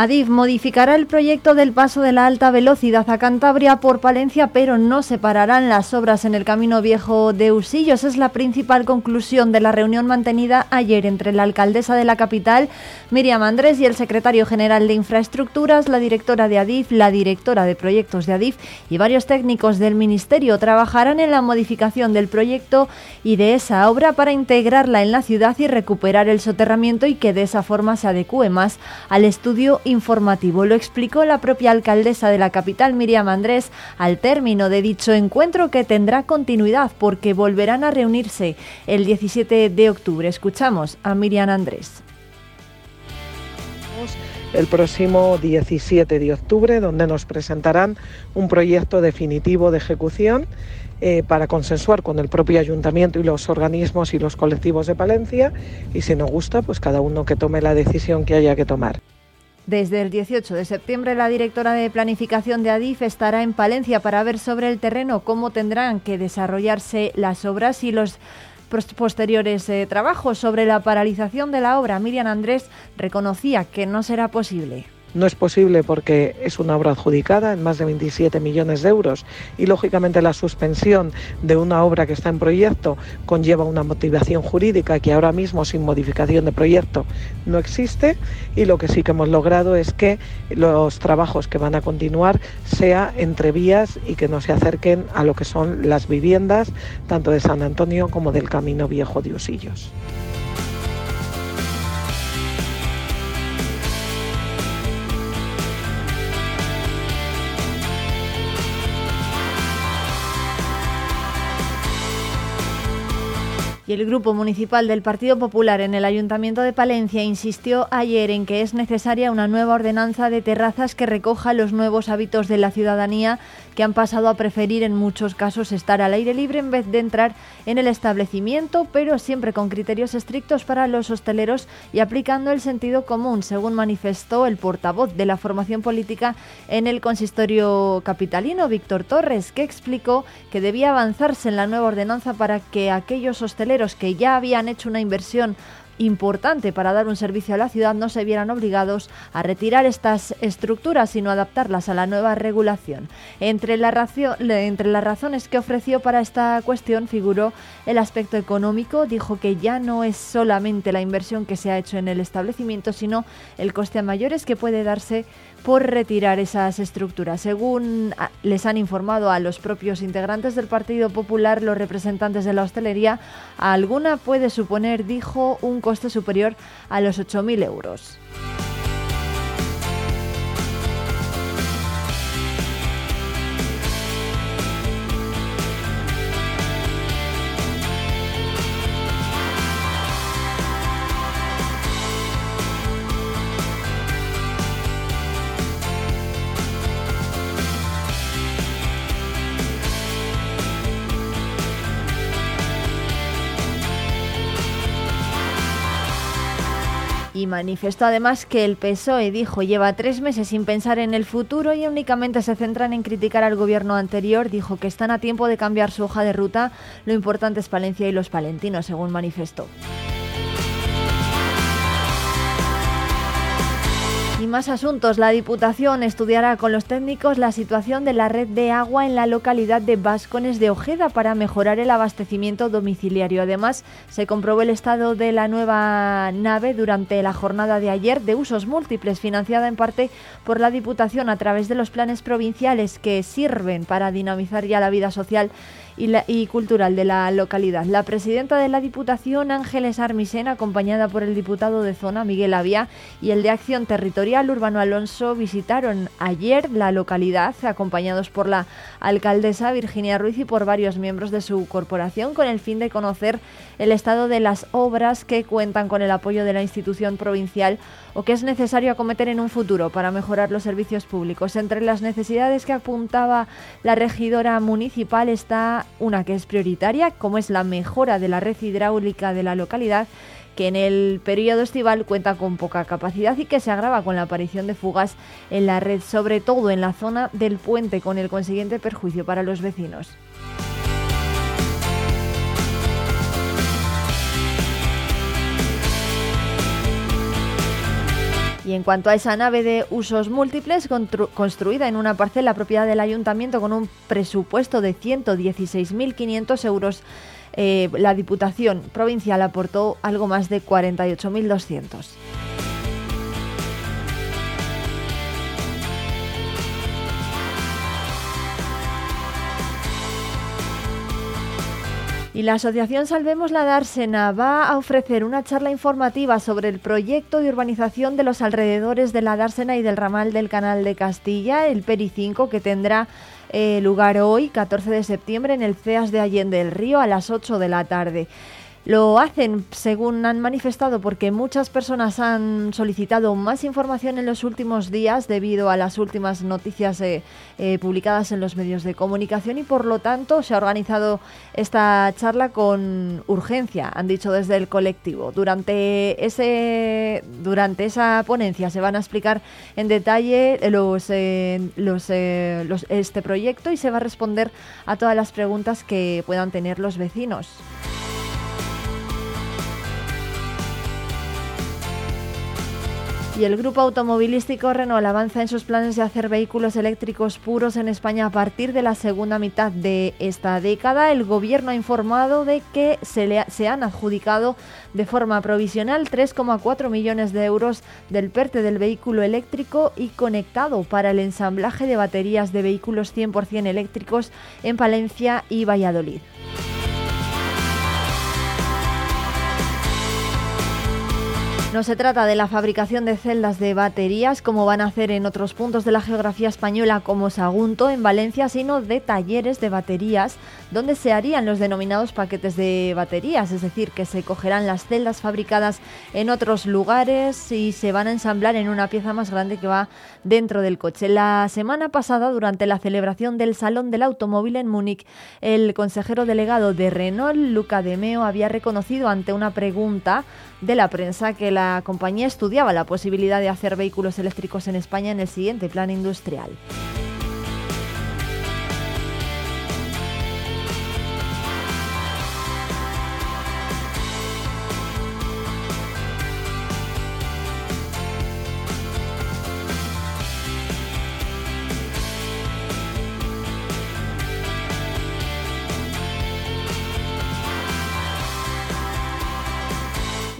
Adif modificará el proyecto del paso de la alta velocidad a Cantabria por Palencia, pero no separarán las obras en el camino viejo de Usillos. Es la principal conclusión de la reunión mantenida ayer entre la alcaldesa de la capital, Miriam Andrés, y el secretario general de Infraestructuras, la directora de Adif, la directora de proyectos de Adif y varios técnicos del ministerio. Trabajarán en la modificación del proyecto y de esa obra para integrarla en la ciudad y recuperar el soterramiento y que de esa forma se adecue más al estudio informativo. Lo explicó la propia alcaldesa de la capital, Miriam Andrés, al término de dicho encuentro que tendrá continuidad porque volverán a reunirse el 17 de octubre. Escuchamos a Miriam Andrés el próximo 17 de octubre, donde nos presentarán un proyecto definitivo de ejecución eh, para consensuar con el propio ayuntamiento y los organismos y los colectivos de Palencia y si nos gusta, pues cada uno que tome la decisión que haya que tomar. Desde el 18 de septiembre, la directora de planificación de ADIF estará en Palencia para ver sobre el terreno cómo tendrán que desarrollarse las obras y los posteriores eh, trabajos. Sobre la paralización de la obra, Miriam Andrés reconocía que no será posible. No es posible porque es una obra adjudicada en más de 27 millones de euros y lógicamente la suspensión de una obra que está en proyecto conlleva una motivación jurídica que ahora mismo sin modificación de proyecto no existe y lo que sí que hemos logrado es que los trabajos que van a continuar sea entre vías y que no se acerquen a lo que son las viviendas tanto de San Antonio como del Camino Viejo de Usillos. Y el Grupo Municipal del Partido Popular en el Ayuntamiento de Palencia insistió ayer en que es necesaria una nueva ordenanza de terrazas que recoja los nuevos hábitos de la ciudadanía que han pasado a preferir en muchos casos estar al aire libre en vez de entrar en el establecimiento, pero siempre con criterios estrictos para los hosteleros y aplicando el sentido común, según manifestó el portavoz de la formación política en el consistorio capitalino, Víctor Torres, que explicó que debía avanzarse en la nueva ordenanza para que aquellos hosteleros que ya habían hecho una inversión importante para dar un servicio a la ciudad no se vieran obligados a retirar estas estructuras, sino adaptarlas a la nueva regulación. Entre, entre las razones que ofreció para esta cuestión figuró el aspecto económico. Dijo que ya no es solamente la inversión que se ha hecho en el establecimiento, sino el coste a mayores que puede darse por retirar esas estructuras. Según ah, les han informado a los propios integrantes del Partido Popular, los representantes de la hostelería, alguna puede suponer, dijo, un coste superior a los 8.000 euros. Manifestó además que el PSOE dijo lleva tres meses sin pensar en el futuro y únicamente se centran en criticar al gobierno anterior. Dijo que están a tiempo de cambiar su hoja de ruta. Lo importante es Palencia y los palentinos, según manifestó. Y más asuntos. La Diputación estudiará con los técnicos la situación de la red de agua en la localidad de Vascones de Ojeda para mejorar el abastecimiento domiciliario. Además, se comprobó el estado de la nueva nave durante la jornada de ayer de usos múltiples, financiada en parte por la Diputación a través de los planes provinciales que sirven para dinamizar ya la vida social y, cultural de la localidad. La presidenta de la Diputación, Ángeles Armisen, acompañada por el diputado de zona, Miguel Avía, y el de Acción Territorial, Urbano Alonso, visitaron ayer la localidad, acompañados por la alcaldesa Virginia Ruiz y por varios miembros de su corporación, con el fin de conocer el estado de las obras que cuentan con el apoyo de la institución provincial o que es necesario acometer en un futuro para mejorar los servicios públicos. Entre las necesidades que apuntaba la regidora municipal está una que es prioritaria, como es la mejora de la red hidráulica de la localidad, que en el periodo estival cuenta con poca capacidad y que se agrava con la aparición de fugas en la red, sobre todo en la zona del puente, con el consiguiente perjuicio para los vecinos. Y en cuanto a esa nave de usos múltiples, construida en una parcela propiedad del ayuntamiento con un presupuesto de 116.500 euros, eh, la Diputación Provincial aportó algo más de 48.200. Y la Asociación Salvemos la Dársena va a ofrecer una charla informativa sobre el proyecto de urbanización de los alrededores de la Dársena y del ramal del Canal de Castilla, el PERI 5, que tendrá eh, lugar hoy, 14 de septiembre, en el CEAS de Allende del Río a las 8 de la tarde. Lo hacen, según han manifestado, porque muchas personas han solicitado más información en los últimos días debido a las últimas noticias eh, eh, publicadas en los medios de comunicación y por lo tanto se ha organizado esta charla con urgencia, han dicho desde el colectivo. Durante, ese, durante esa ponencia se van a explicar en detalle eh, este proyecto y se va a responder a todas las preguntas que puedan tener los vecinos. Y el grupo automovilístico Renault avanza en sus planes de hacer vehículos eléctricos puros en España a partir de la segunda mitad de esta década. El gobierno ha informado de que se, le, se han adjudicado de forma provisional 3,4 millones de euros del PERTE del vehículo eléctrico y conectado para el ensamblaje de baterías de vehículos 100% eléctricos en Palencia y Valladolid. No se trata de la fabricación de celdas de baterías como van a hacer en otros puntos de la geografía española como Sagunto en Valencia, sino de talleres de baterías donde se harían los denominados paquetes de baterías, es decir, que se cogerán las celdas fabricadas en otros lugares y se van a ensamblar en una pieza más grande que va dentro del coche. La semana pasada, durante la celebración del Salón del Automóvil en Múnich, el consejero delegado de Renault, Luca De Meo, había reconocido ante una pregunta de la prensa que la compañía estudiaba la posibilidad de hacer vehículos eléctricos en España en el siguiente plan industrial.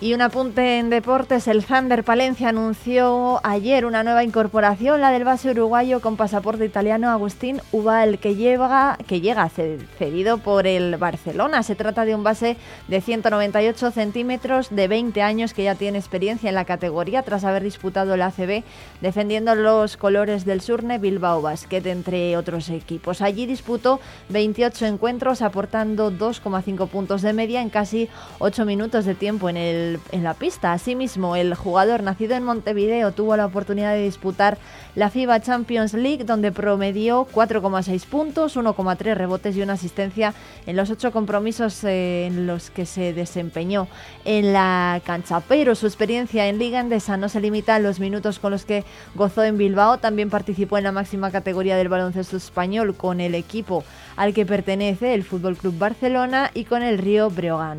Y un apunte en deportes, el Thunder Palencia anunció ayer una nueva incorporación, la del base uruguayo con pasaporte italiano Agustín Ubal, que, llega, que llega cedido por el Barcelona. Se trata de un base de 198 centímetros, de 20 años, que ya tiene experiencia en la categoría tras haber disputado la ACB, defendiendo los colores del Surne Bilbao Basket, entre otros equipos. Allí disputó 28 encuentros, aportando 2,5 puntos de media en casi 8 minutos de tiempo en el en la pista. Asimismo, el jugador nacido en Montevideo tuvo la oportunidad de disputar la FIBA Champions League, donde promedió 4,6 puntos, 1,3 rebotes y una asistencia en los ocho compromisos eh, en los que se desempeñó en la cancha. Pero su experiencia en Liga Endesa no se limita a los minutos con los que gozó en Bilbao. También participó en la máxima categoría del baloncesto español con el equipo al que pertenece el Fútbol Club Barcelona y con el Río Breogán.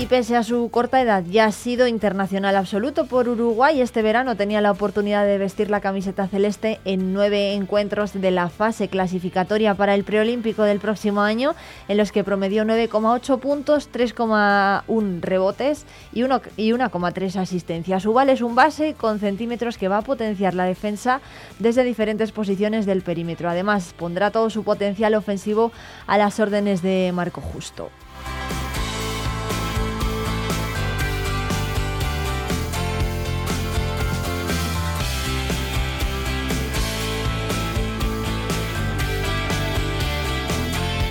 Y pese a su corta edad, ya ha sido internacional absoluto por Uruguay. Este verano tenía la oportunidad de vestir la camiseta celeste en nueve encuentros de la fase clasificatoria para el preolímpico del próximo año, en los que promedió 9,8 puntos, 3,1 rebotes y 1,3 asistencias. Ubal es un base con centímetros que va a potenciar la defensa desde diferentes posiciones del perímetro. Además, pondrá todo su potencial ofensivo a las órdenes de Marco Justo.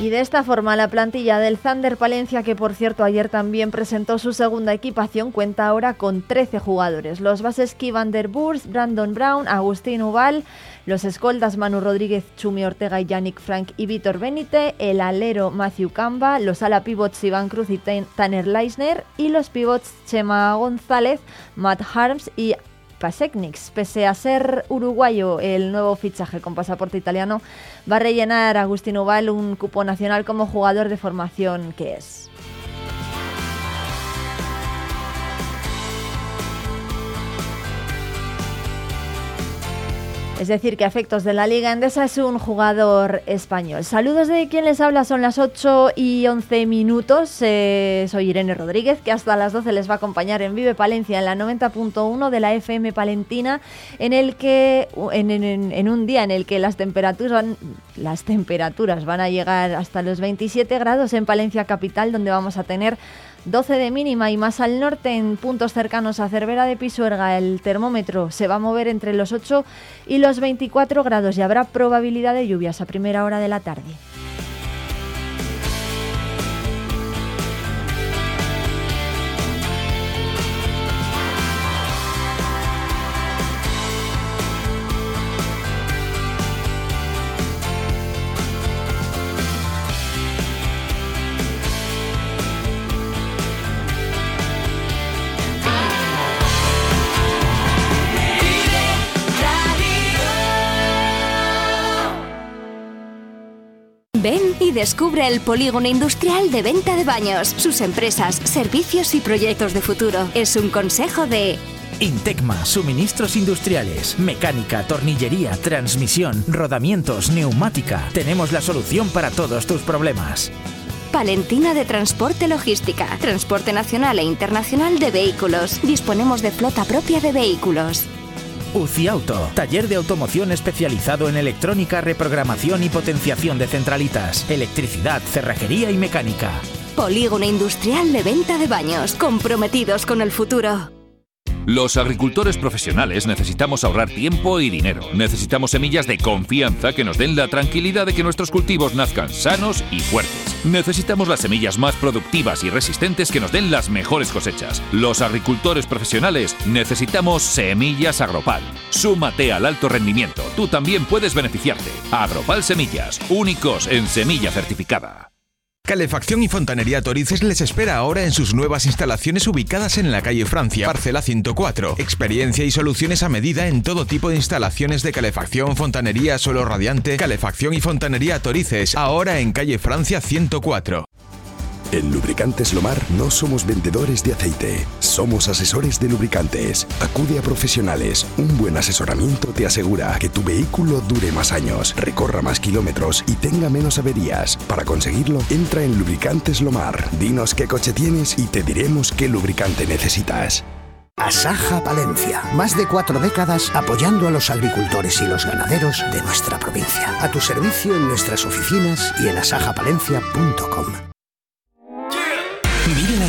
Y de esta forma la plantilla del Thunder Palencia, que por cierto ayer también presentó su segunda equipación, cuenta ahora con 13 jugadores. Los bases Van der Burs, Brandon Brown, Agustín Ubal, los escoltas Manu Rodríguez, Chumi Ortega Yannick Frank y Víctor Benite, el alero Matthew Camba, los ala pivots Iván Cruz y Tanner Leisner y los pivots Chema González, Matt Harms y Pasecniks. Pese a ser uruguayo, el nuevo fichaje con pasaporte italiano va a rellenar a Agustín Ubal un cupo nacional como jugador de formación que es. Es decir, que a efectos de la Liga Endesa es un jugador español. Saludos de quien les habla, son las 8 y 11 minutos. Eh, soy Irene Rodríguez, que hasta las 12 les va a acompañar en Vive Palencia, en la 90.1 de la FM Palentina, en el que, en, un día en el que las temperaturas, las temperaturas van a llegar hasta los 27 grados en Palencia Capital, donde vamos a tener 12 de mínima y más al norte en puntos cercanos a Cervera de Pisuerga el termómetro se va a mover entre los 8 y los 24 grados y habrá probabilidad de lluvias a primera hora de la tarde. Descubre el polígono industrial de venta de baños, sus empresas, servicios y proyectos de futuro. Es un consejo de Intecma, suministros industriales, mecánica, tornillería, transmisión, rodamientos, neumática. Tenemos la solución para todos tus problemas. Palentina de Transporte Logística, transporte nacional e internacional de vehículos. Disponemos de flota propia de vehículos. UCI Auto, taller de automoción especializado en electrónica, reprogramación y potenciación de centralitas, electricidad, cerrajería y mecánica. Polígono Industrial de Venta de Baños, comprometidos con el futuro. Los agricultores profesionales necesitamos ahorrar tiempo y dinero. Necesitamos semillas de confianza que nos den la tranquilidad de que nuestros cultivos nazcan sanos y fuertes. Necesitamos las semillas más productivas y resistentes que nos den las mejores cosechas. Los agricultores profesionales necesitamos semillas Agropal. Súmate al alto rendimiento. Tú también puedes beneficiarte. Agropal Semillas, únicos en semilla certificada. Calefacción y Fontanería Torices les espera ahora en sus nuevas instalaciones ubicadas en la calle Francia, parcela 104. Experiencia y soluciones a medida en todo tipo de instalaciones de calefacción, fontanería, suelo radiante, calefacción y fontanería Torices, ahora en calle Francia 104. En Lubricantes Lomar no somos vendedores de aceite, somos asesores de lubricantes. Acude a profesionales. Un buen asesoramiento te asegura que tu vehículo dure más años, recorra más kilómetros y tenga menos averías. Para conseguirlo, entra en Lubricantes Lomar. Dinos qué coche tienes y te diremos qué lubricante necesitas. Asaja Palencia. Más de cuatro décadas apoyando a los agricultores y los ganaderos de nuestra provincia. A tu servicio en nuestras oficinas y en asajapalencia.com.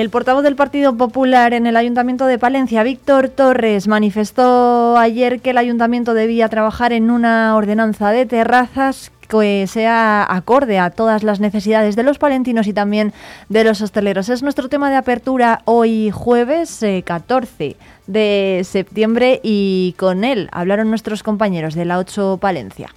El portavoz del Partido Popular en el Ayuntamiento de Palencia, Víctor Torres, manifestó ayer que el Ayuntamiento debía trabajar en una ordenanza de terrazas que sea acorde a todas las necesidades de los palentinos y también de los hosteleros. Es nuestro tema de apertura hoy jueves 14 eh, de septiembre y con él hablaron nuestros compañeros de la 8 Palencia.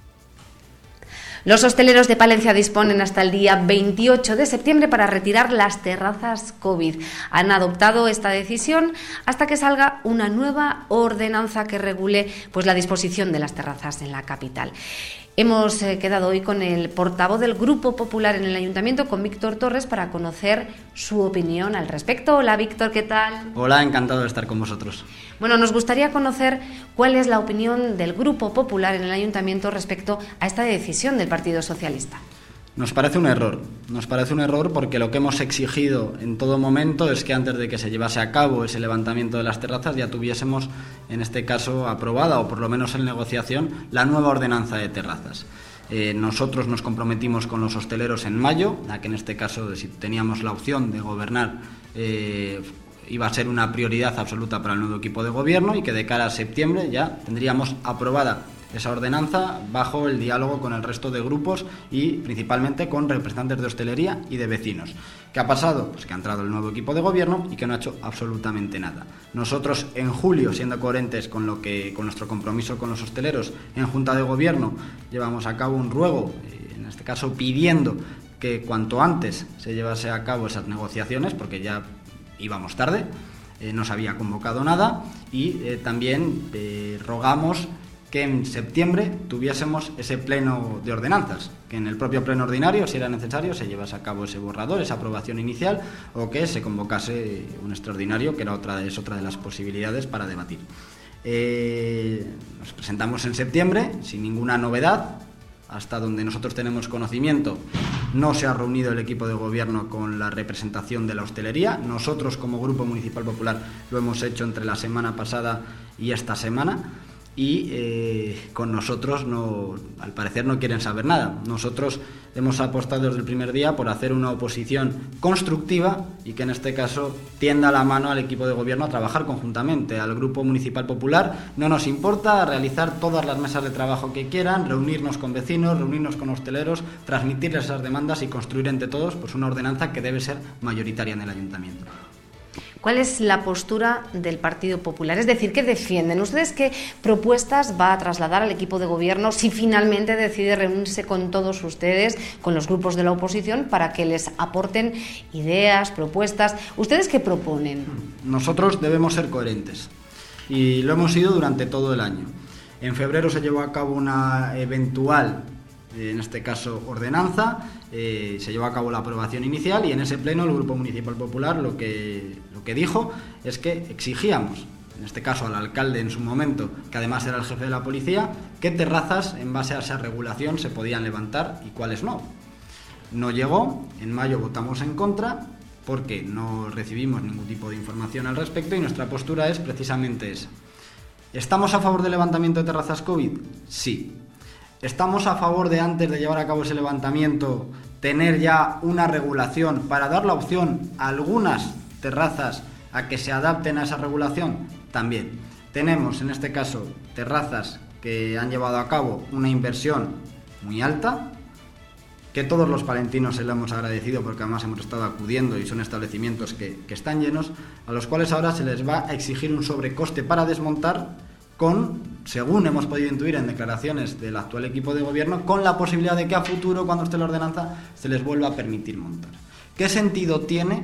Los hosteleros de Palencia disponen hasta el día 28 de septiembre para retirar las terrazas COVID. Han adoptado esta decisión hasta que salga una nueva ordenanza que regule pues, la disposición de las terrazas en la capital. Hemos eh, quedado hoy con el portavoz del Grupo Popular en el Ayuntamiento, con Víctor Torres, para conocer su opinión al respecto. Hola Víctor, ¿qué tal? Hola, encantado de estar con vosotros. Bueno, nos gustaría conocer cuál es la opinión del Grupo Popular en el Ayuntamiento respecto a esta decisión del Partido Socialista. Nos parece un error. Nos parece un error porque lo que hemos exigido en todo momento es que antes de que se llevase a cabo ese levantamiento de las terrazas ya tuviésemos, en este caso, aprobada o por lo menos en negociación, la nueva ordenanza de terrazas. Eh, nosotros nos comprometimos con los hosteleros en mayo, a que en este caso, si teníamos la opción de gobernar, eh, iba a ser una prioridad absoluta para el nuevo equipo de gobierno y que de cara a septiembre ya tendríamos aprobada esa ordenanza bajo el diálogo con el resto de grupos y principalmente con representantes de hostelería y de vecinos. ¿Qué ha pasado? Pues que ha entrado el nuevo equipo de gobierno y que no ha hecho absolutamente nada. Nosotros en julio, siendo coherentes con lo que con nuestro compromiso con los hosteleros en Junta de Gobierno, llevamos a cabo un ruego, eh, en este caso pidiendo que cuanto antes se llevase a cabo esas negociaciones, porque ya íbamos tarde, eh, no se había convocado nada y eh, también rogamos que en septiembre tuviésemos ese pleno de ordenanzas, que en el propio pleno ordinario, si era necesario, se llevase a cabo ese borrador, esa aprobación inicial, o que se convocase un extraordinario, que era otra, es otra de las posibilidades para debatir. Eh, nos presentamos en septiembre, sin ninguna novedad, hasta donde nosotros tenemos conocimiento, no se ha reunido el equipo de gobierno con la representación de la hostelería. Nosotros como Grupo Municipal Popular lo hemos hecho entre la semana pasada y esta semana y eh, con nosotros no, al parecer no quieren saber nada. Nosotros hemos apostado desde el primer día por hacer una oposición constructiva y que en este caso tienda la mano al equipo de gobierno a trabajar conjuntamente. Al Grupo Municipal Popular no nos importa realizar todas las mesas de trabajo que quieran, reunirnos con vecinos, reunirnos con hosteleros, transmitirles esas demandas y construir entre todos pues, una ordenanza que debe ser mayoritaria en el ayuntamiento. ¿Cuál es la postura del Partido Popular? Es decir, ¿qué defienden? ¿Ustedes qué propuestas va a trasladar al equipo de gobierno si finalmente decide reunirse con todos ustedes, con los grupos de la oposición, para que les aporten ideas, propuestas? ¿Ustedes qué proponen? Nosotros debemos ser coherentes y lo hemos sido durante todo el año. En febrero se llevó a cabo una eventual en este caso ordenanza, eh, se llevó a cabo la aprobación inicial y en ese pleno el Grupo Municipal Popular lo que, que dijo es que exigíamos, en este caso al alcalde en su momento, que además era el jefe de la policía, qué terrazas en base a esa regulación se podían levantar y cuáles no. No llegó, en mayo votamos en contra porque no recibimos ningún tipo de información al respecto y nuestra postura es precisamente esa. ¿Estamos a favor del levantamiento de terrazas COVID? Sí. ¿Estamos a favor de antes de llevar a cabo ese levantamiento tener ya una regulación para dar la opción a algunas terrazas a que se adapten a esa regulación? También. Tenemos en este caso terrazas que han llevado a cabo una inversión muy alta, que todos los palentinos se lo hemos agradecido porque además hemos estado acudiendo y son establecimientos que, que están llenos, a los cuales ahora se les va a exigir un sobrecoste para desmontar con, según hemos podido intuir en declaraciones del actual equipo de gobierno, con la posibilidad de que a futuro, cuando esté la ordenanza, se les vuelva a permitir montar. ¿Qué sentido tiene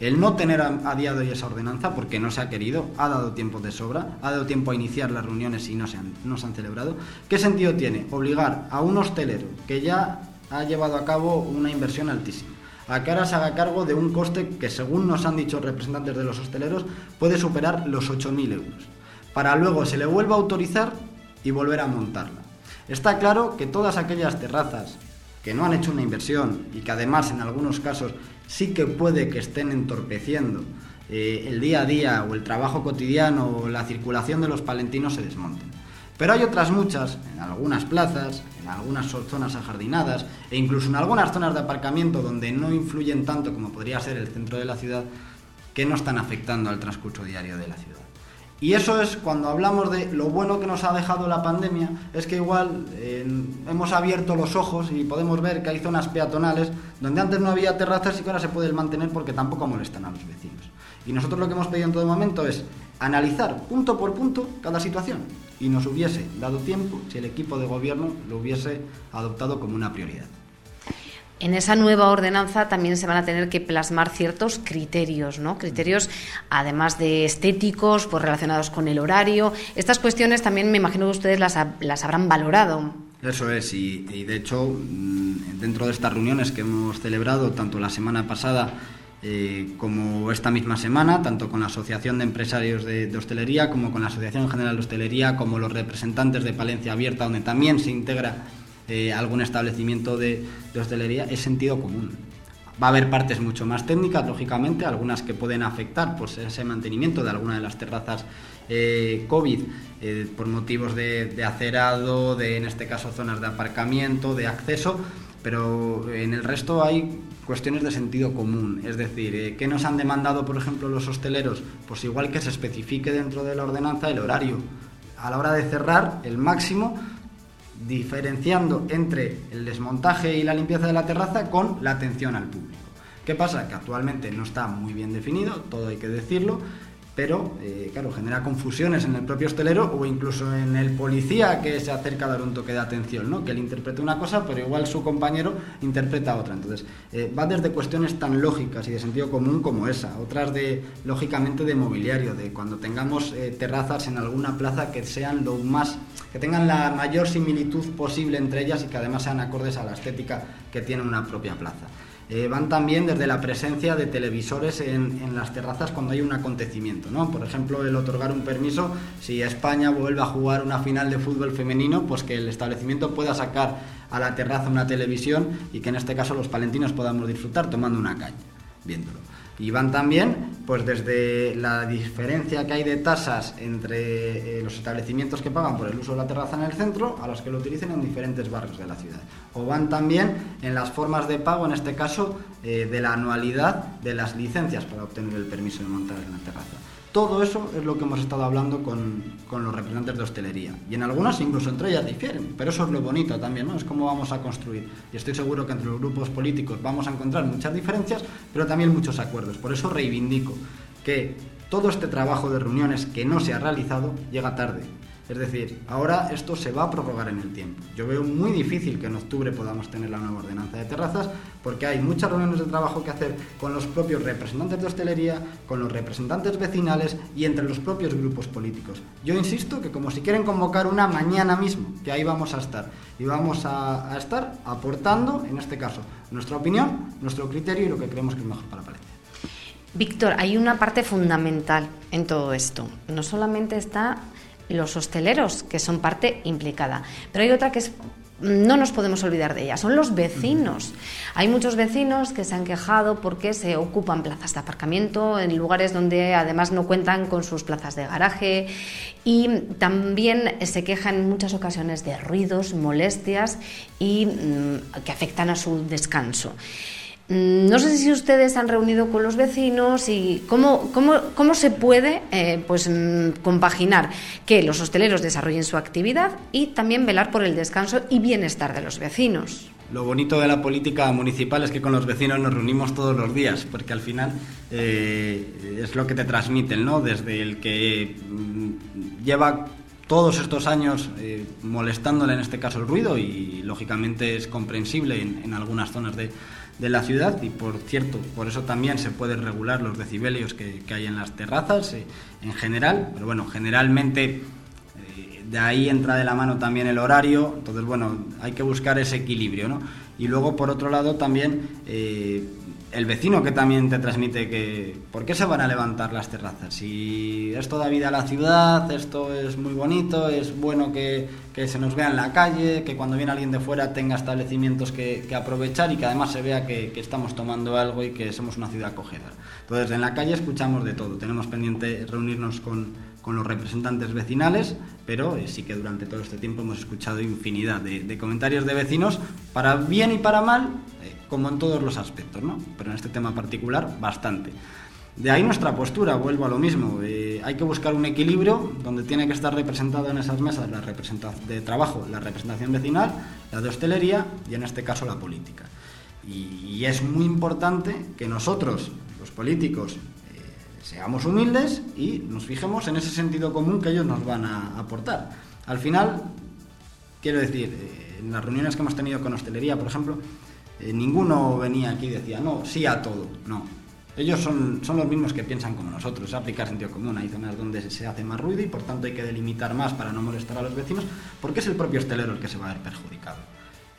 el no tener a, hoy esa ordenanza, porque no se ha querido, ha dado tiempo de sobra, ha dado tiempo a iniciar las reuniones y no se han, no se han celebrado? ¿Qué sentido tiene obligar a un hostelero que ya ha llevado a cabo una inversión altísima? a que ahora se haga cargo de un coste que, según nos han dicho representantes de los hosteleros, puede superar los 8.000 euros para luego se le vuelva a autorizar y volver a montarla. Está claro que todas aquellas terrazas que no han hecho una inversión y que además en algunos casos sí que puede que estén entorpeciendo eh, el día a día o el trabajo cotidiano o la circulación de los palentinos se desmonten. Pero hay otras muchas, en algunas plazas, en algunas zonas ajardinadas e incluso en algunas zonas de aparcamiento donde no influyen tanto como podría ser el centro de la ciudad, que no están afectando al transcurso diario de la ciudad. Y eso es cuando hablamos de lo bueno que nos ha dejado la pandemia, es que igual hemos abierto los ojos y podemos ver que hay zonas peatonales donde antes no había terrazas y que ahora se pueden mantener porque tampoco molestan a los vecinos. Y nosotros lo que hemos pedido en todo momento es analizar punto por punto cada situación y nos hubiese dado tiempo si el equipo de gobierno lo hubiese adoptado como una prioridad. En esa nueva ordenanza también se van a tener que plasmar ciertos criterios, ¿no? Criterios, además de estéticos, pues relacionados con el horario. Estas cuestiones también me imagino que ustedes las, las habrán valorado. Eso es, y, de hecho, mm, dentro de estas reuniones que hemos celebrado, tanto la semana pasada eh, como esta misma semana, tanto con la Asociación de Empresarios de, de, Hostelería como con la Asociación General de Hostelería, como los representantes de Palencia Abierta, donde también se integra eh, algún establecimiento de, hostelería es sentido común. Va a haber partes mucho más técnicas, lógicamente, algunas que pueden afectar pues, ese mantenimiento de alguna de las terrazas eh, COVID eh, por motivos de, acerado, de en este caso zonas de aparcamiento, de acceso, pero en el resto hay cuestiones de sentido común. Es decir, eh, ¿qué nos han demandado, por ejemplo, los hosteleros? Pues igual que se especifique dentro de la ordenanza el horario. A la hora de cerrar, el máximo diferenciando entre el desmontaje y la limpieza de la terraza con la atención al público. ¿Qué pasa? Que actualmente no está muy bien definido, todo hay que decirlo, pero eh, claro, genera confusiones en el propio hostelero o incluso en el policía que se acerca a dar un toque de atención, ¿no? que él interprete una cosa, pero igual su compañero interpreta otra. Entonces, eh, va desde cuestiones tan lógicas y de sentido común como esa, otras de, lógicamente, de mobiliario, de cuando tengamos eh, terrazas en alguna plaza que sean lo más, que tengan la mayor similitud posible entre ellas y que además sean acordes a la estética que tiene una propia plaza. Eh, van también desde la presencia de televisores en, las terrazas cuando hay un acontecimiento. ¿no? Por ejemplo, el otorgar un permiso, si España vuelve a jugar una final de fútbol femenino, pues que el establecimiento pueda sacar a la terraza una televisión y que en este caso los palentinos podamos disfrutar tomando una caña, viéndolo. Y van también, pues desde la diferencia que hay de tasas entre eh, los establecimientos que pagan por el uso de la terraza en el centro a los que lo utilicen en diferentes barrios de la ciudad. O van también en las formas de pago, en este caso, eh, de la anualidad de las licencias para obtener el permiso de montar en la terraza. Todo eso es lo que hemos estado hablando con, los representantes de hostelería. Y en algunas incluso entre ellas difieren, pero eso es lo bonito también, ¿no? Es cómo vamos a construir. Y estoy seguro que entre los grupos políticos vamos a encontrar muchas diferencias, pero también muchos acuerdos. Por eso reivindico que todo este trabajo de reuniones que no se ha realizado llega tarde. Es decir, ahora esto se va a prorrogar en el tiempo. Yo veo muy difícil que en octubre podamos tener la nueva ordenanza de terrazas porque hay muchas reuniones de trabajo que hacer con los propios representantes de hostelería, con los representantes vecinales y entre los propios grupos políticos. Yo insisto que como si quieren convocar una mañana mismo, que ahí vamos a estar. Y vamos a, estar aportando, en este caso, nuestra opinión, nuestro criterio y lo que creemos que es mejor para Palencia. Víctor, hay una parte fundamental en todo esto. No solamente está los hosteleros, que son parte implicada. Pero hay otra que es no nos podemos olvidar de ella, son los vecinos. Hay muchos vecinos que se han quejado porque se ocupan plazas de aparcamiento en lugares donde además no cuentan con sus plazas de garaje y también se quejan en muchas ocasiones de ruidos, molestias y mm, que afectan a su descanso. Mm, no sé si ustedes han reunido con los vecinos y cómo, cómo, se puede eh, pues, mm, compaginar que los hosteleros desarrollen su actividad y también velar por el descanso y bienestar de los vecinos. Lo bonito de la política municipal es que con los vecinos nos reunimos todos los días, porque al final eh, es lo que te transmiten, ¿no? Desde el que mm, lleva todos estos años eh, molestándole en este caso el ruido y lógicamente es comprensible en algunas zonas de, de la ciudad y por cierto, por eso también se pueden regular los decibelios que, hay en las terrazas eh, en general, pero bueno, generalmente eh, de ahí entra de la mano también el horario, entonces bueno, hay que buscar ese equilibrio, ¿no? Y luego por otro lado también eh, el vecino que también te transmite que ¿por qué se van a levantar las terrazas? Si esto da vida a la ciudad, esto es muy bonito, es bueno que, se nos vea en la calle, que cuando viene alguien de fuera tenga establecimientos que, aprovechar y que además se vea que, estamos tomando algo y que somos una ciudad acogedora. Entonces en la calle escuchamos de todo, tenemos pendiente reunirnos con, los representantes vecinales, pero eh, sí que durante todo este tiempo hemos escuchado infinidad de, comentarios de vecinos, para bien y para mal, eh, como en todos los aspectos, ¿no? pero en este tema particular bastante. De ahí nuestra postura, vuelvo a lo mismo. Hay que buscar un equilibrio donde tiene que estar representado en esas mesas la representación de trabajo, la representación vecinal, la de hostelería y en este caso la política. Y, es muy importante que nosotros, los políticos, eh, seamos humildes y nos fijemos en ese sentido común que ellos nos van a aportar. Al final, quiero decir, eh, en las reuniones que hemos tenido con hostelería, por ejemplo, eh, ninguno venía aquí y decía, no, sí a todo, no. Ellos son, son los mismos que piensan como nosotros, aplicar sentido común. Hay zonas donde se hace más ruido y por tanto hay que delimitar más para no molestar a los vecinos, porque es el propio hostelero el que se va a ver perjudicado.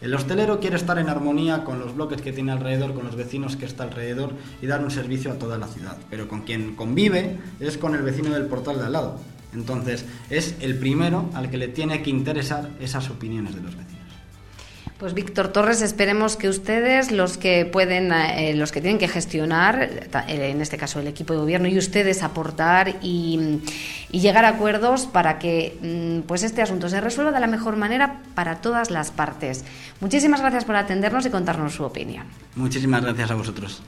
El hostelero quiere estar en armonía con los bloques que tiene alrededor, con los vecinos que está alrededor y dar un servicio a toda la ciudad. Pero con quien convive es con el vecino del portal de al lado. Entonces es el primero al que le tiene que interesar esas opiniones de los vecinos. Pues Víctor Torres, esperemos que ustedes, los que pueden, eh, los que tienen que gestionar, eh, en este caso el equipo de gobierno, y ustedes aportar y, llegar a acuerdos para que mm, pues este asunto se resuelva de la mejor manera para todas las partes. Muchísimas gracias por atendernos y contarnos su opinión. Muchísimas gracias a vosotros.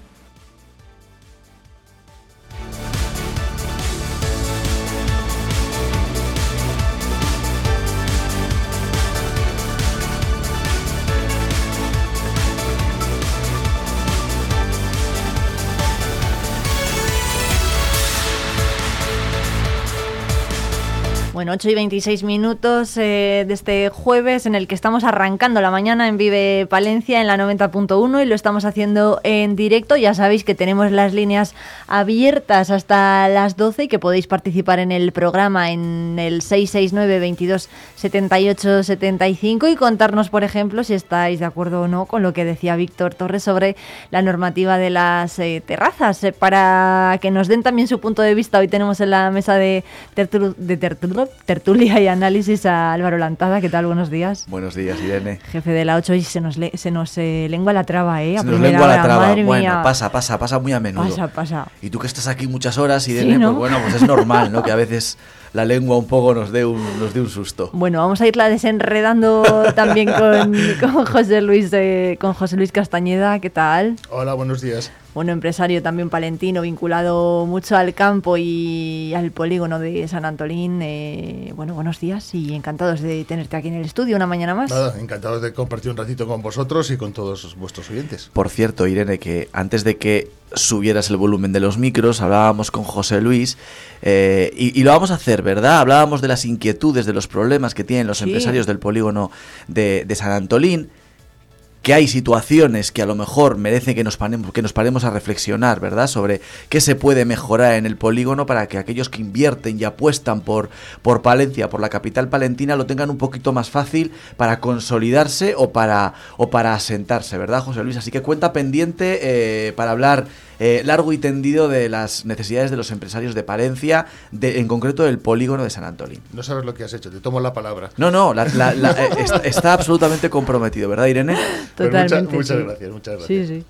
Bueno, 8 y 26 minutos eh, de este jueves en el que estamos arrancando la mañana en Vive Palencia en la 90.1 y lo estamos haciendo en directo. Ya sabéis que tenemos las líneas abiertas hasta las 12 y que podéis participar en el programa en el 669 22 78 75 y contarnos, por ejemplo, si estáis de acuerdo o no con lo que decía Víctor Torres sobre la normativa de las eh, terrazas. Eh, para que nos den también su punto de vista, hoy tenemos en la mesa de, de tertulia tertulia y análisis a Álvaro Lantada. ¿Qué tal? Buenos días. Buenos días, Irene. Jefe de la 8 y se nos, se nos eh, lengua la traba, ¿eh? A se nos lengua la traba. bueno, pasa, pasa, pasa muy a menudo. Pasa, pasa. Y tú que estás aquí muchas horas, Irene, pues bueno, pues es normal, ¿no? Que a veces la lengua un poco nos dé un, nos dé un susto. Bueno, vamos a irla desenredando también con, con, José Luis, eh, con José Luis Castañeda. ¿Qué tal? Hola, buenos días bueno, empresario también palentino, vinculado mucho al campo y al polígono de San Antolín. Eh, bueno, buenos días y encantados de tenerte aquí en el estudio una mañana más. Nada, encantados de compartir un ratito con vosotros y con todos vuestros oyentes. Por cierto, Irene, que antes de que subieras el volumen de los micros, hablábamos con José Luis eh, y, lo vamos a hacer, ¿verdad? Hablábamos de las inquietudes, de los problemas que tienen los empresarios del polígono de, de San Antolín que hay situaciones que a lo mejor merecen que nos, paremos, que nos paremos a reflexionar, ¿verdad? Sobre qué se puede mejorar en el polígono para que aquellos que invierten y apuestan por, por Palencia, por la capital palentina, lo tengan un poquito más fácil para consolidarse o para, o para asentarse, ¿verdad, José Luis? Así que cuenta pendiente eh, para hablar eh, largo y tendido de las necesidades de los empresarios de Palencia, de, en concreto del polígono de San Antolín. No sabes lo que has hecho, te tomo la palabra. No, no, eh, está, absolutamente comprometido, ¿verdad, Irene? Pues Totalmente. muchas, gracias, muchas gracias. Sí, sí.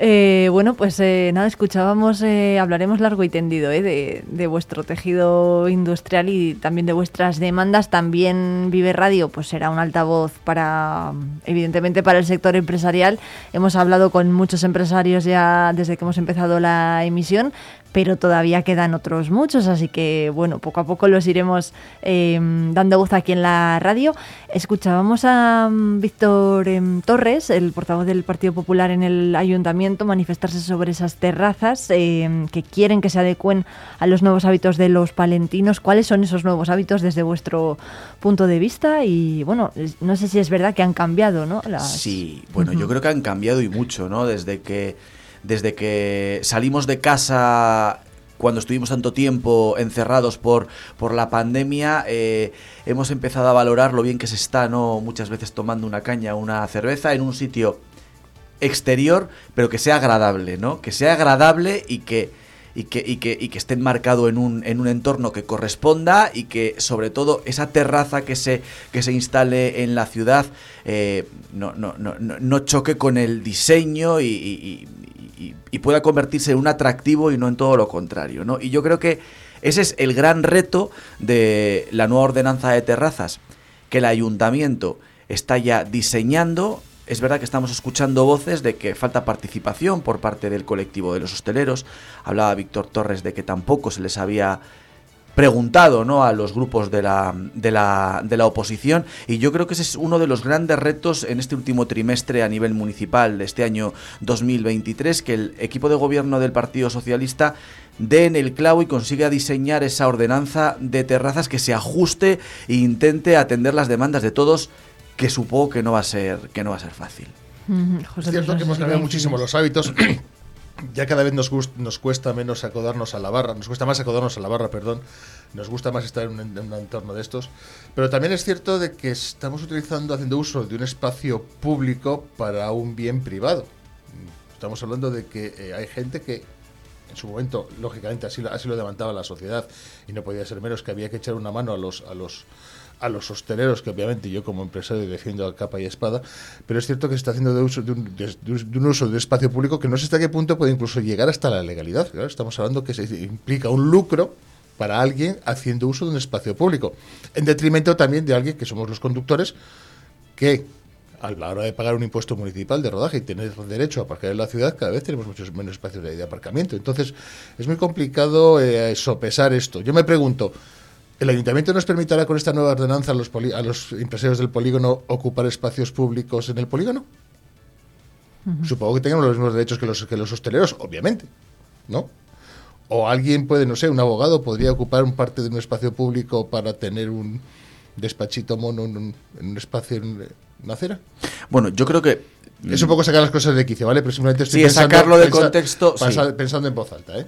Eh, bueno, pues eh, nada, escuchábamos, eh, hablaremos largo y tendido de, de, vuestro tejido industrial y también de vuestras demandas. También Vive Radio, pues será un altavoz para, evidentemente, para el sector empresarial. Hemos hablado con muchos empresarios ya desde que hemos empezado la emisión, pero todavía quedan otros muchos, así que bueno, poco a poco los iremos em, dando voz aquí en la radio. Escuchábamos a mm, Víctor em, Torres, el portavoz del Partido Popular en el ayuntamiento, manifestarse sobre esas terrazas em, que quieren que se adecuen a los nuevos hábitos de los palentinos. ¿Cuáles son esos nuevos hábitos desde vuestro punto de vista? Y bueno, no sé si es verdad que han cambiado, ¿no? Sí, bueno, yo creo que han cambiado y mucho, ¿no? Desde que desde que salimos de casa cuando estuvimos tanto tiempo encerrados por, por la pandemia, eh, hemos empezado a valorar lo bien que se está, ¿no? Muchas veces tomando una caña, una cerveza en un sitio exterior, pero que sea agradable, ¿no? Que sea agradable y que, y que, y que, y que esté enmarcado en un, en un entorno que corresponda y que sobre todo esa terraza que se, que se instale en la ciudad eh, no, no, no, no, choque con el diseño y, pueda convertirse en un atractivo y no en todo lo contrario. ¿no? Y yo creo que ese es el gran reto de la nueva ordenanza de terrazas, que el ayuntamiento está ya diseñando. Es verdad que estamos escuchando voces de que falta participación por parte del colectivo de los hosteleros. Hablaba Víctor Torres de que tampoco se les había preguntado ¿no? a los grupos de la, de, la, de la oposición y yo creo que ese es uno de los grandes retos en este último trimestre a nivel municipal de este año 2023, que el equipo de gobierno del Partido Socialista dé en el clavo y consiga diseñar esa ordenanza de terrazas que se ajuste e intente atender las demandas de todos, que supongo que no va a ser, que no va a ser fácil. es cierto que hemos cambiado muchísimo los hábitos ya cada vez nos, cuesta menos acodarnos a la barra, nos cuesta más acodarnos a la barra, perdón, nos gusta más estar en un, entorno de estos, pero también es cierto de que estamos utilizando, haciendo uso de un espacio público para un bien privado. Estamos hablando de que eh, hay gente que en su momento, lógicamente, así, lo demandaba la sociedad y no podía ser menos que había que echar una mano a los a los hosteleros, que obviamente yo como empresario defiendo a capa y espada, pero es cierto que se está haciendo de, uso, de, un, de, un, uso de espacio público que no sé hasta qué punto puede incluso llegar hasta la legalidad. Estamos hablando que se implica un lucro para alguien haciendo uso de un espacio público, en detrimento también de alguien que somos los conductores, que a la hora de pagar un impuesto municipal de rodaje y tener derecho a aparcar en la ciudad, cada vez tenemos muchos menos espacios de aparcamiento. Entonces, es muy complicado eh, sopesar esto. Yo me pregunto, ¿el ayuntamiento nos permitirá con esta nueva ordenanza a los, a los empresarios del polígono ocupar espacios públicos en el polígono? Supongo que tengan los mismos derechos que los, que los hosteleros, obviamente, ¿no? O alguien puede, no sé, un abogado podría ocupar un parte de un espacio público para tener un despachito mono en un, espacio en una acera. Bueno, yo creo que es un poco sacar las cosas de quicio, ¿vale? Pero simplemente estoy sí, sacarlo de contexto. Pensando en voz alta, ¿eh?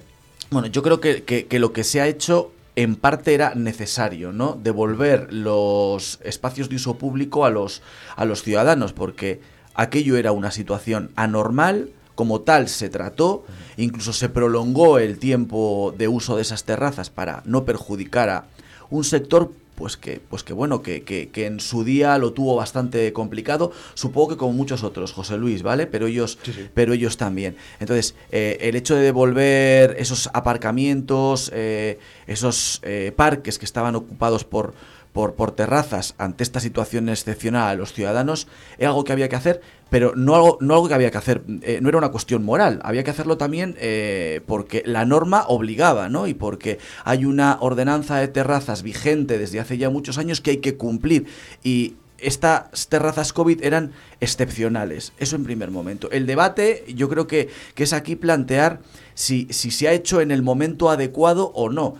Bueno, yo creo que, que, lo que se ha hecho en parte era necesario, ¿no? Devolver los espacios de uso público a los, a los ciudadanos, porque aquello era una situación anormal, como tal se trató, incluso se prolongó el tiempo de uso de esas terrazas para no perjudicar a un sector pues que, pues que bueno, que, que, en su día lo tuvo bastante complicado, supongo que como muchos otros, José Luis, ¿vale? Pero ellos, pero ellos también. Entonces, eh, el hecho de devolver esos aparcamientos, eh, esos eh, parques que estaban ocupados por, por, por terrazas ante esta situación excepcional a los ciudadanos, es algo que había que hacer, pero no algo, no algo que había que hacer, eh, no era una cuestión moral, había que hacerlo también eh, porque la norma obligaba, ¿no? Y porque hay una ordenanza de terrazas vigente desde hace ya muchos años que hay que cumplir. Y estas terrazas COVID eran excepcionales. Eso en primer momento. El debate yo creo que, que es aquí plantear si, si se ha hecho en el momento adecuado o no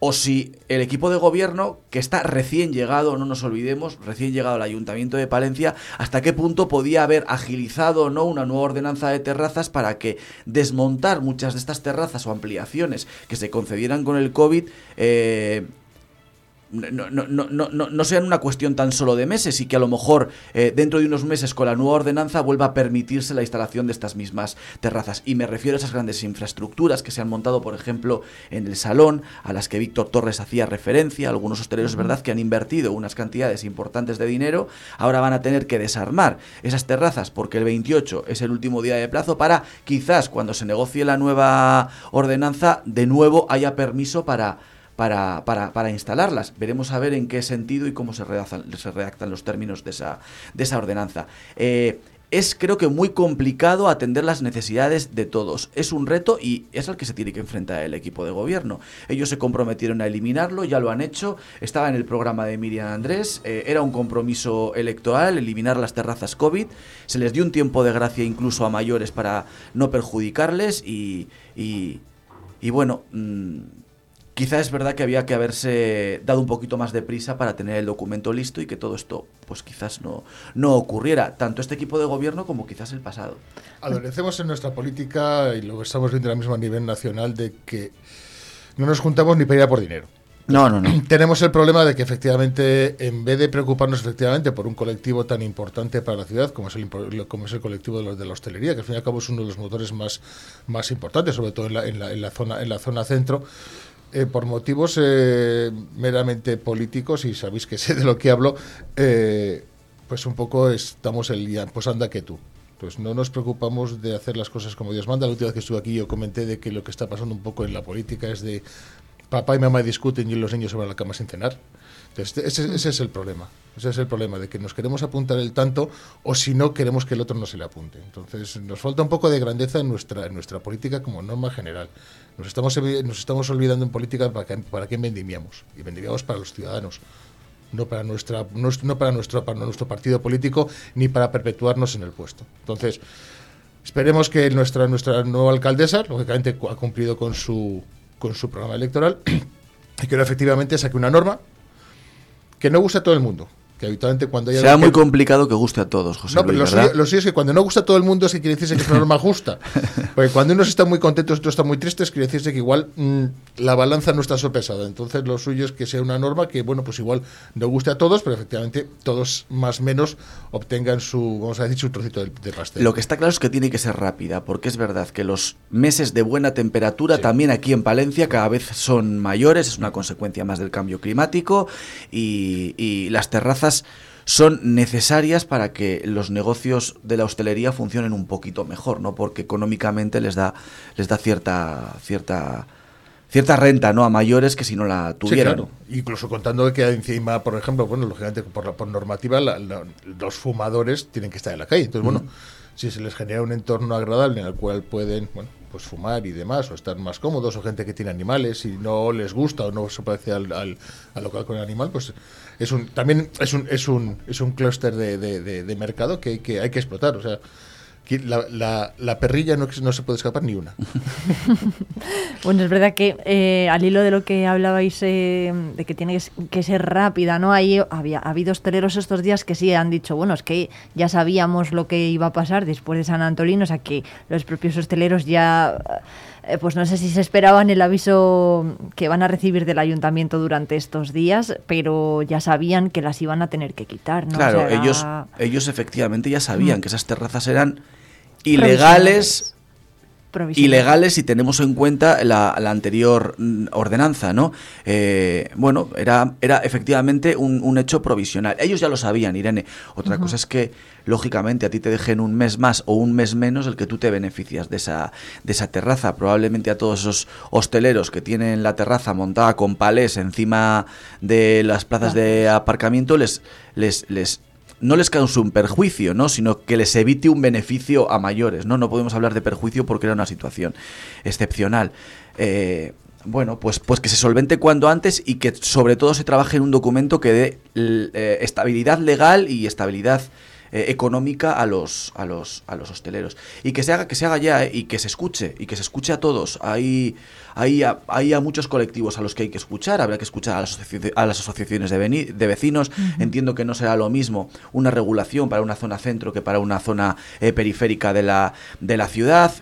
o si el equipo de gobierno, que está recién llegado, no nos olvidemos, recién llegado al Ayuntamiento de Palencia, hasta qué punto podía haber agilizado o no una nueva ordenanza de terrazas para que desmontar muchas de estas terrazas o ampliaciones que se concedieran con el COVID eh, no, no, no, no, no sean una cuestión tan solo de meses y que a lo mejor eh, dentro de unos meses con la nueva ordenanza vuelva a permitirse la instalación de estas mismas terrazas. Y me refiero a esas grandes infraestructuras que se han montado, por ejemplo, en el salón, a las que Víctor Torres hacía referencia, algunos hosteleros, verdad, que han invertido unas cantidades importantes de dinero, ahora van a tener que desarmar esas terrazas porque el 28 es el último día de plazo para quizás cuando se negocie la nueva ordenanza de nuevo haya permiso para para, para, para, instalarlas. Veremos a ver en qué sentido y cómo se redactan, los términos de esa, de esa ordenanza. Eh, es creo que muy complicado atender las necesidades de todos. Es un reto y es al que se tiene que enfrentar el equipo de gobierno. Ellos se comprometieron a eliminarlo, ya lo han hecho. Estaba en el programa de Miriam Andrés, eh, era un compromiso electoral eliminar las terrazas COVID. Se les dio un tiempo de gracia incluso a mayores para no perjudicarles y, y, y bueno... Mmm, Quizá es verdad que había que haberse dado un poquito más de prisa para tener el documento listo y que todo esto, pues quizás no, no ocurriera, tanto este equipo de gobierno como quizás el pasado. Adolecemos en nuestra política, y lo estamos viendo ahora mismo a nivel nacional, de que no nos juntamos ni para ir a por dinero. No, no, no. Tenemos el problema de que efectivamente, en vez de preocuparnos efectivamente por un colectivo tan importante para la ciudad como es el, como es el colectivo de, los, de la hostelería, que al fin y al cabo es uno de los motores más, más importantes, sobre todo en la, en la, en la zona, en la zona centro, eh, por motivos eh, meramente políticos, y sabéis que sé de lo que hablo, eh, pues un poco estamos el día, pues anda que tú. Pues no nos preocupamos de hacer las cosas como Dios manda. La última vez que estuve aquí yo comenté de que lo que está pasando un poco en la política es de papá y mamá discuten y los niños a la cama sin cenar. Ese, es el problema. Ese es el problema, de que nos queremos apuntar el tanto o si no queremos que el otro no se le apunte. Entonces nos falta un poco de grandeza en nuestra, nuestra política como norma general. Nos estamos, nos estamos olvidando en política para, para qué vendimiamos. Y vendimiamos para los ciudadanos. No para, nuestra, no, para, nuestro, para nuestro partido político ni para perpetuarnos en el puesto. Entonces, esperemos que nuestra, nuestra nueva alcaldesa, lógicamente, ha cumplido con su, con su programa electoral y que efectivamente saque una norma que no guste a todo el mundo, que habitualmente cuando hay Será muy que- complicado que guste a todos, José no, pero lo ¿verdad? suyo, lo suyo es que cuando no gusta a todo el mundo, sí quiere decirse que es una norma justa. Porque cuando unos están muy contentos y otros están muy tristes, quiere decirse que igual mm, la balanza no está sopesada. Entonces, lo suyo es que sea una norma que, bueno, pues igual no guste a todos, pero efectivamente todos más o menos obtengan su, vamos a decir, su trocito de, de pastel. Lo que está claro es que tiene que ser rápida, porque es verdad que los meses de buena temperatura también aquí en Palencia cada vez son mayores, es una consecuencia más del cambio climático y, y las terrazas son necesarias para que los negocios de la hostelería funcionen un poquito mejor, ¿no? Porque económicamente les da les da cierta cierta cierta renta, ¿no? A mayores que si no la Sí, tuvieran. claro. Incluso contando que encima, por ejemplo, bueno, lógicamente por, la- por normativa, la- la- los fumadores tienen que estar en la calle. Entonces, bueno, si se les genera un entorno agradable en el cual pueden, bueno, pues fumar y demás, o estar más cómodos, o gente que tiene animales y no les gusta o no se parece al, al, al local con el animal, pues es un, también es un, es un, es un clúster de, de- de- de mercado que hay que, hay que explotar. O sea, la, la, la perrilla no, no se puede escapar ni una. Bueno, es verdad que eh, al hilo de lo que hablabais eh, de que tiene que ser rápida, ¿no? Ahí había ha habido hosteleros estos días que sí han dicho, bueno, es que ya sabíamos lo que iba a pasar después de San Antolín, o sea que los propios hosteleros ya, eh, pues no sé si se esperaban el aviso que van a recibir del ayuntamiento durante estos días, pero ya sabían que las iban a tener que quitar, ¿no? O Claro, sea, ellos, ellos efectivamente ya sabían Mm. que esas terrazas eran ilegales. Ilegales si tenemos en cuenta la, la anterior mm, ordenanza, ¿no? Eh, bueno, era, era efectivamente un, un hecho provisional. Ellos ya lo sabían, Irene. Otra cosa es que, lógicamente, a ti te dejen un mes más o un mes menos el que tú te beneficias de esa, de esa terraza. Probablemente a todos esos hosteleros que tienen la terraza montada con palés encima de las plazas de aparcamiento les, les, les no les cause un perjuicio, ¿no? sino que les evite un beneficio a mayores. No, no podemos hablar de perjuicio porque era una situación excepcional. Eh, bueno, pues, pues que se solvente cuando antes y que sobre todo se trabaje en un documento que dé eh, estabilidad legal y estabilidad eh, económica a los, a los a los hosteleros. Y que se haga que se haga ya eh, y que se escuche y que se escuche a todos. Hay hay a, hay a muchos colectivos a los que hay que escuchar. Habrá que escuchar a las, a las asociaciones de, veni- de vecinos. Entiendo que no será lo mismo una regulación para una zona centro que para una zona eh, periférica de la de la ciudad.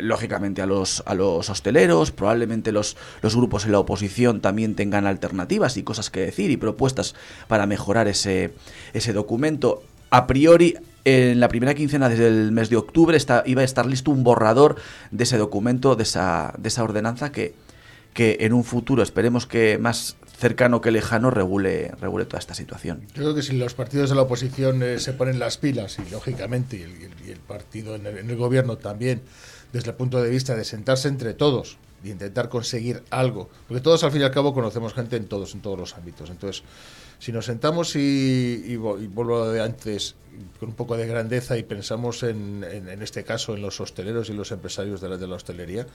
Lógicamente a los a los hosteleros probablemente los los grupos en la oposición también tengan alternativas y cosas que decir y propuestas para mejorar ese ese documento a priori en la primera quincena desde el mes de octubre está, iba a estar listo un borrador de ese documento, de esa, de ordenanza que, en un futuro, esperemos que más cercano que lejano, regule, regule toda esta situación. Yo creo que si los partidos de la oposición eh, se ponen las pilas, y lógicamente, el, partido en el, gobierno también, desde el punto de vista de sentarse entre todos y intentar conseguir algo, porque todos al fin y al cabo conocemos gente en todos, en todos los ámbitos. Entonces, si nos sentamos y, y, y vuelvo de antes, con un poco de grandeza y pensamos en, en, en este caso en los hosteleros y los empresarios de la, de la hostelería,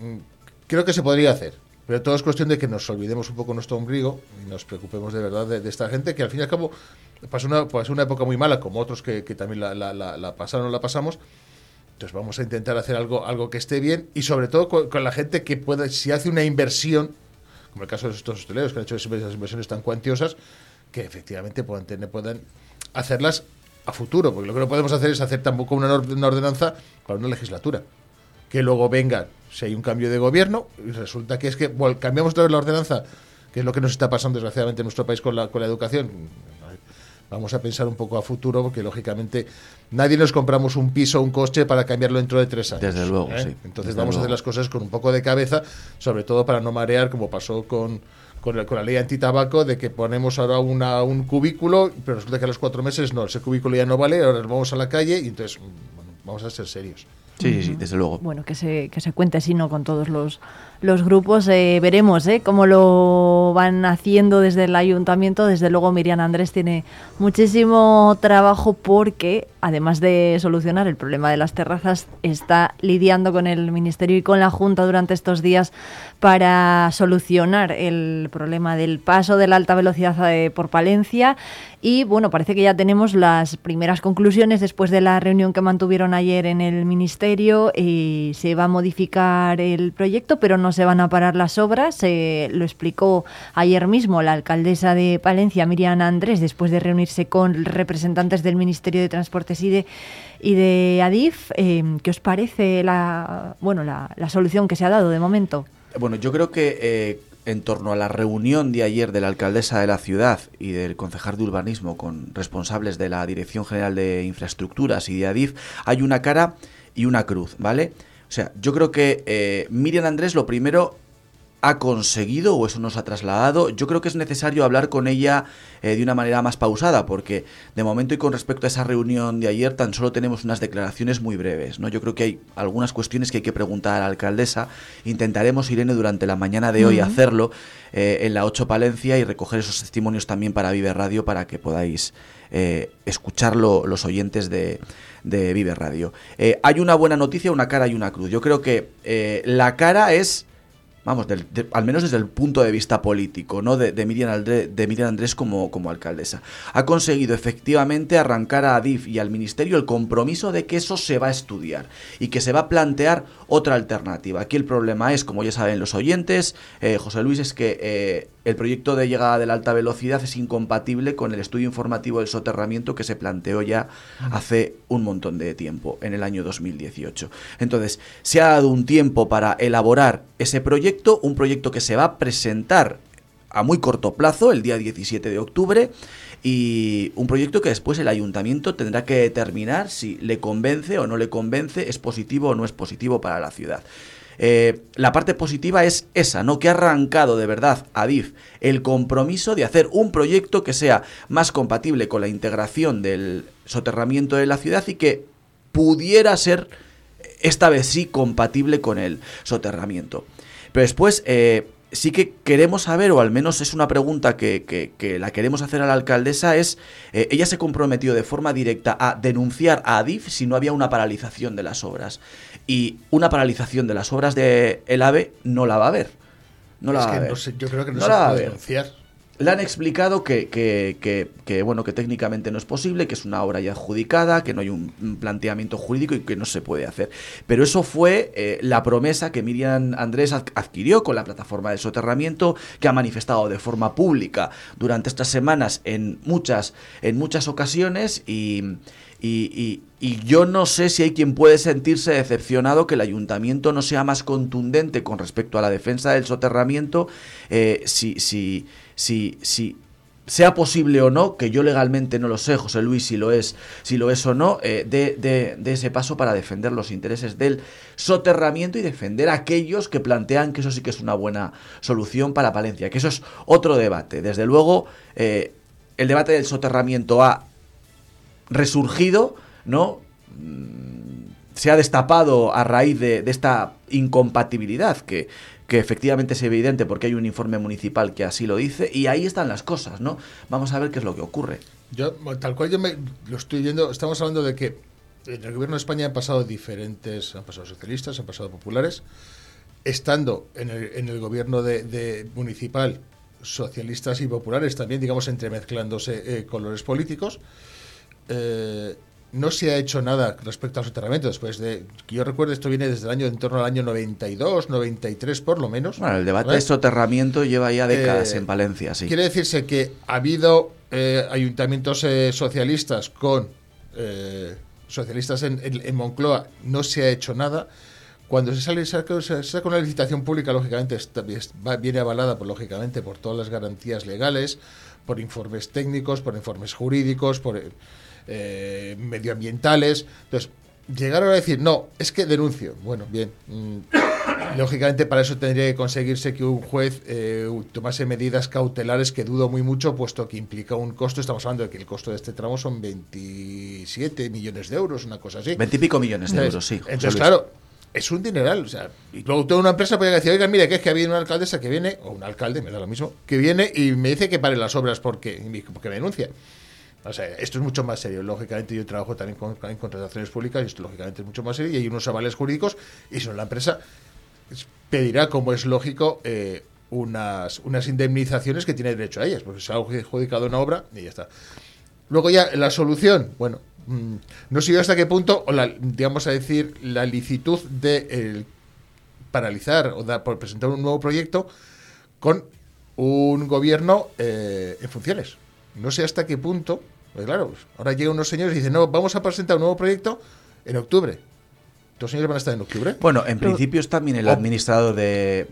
mm, creo que se podría hacer. Pero todo es cuestión de que nos olvidemos un poco nuestro ombligo y nos preocupemos de verdad de, de esta gente que al fin y al cabo pasó una, pasó una época muy mala, como otros que, que también la, la, la pasaron o la pasamos. Entonces vamos a intentar hacer algo, algo que esté bien y sobre todo con, con la gente que pueda, si hace una inversión, como el caso de estos hosteleros que han hecho esas inversiones tan cuantiosas, que efectivamente puedan, tener, puedan hacerlas a futuro, porque lo que no podemos hacer es hacer tampoco una, ordenanza para una legislatura. Que luego venga, si hay un cambio de gobierno, y resulta que es que bueno, cambiamos vez la ordenanza, que es lo que nos está pasando desgraciadamente en nuestro país con la, con la educación. Vamos a pensar un poco a futuro, porque lógicamente nadie nos compramos un piso o un coche para cambiarlo dentro de tres años. Desde luego, ¿eh? sí, Entonces desde vamos a hacer las cosas con un poco de cabeza, sobre todo para no marear, como pasó con, con, la, con la ley antitabaco, de que ponemos ahora una, un cubículo, pero resulta que a los cuatro meses no, ese cubículo ya no vale, ahora nos vamos a la calle y entonces bueno, vamos a ser serios. Sí, sí, sí, desde luego. Bueno, que se, que se cuente así, ¿no? Con todos los, los grupos. Eh, veremos ¿eh? cómo lo van haciendo desde el ayuntamiento. Desde luego, Miriam Andrés tiene muchísimo trabajo porque además de solucionar el problema de las terrazas, está lidiando con el Ministerio y con la Junta durante estos días para solucionar el problema del paso de la alta velocidad eh, por Palencia. Y bueno, parece que ya tenemos las primeras conclusiones después de la reunión que mantuvieron ayer en el Ministerio. Y se va a modificar el proyecto, pero no se van a parar las obras. Lo explicó ayer mismo la alcaldesa de Palencia, Miriam Andrés, después de reunirse con representantes del Ministerio de Transportes y de, y de Adif. Eh, ¿Qué os parece la, bueno, la, la solución que se ha dado de momento? Bueno, yo creo que eh, en torno a la reunión de ayer de la alcaldesa de la ciudad y del concejal de urbanismo con responsables de la Dirección General de Infraestructuras y de ADIF, hay una cara y una cruz, ¿vale? O sea, yo creo que eh, Miriam Andrés lo primero ha conseguido o eso nos ha trasladado. Yo creo que es necesario hablar con ella eh, de una manera más pausada, porque de momento y con respecto a esa reunión de ayer tan solo tenemos unas declaraciones muy breves. ¿no? Yo creo que hay algunas cuestiones que hay que preguntar a la alcaldesa. Intentaremos, Irene, durante la mañana de hoy hacerlo eh, en la 8 Palencia y recoger esos testimonios también para Vive Radio para que podáis eh, escucharlo los oyentes de, de Vive Radio. hay una buena noticia, una cara y una cruz. Yo creo que la cara es vamos, al menos desde el punto de vista político, ¿no? De, de, Miriam, de Andrés como, como alcaldesa. Ha conseguido efectivamente arrancar a Adif y al Ministerio el compromiso de que eso se va a estudiar y que se va a plantear otra alternativa. Aquí el problema es, como ya saben los oyentes, eh, José Luis, es que eh, el proyecto de llegada de la alta velocidad es incompatible con el estudio informativo del soterramiento que se planteó ya hace un montón de tiempo, en el año 2018. Entonces, se ha dado un tiempo para elaborar ese proyecto, un proyecto que se va a presentar a muy corto plazo, el día 17 de octubre, y un proyecto que después el ayuntamiento tendrá que determinar si le convence o no le convence, es positivo o no es positivo para la ciudad. Eh, la parte positiva es esa, ¿no? Que ha arrancado de verdad a DIF el compromiso de hacer un proyecto que sea más compatible con la integración del soterramiento de la ciudad y que pudiera ser, esta vez sí, compatible con el soterramiento. Pero después, eh, sí que queremos saber, o al menos es una pregunta que, la queremos hacer a la alcaldesa, es, eh, ella se comprometió de forma directa a denunciar a Adif si no había una paralización de las obras. Y una paralización de las obras de el AVE no la va a haber. No la va a ver. yo creo que no, se puede denunciar. Le han explicado que, que, que, bueno, que técnicamente no es posible, que es una obra ya adjudicada, que no hay un, planteamiento jurídico y que no se puede hacer. Pero eso fue eh, la promesa que Miriam Andrés adquirió con la plataforma de soterramiento, que ha manifestado de forma pública durante estas semanas en muchas, en muchas ocasiones y, y, yo no sé si hay quien puede sentirse decepcionado que el ayuntamiento no sea más contundente con respecto a la defensa del soterramiento, eh, si, si, si, si sea posible o no, que yo legalmente no lo sé, José Luis, si lo es, si lo es o no, eh, de, de, ese paso para defender los intereses del soterramiento y defender a aquellos que plantean que eso sí que es una buena solución para Palencia, que eso es otro debate. Desde luego, eh, el debate del soterramiento ha resurgido, ¿no? Mm, se ha destapado a raíz de, esta incompatibilidad que, que efectivamente es evidente porque hay un informe municipal que así lo dice y ahí están las cosas, ¿no? Vamos a ver qué es lo que ocurre. Yo, tal cual yo me lo estoy viendo, estamos hablando de que en el gobierno de España han pasado diferentes, han pasado socialistas, han pasado populares, estando en el, gobierno de, municipal socialistas y populares también, digamos, entremezclándose eh, colores políticos. Eh, no se ha hecho nada respecto al soterramiento. Después de que yo recuerdo, esto viene desde el año en torno al año 92, 93 por lo menos. Bueno, el debate de soterramiento lleva ya décadas eh, en Valencia, sí. Quiere decirse que ha habido eh, ayuntamientos socialistas con socialistas en, en, Moncloa, no se ha hecho nada. Cuando se sale se saca una licitación pública, lógicamente viene avalada, por, lógicamente, por todas las garantías legales, por informes técnicos, por informes jurídicos, por eh, medioambientales. Entonces, llegaron a decir, no, es que denuncio. Bueno, bien. Mm, lógicamente para eso tendría que conseguirse que un juez eh, tomase medidas cautelares que dudo muy mucho, puesto que implica un costo. Estamos hablando de que el costo de este tramo son 27 millones de euros, una cosa así. 20 y pico millones de euros, sí. Entonces, claro, es un dineral. O sea, y luego toda una empresa puede decir, oiga, mire, que es que había una alcaldesa que viene, o un alcalde, me da lo mismo, que viene y me dice que pare las obras porque, porque me denuncia. O sea, esto es mucho más serio. Lógicamente, yo trabajo también con, en contrataciones públicas y esto, lógicamente, es mucho más serio. Y hay unos avales jurídicos y si no, la empresa pedirá, como es lógico, eh, unas, unas indemnizaciones que tiene derecho a ellas, porque se ha adjudicado una obra y ya está. Luego ya la solución, bueno, mm, no sé hasta qué punto, o la, digamos a decir, la licitud de paralizar o por presentar un nuevo proyecto con un gobierno eh, en funciones. No sé hasta qué punto, pues claro, pues ahora llegan unos señores y dicen, no, vamos a presentar un nuevo proyecto en octubre. ¿Los señores van a estar en octubre? Bueno, en principio es también el administrador de,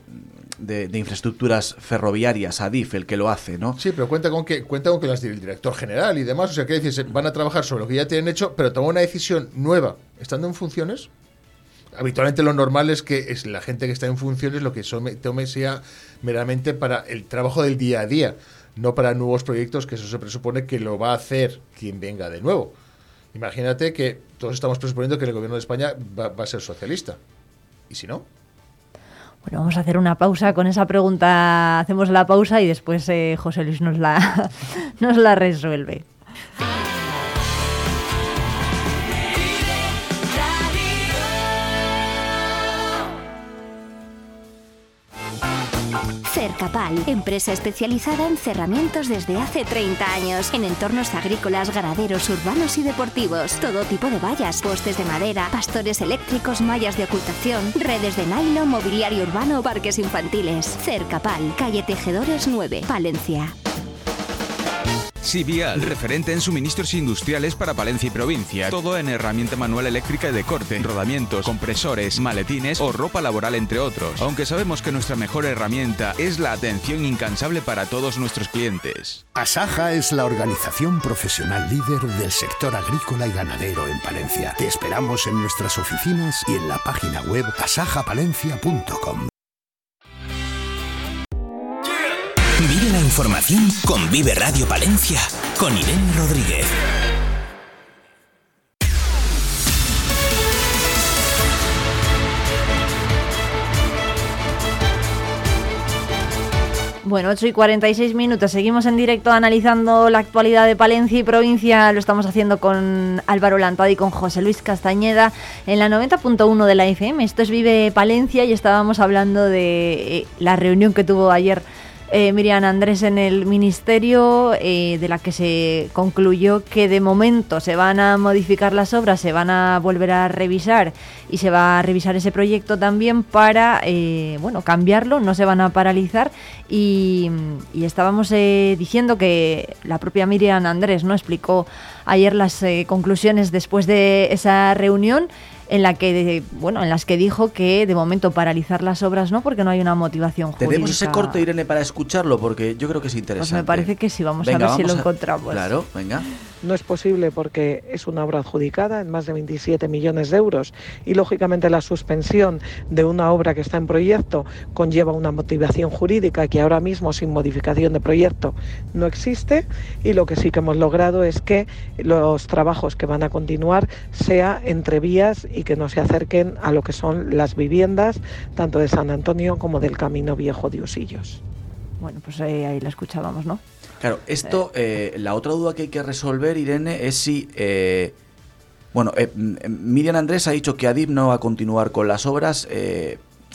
de, infraestructuras ferroviarias, ADIF, el que lo hace, ¿no? Sí, pero cuenta con que cuenta con que el director general y demás, o sea, que decir, van a trabajar sobre lo que ya tienen hecho, pero tomar una decisión nueva, estando en funciones. Habitualmente lo normal es que es la gente que está en funciones lo que tome sea meramente para el trabajo del día a día, no para nuevos proyectos, que eso se presupone que lo va a hacer quien venga de nuevo. Imagínate que todos estamos presuponiendo que el gobierno de España va, a ser socialista. ¿Y si no? Bueno, vamos a hacer una pausa con esa pregunta. Hacemos la pausa y después eh, José Luis nos la, nos la resuelve. Cercapal, empresa especializada en cerramientos desde hace 30 años, en entornos agrícolas, ganaderos, urbanos y deportivos. Todo tipo de vallas, postes de madera, pastores eléctricos, mallas de ocultación, redes de nylon, mobiliario urbano, parques infantiles. Cercapal, calle Tejedores 9, Palencia. Sibial, referente en suministros industriales para Palencia y provincia. Todo en herramienta manual eléctrica y de corte, rodamientos, compresores, maletines o ropa laboral, entre otros. Aunque sabemos que nuestra mejor herramienta es la atención incansable para todos nuestros clientes. Asaja es la organización profesional líder del sector agrícola y ganadero en Palencia. Te esperamos en nuestras oficinas y en la página web asajapalencia.com. información con Vive Radio Palencia, con Irene Rodríguez. Bueno, 8 y 46 minutos. Seguimos en directo analizando la actualidad de Palencia y provincia. Lo estamos haciendo con Álvaro Lantado y con José Luis Castañeda en la 90.1 de la FM. Esto es Vive Palencia y estábamos hablando de eh, la reunión que tuvo ayer eh, Miriam Andrés en el Ministerio, eh, de la que se concluyó que de momento se van a modificar las obras, se van a volver a revisar y se va a revisar ese proyecto también para eh, bueno cambiarlo, no se van a paralizar. Y, y estábamos diciendo que la propia Miriam Andrés no explicó ayer las conclusiones después de esa reunión en la que bueno en las que dijo que de momento paralizar las obras no porque no hay una motivación jurídica. Tenemos ese corte Irene para escucharlo porque yo creo que es interesante. Pues me parece que sí, vamos a ver si lo encontramos. Claro, venga. No es posible porque es una obra adjudicada en más de 27 millones de euros y lógicamente la suspensión de una obra que está en proyecto conlleva una motivación jurídica que ahora mismo sin modificación de proyecto no existe y lo que sí que hemos logrado es que los trabajos que van a continuar sea entre vías y que no se acerquen a lo que son las viviendas tanto de San Antonio como del Camino Viejo de Usillos. Bueno, pues eh, ahí la escuchábamos, ¿no? Claro, esto, eh, la otra duda que hay que resolver, Irene, es si... Eh, bueno, Miriam Andrés ha dicho que Adib no va a continuar con las obras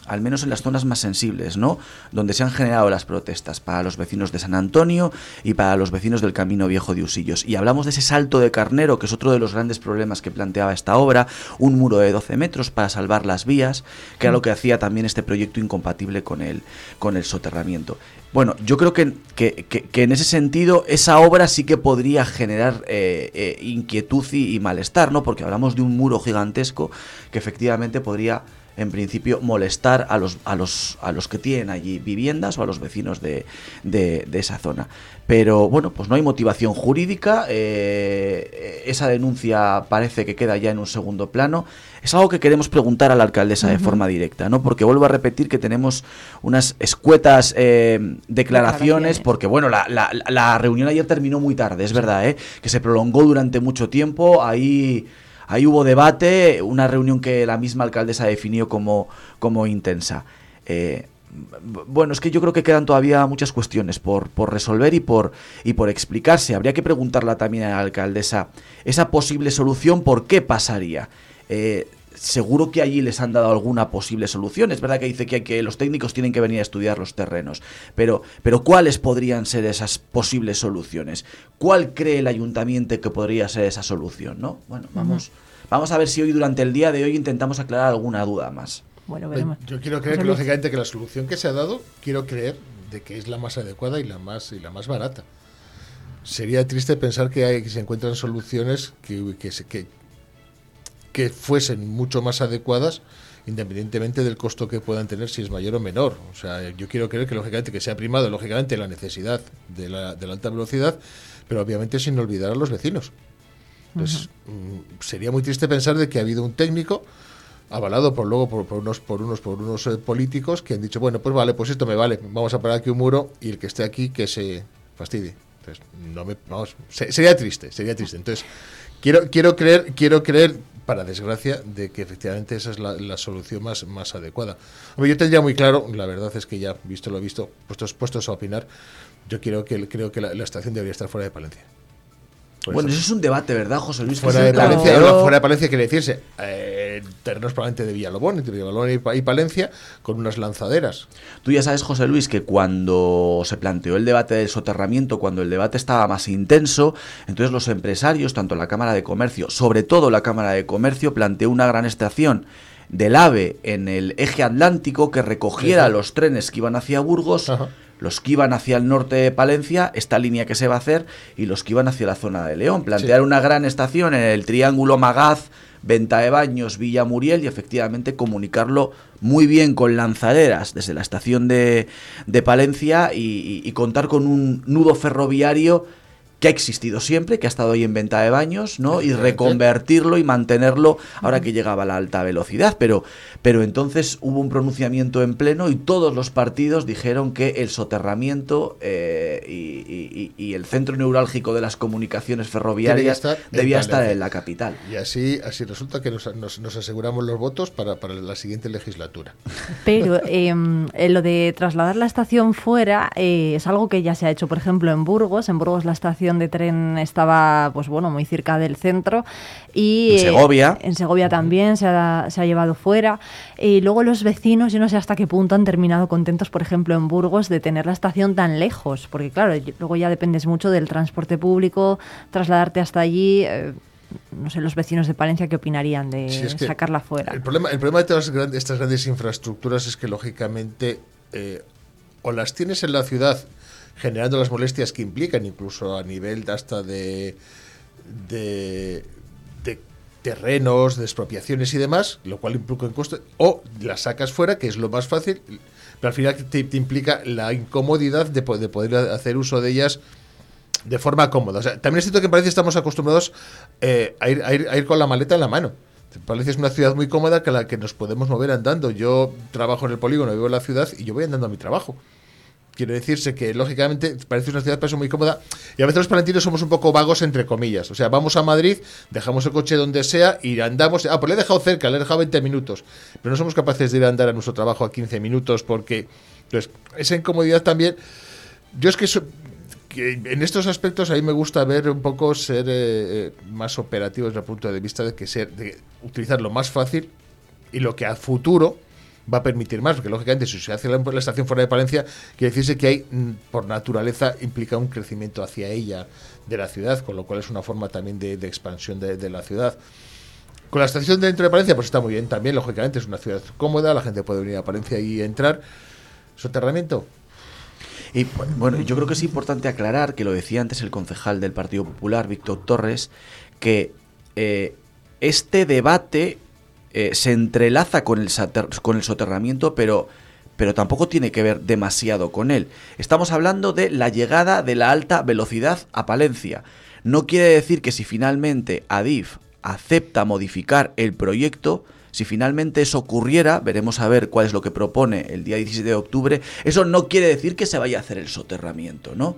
al menos en las zonas más sensibles, ¿no? Donde se han generado las protestas para los vecinos de San Antonio y para los vecinos del Camino Viejo de Usillos. Y hablamos de ese salto de carnero, que es otro de los grandes problemas que planteaba esta obra, un muro de 12 metros para salvar las vías, que era lo que hacía también este proyecto incompatible con el, con el soterramiento. Bueno, yo creo que, que, en ese sentido esa obra sí que podría generar eh, eh, inquietud y, y malestar, ¿no? Porque hablamos de un muro gigantesco que efectivamente podría en principio, molestar a los, a los, a los que tienen allí viviendas o a los vecinos de, de, esa zona. Pero bueno, pues no hay motivación jurídica, eh, esa denuncia parece que queda ya en un segundo plano. Es algo que queremos preguntar a la alcaldesa de forma directa, ¿no? Porque vuelvo a repetir que tenemos unas escuetas eh, declaraciones, porque bueno, la, la, la, reunión ayer terminó muy tarde, es verdad, ¿eh? que se prolongó durante mucho tiempo, ahí Ahí hubo debate, una reunión que la misma alcaldesa definió como, como intensa. Eh, bueno, es que yo creo que quedan todavía muchas cuestiones por, por resolver y por, y por explicarse. Habría que preguntarla también a la alcaldesa esa posible solución, ¿por qué pasaría? Eh, seguro que allí les han dado alguna posible solución. Es verdad que dice que, que, los técnicos tienen que venir a estudiar los terrenos, pero, pero ¿cuáles podrían ser esas posibles soluciones? ¿Cuál cree el ayuntamiento que podría ser esa solución? ¿no? Bueno, vamos, vamos a ver si hoy durante el día de hoy intentamos aclarar alguna duda más. Bueno, veremos. Yo quiero creer que lógicamente que la solución que se ha dado, quiero creer de que es la más adecuada y la más y la más barata. Sería triste pensar que, hay, que se encuentran soluciones que, que, que, que fuesen mucho más adecuadas independientemente del costo que puedan tener si es mayor o menor. O sea, yo quiero creer que lógicamente que se ha primado lógicamente la necesidad de la, de la alta velocidad, pero obviamente sin olvidar a los vecinos. Entonces, uh -huh. sería muy triste pensar de que ha habido un técnico avalado por luego por, por unos por unos por unos eh, políticos que han dicho bueno pues vale pues esto me vale vamos a parar aquí un muro y el que esté aquí que se fastidie entonces no me vamos se, sería triste sería triste entonces quiero quiero creer quiero creer para desgracia de que efectivamente esa es la, solución más más adecuada. Yo tendría muy claro la verdad es que ya visto lo visto puestos puestos a opinar yo quiero que creo que la estación debería estar fuera de Palencia por bueno, eso es un debate, ¿verdad, José Luis? Fuera de, Palencia, claro. fuera de Palencia quiere decirse eh, terrenos probablemente de Villalobón, entre Villalobón y Palencia, con unas lanzaderas. Tú ya sabes, José Luis, que cuando se planteó el debate del soterramiento, cuando el debate estaba más intenso, entonces los empresarios, tanto la Cámara de Comercio, sobre todo la Cámara de Comercio, planteó una gran estación del AVE en el eje atlántico que recogiera sí, sí. los trenes que iban hacia Burgos. Ajá los que iban hacia el norte de Palencia, esta línea que se va a hacer, y los que iban hacia la zona de León. Plantear sí. una gran estación en el triángulo Magaz, Venta de Baños, Villa Muriel y efectivamente comunicarlo muy bien con lanzaderas desde la estación de, de Palencia y, y, y contar con un nudo ferroviario que ha existido siempre, que ha estado ahí en venta de baños, ¿no? Y reconvertirlo y mantenerlo ahora que llegaba la alta velocidad. Pero, pero entonces hubo un pronunciamiento en pleno y todos los partidos dijeron que el soterramiento eh, y, y, y, el centro neurálgico de las comunicaciones ferroviarias estar debía en estar en la capital. Y así, así resulta que nos, nos, nos aseguramos los votos para, para, la siguiente legislatura. Pero eh, lo de trasladar la estación fuera eh, es algo que ya se ha hecho, por ejemplo, en Burgos. En Burgos la estación de tren estaba pues bueno muy cerca del centro y en Segovia. eh, en Segovia también se ha, se ha, llevado fuera. Y luego los vecinos yo no sé hasta qué punto han terminado contentos por ejemplo en Burgos de tener la estación tan lejos porque claro luego ya dependes mucho del transporte público trasladarte hasta allí eh, no sé los vecinos de Palencia qué opinarían de sí, es que sacarla fuera. El problema, el problema de todas grandes, estas grandes infraestructuras es que lógicamente eh, o las tienes en la ciudad generando las molestias que implican, incluso a nivel hasta de, de, de terrenos, de expropiaciones y demás, lo cual implica un coste, o las sacas fuera, que es lo más fácil, pero al final te, implica la incomodidad de, de, poder hacer uso de ellas de forma cómoda. O sea, también es cierto que en Palencia estamos acostumbrados eh, a, ir, a, ir, a ir con la maleta en la mano. Palencia es una ciudad muy cómoda que la que nos podemos mover andando. Yo trabajo en el polígono, vivo en la ciudad y yo voy andando a mi trabajo. Quiero decirse que, lógicamente, parece una ciudad muy cómoda y a veces los palentinos somos un poco vagos, entre comillas. O sea, vamos a Madrid, dejamos el coche donde sea y andamos. Ah, pues le he dejado cerca, le he dejado 20 minutos. Pero no somos capaces de ir a andar a nuestro trabajo a 15 minutos porque. Entonces, esa incomodidad también. Yo es que, so, en estos aspectos a mí me gusta ver un poco ser eh, más operativo desde el punto de vista de que ser, de utilizar lo más fácil y lo que a futuro va a permitir más, porque lógicamente si se hace la, estación fuera de Palencia, quiere decirse que hay, mm, por naturaleza, implica un crecimiento hacia ella de la ciudad, con lo cual es una forma también de, expansión de, de, la ciudad. Con la estación dentro de Palencia, pues está muy bien también, lógicamente es una ciudad cómoda, la gente puede venir a Palencia y entrar. Soterramiento, y bueno, yo creo que es importante aclarar, que lo decía antes el concejal del Partido Popular, Víctor Torres, que eh, este debate eh, se entrelaza con el, con el soterramiento, pero, pero tampoco tiene que ver demasiado con él. Estamos hablando de la llegada de la alta velocidad a Palencia. No quiere decir que si finalmente Adif acepta modificar el proyecto, si finalmente eso ocurriera, veremos a ver cuál es lo que propone el día 17 de octubre, eso no quiere decir que se vaya a hacer el soterramiento, ¿no?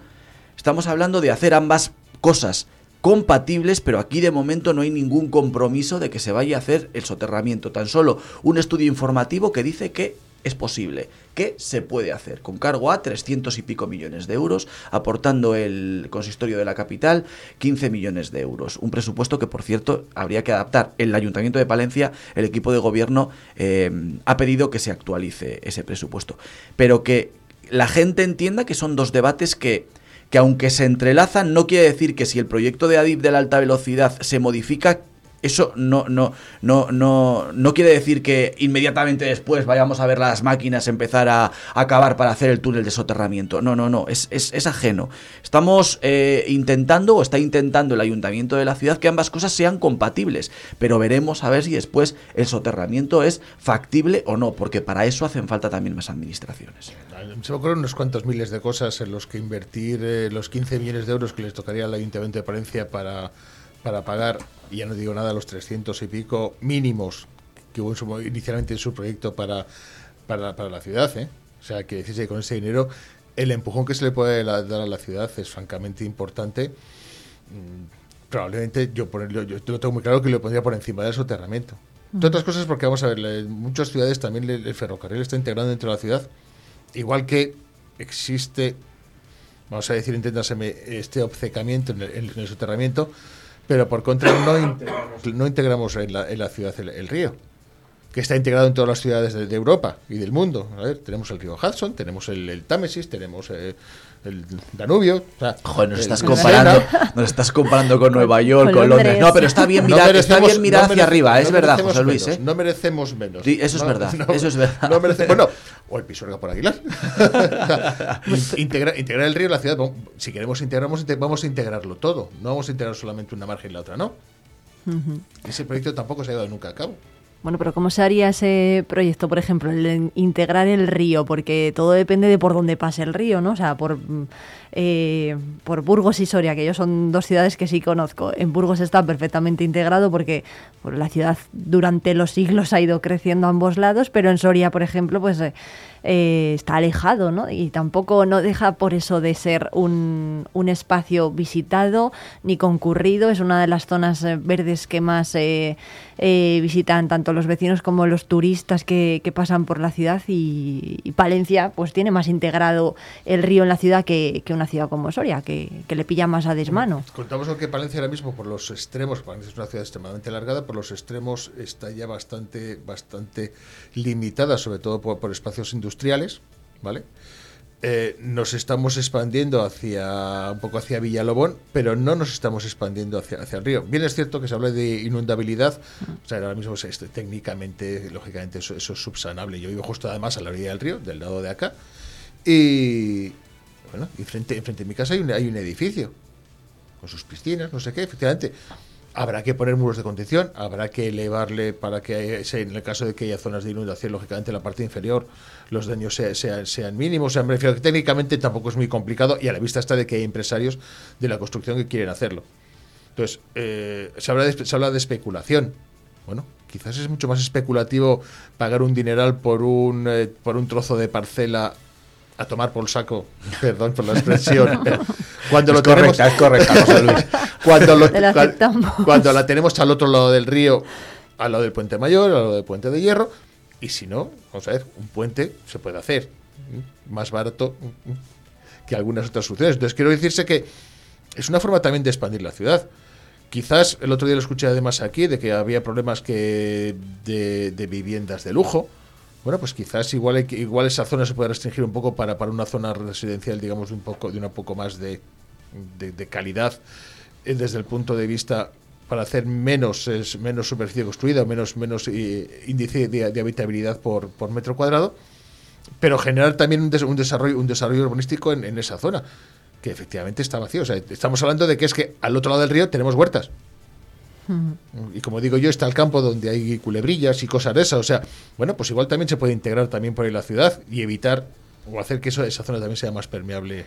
Estamos hablando de hacer ambas cosas compatibles, pero aquí de momento no hay ningún compromiso de que se vaya a hacer el soterramiento, tan solo un estudio informativo que dice que es posible. ¿Qué se puede hacer? Con cargo a 300 y pico millones de euros, aportando el consistorio de la capital 15 millones de euros. Un presupuesto que, por cierto, habría que adaptar. El Ayuntamiento de Palencia, el equipo de gobierno, eh, ha pedido que se actualice ese presupuesto. Pero que la gente entienda que son dos debates que que aunque se entrelazan, no quiere decir que si el proyecto de ADIP de la alta velocidad se modifica, eso no, no, no, no, no quiere decir que inmediatamente después vayamos a ver las máquinas empezar a, acabar para hacer el túnel de soterramiento. No, no, no, es, es, ajeno. Estamos eh, intentando, o está intentando el ayuntamiento de la ciudad, que ambas cosas sean compatibles, pero veremos a ver si después el soterramiento es factible o no, porque para eso hacen falta también más administraciones. Se me ocurren unos cuantos miles de cosas en los que invertir eh, los 15 millones de euros que les tocaría al ayuntamiento de Palencia para para pagar, y ya no digo nada, los 300 y pico mínimos que hubo inicialmente en su proyecto para, para, para la ciudad. ¿eh? O sea, que decirse que con ese dinero el empujón que se le puede dar a la ciudad es francamente importante. Mm, probablemente yo, ponerlo, yo lo tengo muy claro que lo pondría por encima del soterramiento. Entre otras cosas porque, vamos a ver, en muchas ciudades también el, ferrocarril está integrado dentro de la ciudad, igual que existe, vamos a decir, inténtaseme, este obcecamiento en el, en el soterramiento, pero por contra no integramos, no integramos en, la, en la ciudad el, río, que está integrado en todas las ciudades de, Europa y del mundo. A ver, tenemos el río Hudson, tenemos el, Támesis, tenemos eh, el Danubio. Joder, nos estás comparando, nos estás comparando con Nueva York, con, Londres. No, pero está bien mirar, está bien mirar hacia arriba, es verdad, José Luis. ¿eh? No merecemos menos. Sí, eso es verdad, eso es verdad. bueno, o el Pisuerga por Aguilar. integrar, el río en la ciudad, si queremos integrarnos, vamos a integrarlo todo. No vamos a integrar solamente una margen y la otra, ¿no? Ese proyecto tampoco se ha llevado nunca a cabo. Bueno, pero ¿cómo se haría ese proyecto, por ejemplo, el integrar el río? Porque todo depende de por dónde pase el río, ¿no? O sea, por, eh, por Burgos y Soria, que yo son dos ciudades que sí conozco. En Burgos está perfectamente integrado porque por la ciudad durante los siglos ha ido creciendo a ambos lados, pero en Soria, por ejemplo, pues eh, eh, está alejado, ¿no? Y tampoco no deja por eso de ser un, un, espacio visitado ni concurrido. Es una de las zonas verdes que más visitan tanto los vecinos como los turistas que, que pasan por la ciudad y, Palencia pues tiene más integrado el río en la ciudad que, que una ciudad como Soria, que, que, le pilla más a desmano. Contamos con que Palencia ahora mismo por los extremos, Palencia es una ciudad extremadamente alargada, por los extremos está ya bastante, bastante limitada, sobre todo por, por espacios industriales ¿vale? Eh, nos estamos expandiendo hacia un poco hacia Villalobón, pero no nos estamos expandiendo hacia, hacia el río. Bien es cierto que se habla de inundabilidad, o sea, ahora mismo este, técnicamente, lógicamente, eso, es subsanable. Yo vivo justo además a la orilla del río, del lado de acá, y bueno, y frente, enfrente de mi casa hay un, hay un edificio con sus piscinas, no sé qué, efectivamente. Habrá que poner muros de contención, habrá que elevarle para que, en el caso de que haya zonas de inundación, lógicamente la parte inferior, los daños sean, sean, mínimos. O sea, que técnicamente tampoco es muy complicado y a la vista está de que hay empresarios de la construcción que quieren hacerlo. Entonces, eh, se, habla de, se habla de especulación. Bueno, quizás es mucho más especulativo pagar un dineral por un, eh, por un trozo de parcela a tomar por saco, perdón por la expresión, cuando lo tenemos, es correcta, José Luis. Cuando, cuando la tenemos al otro lado del río, al lado del puente mayor, al lado del puente de hierro, y si no, vamos a ver, un puente se puede hacer más barato que algunas otras soluciones. Entonces quiero decirse que es una forma también de expandir la ciudad. Quizás el otro día lo escuché además aquí de que había problemas que de, de viviendas de lujo bueno, pues quizás igual, igual esa zona se puede restringir un poco para, para una zona residencial, digamos, de un poco, de una poco más de, de, calidad eh, desde el punto de vista para hacer menos menos superficie construida, menos menos eh, índice de, habitabilidad por, por, metro cuadrado, pero generar también un, un desarrollo un desarrollo urbanístico en, en, esa zona que efectivamente está vacío. O sea, estamos hablando de que es que al otro lado del río tenemos huertas. Y como digo yo, está el campo donde hay culebrillas y cosas de esas. O sea, bueno, pues igual también se puede integrar también por ahí la ciudad y evitar o hacer que eso, esa zona también sea más permeable.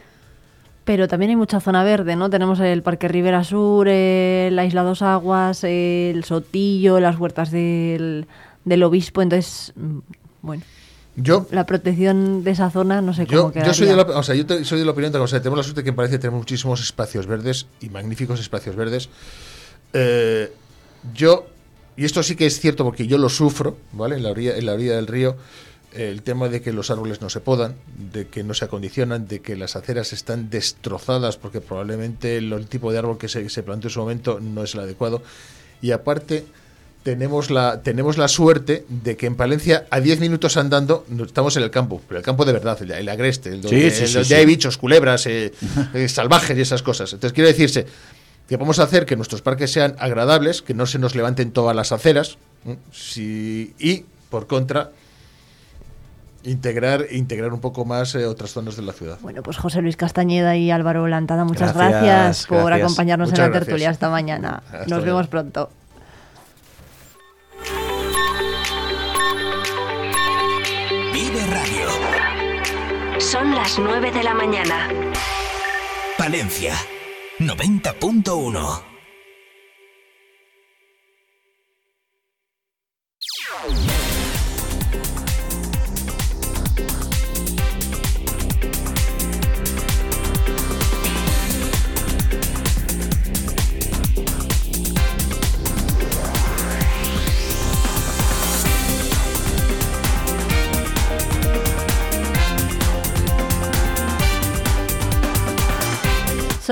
Pero también hay mucha zona verde, ¿no? Tenemos el Parque Rivera Sur, la Isla Dos Aguas, el Sotillo, las huertas del, del Obispo. Entonces, mm, bueno. Yo, la protección de esa zona no sé cómo yo soy de la, o sea, yo soy de la opinión de que tenemos la suerte que parece tener muchísimos espacios verdes y magníficos espacios verdes eh, yo, y esto sí que es cierto porque yo lo sufro, ¿vale? En la orilla, en la orilla del río, el tema de que los árboles no se podan, de que no se acondicionan, de que las aceras están destrozadas porque probablemente el, tipo de árbol que se, se planteó en su momento no es el adecuado. Y aparte, tenemos la, tenemos la suerte de que en Palencia, a 10 minutos andando, estamos en el campo, pero el campo de verdad, el, agreste, el donde, hay bichos, culebras, eh, eh, salvajes y esas cosas. Entonces, quiere decirse que vamos a hacer que nuestros parques sean agradables, que no se nos levanten todas las aceras, y por contra, integrar integrar un poco más eh, otras zonas de la ciudad. Bueno, pues José Luis Castañeda y Álvaro Lantada, muchas gracias, por acompañarnos en la tertulia esta mañana. Nos vemos pronto. Vive Radio. Son las 9 de la mañana. Palencia 90.1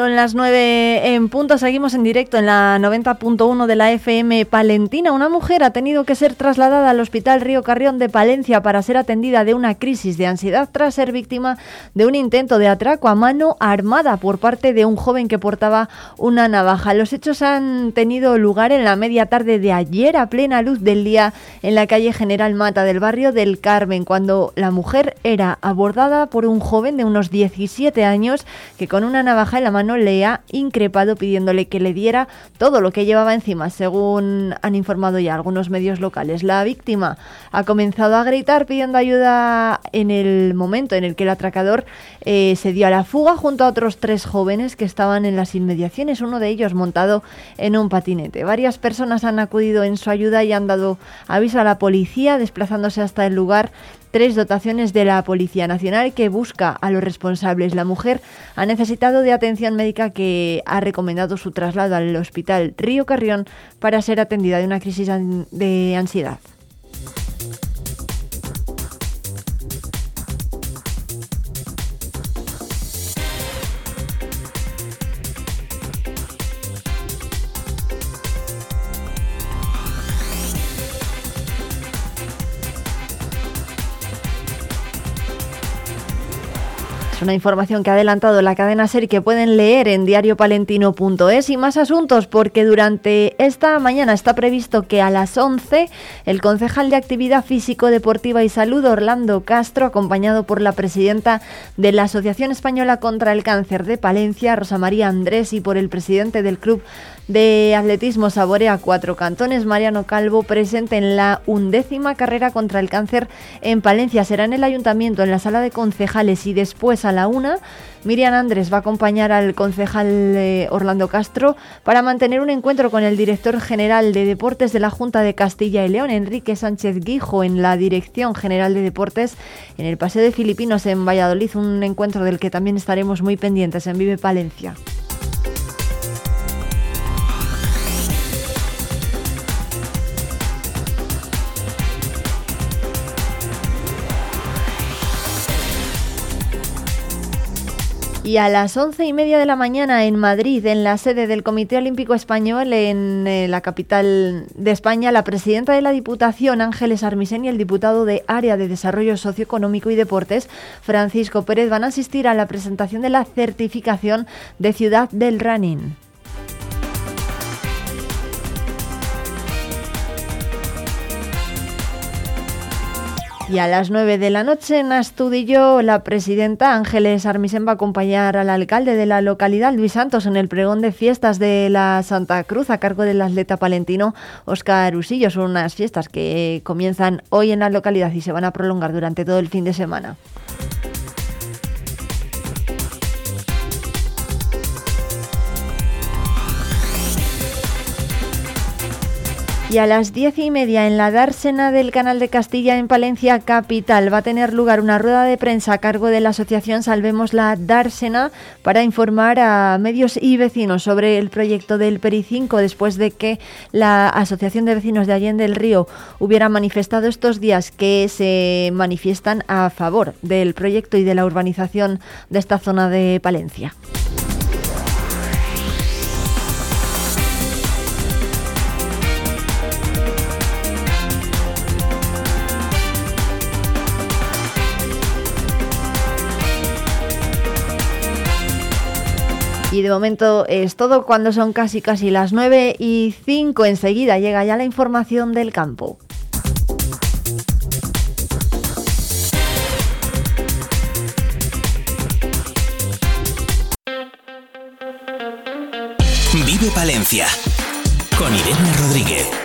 Son las 9 en punto, seguimos en directo en la 90.1 de la FM Palentina. Una mujer ha tenido que ser trasladada al Hospital Río Carrión de Palencia para ser atendida de una crisis de ansiedad tras ser víctima de un intento de atraco a mano armada por parte de un joven que portaba una navaja. Los hechos han tenido lugar en la media tarde de ayer a plena luz del día en la calle General Mata del barrio del Carmen, cuando la mujer era abordada por un joven de unos 17 años que con una navaja en la mano le ha increpado pidiéndole que le diera todo lo que llevaba encima, según han informado ya algunos medios locales. La víctima ha comenzado a gritar pidiendo ayuda en el momento en el que el atracador eh, se dio a la fuga junto a otros tres jóvenes que estaban en las inmediaciones, uno de ellos montado en un patinete. Varias personas han acudido en su ayuda y han dado aviso a la policía desplazándose hasta el lugar tres dotaciones de la Policía Nacional que busca a los responsables. La mujer ha necesitado de atención médica que ha recomendado su traslado al Hospital Río Carrión para ser atendida de una crisis de ansiedad. Una información que ha adelantado la cadena SER que pueden leer en diariopalentino.es y más asuntos porque durante esta mañana está previsto que a las 11 el concejal de Actividad Físico, Deportiva y Salud, Orlando Castro, acompañado por la presidenta de la Asociación Española contra el Cáncer de Palencia, Rosa María Andrés, y por el presidente del Club de Atletismo Saborea Cuatro Cantones, Mariano Calvo, presente en la undécima carrera contra el cáncer en Palencia. Será en el ayuntamiento, en la sala de concejales y después a la una. Miriam Andrés va a acompañar al concejal eh, Orlando Castro para mantener un encuentro con el director general de Deportes de la Junta de Castilla y León, Enrique Sánchez Guijo, en la Dirección General de Deportes en el Paseo de Filipinos en Valladolid, un encuentro del que también estaremos muy pendientes en Vive Palencia. Y a las once y media de la mañana en Madrid, en la sede del Comité Olímpico Español, en eh, la capital de España, la presidenta de la Diputación, Ángeles Armisen, y el diputado de Área de Desarrollo Socioeconómico y Deportes, Francisco Pérez, van a asistir a la presentación de la certificación de Ciudad del Running. Y a las 9 de la noche en Astudillo, la presidenta Ángeles Armisen va a acompañar al alcalde de la localidad, Luis Santos, en el pregón de fiestas de la Santa Cruz a cargo del atleta palentino Oscar Usillo. Son unas fiestas que comienzan hoy en la localidad y se van a prolongar durante todo el fin de semana. Y a las diez y media en la dársena del Canal de Castilla en Palencia Capital va a tener lugar una rueda de prensa a cargo de la asociación Salvemos la Dársena para informar a medios y vecinos sobre el proyecto del Peri5 después de que la Asociación de Vecinos de Allende del Río hubiera manifestado estos días que se manifiestan a favor del proyecto y de la urbanización de esta zona de Palencia. Y de momento es todo cuando son casi casi las 9 y 5. Enseguida llega ya la información del campo. Vive Palencia con Irene Rodríguez.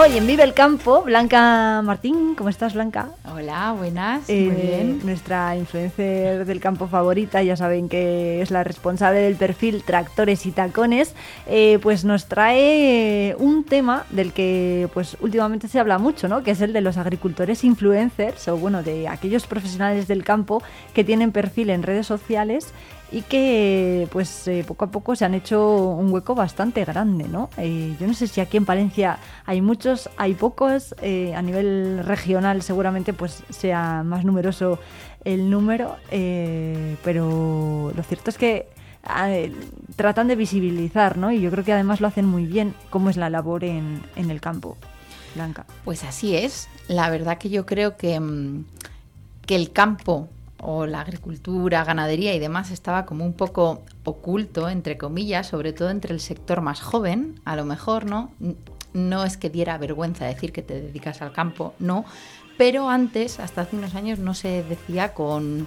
Hoy en Vive el Campo, Blanca Martín, ¿cómo estás Blanca? Hola, buenas, muy eh, bien. Nuestra influencer del campo favorita, ya saben que es la responsable del perfil Tractores y Tacones, eh, pues nos trae un tema del que pues últimamente se habla mucho, ¿no? Que es el de los agricultores influencers o bueno, de aquellos profesionales del campo que tienen perfil en redes sociales y que pues eh, poco a poco se han hecho un hueco bastante grande, ¿no? Eh, yo no sé si aquí en Palencia hay muchos, hay pocos, eh, a nivel regional seguramente pues sea más numeroso el número, pero lo cierto es que tratan de visibilizar, ¿no? Y yo creo que además lo hacen muy bien cómo es la labor en, en el campo. Blanca. Pues así es. La verdad que yo creo que, mm, que el campo o la agricultura, ganadería y demás estaba como un poco oculto, entre comillas, sobre todo entre el sector más joven, a lo mejor, ¿no? No es que diera vergüenza decir que te dedicas al campo, no, pero antes, hasta hace unos años, no se decía con,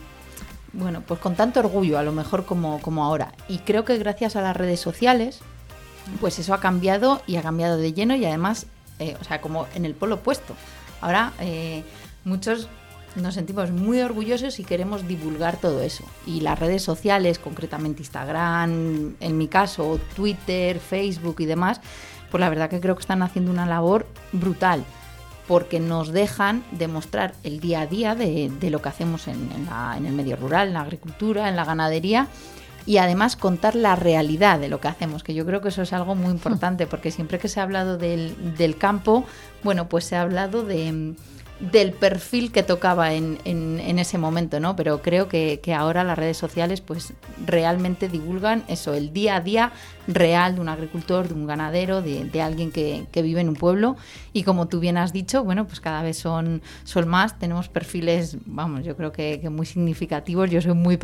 bueno, pues con tanto orgullo, a lo mejor como, como ahora. Y creo que gracias a las redes sociales, pues eso ha cambiado y ha cambiado de lleno y además, eh, o sea, como en el polo opuesto. Ahora, eh, muchos nos sentimos muy orgullosos y queremos divulgar todo eso. Y las redes sociales, concretamente Instagram, en mi caso, Twitter, Facebook y demás, pues la verdad que creo que están haciendo una labor brutal porque nos dejan demostrar el día a día de, lo que hacemos en, el medio rural, en la agricultura, en la ganadería y además contar la realidad de lo que hacemos, que yo creo que eso es algo muy importante, porque siempre que se ha hablado del, del campo, bueno, pues se ha hablado de del perfil que tocaba en, en, ese momento, ¿no? Pero creo que, ahora las redes sociales pues realmente divulgan eso, el día a día real de un agricultor, de un ganadero, de, alguien que, que, vive en un pueblo. Y como tú bien has dicho, bueno, pues cada vez son, son más, tenemos perfiles, vamos, yo creo que, muy significativos. Yo soy muy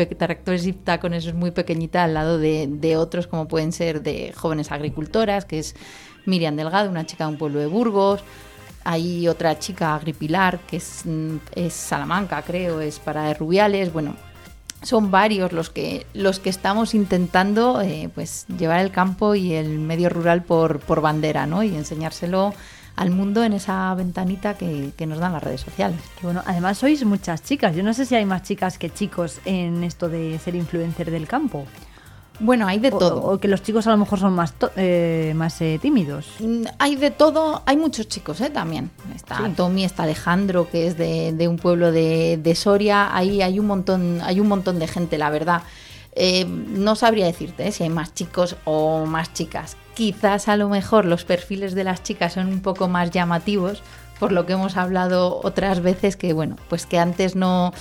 y con eso es muy pequeñita al lado de, de otros como pueden ser de jóvenes agricultoras, que es Miriam Delgado, una chica de un pueblo de Burgos, hay otra chica, Agripilar, que es, mm, es Salamanca, creo, es para Rubiales. Bueno, son varios los que los que estamos intentando eh, pues llevar el campo y el medio rural por, por bandera, ¿no? Y enseñárselo al mundo en esa ventanita que, que, nos dan las redes sociales. bueno, además sois muchas chicas. Yo no sé si hay más chicas que chicos en esto de ser influencer del campo. Bueno, hay de todo. O, que los chicos a lo mejor son más, eh, más eh, tímidos. Mm, hay de todo, hay muchos chicos eh, también. Está Tommy, está Alejandro, que es de, un pueblo de, Soria. Ahí hay un montón, hay un montón de gente, la verdad. no sabría decirte si hay más chicos o más chicas. Quizás a lo mejor los perfiles de las chicas son un poco más llamativos, por lo que hemos hablado otras veces que, bueno, pues que antes no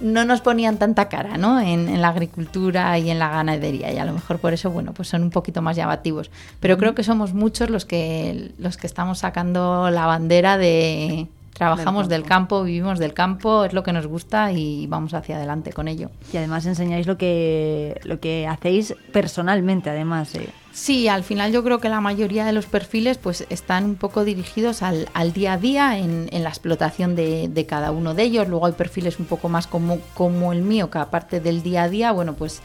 no nos ponían tanta cara ¿no? En, la agricultura y en la ganadería y a lo mejor por eso bueno pues son un poquito más llamativos pero creo que somos muchos los que los que estamos sacando la bandera de trabajamos del campo. vivimos del campo es lo que nos gusta y vamos hacia adelante con ello y además enseñáis lo que lo que hacéis personalmente además eh. Sí, al final yo creo que la mayoría de los perfiles pues están un poco dirigidos al, día a día en, la explotación de, cada uno de ellos. Luego hay perfiles un poco más como, como el mío, que aparte del día a día, bueno, pues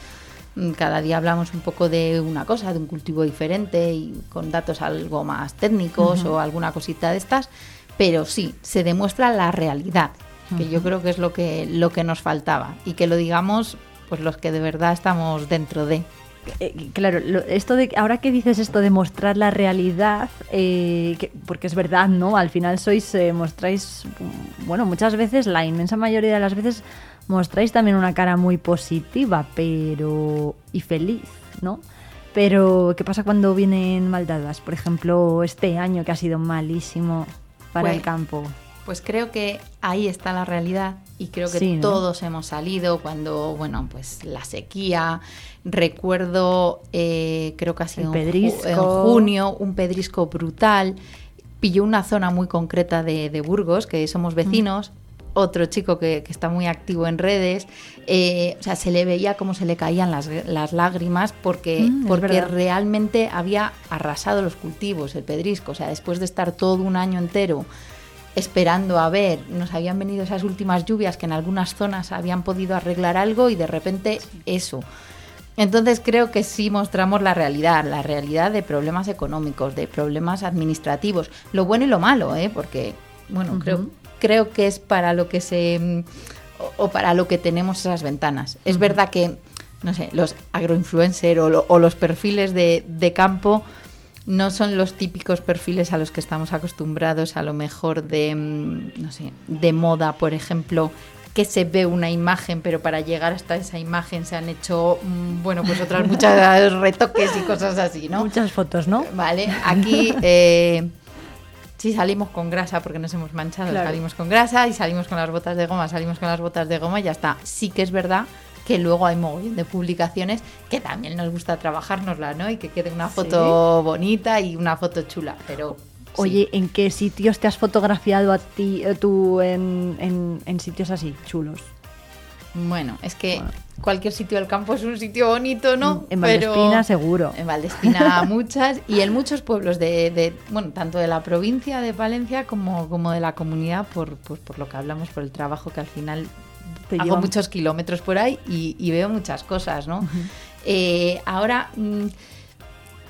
Mm, Cada día hablamos un poco de una cosa, de un cultivo diferente y con datos algo más técnicos o alguna cosita de estas, pero sí, se demuestra la realidad, que yo creo que es lo que, lo que nos faltaba y que lo digamos pues los que de verdad estamos dentro de. Eh, claro, lo- esto de ahora que dices esto de mostrar la realidad, eh, que- porque es verdad, ¿no? Al final sois, eh, mostráis, bueno, muchas veces, la inmensa mayoría de las veces, mostráis también una cara muy positiva, pero y feliz, ¿no? Pero ¿qué pasa cuando vienen maldadas? Por ejemplo, este año que ha sido malísimo para Pues- el campo. Pues creo que ahí está la realidad y creo que Sí, ¿no? todos hemos salido cuando, bueno, pues la sequía. Recuerdo, eh, creo que ha sido en junio, un pedrisco brutal. Pilló una zona muy concreta de, de Burgos, que somos vecinos. Otro chico que, que está muy activo en redes. eh, o sea, se le veía como se le caían las, las lágrimas porque, Mm, porque realmente había arrasado los cultivos, el pedrisco. O sea, después de estar todo un año entero esperando a ver, nos habían venido esas últimas lluvias que en algunas zonas habían podido arreglar algo y de repente eso. Entonces creo que sí mostramos la realidad, la realidad de problemas económicos, de problemas administrativos, lo bueno y lo malo, ¿eh? porque bueno, creo, creo que es para lo que se mm, o, o para lo que tenemos esas ventanas. Es verdad que, no sé, los agroinfluencers o, lo- o los perfiles de, de campo no son los típicos perfiles a los que estamos acostumbrados, a lo mejor de, mm, no sé, de moda, por ejemplo, que se ve una imagen, pero para llegar hasta esa imagen se han hecho, mm, bueno, pues otras muchas retoques y cosas así, ¿no? Muchas fotos, ¿no? Vale, aquí eh, sí salimos con grasa porque nos hemos manchado, Claro. salimos con grasa y salimos con las botas de goma, salimos con las botas de goma y ya está. Sí que es verdad que luego hay mogollón de publicaciones que también nos gusta trabajárnosla, ¿no? Y que quede una foto bonita y una foto chula, pero sí. Oye, ¿en qué sitios te has fotografiado a ti, eh, tú en, en- en sitios así, chulos? Bueno, es que cualquier sitio del campo es un sitio bonito, ¿no? En Pero- Valdespina seguro. En Valdespina muchas y en muchos pueblos de, de, bueno, tanto de la provincia de Palencia como, como de la comunidad por, por, por lo que hablamos, por el trabajo que al final Te hago llevan- muchos kilómetros por ahí y, y veo muchas cosas, ¿no? Eh, ahora mm,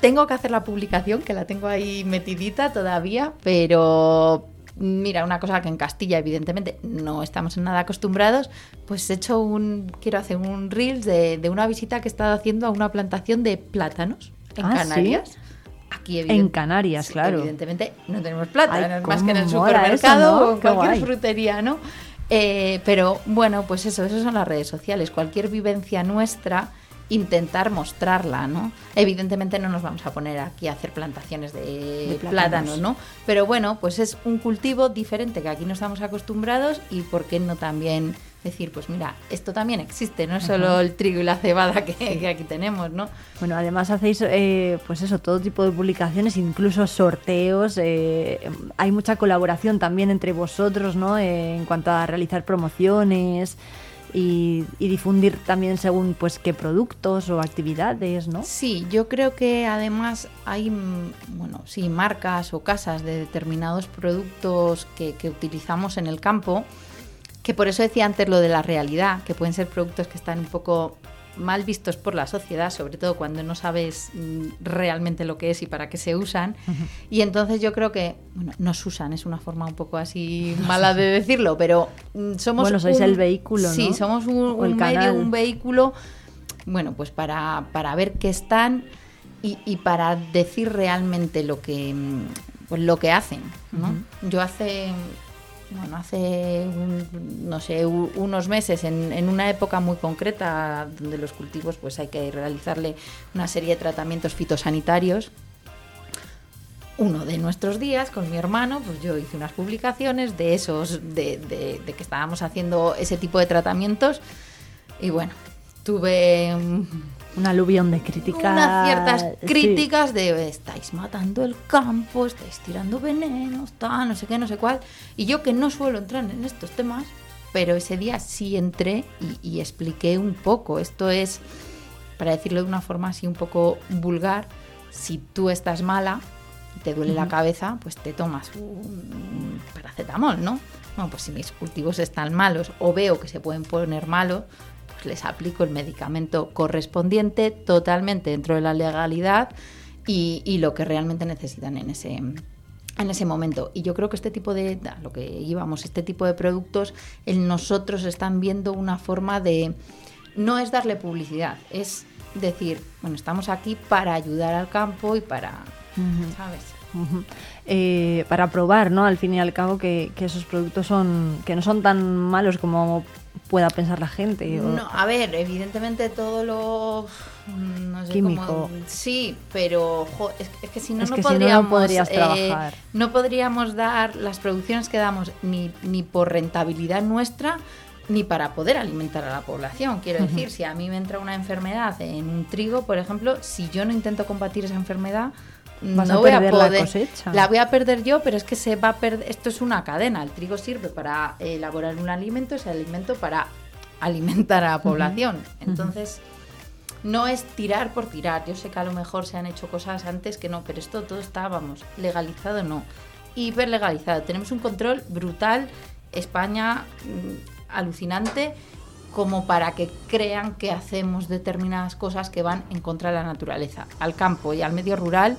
tengo que hacer la publicación, que la tengo ahí metidita todavía, pero mira, una cosa que en Castilla evidentemente no estamos en nada acostumbrados, pues he hecho un, quiero hacer un reels de, de una visita que he estado haciendo a una plantación de plátanos en Ah, ¿sí? Canarias. Aquí En Canarias, claro. Evidentemente no tenemos plátanos, Ay, más que en el supermercado eso, ¿no? o en cualquier guay. frutería, ¿no? Eh, pero bueno, pues eso, eso son las redes sociales. Cualquier vivencia nuestra, intentar mostrarla, ¿no? Evidentemente no nos vamos a poner aquí a hacer plantaciones de, De ¿no? Pero bueno, pues es un cultivo diferente que aquí no estamos acostumbrados y por qué no también decir, pues mira, esto también existe, no es solo Ajá. el trigo y la cebada que, que aquí tenemos, ¿no? Bueno, además hacéis, eh, pues eso, todo tipo de publicaciones, incluso sorteos. eh, hay mucha colaboración también entre vosotros, ¿no? Eh, en cuanto a realizar promociones y, y difundir también según, pues, qué productos o actividades, ¿no? Sí, yo creo que además hay, mm, bueno, sí, marcas o casas de determinados productos que, que utilizamos en el campo, que por eso decía antes lo de la realidad, que pueden ser productos que están un poco mal vistos por la sociedad, sobre todo cuando no sabes mm, realmente lo que es y para qué se usan. Y entonces yo creo que, bueno, nos usan, es una forma un poco así mala de decirlo, pero mm, somos... Bueno, sois un- el vehículo, Sí, ¿no? somos un, un medio, canal. un vehículo, bueno, pues para, para ver qué están y, y para decir realmente lo que, mm, pues lo que hacen, ¿no? Yo hace... Bueno, hace, no sé, unos meses, en, una época muy concreta, donde los cultivos pues hay que realizarle una serie de tratamientos fitosanitarios, uno de nuestros días con mi hermano, pues yo hice unas publicaciones de esos, de, que estábamos haciendo ese tipo de tratamientos y bueno, tuve Un aluvión de críticas. unas ciertas sí. críticas de estáis matando el campo, estáis tirando venenos, tal, no sé qué, no sé cuál. Y yo que no suelo entrar en estos temas, pero ese día sí entré y, y expliqué un poco. Esto es, para decirlo de una forma así un poco vulgar, si tú estás mala te duele la cabeza, pues te tomas un paracetamol, ¿no? Bueno, pues si mis cultivos están malos o veo que se pueden poner malos, pues les aplico el medicamento correspondiente totalmente dentro de la legalidad y, y lo que realmente necesitan en ese, en ese momento. Y yo creo que este tipo de, lo que íbamos, este tipo de productos, en nosotros están viendo una forma de, no es darle publicidad, es decir, bueno, estamos aquí para ayudar al campo y para, ¿sabes? Eh, para probar, ¿no? Al fin y al cabo que, que esos productos son que no son tan malos como pueda pensar la gente. o- No, a ver, evidentemente todo lo mm, no sé Químico. cómo- sí, pero jo, es, es que si no Es no si no, no podríamos podrías eh, trabajar. no podríamos dar las producciones que damos ni, ni por rentabilidad nuestra ni para poder alimentar a la población. Quiero decir, si a mí me entra una enfermedad en un trigo, por ejemplo, si yo no intento combatir esa enfermedad, Vas no a voy a perder la poder. cosecha. La voy a perder yo, pero es que se va a perder. Esto es una cadena. El trigo sirve para elaborar un alimento, ese alimento para alimentar a la población. Entonces, no es tirar por tirar. Yo sé que a lo mejor se han hecho cosas antes que no, pero esto todo está, vamos, legalizado no. Hiper legalizado. Tenemos un control brutal. España, mm, alucinante como para que crean que hacemos determinadas cosas que van en contra de la naturaleza. Al campo y al medio rural,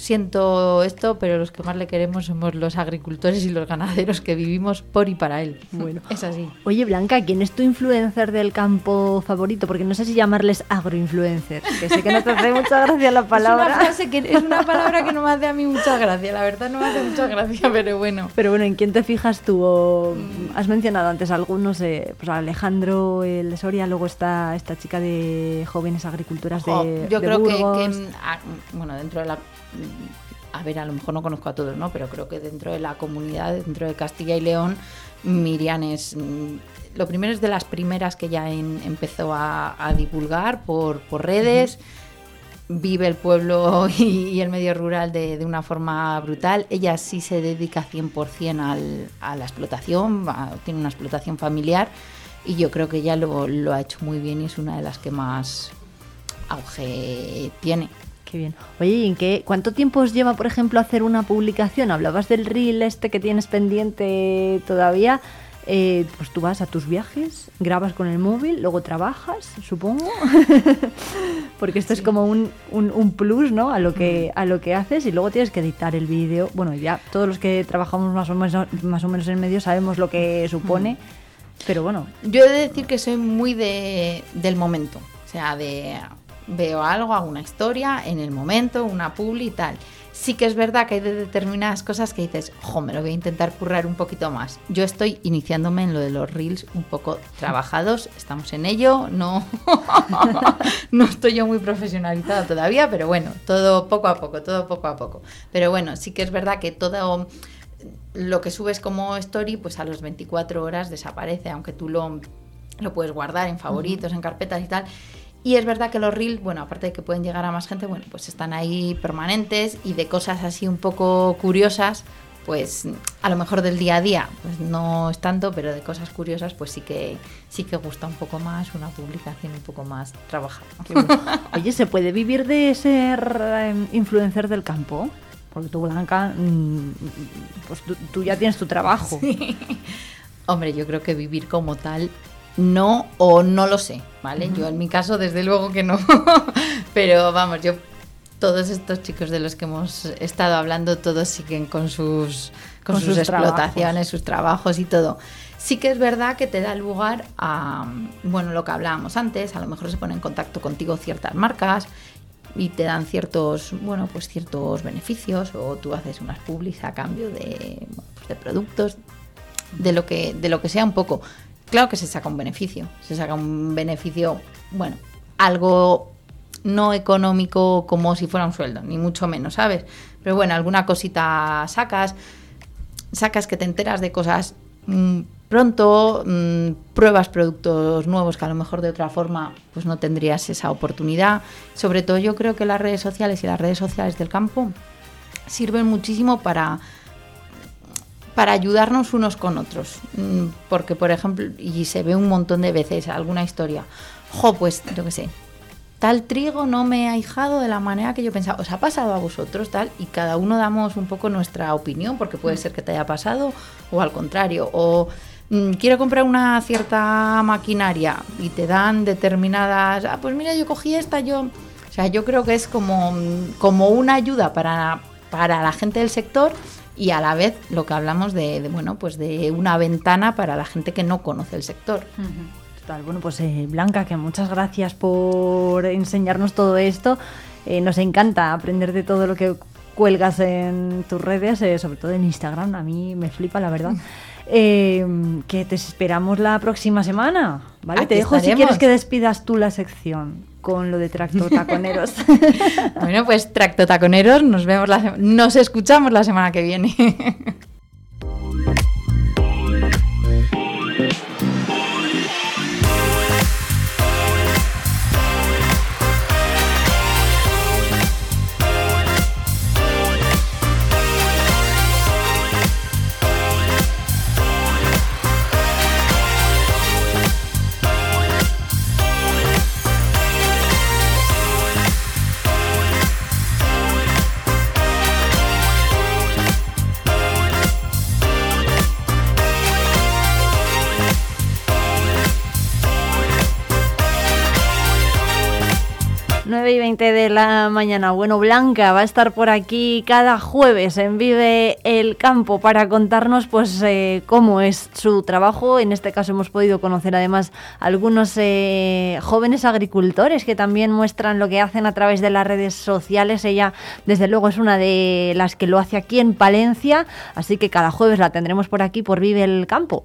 siento esto, pero los que más le queremos somos los agricultores y los ganaderos que vivimos por y para él. Bueno. es así. Oye, Blanca, ¿quién es tu influencer del campo favorito? Porque no sé si llamarles agroinfluencers, que sé que no te hace mucha gracia la palabra. Es una, frase que, es una palabra que no me hace a mí mucha gracia, la verdad no me hace mucha gracia, pero bueno. Pero bueno, ¿en quién te fijas tú? O, Has mencionado antes algunos, eh, pues Alejandro el Soria, luego está esta chica de jóvenes agricultoras de, Jo, yo de creo que, Burgos. que, mm, a- bueno, dentro de la... A ver, a lo mejor no conozco a todos, ¿no? Pero creo que dentro de la comunidad, dentro de Castilla y León, Miriam es... mm, Lo primero es de las primeras que ya empezó a, divulgar por, redes. Vive el pueblo y, el medio rural de, una forma brutal. Ella sí se dedica 100% al, a la explotación, tiene una explotación familiar y yo creo que ella lo, lo ha hecho muy bien y es una de las que más auge tiene. Qué bien. Oye, ¿y en qué, cuánto tiempo os lleva, por ejemplo, hacer una publicación? Hablabas del reel este que tienes pendiente todavía. Eh, pues tú vas a tus viajes, grabas con el móvil, luego trabajas, supongo. Porque esto es como un, un- un plus, ¿no? A lo, que, a lo que haces y luego tienes que editar el vídeo. Bueno, ya todos los que trabajamos más o menos, más o menos en medio sabemos lo que supone. Pero bueno, Yo he de decir que soy muy de, del momento. O sea, de veo algo, hago una historia en el momento, una publi y tal. Sí que es verdad que hay de determinadas cosas que dices, jo, me lo voy a intentar currar un poquito más. Yo estoy iniciándome en lo de los reels un poco trabajados, estamos en ello, no, no estoy yo muy profesionalizada todavía, pero bueno, todo poco a poco, todo poco a poco. Pero bueno, sí que es verdad que todo lo que subes como story, pues a los 24 horas desaparece, aunque tú lo, lo puedes guardar en favoritos, en carpetas y tal. Y es verdad que los reels, bueno, aparte de que pueden llegar a más gente, bueno, pues están ahí permanentes y de cosas así un poco curiosas, pues a lo mejor del día a día, pues no es tanto, pero de cosas curiosas, pues sí que sí que gusta un poco más una publicación un poco más trabajada. Oye, ¿se puede vivir de ser eh, influencer del campo? Porque tú, Blanca, mm, pues tú, tú ya tienes tu trabajo. Hombre, yo creo que vivir como tal no o no lo sé, ¿vale? Yo en mi caso desde luego que no. Pero vamos, yo todos estos chicos de los que hemos estado hablando todos siguen con sus con, Con sus, sus trabajos. explotaciones, sus trabajos y todo. Sí que es verdad que te da lugar a, bueno, lo que hablábamos antes, a lo mejor se ponen en contacto contigo ciertas marcas y te dan ciertos, bueno, pues ciertos beneficios o tú haces unas publis a cambio de, bueno, pues de productos, de lo que de lo que sea un poco. Claro que se saca un beneficio, se saca un beneficio, bueno, algo no económico como si fuera un sueldo, ni mucho menos, ¿sabes? Pero bueno, alguna cosita sacas, sacas que te enteras de cosas mm, pronto, mm, pruebas productos nuevos que a lo mejor de otra forma pues no tendrías esa oportunidad. Sobre todo yo creo que las redes sociales y las redes sociales del campo sirven muchísimo para para ayudarnos unos con otros. Mm, Porque, por ejemplo, y se ve un montón de veces alguna historia, jo, pues, yo qué sé, tal trigo no me ha hijado de la manera que yo pensaba. ¿Os ha pasado a vosotros tal? Y cada uno damos un poco nuestra opinión, porque puede ser que te haya pasado o al contrario. O mm, quiero comprar una cierta maquinaria y te dan determinadas, ah, pues mira, yo cogí esta, yo... O sea, yo creo que es como, como una ayuda para, para la gente del sector y a la vez lo que hablamos de, bueno, pues de una ventana para la gente que no conoce el sector. Total, bueno, pues eh, Blanca, que muchas gracias por enseñarnos todo esto. Eh, nos encanta aprender de todo lo que cuelgas en tus redes, eh, sobre todo en Instagram. A mí me flipa, la verdad. que te esperamos la próxima semana, ¿vale? te dejo si quieres que despidas tú la sección con lo de tractotaconeros. bueno, pues tractotaconeros, nos vemos la nos escuchamos la semana que viene. 9 y 20 de la mañana. Bueno, Blanca va a estar por aquí cada jueves en Vive el Campo para contarnos pues eh, cómo es su trabajo. En este caso hemos podido conocer además algunos eh, jóvenes agricultores que también muestran lo que hacen a través de las redes sociales. Ella desde luego es una de las que lo hace aquí en Palencia, así que cada jueves la tendremos por aquí por Vive el Campo.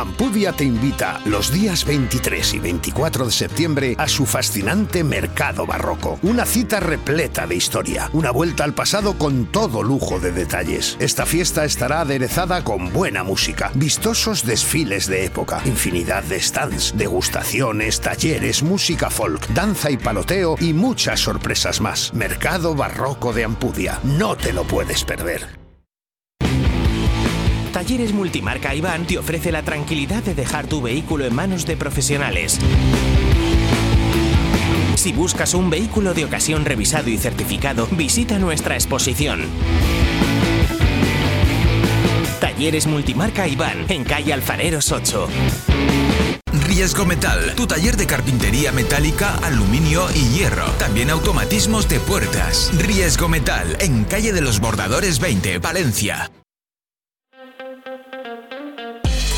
Ampudia te invita los días 23 y 24 de septiembre a su fascinante Mercado Barroco. Una cita repleta de historia, una vuelta al pasado con todo lujo de detalles. Esta fiesta estará aderezada con buena música, vistosos desfiles de época, infinidad de stands, degustaciones, talleres, música folk, danza y paloteo y muchas sorpresas más. Mercado Barroco de Ampudia. No te lo puedes perder. Talleres Multimarca Iván te ofrece la tranquilidad de dejar tu vehículo en manos de profesionales. Si buscas un vehículo de ocasión revisado y certificado, visita nuestra exposición. Talleres Multimarca Iván, en calle Alfareros 8. Riesgo Metal, tu taller de carpintería metálica, aluminio y hierro. También automatismos de puertas. Riesgo Metal, en calle de los Bordadores 20, Valencia.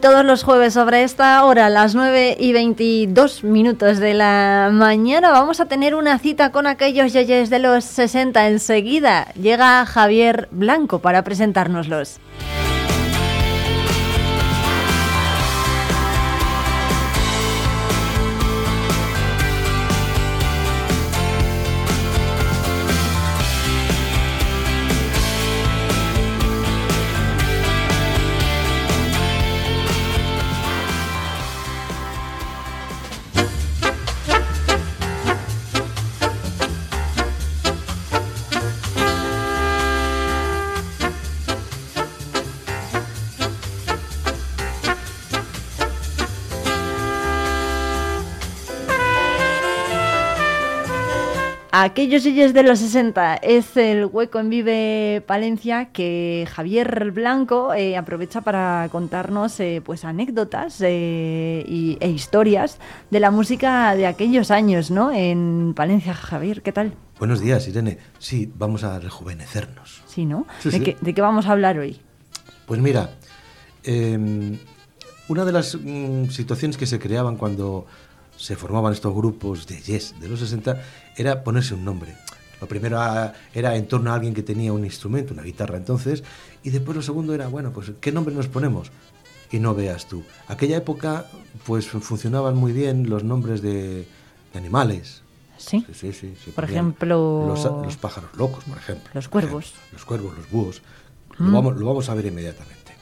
Todos los jueves sobre esta hora, las 9 y 22 minutos de la mañana, vamos a tener una cita con aquellos yeyes de los 60. Enseguida llega Javier Blanco para presentárnoslos. Aquellos silles de los 60 es el hueco en Vive Palencia que Javier Blanco eh, aprovecha para contarnos eh, pues anécdotas eh, e historias de la música de aquellos años, ¿no? En Palencia, Javier, ¿qué tal? Buenos días, Irene. Sí, vamos a rejuvenecernos. Sí, ¿no? ¿De, Qué, ¿De, Qué, vamos a hablar hoy? Pues mira, em, una de las mm, situaciones que se creaban cuando se formaban estos grupos de yes de los 60 era ponerse un nombre. Lo primero ah, era en torno a alguien que tenía un instrumento, una guitarra entonces, y después lo segundo era, bueno, pues ¿qué nombre nos ponemos? Y no veas tú. Aquella época, pues funcionaban muy bien los nombres de, de animales. Sí. Sí, sí, sí, Por ejemplo- Los, los pájaros locos, por ejemplo. Los cuervos. Los cuervos, los búhos. Mm. Lo, vamos, lo vamos a ver inmediatamente.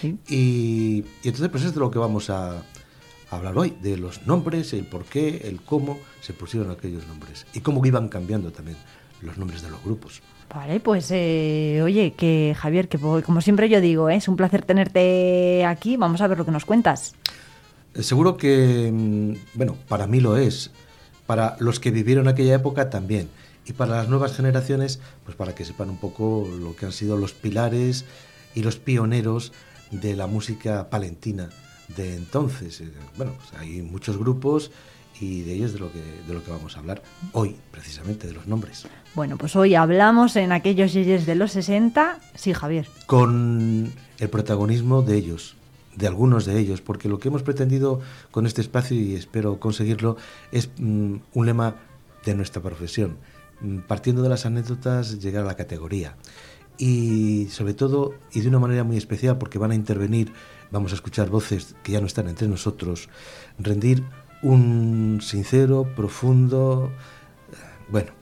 Sí. Y, y entonces, pues es de lo que vamos a hablar hoy, de los nombres, el por qué, el cómo se pusieron aquellos nombres y cómo iban cambiando también los nombres de los grupos. Vale, pues eh, oye, que Javier, que como siempre yo digo, ¿eh? es un placer tenerte aquí. Vamos a ver lo que nos cuentas. Eh, Seguro que, mm, bueno, para mí lo es, para los que vivieron aquella época también, y para las nuevas generaciones, pues para que sepan un poco lo que han sido los pilares y los pioneros de la música palentina de entonces. Eh, Bueno, pues hay muchos grupos y de ellos de lo que, de lo que vamos a hablar hoy, precisamente, de los nombres. Bueno, pues hoy hablamos en aquellos yeyes de los 60. Sí, Javier. con el protagonismo de ellos, de algunos de ellos, porque lo que hemos pretendido con este espacio, y espero conseguirlo, es mm, un lema de nuestra profesión, Mm, partiendo de las anécdotas, llegar a la categoría. Y sobre todo, y de una manera muy especial, porque van a intervenir, vamos a escuchar voces que ya no están entre nosotros, rendir un sincero, profundo, eh, bueno,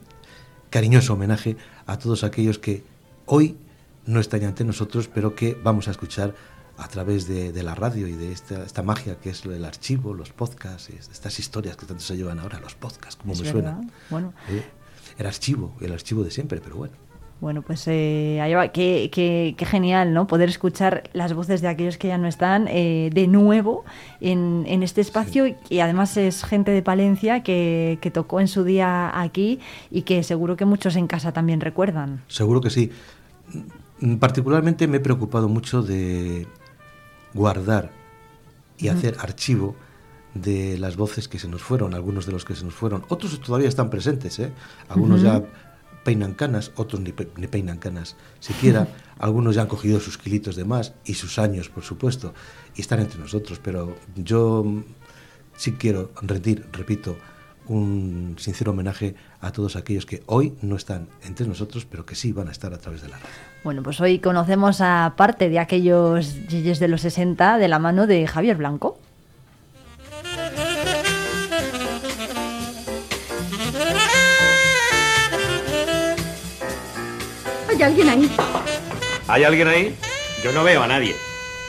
cariñoso homenaje a todos aquellos que hoy no están ante nosotros, pero que vamos a escuchar a través de, de la radio y de esta, esta magia que es el archivo, los podcasts, es- estas historias que tanto se llevan ahora, los podcasts, como me verdad. suena. Bueno, El archivo, el archivo de siempre, pero bueno. Bueno, pues eh, ahí va. Qué, qué- qué genial, ¿no? Poder escuchar las voces de aquellos que ya no están eh, de nuevo en, en este espacio y además es gente de Palencia que, que tocó en su día aquí y que seguro que muchos en casa también recuerdan. Seguro que sí. Mm, Particularmente me he preocupado mucho de guardar y hacer archivo de las voces que se nos fueron, algunos de los que se nos fueron. Otros todavía están presentes, ¿eh? Algunos ya peinan canas, otros ni, pe- ni peinan canas siquiera. Algunos ya han cogido sus kilitos de más y sus años, por supuesto, y están entre nosotros. Pero yo sí quiero rendir, repito, un sincero homenaje a todos aquellos que hoy no están entre nosotros, pero que sí van a estar a través de la radio. Bueno, pues hoy conocemos a parte de aquellos yeyes de los 60 de la mano de Javier Blanco. Hay alguien ahí. ¿Hay alguien ahí? Yo no veo a nadie.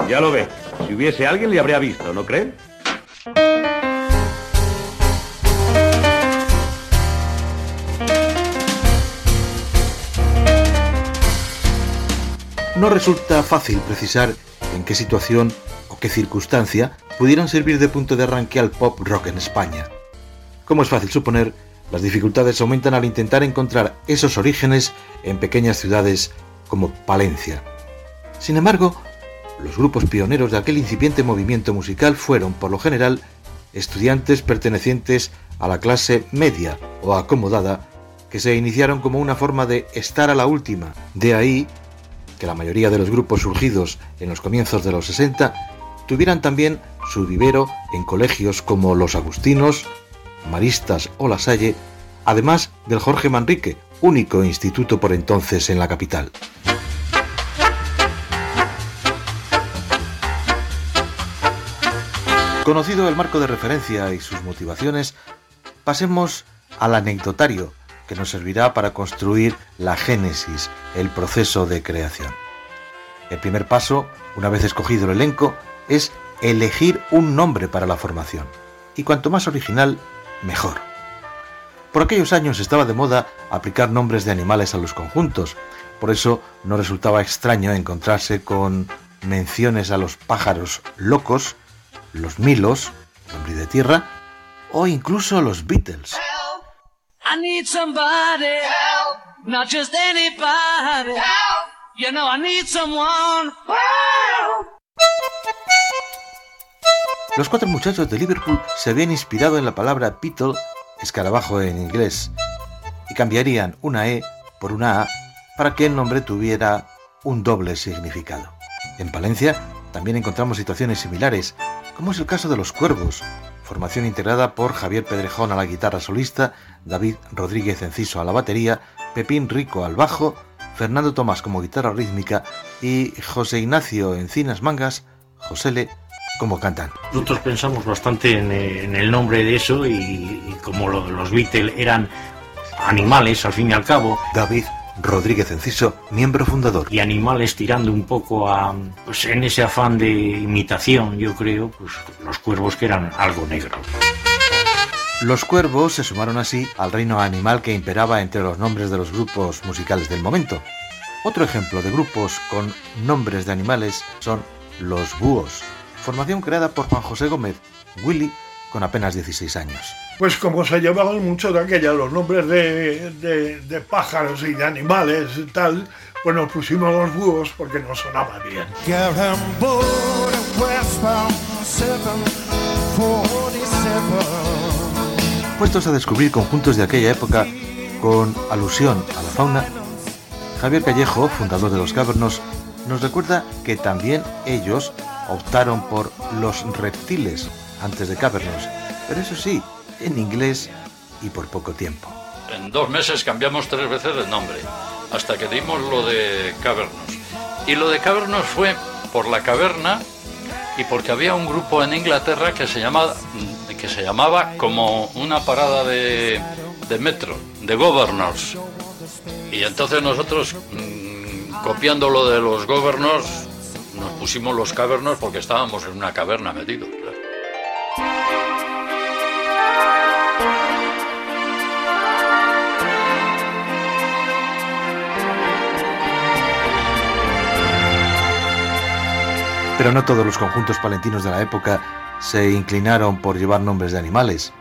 Ya lo ve. Si hubiese alguien le habría visto, ¿no cree? No resulta fácil precisar en qué situación o qué circunstancia pudieran servir de punto de arranque al pop rock en España. Como es fácil suponer, las dificultades aumentan al intentar encontrar esos orígenes en pequeñas ciudades como Palencia. Sin embargo, los grupos pioneros de aquel incipiente movimiento musical fueron, por lo general, estudiantes pertenecientes a la clase media o acomodada que se iniciaron como una forma de estar a la última. De ahí que la mayoría de los grupos surgidos en los comienzos de los 60 tuvieran también su vivero en colegios como los Agustinos, Maristas o La Salle, además del Jorge Manrique, único instituto por entonces en la capital. Conocido el marco de referencia y sus motivaciones, pasemos al anecdotario que nos servirá para construir la génesis, el proceso de creación. El primer paso, una vez escogido el elenco, es elegir un nombre para la formación. Y cuanto más original, mejor. Por aquellos años estaba de moda aplicar nombres de animales a los conjuntos, por eso no resultaba extraño encontrarse con menciones a los pájaros locos, los milos, nombre de tierra, o incluso los Beatles. I Los cuatro muchachos de Liverpool se habían inspirado en la palabra beetle, escarabajo en inglés, y cambiarían una E por una A para que el nombre tuviera un doble significado. En Palencia también encontramos situaciones similares, como es el caso de Los Cuervos, formación integrada por Javier Pedrejón a la guitarra solista, David Rodríguez Enciso a la batería, Pepín Rico al bajo, Fernando Tomás como guitarra rítmica y José Ignacio Encinas Mangas, Josele, como cantan. Nosotros pensamos bastante en, eh, en el nombre de eso y, y como lo- los Beatles eran animales al fin y al cabo. David Rodríguez Enciso, miembro fundador. Y animales tirando un poco a, pues en ese afán de imitación, yo creo, pues los cuervos que eran algo negro. Los cuervos se sumaron así al reino animal que imperaba entre los nombres de los grupos musicales del momento. Otro ejemplo de grupos con nombres de animales son los búhos, formación creada por Juan José Gómez, Willy, con apenas 16 años. Pues como se llevaban mucho de aquella los nombres de, de- de pájaros y de animales y tal, pues nos pusimos los búhos porque nos sonaba bien. Puestos a descubrir conjuntos de aquella época con alusión a la fauna, Javier Callejo, fundador de los Cavernos, nos recuerda que también ellos optaron por los reptiles antes de Cavernos, pero eso sí, en inglés y por poco tiempo. En dos meses cambiamos tres veces el nombre, hasta que dimos lo de Cavernos. Y lo de Cavernos fue por la caverna y porque había un grupo en Inglaterra que se llamaba, que se llamaba como una parada de, de metro, de Governors. Y entonces nosotros, mm, copiando lo de los Governors, pusimos los Cavernos porque estábamos en una caverna metidos. Pero no todos los conjuntos palentinos de la época se inclinaron por llevar nombres de animales.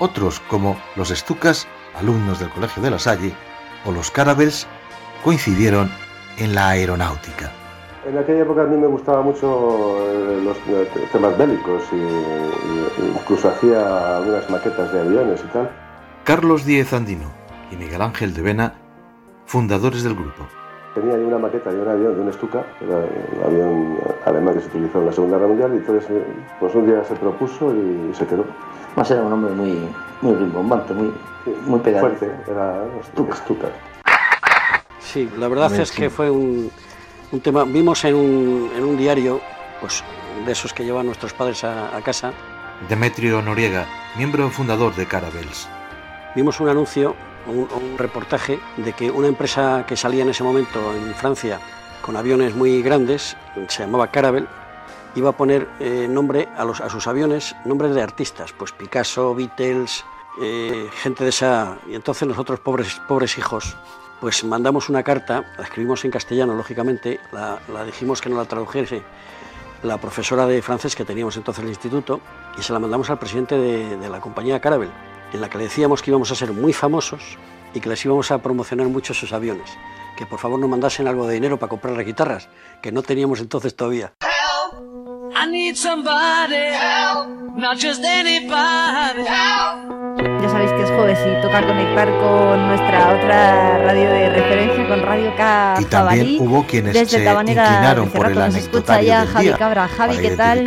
Otros, como los Estucas, alumnos del Colegio de la Salle, o los Caravels, coincidieron en la aeronáutica. En aquella época a mí me gustaba mucho eh, los eh, temas bélicos y, y- incluso hacía algunas maquetas de aviones y tal. Carlos Díez Andino y Miguel Ángel de Vena, fundadores del grupo. Tenía yo una maqueta de un avión, de un Stuka, que era el avión alemán que se utilizó en la Segunda Guerra Mundial, y entonces eh, pues un día se propuso y se quedó. Más era un hombre muy, muy rimbombante, muy, muy pegadizo. Fuerte, era Stuka. Sí, la verdad es que fue un, un tema. Vimos en un, en un diario, pues de esos que llevan nuestros padres a, a casa, Demetrio Noriega, miembro fundador de Caravels. vimos un anuncio, un, un reportaje de que una empresa que salía en ese momento en Francia con aviones muy grandes, se llamaba Caravel, iba a poner eh, nombre a, los, a sus aviones, nombres de artistas, pues Picasso, Beatles, eh, gente de esa... Y entonces nosotros, pobres, pobres hijos, pues mandamos una carta, la escribimos en castellano, lógicamente, la, dijimos que no la tradujese la profesora de francés que teníamos entonces en el instituto y se la mandamos al presidente de, de la compañía Caravel, en la que le decíamos que íbamos a ser muy famosos y que les íbamos a promocionar mucho sus aviones, que por favor nos mandasen algo de dinero para comprar las guitarras, que no teníamos entonces todavía. I need somebody help, not just anybody help. Ya sabéis que es jueves y toca conectar con nuestra otra radio de referencia, con Radio K Y también Jabalí. hubo quienes Desde se Tabanera inclinaron por el anecdotario ya del Javi día Cabra. Javi, para ¿qué tal?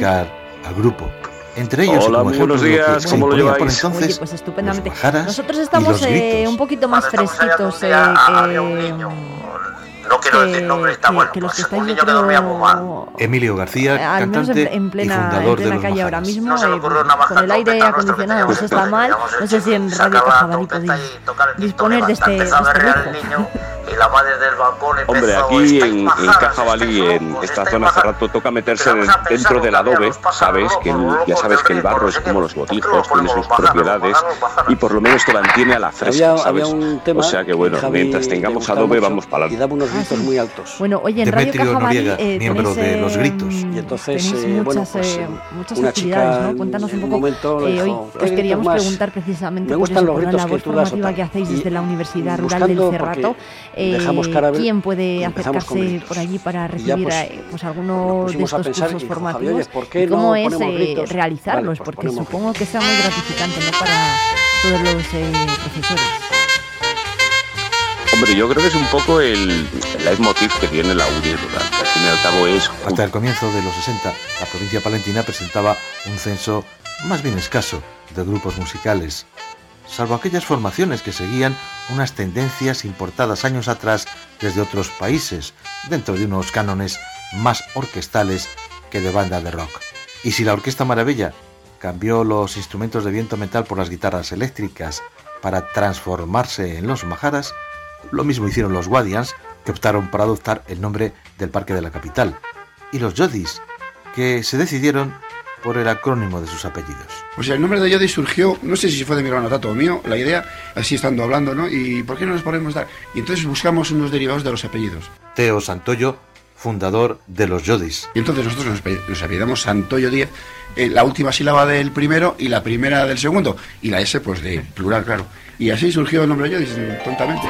al grupo. Entre ellos, Hola, como ejemplo días, se ¿cómo lo por entonces, Oye, pues estupendamente. Nosotros estamos eh, un poquito más fresquitos. eh, No quiero que- decir nombre, está que- bueno. que los pues, que un niño que dormía muy mal. Emilio García, Eh, al menos cantante en, en y plena, en fundador de plena los calle ahora mismo, eh, con el aire acondicionado no se está mal. No sé si en Radio Cajabalí podéis disponer de este, de este lujo. Y la madre del balcón Hombre, aquí en, en Cajabalí, en esta zona hace rato, toca meterse de- dentro del adobe, sabes que el- ya sabes que el barro es como los botijos, tiene sus propiedades y por lo menos te mantiene a la fresca, Había, había ¿sabes? un tema o sea que bueno, mientras tengamos adobe mucho vamos para y adelante. Gritos muy altos. Bueno, oye, en Radio Demetrio Cajabalí Noriega, eh, miembro tenéis, de Los eh, Gritos. Y entonces, eh, muchas, bueno, pues, eh, eh, muchas una actividades, chica ¿no? Cuéntanos un poco. momento eh, hoy dijo, ¿qué os queríamos más? preguntar precisamente Me por, eso, los por la labor que tú das, formativa que hacéis desde la Universidad Rural del Cerrato. Eh, ¿Quién puede acercarse por allí para recibir pues, pues, alguno de estos cursos formativos? oye, ¿por qué ¿Y cómo es realizarlos? Pues Porque supongo que sea muy gratificante ¿no? para todos los eh, profesores. Hombre, yo creo que es un poco el, el leitmotiv que tiene la UDI rural. Al fin y al cabo es Hasta el comienzo de los 60, la provincia palentina presentaba un censo más bien escaso de grupos musicales, salvo aquellas formaciones que seguían unas tendencias importadas años atrás desde otros países, dentro de unos cánones más orquestales que de banda de rock. Y si la Orquesta Maravilla cambió los instrumentos de viento metal por las guitarras eléctricas para transformarse en los majaras, lo mismo hicieron los Guadians, que optaron por adoptar el nombre del parque de la capital, y los Jodis, que se decidieron por el acrónimo de sus apellidos. O sea, el nombre de Yodi surgió, no sé si fue de mi hermano Tato o mío, la idea, así estando hablando, ¿no? ¿Y por qué no les podemos dar? Y entonces buscamos unos derivados de los apellidos. Teo Santoyo, fundador de los Jodis. Y entonces nosotros nos, pe- nos apellidamos Santoyo 10, eh, la última sílaba del primero y la primera del segundo. Y la S, pues de plural, claro. Y así surgió el nombre Yodis, tontamente.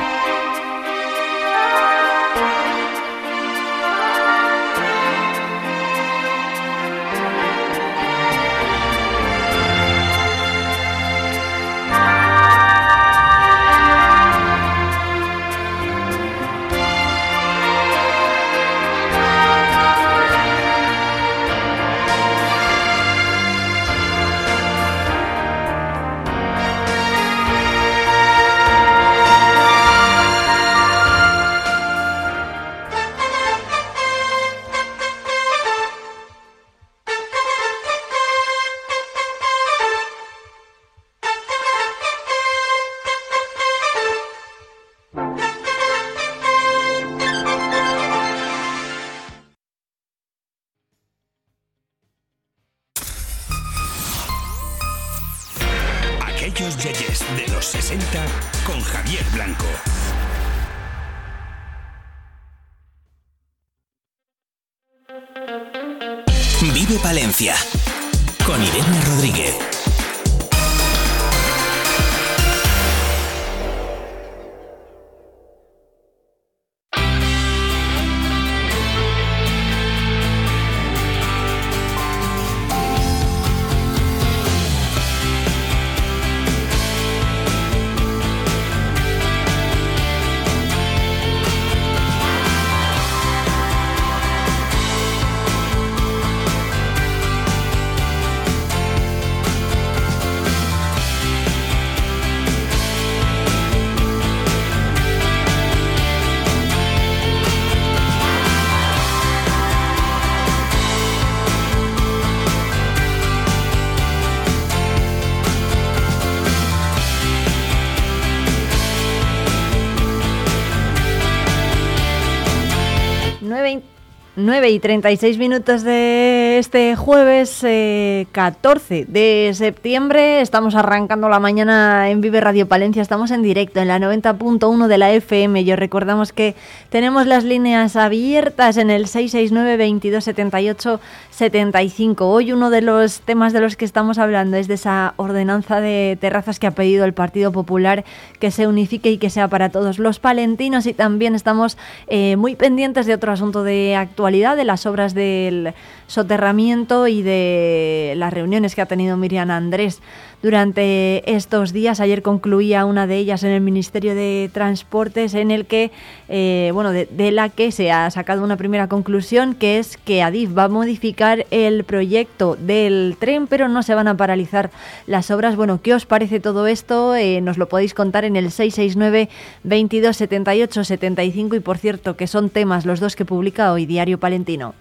Y 36 minutos de este jueves eh, 14 de septiembre. Estamos arrancando la mañana en Vive Radio Palencia. Estamos en directo en la 90.1 de la FM. Y os recordamos que tenemos las líneas abiertas en el 669 22 78 75. Hoy uno de los temas de los que estamos hablando es de esa ordenanza de terrazas que ha pedido el Partido Popular que se unifique y que sea para todos los palentinos. Y también estamos eh, muy pendientes de otro asunto de actualidad, de las obras del soterramiento y de las reuniones que ha tenido Miriam Andrés durante estos días. Ayer concluía una de ellas en el Ministerio de Transportes, en el que, eh, bueno, de, la que se ha sacado una primera conclusión, que es que Adif va a modificar el proyecto del tren, pero no se van a paralizar las obras. Bueno, ¿qué os parece todo esto? Eh, nos lo podéis contar en el 669 22 78 75 y por cierto que son temas los dos que publica hoy Diario Palentino.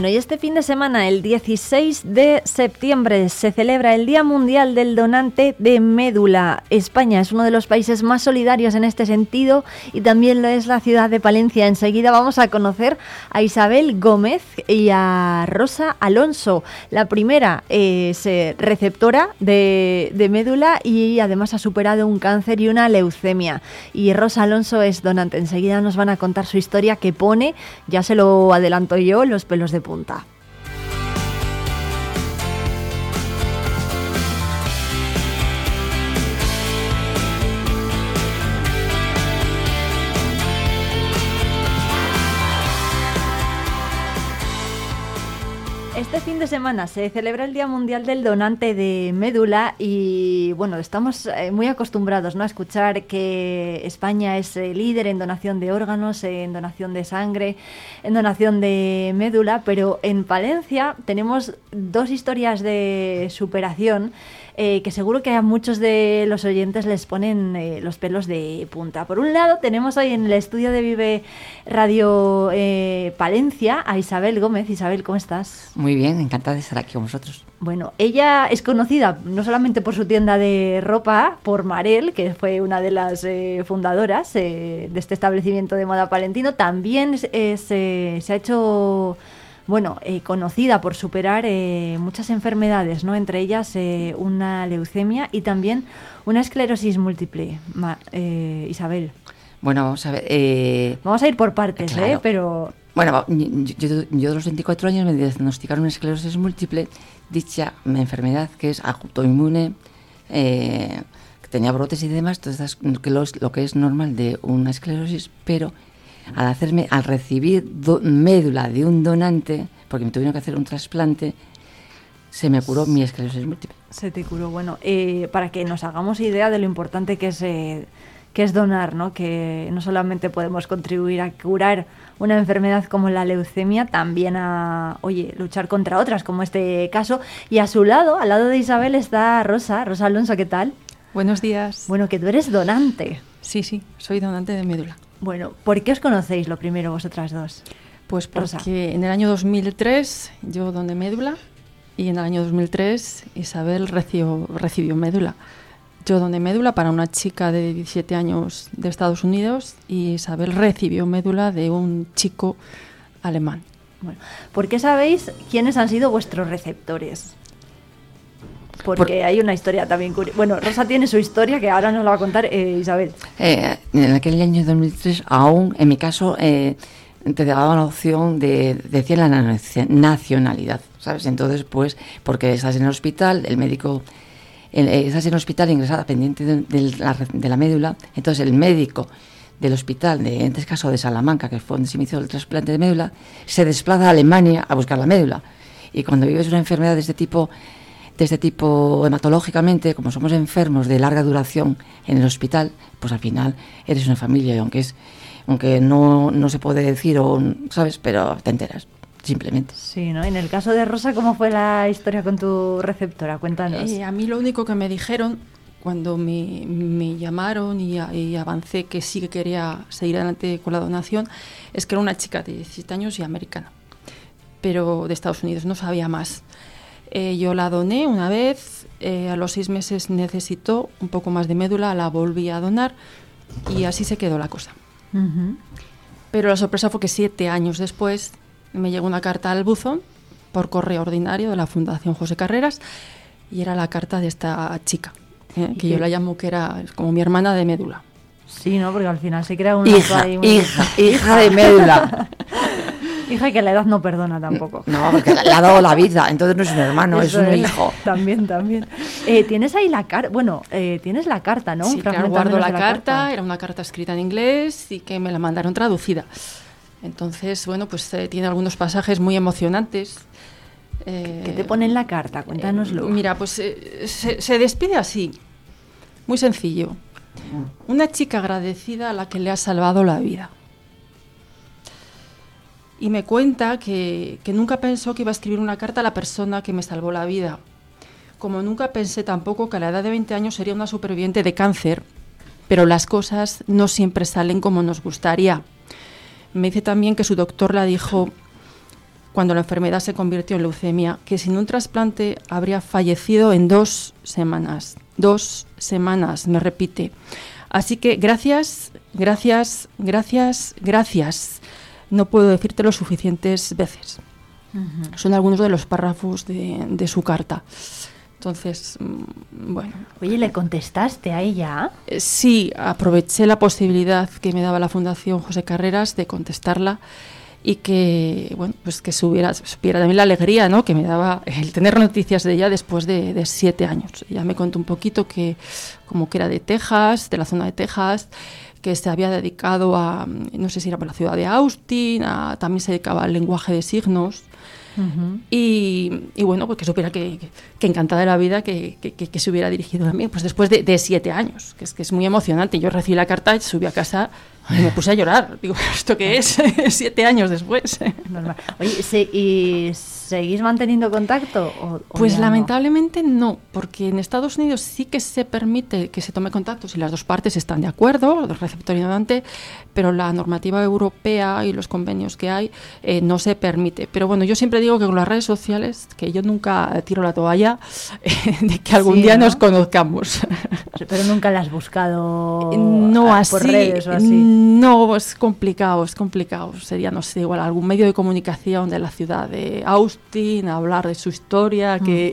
Bueno, y este fin de semana, el 16 de septiembre, se celebra el Día Mundial del Donante de Médula. España es uno de los países más solidarios en este sentido y también lo es la ciudad de Palencia. Enseguida vamos a conocer a Isabel Gómez y a Rosa Alonso. La primera es eh, receptora de, de médula y además ha superado un cáncer y una leucemia. Y Rosa Alonso es donante. Enseguida nos van a contar su historia que pone, ya se lo adelanto yo, los pelos de punta. Se celebra el Día Mundial del Donante de Médula y bueno, estamos eh, muy acostumbrados ¿no? a escuchar que España es líder en donación de órganos, en donación de sangre, en donación de médula, pero en Palencia tenemos dos historias de superación eh, que seguro que a muchos de los oyentes les ponen eh, los pelos de punta. Por un lado, tenemos hoy en el estudio de Vive Radio eh, Palencia a Isabel Gómez. Isabel, ¿cómo estás? Muy bien, encantada de estar aquí con vosotros. Bueno, ella es conocida no solamente por su tienda de ropa, por Marel, que fue una de las fundadoras de este establecimiento de moda palentino, también se ha hecho bueno, eh, conocida por superar eh, muchas enfermedades, ¿no? Entre ellas eh, una leucemia y también una esclerosis múltiple. Isabel. Bueno, vamos a ver. vamos a ir por partes, ¿eh? Pero. Bueno, yo, yo, a los 24 años me diagnosticaron una esclerosis múltiple, dicha enfermedad que es autoinmune, que tenía brotes y demás, entonces que lo que es normal de una esclerosis, pero al hacerme, al recibir médula de un donante, porque me tuvieron que hacer un trasplante, se me curó mi esclerosis múltiple. Se te curó. Bueno, eh, para que nos hagamos idea de lo importante que es, eh, que es donar, ¿no? que no solamente podemos contribuir a curar una enfermedad como la leucemia, también a, oye, luchar contra otras, como este caso. Y a su lado, al lado de Isabel, está Rosa. Rosa Alonso, ¿qué tal? Buenos días. Bueno, que tú eres donante. Sí, sí, soy donante de médula. Bueno, ¿por qué os conocéis lo primero vosotras dos? Pues porque en el año 2003 yo doné médula y en el año 2003 Isabel recibió, recibió médula. Yo doné médula para una chica de 17 años de Estados Unidos y Isabel recibió médula de un chico alemán. Bueno, ¿por qué sabéis quiénes han sido vuestros receptores? Porque hay una historia también curiosa. Bueno, Rosa tiene su historia que ahora nos la va a contar eh, Isabel. Eh, en aquel año 2003, aún, en mi caso, eh, te daba la opción de decir la nacionalidad, ¿sabes? Entonces, pues, porque estás en el hospital, el médico, estás en el hospital ingresada pendiente de, la, médula, entonces el médico del hospital, de, en este caso de Salamanca, que fue donde se inició el trasplante de médula, se desplaza a Alemania a buscar la médula. Y cuando vives una enfermedad de este tipo, de este tipo hematológicamente, como somos enfermos de larga duración en el hospital, pues al final eres una familia y aunque es aunque no, no se puede decir o sabes, pero te enteras simplemente. Sí, ¿no? En el caso de Rosa, ¿cómo fue la historia con tu receptora? Cuéntanos. Eh, a mí lo único que me dijeron cuando me, me llamaron y, y, avancé que sí que quería seguir adelante con la donación es que era una chica de 17 años y americana, pero de Estados Unidos, no sabía más. Eh, yo la doné una vez, eh, a los seis meses necesitó un poco más de médula, la volví a donar y así se quedó la cosa. Pero la sorpresa fue que siete años después me llegó una carta al buzón por correo ordinario de la Fundación José Carreras y era la carta de esta chica, eh, que yo la llamo que era como mi hermana de médula. Sí, ¿no? Porque al final se crea una... Hija, hija, hija de médula. Hija que la edad no perdona tampoco. No, porque le ha dado la vida, entonces no es un hermano, es un hijo. También, también. Eh, tienes ahí la carta, bueno, eh, tienes la carta, ¿no? Sí, claro, guardo la, carta, era una carta escrita en inglés y que me la mandaron traducida. Entonces, bueno, pues eh, tiene algunos pasajes muy emocionantes. ¿Qué te pone en la carta? Cuéntanoslo. mira, pues se, se despide así, muy sencillo. Una chica agradecida a la que le ha salvado la vida y me cuenta que, nunca pensó que iba a escribir una carta a la persona que me salvó la vida. Como nunca pensé tampoco que a la edad de 20 años sería una superviviente de cáncer, pero las cosas no siempre salen como nos gustaría. Me dice también que su doctor la dijo cuando la enfermedad se convirtió en leucemia, que sin un trasplante habría fallecido en dos semanas. Dos semanas, me repite. Así que gracias, gracias, gracias, gracias no puedo decirte lo suficientes veces. Son algunos de los párrafos de, su carta. Entonces, mm, bueno. Oye, ¿le contestaste a ella? Eh, sí, aproveché la posibilidad que me daba la Fundación José Carreras de contestarla y que, bueno, pues que supiera, supiera también la alegría, ¿no? Que me daba el tener noticias de ella después de, de, siete años. Ella me contó un poquito que, como que era de Texas, de la zona de Texas, que se había dedicado a, no sé si era por la ciudad de Austin, también se dedicaba al lenguaje de signos, Y, y bueno, pues que supiera que, que- que encantada de la vida que, se hubiera dirigido a mí, pues después de, de siete años, que es que es muy emocionante. Yo recibí la carta, subí a casa y me puse a llorar. Digo, ¿esto qué es? siete años después. Normal. Oye, se- ¿y seguís manteniendo contacto? o- o Pues no? lamentablemente no, porque en Estados Unidos sí que se permite que se tome contacto si las dos partes están de acuerdo, el receptor y donante, pero la normativa europea y los convenios que hay eh, no se permite. Pero bueno, yo siempre digo que con las redes sociales, que yo nunca tiro la toalla de que algún Sí, día ¿no? nos conozcamos. Pero nunca la has buscado No así, por redes o así. no, es complicado, es complicado. Sería, no sé, igual algún medio de comunicación de la ciudad de Austin, hablar de su historia, que...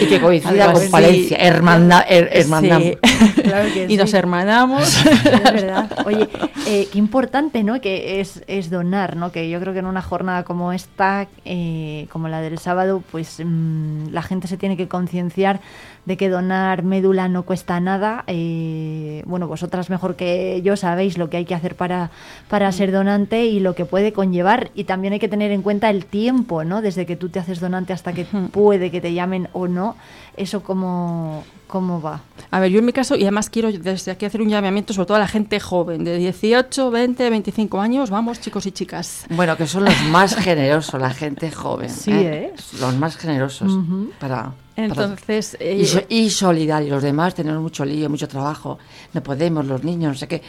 Y que coincida con. Palencia, hermanda- her- hermandamos. Sí. Claro que y nos hermanamos. Es verdad. Oye, eh, qué importante, ¿no? Que es, es donar, ¿no? Que yo creo que en una jornada como esta, eh, como la del sábado, pues mm, la gente se tiene que concienciar de que donar médula no cuesta nada. Eh, bueno, vosotras mejor que yo sabéis lo que hay que hacer para, para ser donante y lo que puede conllevar. Y también hay que tener en cuenta el tiempo, ¿no? Desde que tú te haces donante hasta que puede que te llamen o no. Eso cómo, cómo va. A ver, yo en mi caso, y además quiero desde aquí hacer un llamamiento sobre todo a la gente joven, de 18, 20, 25 años, vamos chicos y chicas. Bueno, que son los más generosos, la gente joven. Sí, ¿eh? ¿eh? Los más generosos para... Entonces, eh, y, so- y solidarios. Los demás tenemos mucho lío, mucho trabajo. No podemos, los niños, no sé qué.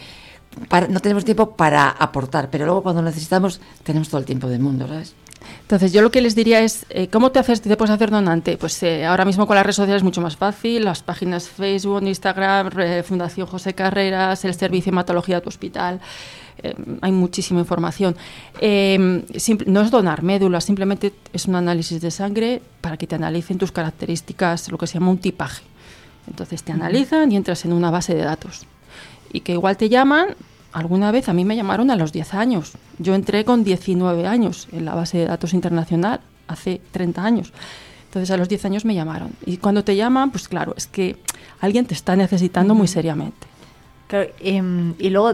Para- no tenemos tiempo para aportar, pero luego cuando necesitamos tenemos todo el tiempo del mundo, ¿sabes? Entonces, yo lo que les diría es, eh, ¿cómo te haces, te puedes hacer donante? Pues eh, ahora mismo con las redes sociales es mucho más fácil, las páginas Facebook, Instagram, re- Fundación José Carreras, el servicio de hematología de tu hospital, eh, hay muchísima información. Eh, no es donar médulas, simplemente es un análisis de sangre para que te analicen tus características, lo que se llama un tipaje. Entonces te analizan y entras en una base de datos. Y que igual te llaman, alguna vez a mí me llamaron a los 10 años. Yo entré con 19 años en la base de datos internacional, hace 30 años. Entonces a los 10 años me llamaron. Y cuando te llaman, pues claro, es que alguien te está necesitando muy seriamente. Em, y luego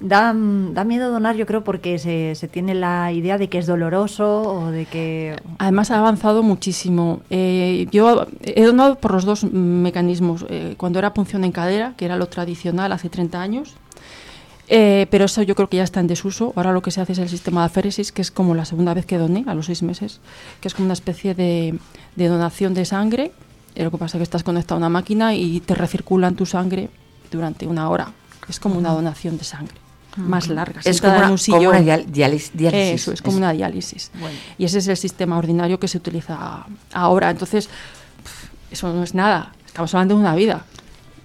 da, da miedo donar, yo creo, porque se, se tiene la idea de que es doloroso o de que... Además ha avanzado muchísimo. Eh, yo he donado por los dos mecanismos. Eh, cuando era punción en cadera, que era lo tradicional hace 30 años, eh, pero eso yo creo que ya está en desuso. Ahora lo que se hace es el sistema de aféresis, que es como la segunda vez que doné, a los seis meses, que es como una especie de, de donación de sangre. Eh, lo que pasa es que estás conectado a una máquina y te recirculan tu sangre durante una hora. Es como una donación de sangre. Más larga, Es como una- un como una diálisis. Eso, es como Es- una diálisis. Bueno. Y ese es el sistema ordinario que se utiliza ahora. Entonces, eso no es nada. Estamos hablando de una vida.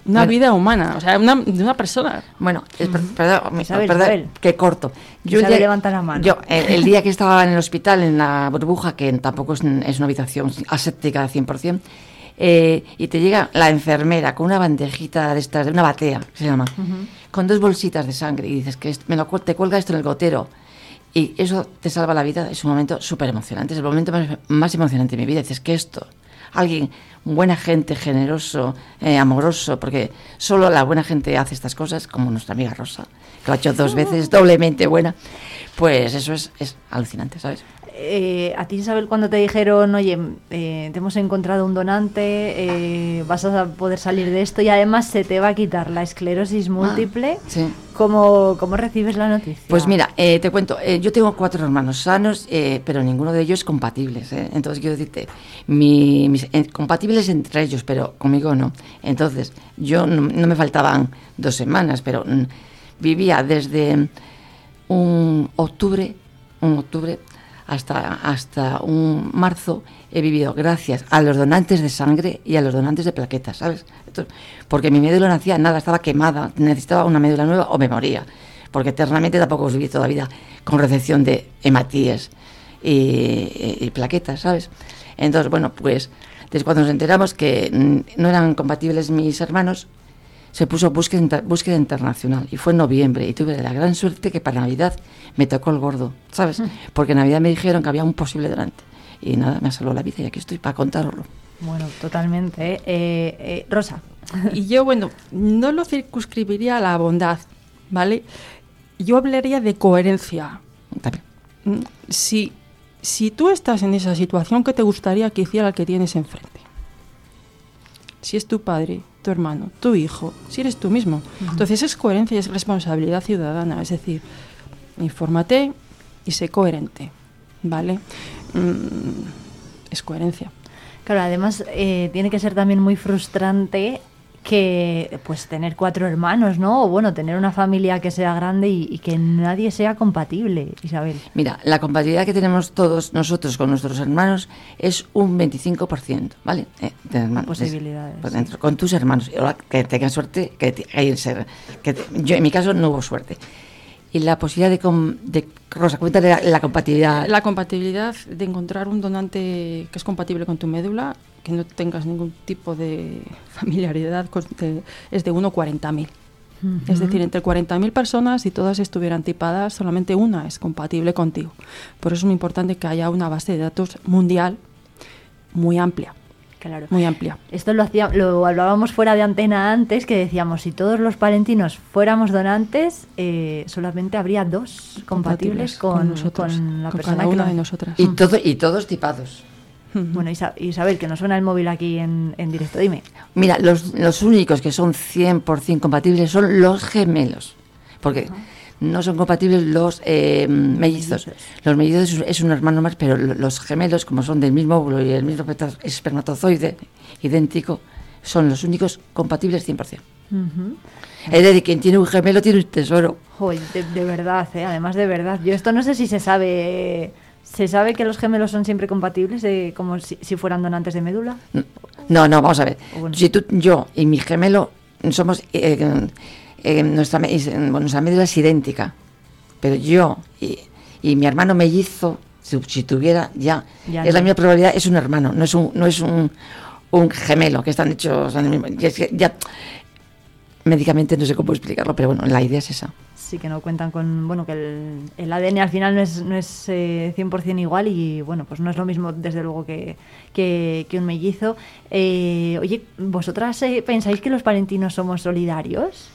Una Bueno. vida humana, o sea, una, de una persona. Bueno, es- per- perdón, Isabel, perdón, Isabel. que corto. Isabel, el día- levanta la mano. Yo, el, el día que estaba en el hospital, en la burbuja, que tampoco es, es una habitación aséptica al 100%, eh, y te llega la enfermera con una bandejita de estas, de una batea, que se llama, con dos bolsitas de sangre, y dices que me lo, te cuelga esto en el gotero, y eso te salva la vida, es un momento súper emocionante, es el momento más, más emocionante de mi vida. Dices que esto, alguien, buena gente, generoso, eh, amoroso, porque solo la buena gente hace estas cosas, como nuestra amiga Rosa, que lo ha hecho dos veces, doblemente buena, pues eso es, es alucinante, ¿sabes? Eh, a ti, Isabel, cuando te dijeron, oye, eh, te hemos encontrado un donante, eh, vas a poder salir de esto y además se te va a quitar la esclerosis múltiple, sí. ¿cómo, cómo recibes la noticia? Pues mira, te cuento, yo tengo cuatro hermanos sanos, pero ninguno de ellos compatibles. ¿eh? Entonces quiero decirte, mi- mis, compatibles entre ellos, pero conmigo no. Entonces yo no, no me faltaban dos semanas, pero mm, vivía desde un octubre, un octubre hasta, hasta un marzo he vivido gracias a los donantes de sangre y a los donantes de plaquetas, ¿sabes? Porque mi médula no hacía nada, estaba quemada, necesitaba una médula nueva o me moría. Porque eternamente tampoco viví toda la vida con recepción de hematíes y, y plaquetas, ¿sabes? Entonces, bueno, pues desde cuando nos enteramos que mm, no eran compatibles mis hermanos, se puso búsqueda, inter- búsqueda internacional y fue en noviembre y tuve la gran suerte que para Navidad me tocó el gordo, ¿sabes? Porque en Navidad me dijeron que había un posible donante y nada, me salvó la vida y aquí estoy para contarlo. Bueno, totalmente. ¿eh? Eh, eh, Rosa. Y yo, bueno, no lo circunscribiría a la bondad, ¿vale? Yo hablaría de coherencia. Mm, Si si tú estás en esa situación, ¿qué te gustaría que hiciera el que tienes enfrente? Si es tu padre, tu hermano, tu hijo, si eres tú mismo. Entonces es coherencia y es responsabilidad ciudadana, es decir, infórmate y sé coherente, ¿vale? Mm, es coherencia. Claro, además eh, tiene que ser también muy frustrante que pues tener cuatro hermanos, ¿no? O bueno, tener una familia que sea grande y, y que nadie sea compatible, Isabel. Mira, la compatibilidad que tenemos todos nosotros con nuestros hermanos es un 25%, ¿vale? Eh, de hermanos. Posibilidades, Es- pues dentro, con tus hermanos. Que tengan suerte, que, te- que ser- que te- yo en mi caso no hubo suerte. Y la posibilidad de, com- de Rosa, cuéntale la, la compatibilidad. La compatibilidad de encontrar un donante que es compatible con tu médula, que no tengas ningún tipo de familiaridad, con- de- es de 1 a 40.000. Es decir, entre 40.000 personas, si todas estuvieran tipadas, solamente una es compatible contigo. Por eso es muy importante que haya una base de datos mundial muy amplia. Claro. Muy amplia. Esto lo, hacía, lo hablábamos fuera de antena antes, que decíamos, si todos los palentinos fuéramos donantes, eh, solamente habría dos compatibles, Compatibles con, con nosotros, con la con persona cada que una lo- de nosotras. Y, todo, y todos tipados. Bueno, Isa- Isabel, que no suena el móvil aquí en, en directo, dime. Mira, los, los únicos que son 100% compatibles son los gemelos. Porque no son compatibles los eh, mellizos. Los mellizos es, un hermano más, pero lo- los gemelos, como son del mismo óvulo y el mismo espermatozoide idéntico, son los únicos compatibles 100%. Ujú. Es decir, quien tiene un gemelo tiene un tesoro. Joder, de, de verdad, ¿eh? además de verdad. Yo esto no sé si se sabe... ¿Se sabe que los gemelos son siempre compatibles, eh, como si, si fueran donantes de médula? No, no, vamos a ver. Bueno. Si tú, yo y mi gemelo somos. eh, eh, nuestra, es- bueno, nuestra médula es idéntica. Pero yo y, y mi hermano mellizo, si, si tuviera ya. Ya es la misma probabilidad, es un hermano, no es un, no es un, un gemelo, que están hechos. en el mismo- y es que ya. Médicamente no sé cómo explicarlo, pero bueno, la idea es esa. Sí, que no cuentan con, bueno, que el, el ADN al final no es, no es eh, 100% igual y, bueno, pues no es lo mismo desde luego que, que, que un mellizo. Eh, oye, ¿vosotras eh, pensáis que los palentinos somos solidarios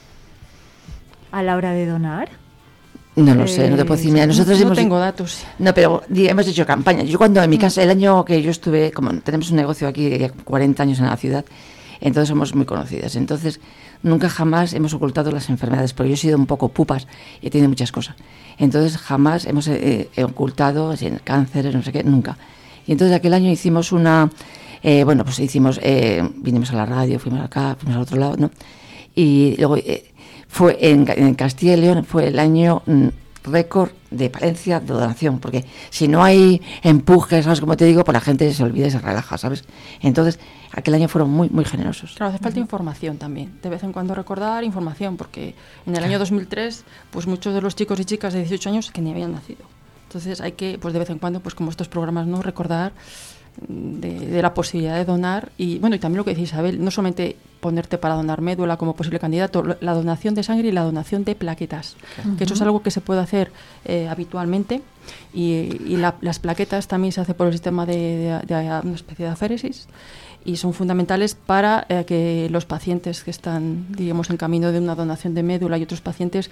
a la hora de donar? No lo sé, no te puedo decir. Mira, nosotros no hemos, tengo datos. No, pero hemos hecho campaña. Yo cuando Mm. en mi casa, el año que yo estuve, como tenemos un negocio aquí de 40 años en la ciudad, entonces somos muy conocidas. Entonces, nunca jamás hemos ocultado las enfermedades, porque yo he sido un poco pupas y he tenido muchas cosas. Entonces, jamás hemos eh, eh, ocultado así, cánceres, no sé qué, nunca. Y entonces aquel año hicimos una, eh, bueno, pues hicimos, eh, vinimos a la radio, fuimos acá, fuimos al otro lado, ¿no? Y luego eh, fue en, en Castilla y León fue el año mm, récord de Palencia de donación, porque si no hay empuje, ¿sabes cómo te digo? Pues la gente se olvida y se relaja, ¿sabes? Entonces, aquel año fueron muy, muy generosos. Claro, hace falta información también. De vez en cuando recordar información, porque en el año 2003, pues muchos de los chicos y chicas de 18 años que ni habían nacido. Entonces hay que, pues de vez en cuando, pues como estos programas, no recordar de, de la posibilidad de donar y bueno y también lo que dice Isabel, no solamente ponerte para donar médula como posible candidato, la donación de sangre y la donación de plaquetas, que eso es algo que se puede hacer eh, habitualmente y, y la- las plaquetas también se hace por el sistema de, de- de una especie de aféresis y son fundamentales para eh, que los pacientes que están, digamos, en camino de una donación de médula y otros pacientes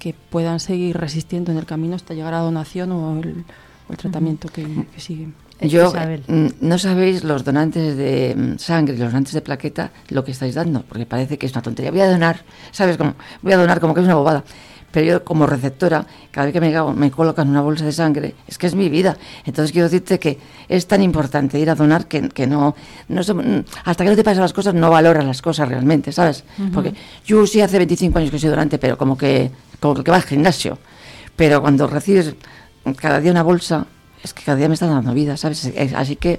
que puedan seguir resistiendo en el camino hasta llegar a la donación o el, o el tratamiento que, que sigue. Yo, mm, no sabéis los donantes de mm, sangre los donantes de plaqueta lo que estáis dando, porque parece que es una tontería. Voy a donar, ¿sabes? Como, voy a donar como que es una bobada. Pero yo como receptora, cada vez que me, me colocan una bolsa de sangre, es que es mi vida. Entonces quiero decirte que es tan importante ir a donar que, que no, no mm, hasta que no te pasan las cosas no valoras las cosas realmente, ¿sabes? Porque yo sí hace 25 años que soy donante, pero como que, como que va al gimnasio. Pero cuando recibes cada día una bolsa, es que cada día me están dando vida, ¿sabes? Es- Así que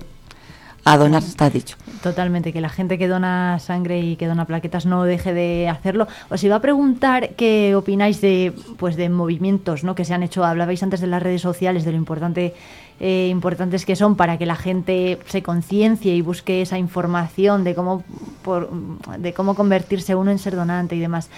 a donar está dicho. Totalmente, que la gente que dona sangre y que dona plaquetas no deje de hacerlo. Os iba a preguntar qué opináis de, pues, de movimientos ¿no? que se han hecho. Hablabais antes de las redes sociales, de lo importante, eh, importantes que son para que la gente se conciencie y busque esa información de cómo, por- de cómo convertirse uno en ser donante y demás.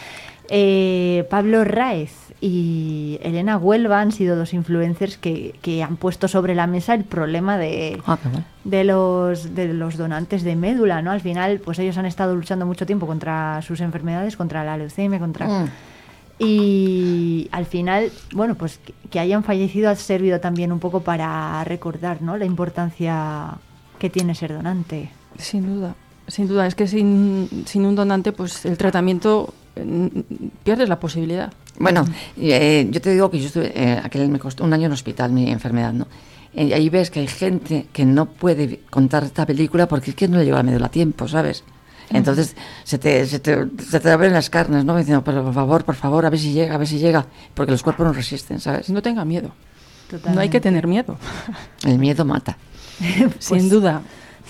Eh, Pablo Raez y Elena Huelva han sido dos influencers que, que han puesto sobre la mesa el problema de, Ah, de los de los donantes de médula, ¿no? Al final, pues ellos han estado luchando mucho tiempo contra sus enfermedades, contra la leucemia, contra Mm. Y al final, bueno, pues que, que hayan fallecido ha servido también un poco para recordar, ¿no? La importancia que tiene ser donante. Sin duda, sin duda. Es que sin, sin un donante, pues el tratamiento pierdes la posibilidad. Bueno, eh, yo te digo que yo estuve, eh, aquel me costó un año en hospital mi enfermedad, ¿no? Y ahí ves que hay gente que no puede contar esta película porque es que no le lleva la médula a tiempo, ¿sabes? Entonces se te, se, te, se te abren las carnes, ¿no? Diciendo, pero por favor, por favor, a ver si llega, a ver si llega. Porque los cuerpos no resisten, ¿sabes? No tenga miedo. No hay que tener miedo. El miedo mata. Sin duda.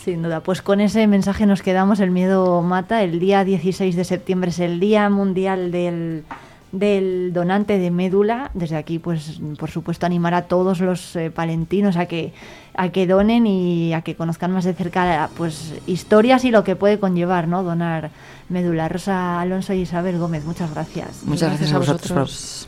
Sin duda, pues con ese mensaje nos quedamos, el miedo mata. El día 16 de septiembre es el Día Mundial del, del Donante de Médula. Desde aquí, pues por supuesto, animar a todos los eh, palentinos a que, a que donen y a que conozcan más de cerca pues historias y lo que puede conllevar, ¿no? Donar médula. Rosa Alonso y Isabel Gómez, muchas gracias. Muchas gracias, a vosotros.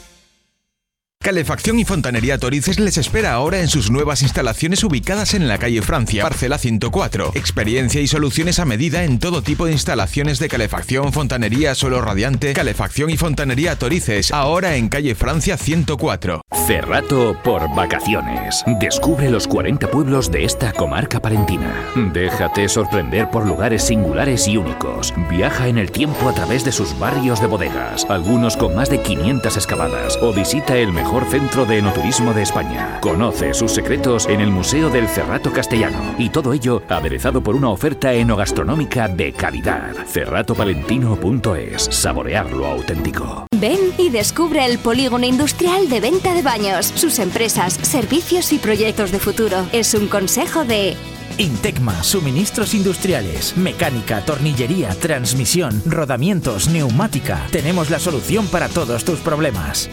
Calefacción y Fontanería Torices les espera ahora en sus nuevas instalaciones ubicadas en la calle Francia, parcela 104. Experiencia y soluciones a medida en todo tipo de instalaciones de calefacción, fontanería, suelo radiante, calefacción y fontanería Torices, ahora en calle Francia 104. Cerrato por vacaciones. Descubre los 40 pueblos de esta comarca palentina. Déjate sorprender por lugares singulares y únicos. Viaja en el tiempo a través de sus barrios de bodegas, algunos con más de 500 excavadas, o visita el mejor centro de enoturismo de España. Conoce sus secretos en el Museo del Cerrato Castellano y todo ello aderezado por una oferta enogastronómica de calidad. Cerratopalentino.es. Saborear lo auténtico. Ven y descubre el polígono industrial de venta de baños, sus empresas, servicios y proyectos de futuro. Es un consejo de Intecma, suministros industriales, mecánica, tornillería, transmisión, rodamientos, neumática. Tenemos la solución para todos tus problemas.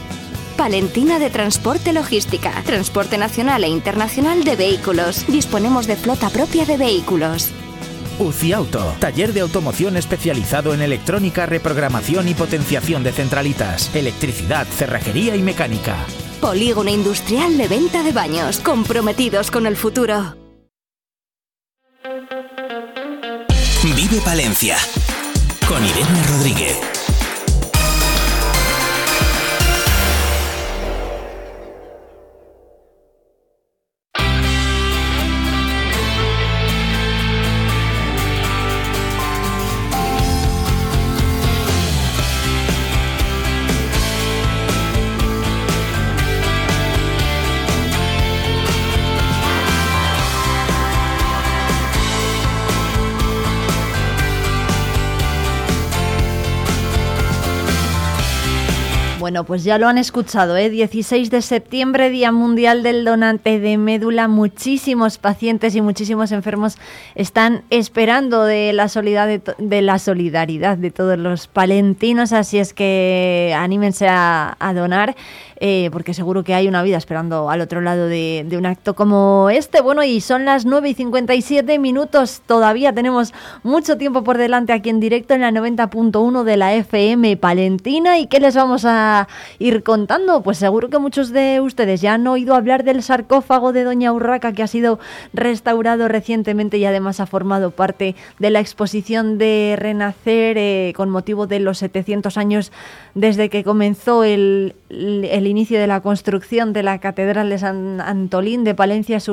Palentina de Transporte Logística, transporte nacional e internacional de vehículos. Disponemos de flota propia de vehículos. UCI Auto, taller de automoción especializado en electrónica, reprogramación y potenciación de centralitas, electricidad, cerrajería y mecánica. Polígono industrial de venta de baños, comprometidos con el futuro. Vive Palencia con Irene Rodríguez. Bueno, pues ya lo han escuchado, ¿eh? 16 de septiembre, Día Mundial del Donante de Médula. Muchísimos pacientes y muchísimos enfermos están esperando de la, solidaridad de, de la solidaridad de todos los palentinos, así es que anímense a, a donar. Eh, porque seguro que hay una vida esperando al otro lado de, un acto como este. Bueno, y son las 9 y 57 minutos, todavía tenemos mucho tiempo por delante aquí en directo en la 90.1 de la FM Palentina. ¿Y qué les vamos a ir contando? Pues seguro que muchos de ustedes ya han oído hablar del sarcófago de Doña Urraca que ha sido restaurado recientemente y además ha formado parte de la exposición de Renacer eh, con motivo de los 700 años desde que comenzó el inicio de la construcción de la Catedral de San Antolín de Palencia es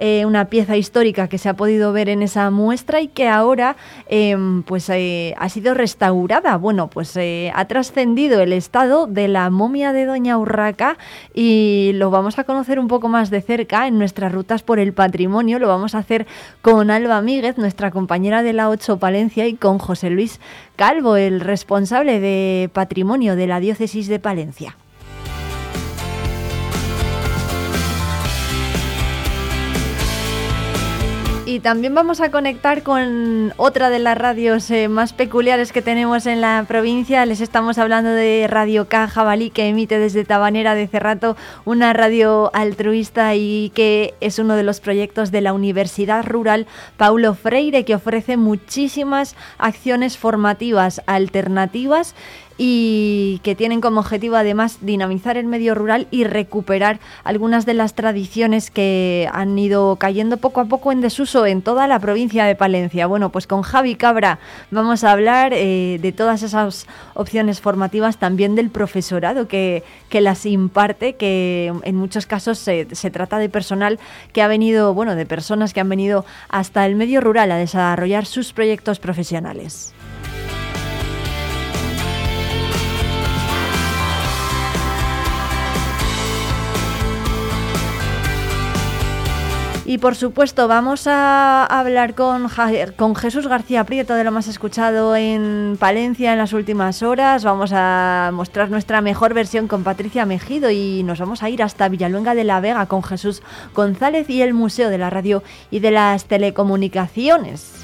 eh, una pieza histórica que se ha podido ver en esa muestra y que ahora eh, pues eh, ha sido restaurada. Bueno, pues ha trascendido el estado de la momia de Doña Urraca y lo vamos a conocer un poco más de cerca en nuestras rutas por el patrimonio. Lo vamos a hacer con Alba Míguez, nuestra compañera de la 8 Palencia, y con José Luis Calvo, el responsable de patrimonio de la diócesis de Palencia. Y también vamos a conectar con otra de las radios eh, más peculiares que tenemos en la provincia. Les estamos hablando de Radio K Jabalí, que emite desde Tabanera de Cerrato, una radio altruista y que es uno de los proyectos de la Universidad Rural Paulo Freire, que ofrece muchísimas acciones formativas alternativas y que tienen como objetivo además dinamizar el medio rural y recuperar algunas de las tradiciones que han ido cayendo poco a poco en desuso en toda la provincia de Palencia. Bueno, pues con Javi Cabra vamos a hablar eh, de todas esas opciones formativas, también del profesorado que, que las imparte, que en muchos casos se, se trata de personal que ha venido, bueno, de personas que han venido hasta el medio rural a desarrollar sus proyectos profesionales. Y por supuesto vamos a hablar con, con Jesús García Prieto de lo más escuchado en Palencia en las últimas horas. Vamos a mostrar nuestra mejor versión con Patricia Mejido y nos vamos a ir hasta Villaluenga de la Vega con Jesús González y el Museo de la Radio y de las Telecomunicaciones.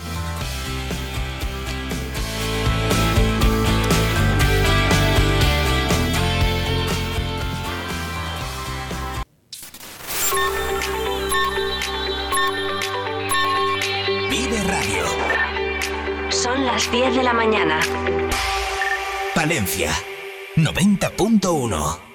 Las 10 de la mañana. Palencia 90.1.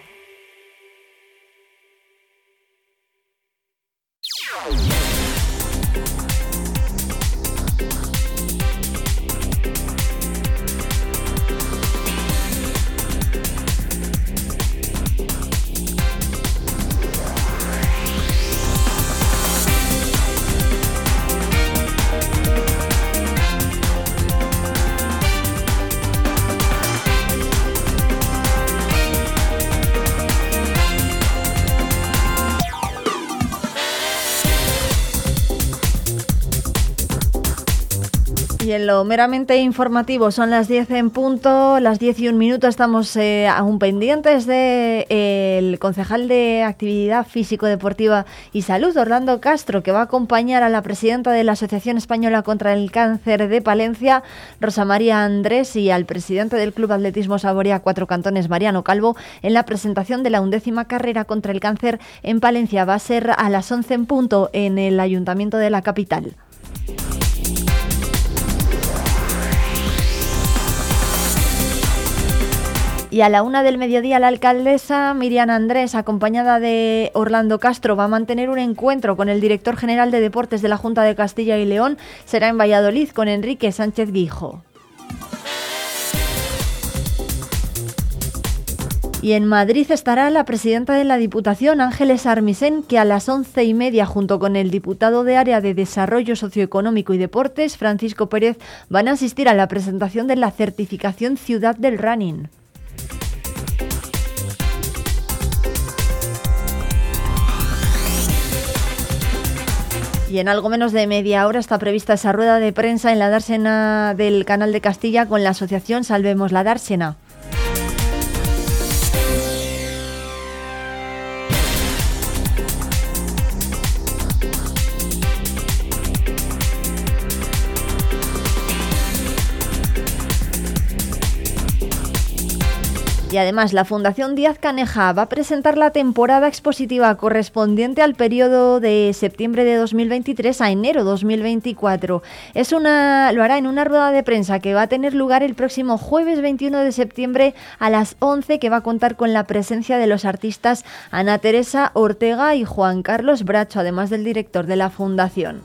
lo meramente informativo son las 10 en punto, las 10 y un minuto estamos eh, aún pendientes de eh, el concejal de Actividad Físico-Deportiva y Salud, Orlando Castro, que va a acompañar a la presidenta de la Asociación Española contra el Cáncer de Palencia, Rosa María Andrés, y al presidente del Club Atletismo Saborea Cuatro Cantones, Mariano Calvo, en la presentación de la undécima carrera contra el cáncer en Palencia. Va a ser a las 11 en punto en el Ayuntamiento de la capital. Y a la una del mediodía la alcaldesa Miriam Andrés, acompañada de Orlando Castro, va a mantener un encuentro con el director general de deportes de la Junta de Castilla y León. Será en Valladolid con Enrique Sánchez Guijo. Y en Madrid estará la presidenta de la Diputación, Ángeles Armisen, que a las once y media, junto con el diputado de Área de Desarrollo Socioeconómico y Deportes, Francisco Pérez, van a asistir a la presentación de la certificación Ciudad del Running. Y en algo menos de media hora está prevista esa rueda de prensa en la dársena del Canal de Castilla con la asociación Salvemos la Dársena. Y además, la Fundación Díaz Caneja va a presentar la temporada expositiva correspondiente al periodo de septiembre de 2023 a enero 2024. Es una, lo hará en una rueda de prensa que va a tener lugar el próximo jueves 21 de septiembre a las 11, que va a contar con la presencia de los artistas Ana Teresa Ortega y Juan Carlos Bracho, además del director de la Fundación.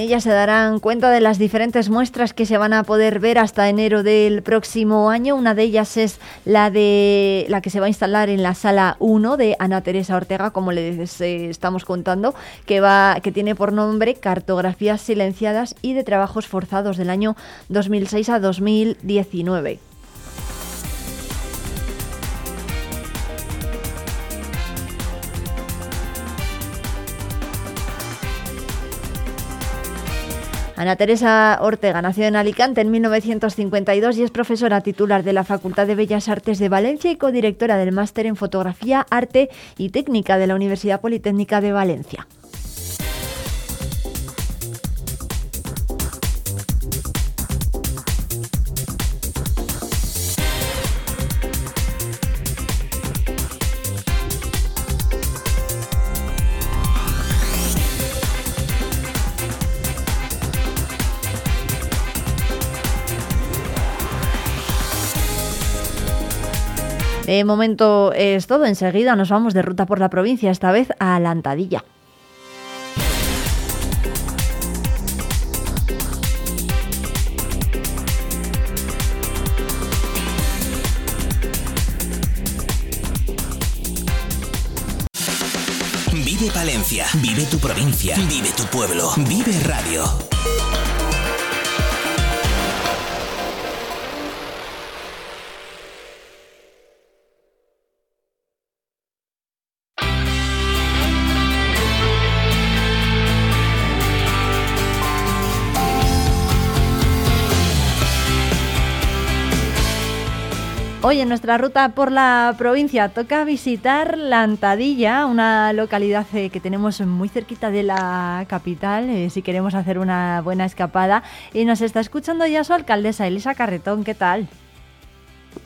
En ella se darán cuenta de las diferentes muestras que se van a poder ver hasta enero del próximo año. Una de ellas es la de la que se va a instalar en la sala 1 de Ana Teresa Ortega, como les eh, estamos contando, que va que tiene por nombre Cartografías silenciadas y de trabajos forzados del año 2006 a 2019. Ana Teresa Ortega nació en Alicante en 1952 y es profesora titular de la Facultad de Bellas Artes de Valencia y codirectora del máster en Fotografía, Arte y Técnica de la Universidad Politécnica de Valencia. De momento es todo. Enseguida nos vamos de ruta por la provincia, esta vez a la Antadilla. Vive Palencia, vive tu provincia, vive tu pueblo, vive radio. Hoy en nuestra ruta por la provincia toca visitar La Antadilla, una localidad eh, que tenemos muy cerquita de la capital, eh, si queremos hacer una buena escapada. Y nos está escuchando ya su alcaldesa, Elisa Carretón, ¿qué tal?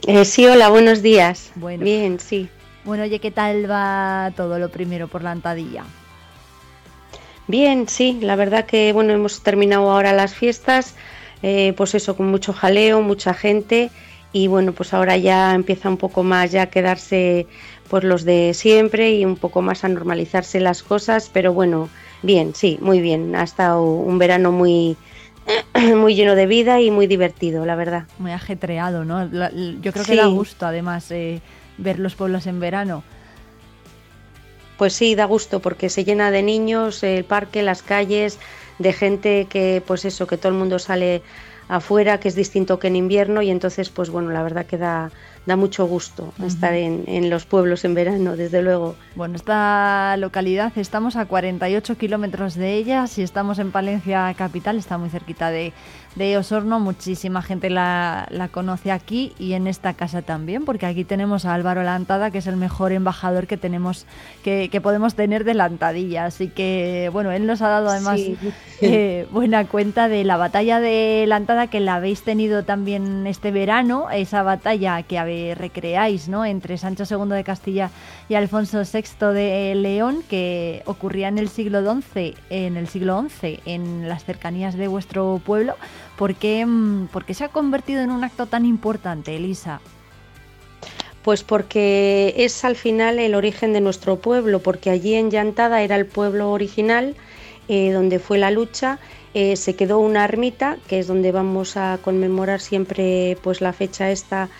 Eh, sí, hola, buenos días. Bueno. Bien, sí. Bueno, oye, ¿qué tal va todo lo primero por La Antadilla? Bien, sí, la verdad que bueno, hemos terminado ahora las fiestas, pues eso, con mucho jaleo, mucha gente y bueno, pues ahora ya empieza un poco más ya a quedarse pues los de siempre y un poco más a normalizarse las cosas, pero bueno, bien, sí, muy bien. Ha estado un verano muy muy lleno de vida y muy divertido, la verdad. Muy ajetreado, ¿no? Yo creo que da gusto además eh, ver los pueblos en verano. Pues sí, da gusto porque se llena de niños el parque, las calles, de gente que pues eso, que todo el mundo sale afuera, que es distinto que en invierno y entonces pues bueno, la verdad que da, da mucho gusto estar en, en, los pueblos en verano, desde luego. Bueno, esta localidad estamos a 48 kilómetros de ella, si estamos en Palencia capital, está muy cerquita de, de Osorno, muchísima gente la, la, conoce aquí y en esta casa también, porque aquí tenemos a Álvaro Lantada, que es el mejor embajador que tenemos, que, que podemos tener de Lantadilla. Así que, bueno, él nos ha dado además eh, buena cuenta de la batalla de Lantada, que la habéis tenido también este verano, esa batalla que recreáis, ¿no? Entre Sancho II de Castilla y Alfonso VI de León, que ocurría en el siglo XI, en el siglo XI, en las cercanías de vuestro pueblo. ¿Por qué, mm, ¿Por qué se ha convertido en un acto tan importante, Elisa? Pues porque es al final el origen de nuestro pueblo, porque allí en Llantada era el pueblo original, eh, donde fue la lucha, eh, se quedó una ermita, que es donde vamos a conmemorar siempre pues la fecha esta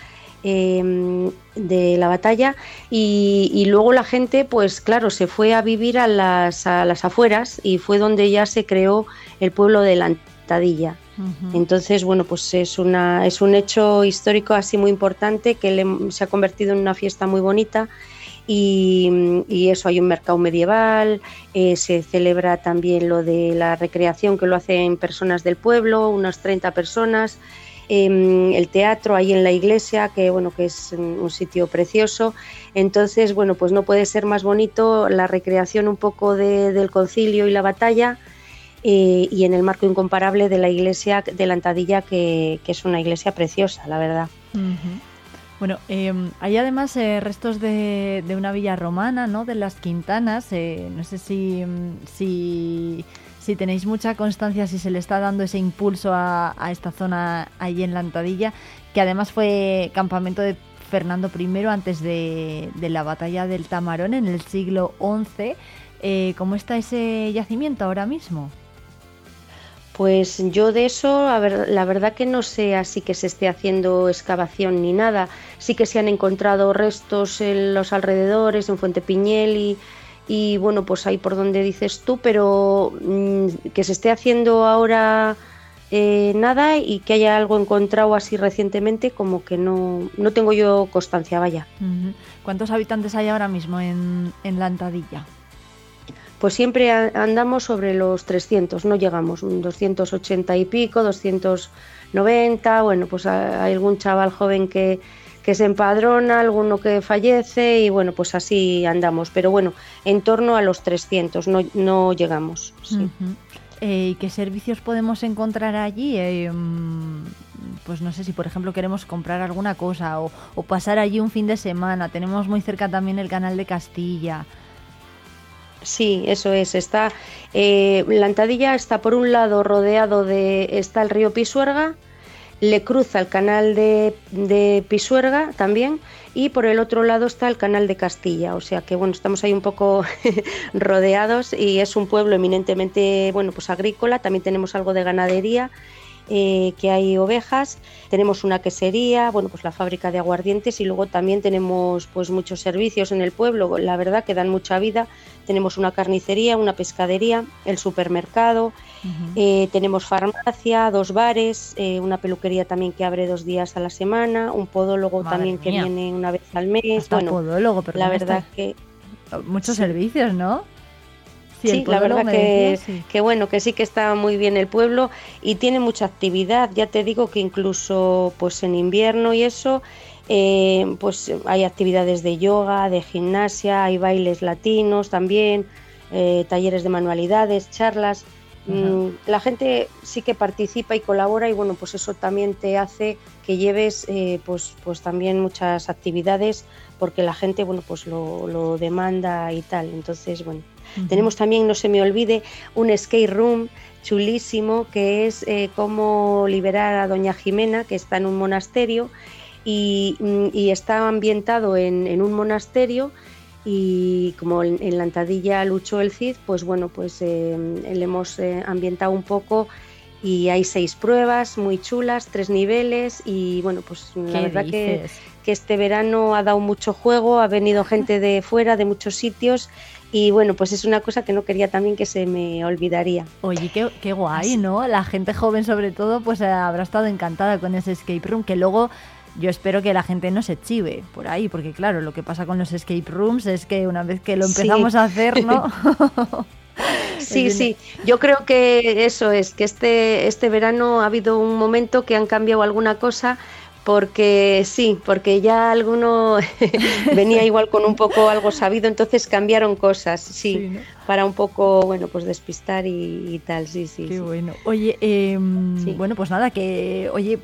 eh, de la batalla, y, y, luego la gente, pues claro, se fue a vivir a las, a las afueras y fue donde ya se creó el pueblo de la Antadilla. Entonces, bueno, pues es, una, es un hecho histórico así muy importante que le, se ha convertido en una fiesta muy bonita y, eso, hay un mercado medieval, eh, se celebra también lo de la recreación que lo hacen personas del pueblo, unas 30 personas. Eh, el teatro ahí en la iglesia, que bueno, que es un sitio precioso. Entonces, bueno, pues no puede ser más bonito la recreación un poco de, del concilio y la batalla eh, y en el marco incomparable de la iglesia de la Antadilla, que, es una iglesia preciosa, la verdad. Bueno, eh, hay además eh, restos de, una villa romana, ¿no? De las Quintanas. Eh, no sé si, si, si, tenéis mucha constancia, si se le está dando ese impulso a, esta zona ahí en la Antadilla, que además fue campamento de Fernando I antes de, la batalla del Tamarón en el siglo XI. ¿Cómo está ese yacimiento ahora mismo? Pues yo de eso, a ver, la verdad que no sé así que se esté haciendo excavación ni nada. Sí que se han encontrado restos en los alrededores, en Fuente Piñel y, bueno, pues ahí por donde dices tú, pero mmm, que se esté haciendo ahora eh, nada y que haya algo encontrado así recientemente, como que no, no tengo yo constancia, vaya. ¿Cuántos habitantes hay ahora mismo en, en la Antadilla? Pues siempre andamos sobre los 300, no llegamos, 280 y pico, 290, bueno, pues hay algún chaval joven que, que se empadrona, alguno que fallece y bueno, pues así andamos, pero bueno, en torno a los 300, no, no llegamos. Eh, ¿Y qué servicios podemos encontrar allí? Eh, mm, pues no sé si por ejemplo queremos comprar alguna cosa o, o pasar allí un fin de semana. Tenemos muy cerca también el canal de Castilla. Sí, eso es. Está eh, está por un lado rodeado de está el río Pisuerga, le cruza el canal de, Pisuerga también y por el otro lado está el canal de Castilla. O sea que bueno, estamos ahí un poco rodeados y es un pueblo eminentemente bueno pues agrícola. También tenemos algo de ganadería eh, que hay ovejas, tenemos una quesería, bueno, pues la fábrica de aguardientes y luego también tenemos pues muchos servicios en el pueblo, la verdad que dan mucha vida. Tenemos una carnicería, una pescadería, el supermercado, eh, tenemos farmacia, dos bares, eh, una peluquería también que abre dos días a la semana, un podólogo también que viene una vez al mes. bueno, podólogo, pero la verdad que muchos servicios, ¿no? Sí, la verdad que, bueno, que sí que está muy bien el pueblo y tiene mucha actividad. Ya te digo que incluso pues en invierno y eso, eh, pues hay actividades de yoga, de gimnasia, hay bailes latinos también, eh, talleres de manualidades, charlas. Mm, la gente sí que participa y colabora y bueno, pues eso también te hace que lleves eh, pues, pues también muchas actividades porque la gente bueno pues lo, lo demanda y tal. Entonces, bueno, tenemos también, no se me olvide, un skate room chulísimo que es eh, cómo liberar a Doña Jimena, que está en un monasterio y, mm, está ambientado en, un monasterio y como en, la antadilla luchó el Cid, pues bueno, pues eh, le hemos eh, ambientado un poco y hay seis pruebas muy chulas, tres niveles y bueno, pues la verdad que, que, este verano ha dado mucho juego, ha venido gente de fuera, de muchos sitios y bueno, pues es una cosa que no quería también que se me olvidaría. Oye, qué, qué guay, ¿no? La gente joven sobre todo pues habrá estado encantada con ese escape room que luego yo espero que la gente no se chive por ahí, porque claro, lo que pasa con los escape rooms es que una vez que lo empezamos a hacer, ¿no? sí, sí, yo creo que eso es, que este, este verano ha habido un momento que han cambiado alguna cosa porque sí, porque ya alguno venía igual con un poco algo sabido, entonces cambiaron cosas, sí, para un poco, bueno, pues despistar y, tal, sí, sí. Qué bueno. Oye, em, bueno, pues nada, que, oye,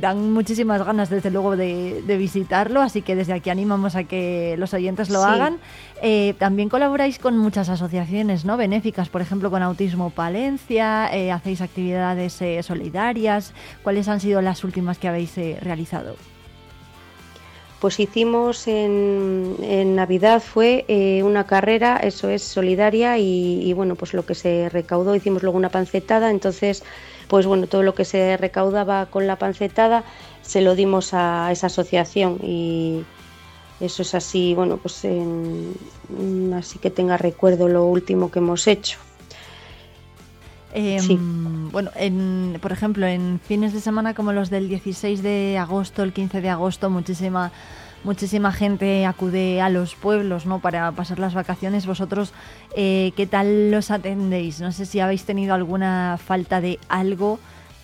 dan muchísimas ganas desde luego de, visitarlo, así que desde aquí animamos a que los oyentes lo hagan. Eh, también colaboráis con muchas asociaciones ¿no? benéficas, por ejemplo con Autismo Palencia, eh, hacéis actividades eh, solidarias. ¿Cuáles han sido las últimas que habéis realizado? Pues hicimos en, Navidad fue una carrera, eso es solidaria y, y, bueno, pues lo que se recaudó, hicimos luego una pancetada, entonces pues bueno, todo lo que se recaudaba con la pancetada se lo dimos a esa asociación y eso es así, bueno, pues así que tenga recuerdo lo último que hemos hecho. Em, bueno, en, por ejemplo, en fines de semana como los del 16 de agosto, el 15 de agosto, muchísima muchísima gente acude a los pueblos ¿no? para pasar las vacaciones. Vosotros, eh, ¿qué tal los atendéis? No sé si habéis tenido alguna falta de algo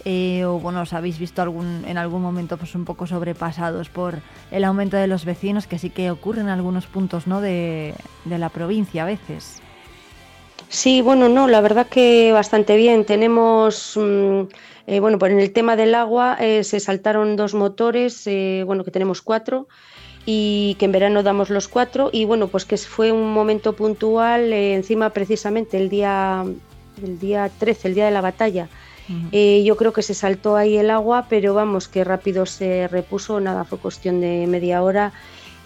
eh, o bueno, os habéis visto algún, en algún momento pues un poco sobrepasados por el aumento de los vecinos, que sí que ocurre en algunos puntos ¿no? de, la provincia a veces. Sí, bueno, no, la verdad que bastante bien. Tenemos, mm, eh, bueno, pues en el tema del agua se saltaron dos motores, bueno, que tenemos cuatro, y que en verano damos los cuatro y bueno pues que fue un momento puntual eh, encima precisamente el día el día 13 el día de la batalla eh, yo creo que se saltó ahí el agua pero vamos que rápido se repuso nada fue cuestión de media hora.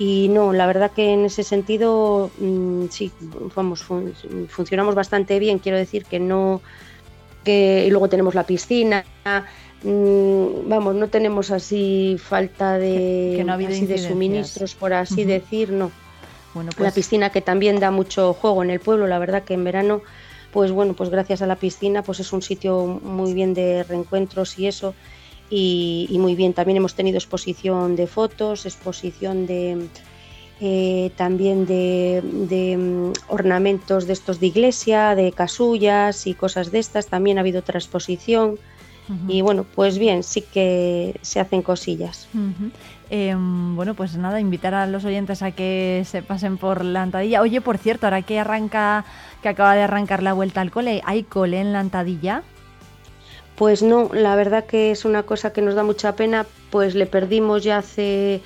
Y no la verdad que en ese sentido mm, sí vamos funcionamos bastante bien. Quiero decir que no que y luego tenemos la piscina Mm, vamos, no tenemos así falta de, de suministros, por así decir, no. Bueno, La pues piscina que también da mucho juego en el pueblo, la verdad que en verano, pues bueno, pues gracias a la piscina, pues es un sitio muy bien de reencuentros y eso, y, muy bien. También hemos tenido exposición de fotos, exposición de, eh, también de, de, mm, ornamentos de estos de iglesia, de casullas y cosas de estas. También ha habido otra exposición. Y bueno, pues bien, sí que se hacen cosillas. Em, bueno, pues nada, invitar a los oyentes a que se pasen por la Antadilla. Oye, por cierto, ahora que arranca, que acaba de arrancar la vuelta al cole, ¿hay cole en la Antadilla? Pues no, la verdad que es una cosa que nos da mucha pena, pues le perdimos ya hace,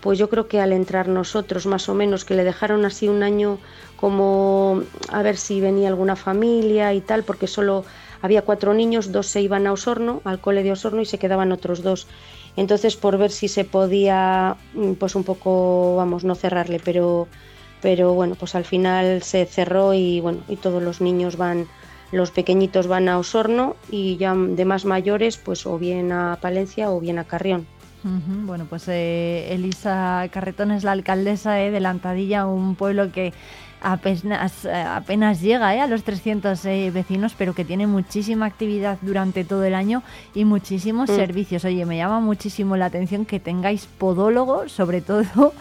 pues yo creo que al entrar nosotros más o menos, que le dejaron así un año como a ver si venía alguna familia y tal, porque solo había cuatro niños, dos se iban a Osorno, al cole de Osorno y se quedaban otros dos. Entonces por ver si se podía, mm, pues un poco, vamos, no cerrarle, pero, pero bueno, pues al final se cerró y bueno, y todos los niños van los pequeñitos van a Osorno y ya de más mayores, pues o bien a Palencia o bien a Carrión. Bueno, pues eh, Elisa Carretón es la alcaldesa eh, de la Antadilla, un pueblo que apenas, eh, apenas llega eh, a los 300 eh, vecinos, pero que tiene muchísima actividad durante todo el año y muchísimos Mm. servicios. Oye, me llama muchísimo la atención que tengáis podólogo, sobre todo.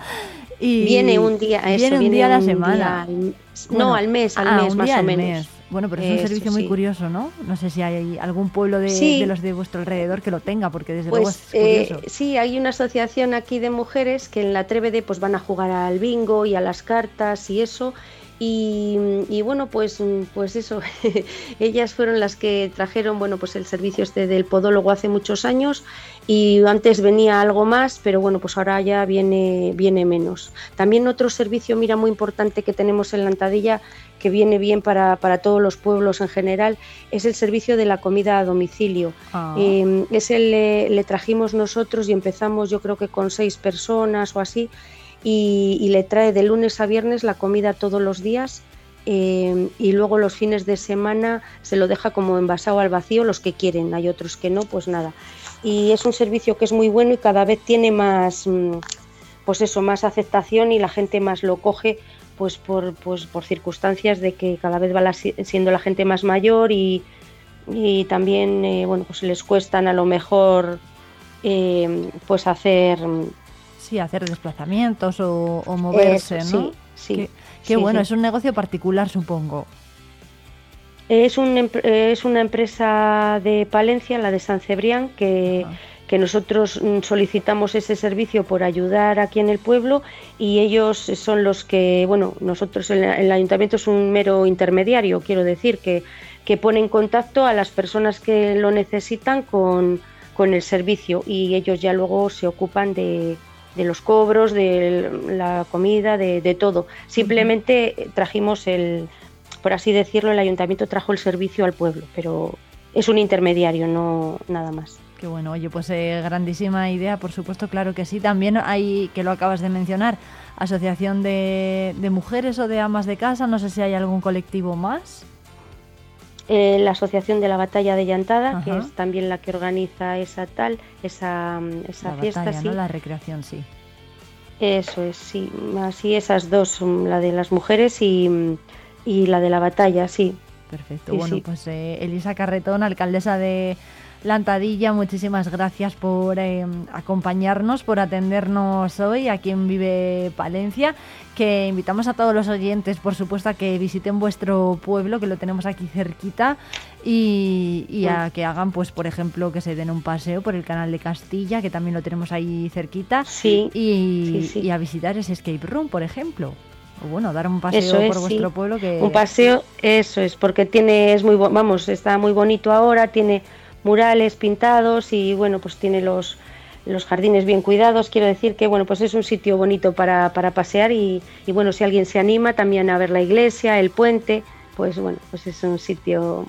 Y Viene un día, eso, viene un día a la semana. día Bueno, no, al mes, al ah, mes más o menos. mes. Bueno, pero es un Eso, servicio muy sí. curioso, ¿no? No sé si hay algún pueblo de, Sí. de los de vuestro alrededor que lo tenga, porque desde luego Pues es eh, curioso. sí, hay una asociación aquí de mujeres que en la Trévede pues van a jugar al bingo y a las cartas y eso. Y, y bueno, pues, pues eso, ellas fueron las que trajeron bueno, pues el servicio este del podólogo hace muchos años y antes venía algo más, pero bueno, pues ahora ya viene, viene menos. También otro servicio, mira, muy importante que tenemos en la Antadilla, que viene bien para, para todos los pueblos en general, es el servicio de la comida a domicilio. Ah. Eh, ese le, le trajimos nosotros y empezamos yo creo que con seis personas o así y, le trae de lunes a viernes la comida todos los días eh, y luego los fines de semana se lo deja como envasado al vacío los que quieren, hay otros que no, pues nada. Y es un servicio que es muy bueno y cada vez tiene más, mm, pues eso, más aceptación y la gente más lo coge pues por, pues por circunstancias de que cada vez va siendo la gente más mayor y, y también eh, bueno pues les cuestan a lo mejor eh, pues hacer Sí, hacer desplazamientos o, o moverse, Eso, ¿no? sí, sí, Qué, qué sí, bueno, sí. es un negocio particular, supongo. Es, un, es una empresa de Palencia, la de San Cebrián, que, que nosotros mm, solicitamos ese servicio por ayudar aquí en el pueblo y ellos son los que, bueno, nosotros, el, el ayuntamiento es un mero intermediario, quiero decir, que, que pone en contacto a las personas que lo necesitan con, con el servicio y ellos ya luego se ocupan de, de los cobros, de la comida, de, todo. Simplemente trajimos el, por así decirlo, el ayuntamiento trajo el servicio al pueblo, pero es un intermediario, no nada más. Qué bueno, oye, pues eh, grandísima idea, por supuesto, claro que sí. También hay, que lo acabas de mencionar, asociación de mujeres o de amas de casa, no sé si hay algún colectivo más. Eh, la Asociación de la Batalla de Llantada, que es también la que organiza esa tal, esa, esa La fiesta, batalla, sí. ¿no? La recreación, sí. Eso es, sí. Así esas dos, mm, la de las mujeres y, mm, y la de la batalla, sí. Perfecto. Sí, bueno, sí. pues eh, Elisa Carretón, alcaldesa de Lantadilla, muchísimas gracias por eh, acompañarnos, por atendernos hoy aquí en Vive Palencia, que invitamos a todos los oyentes, por supuesto, a que visiten vuestro pueblo, que lo tenemos aquí cerquita, y, y a que hagan, pues, por ejemplo, que se den un paseo por el canal de Castilla, que también lo tenemos ahí cerquita, Sí, y, sí, sí. y a visitar ese escape room, por ejemplo. O bueno, dar un paseo Eso es, por vuestro sí. pueblo que... Un paseo, eso es, porque tiene, es muy, vamos, está muy bonito ahora, tiene murales pintados y bueno, pues tiene los, los jardines bien cuidados. Quiero decir que bueno, pues es un sitio bonito para, para pasear y, y bueno, si alguien se anima también a ver la iglesia, el puente, pues bueno, pues es un sitio,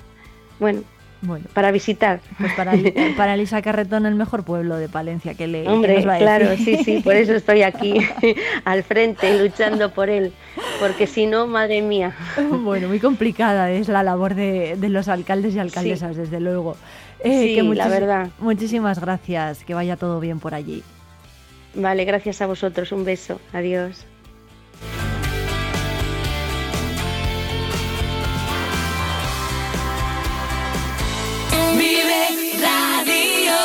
bueno, Bueno. para visitar. Pues para, para Elisa Carretón, el mejor pueblo de Palencia que le que Hombre, nos va a claro, decir. sí, sí, por eso estoy aquí al frente luchando por él, porque si no, madre mía. Bueno, muy complicada es la labor de, de los alcaldes y alcaldesas, desde luego. Eh, Sí, la verdad. Muchísimas gracias, que vaya todo bien por allí. Vale, gracias a vosotros, un beso, adiós. Vive Radio.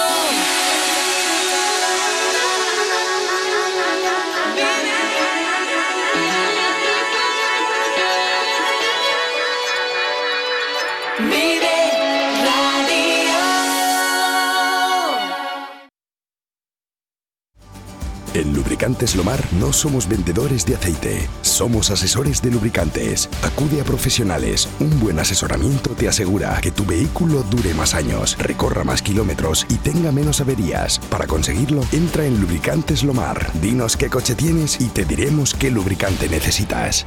Lubricantes Lomar no somos vendedores de aceite, somos asesores de lubricantes. Acude a profesionales. Un buen asesoramiento te asegura que tu vehículo dure más años, recorra más kilómetros y tenga menos averías. Para conseguirlo, entra en Lubricantes Lomar. Dinos qué coche tienes y te diremos qué lubricante necesitas.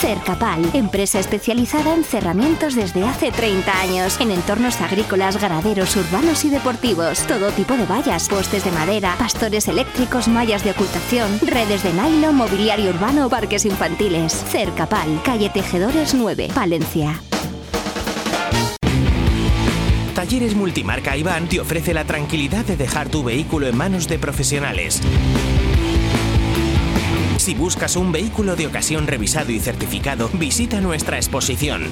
Cercapal, empresa especializada en cerramientos desde hace 30 años, en entornos agrícolas, ganaderos, urbanos y deportivos. Todo tipo de vallas, postes de madera, pastores eléctricos, mallas de ocultación, redes de nylon, mobiliario urbano, parques infantiles. Cercapal, calle Tejedores 9, Palencia. Talleres Multimarca Iván te ofrece la tranquilidad de dejar tu vehículo en manos de profesionales. Si buscas un vehículo de ocasión revisado y certificado, visita nuestra exposición.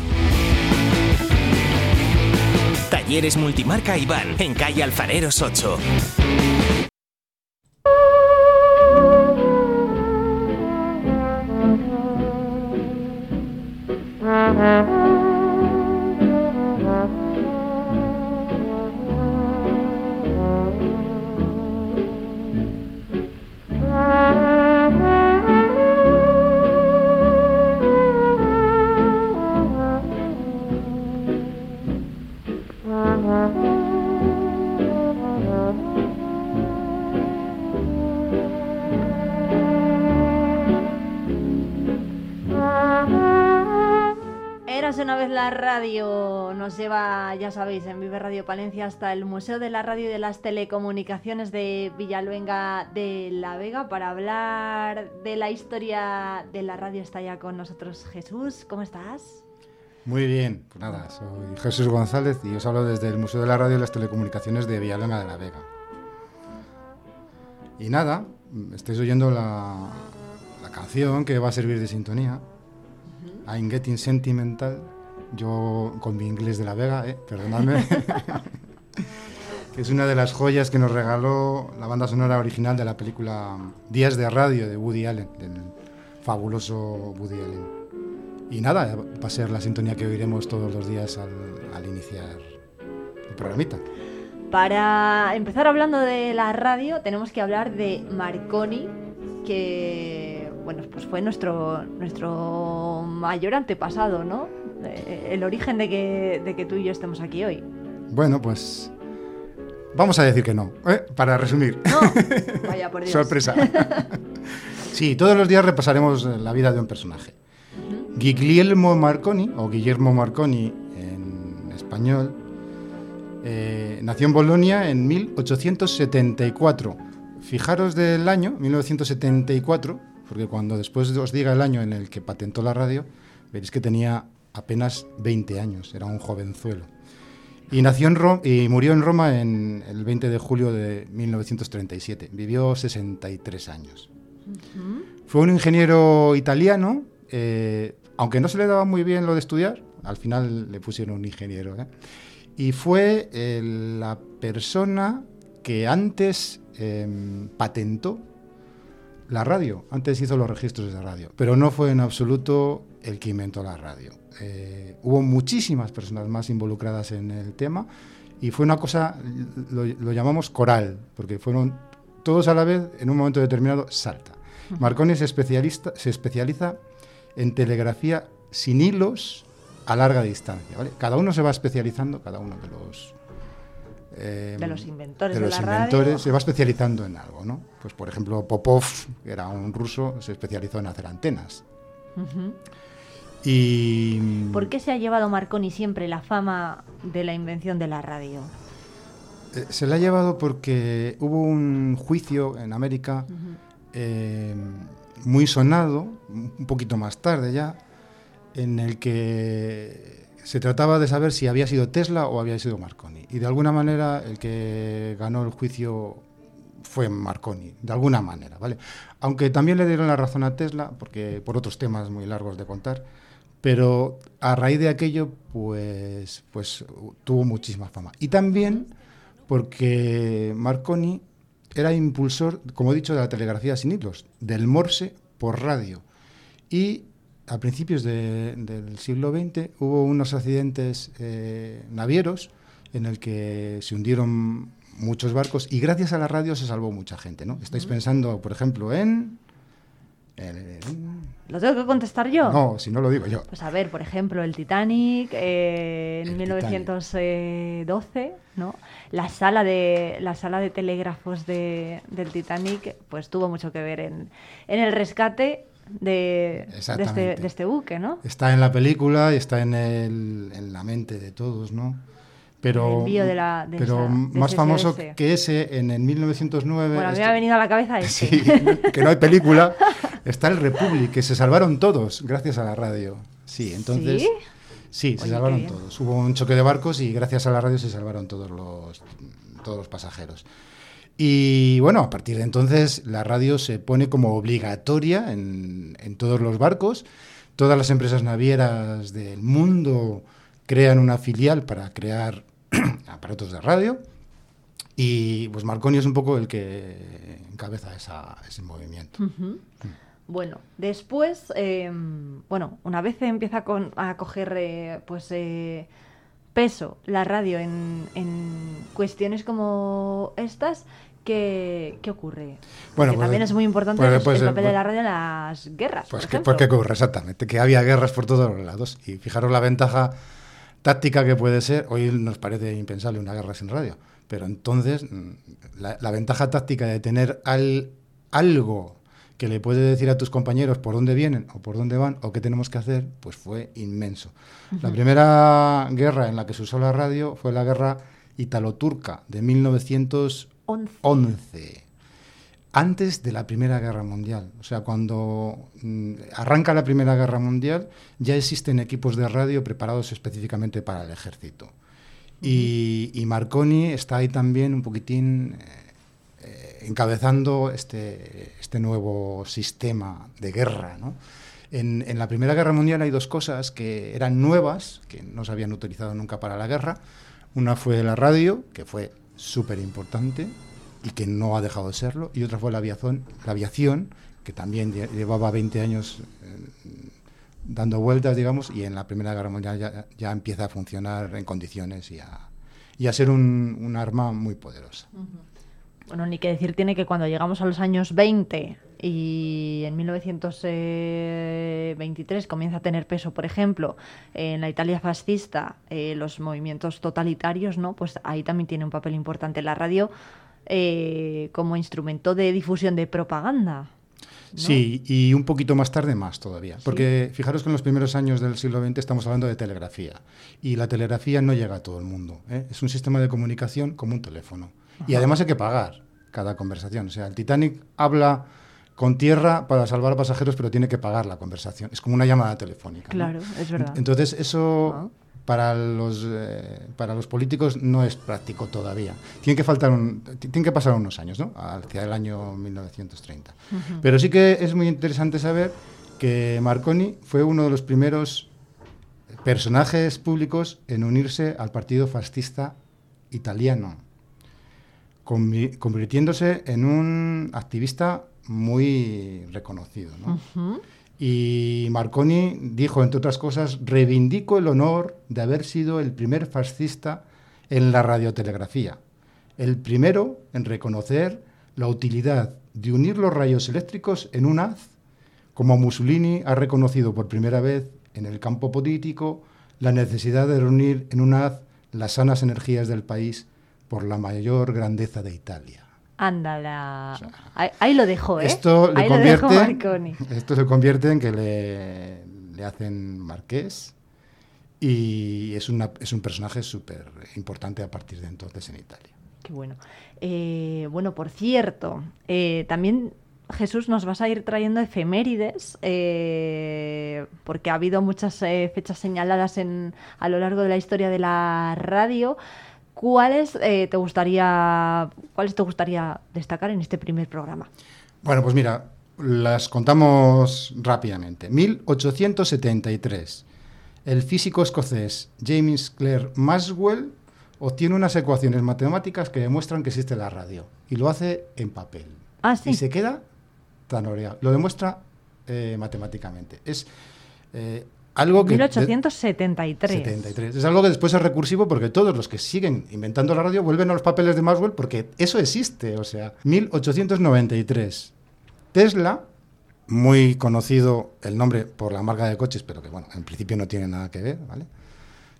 Talleres Multimarca Iván, en calle Alfareros 8. Una vez la radio nos lleva, ya sabéis, en Vive Radio Palencia hasta el Museo de la Radio y de las Telecomunicaciones de Villaluenga de la Vega para hablar de la historia de la radio. Está ya con nosotros Jesús. ¿Cómo estás? Muy bien, pues nada, soy Jesús González y os hablo desde el Museo de la Radio y las Telecomunicaciones de Villaluenga de la Vega. Y nada, estáis oyendo la, la canción que va a servir de sintonía. I'm Getting Sentimental. Yo con mi inglés de la Vega, eh, perdonadme. es una de las joyas que nos regaló la banda sonora original de la película Días de Radio de Woody Allen, del fabuloso Woody Allen. Y nada, va a ser la sintonía que oiremos todos los días al, al iniciar el programita. Para empezar hablando de la radio, tenemos que hablar de Marconi, que bueno, pues fue nuestro, nuestro mayor antepasado, ¿no? Eh, El origen de que, de que tú y yo estemos aquí hoy. Bueno, pues vamos a decir que no, ¿eh? para resumir. Vaya por Dios. Sorpresa. sí, todos los días repasaremos la vida de un personaje. Guglielmo Marconi, o Guillermo Marconi en español, eh, nació en Bolonia en 1874. Fijaros del año, 1974, porque cuando después os diga el año en el que patentó la radio, veréis que tenía apenas 20 años, era un jovenzuelo. Y, nació en Ro- y murió en Roma en el 20 de julio de 1937. Vivió 63 años. Fue un ingeniero italiano, eh, aunque no se le daba muy bien lo de estudiar, al final le pusieron un ingeniero. ¿eh? Y fue eh, la persona que antes em, patentó la radio, antes hizo los registros de radio, pero no fue en absoluto el que inventó la radio. Eh, hubo muchísimas personas más involucradas en el tema y fue una cosa, lo, lo llamamos coral, porque fueron todos a la vez, en un momento determinado, salta. Marconi se, especialista, se especializa en telegrafía sin hilos a larga distancia. ¿vale? Cada uno se va especializando, cada uno de los... eh, De los inventores de de los radio. inventores se va especializando en algo, ¿no? Pues por ejemplo Popov, que era un ruso, se especializó en hacer antenas. Y ¿Por qué se ha llevado Marconi siempre la fama de la invención de la radio? eh, se la ha llevado porque hubo un juicio en América eh, muy sonado, un poquito más tarde ya, en el que se trataba de saber si había sido Tesla o había sido Marconi. Y de alguna manera el que ganó el juicio fue Marconi, de alguna manera, ¿vale? Aunque también le dieron la razón a Tesla, porque por otros temas muy largos de contar, pero a raíz de aquello, pues, pues tuvo muchísima fama. Y también porque Marconi era impulsor, como he dicho, de la telegrafía sin hilos, del Morse por radio. Y a principios de- del siglo XX hubo unos accidentes eh, navieros en el que se hundieron muchos barcos y gracias a la radio se salvó mucha gente, ¿no? Estáis pensando, por ejemplo, en... ¿Lo tengo que contestar yo? No, si no lo digo yo. Pues a ver, por ejemplo, el Titanic eh, en 1912, ¿no? La sala de la sala de telégrafos de, del Titanic, pues tuvo mucho que ver en, en el rescate de, de, este, de este buque, ¿no? Está en la película y está en, el- en la mente de todos, ¿no? Pero, de la- de pero esa- de más famoso que ese, en el 1909... Bueno, este- me ha venido a la cabeza este. Sí, que no hay película. Está el Republic, que se salvaron todos gracias a la radio. Sí, entonces... ¿Sí? Sí, se Oye, qué salvaron todos. Hubo un choque de barcos y gracias a la radio se salvaron todos los, todos los pasajeros. Y bueno, a partir de entonces la radio se pone como obligatoria en, en todos los barcos. Todas las empresas navieras del mundo crean una filial para crear aparatos de radio. Y pues Marconi es un poco el que encabeza esa- ese movimiento. Ujú. Bueno, después, eh, bueno, una vez empieza a, con- a coger eh, pues eh, peso la radio en, en cuestiones como estas, ¿qué, qué ocurre? Bueno, Porque pues- también es muy importante pues- el- pues, el eh, papel de la radio en las guerras. Pues por que, ejemplo. pues que ocurre, exactamente, que había guerras por todos los lados. Y fijaros la ventaja táctica que puede ser, hoy nos parece impensable una guerra sin radio, pero entonces mm, la, la ventaja táctica de tener al, algo que le puede decir a tus compañeros por dónde vienen o por dónde van o qué tenemos que hacer, pues fue inmenso. La primera guerra en la que se usó la radio fue la guerra italo-turca de 1911 antes de la Primera Guerra Mundial. O sea, cuando mm, arranca la Primera Guerra Mundial, ya existen equipos de radio preparados específicamente para el ejército. Y, y Marconi está ahí también un poquitín eh, eh, encabezando este, este nuevo sistema de guerra. ¿no? En, en la Primera Guerra Mundial hay dos cosas que eran nuevas, que no se habían utilizado nunca para la guerra. Una fue la radio, que fue súper importante y que no ha dejado de serlo, y otra fue la aviación, la aviación que también lle- llevaba 20 años eh, dando vueltas, digamos, y en la Primera Guerra Mundial ya, empieza a funcionar en condiciones y a, y a ser un arma muy poderosa. Bueno, ni que decir tiene que cuando llegamos a los años 20 y en 1923 comienza a tener peso, por ejemplo, en la Italia fascista, eh, los movimientos totalitarios, ¿no? Pues ahí también tiene un papel importante la radio eh, como instrumento de difusión de propaganda. ¿no? Sí, y un poquito más tarde más todavía. Porque fijaros que en los primeros años del siglo XX estamos hablando de telegrafía. Y la telegrafía no llega a todo el mundo. ¿eh? Es un sistema de comunicación como un teléfono. Y además hay que pagar cada conversación. O sea, el Titanic habla con tierra para salvar a pasajeros, pero tiene que pagar la conversación. Es como una llamada telefónica. ¿no? Claro, es verdad. Entonces, eso para los, eh, para los políticos no es práctico todavía. Tiene que, faltar un, t- tienen que pasar unos años, ¿no? Hacia el año 1930. Ujú. Pero sí que es muy interesante saber que Marconi fue uno de los primeros personajes públicos en unirse al partido fascista italiano, convirtiéndose en un activista muy reconocido. ¿no? Y Marconi dijo, entre otras cosas, reivindico el honor de haber sido el primer fascista en la radiotelegrafía, el primero en reconocer la utilidad de unir los rayos eléctricos en un haz, como Mussolini ha reconocido por primera vez en el campo político la necesidad de reunir en un haz las sanas energías del país por la mayor grandeza de Italia. Ándala. ahí, ahí lo dejo, ¿eh? Esto le ahí lo convierte, Marconi. esto se convierte en que le, le hacen marqués y es, una, es un personaje súper importante a partir de entonces en Italia. Qué bueno. Eh, bueno, por cierto, eh, también Jesús nos vas a ir trayendo efemérides, eh, porque ha habido muchas eh, fechas señaladas en, a lo largo de la historia de la radio. ¿Cuáles eh, te gustaría cuáles te gustaría destacar en este primer programa? Bueno, pues mira, las contamos rápidamente. 1873. El físico escocés James Clerk Maxwell obtiene unas ecuaciones matemáticas que demuestran que existe la radio. Y lo hace en papel. Ah, sí. Y se queda tan oreado. Lo demuestra eh, matemáticamente. Es eh, algo que... 1873. 73. Es algo que después es recursivo porque todos los que siguen inventando la radio vuelven a los papeles de Maxwell porque eso existe. O sea, 1893. Tesla, muy conocido el nombre por la marca de coches, pero que bueno, en principio no tiene nada que ver, ¿vale?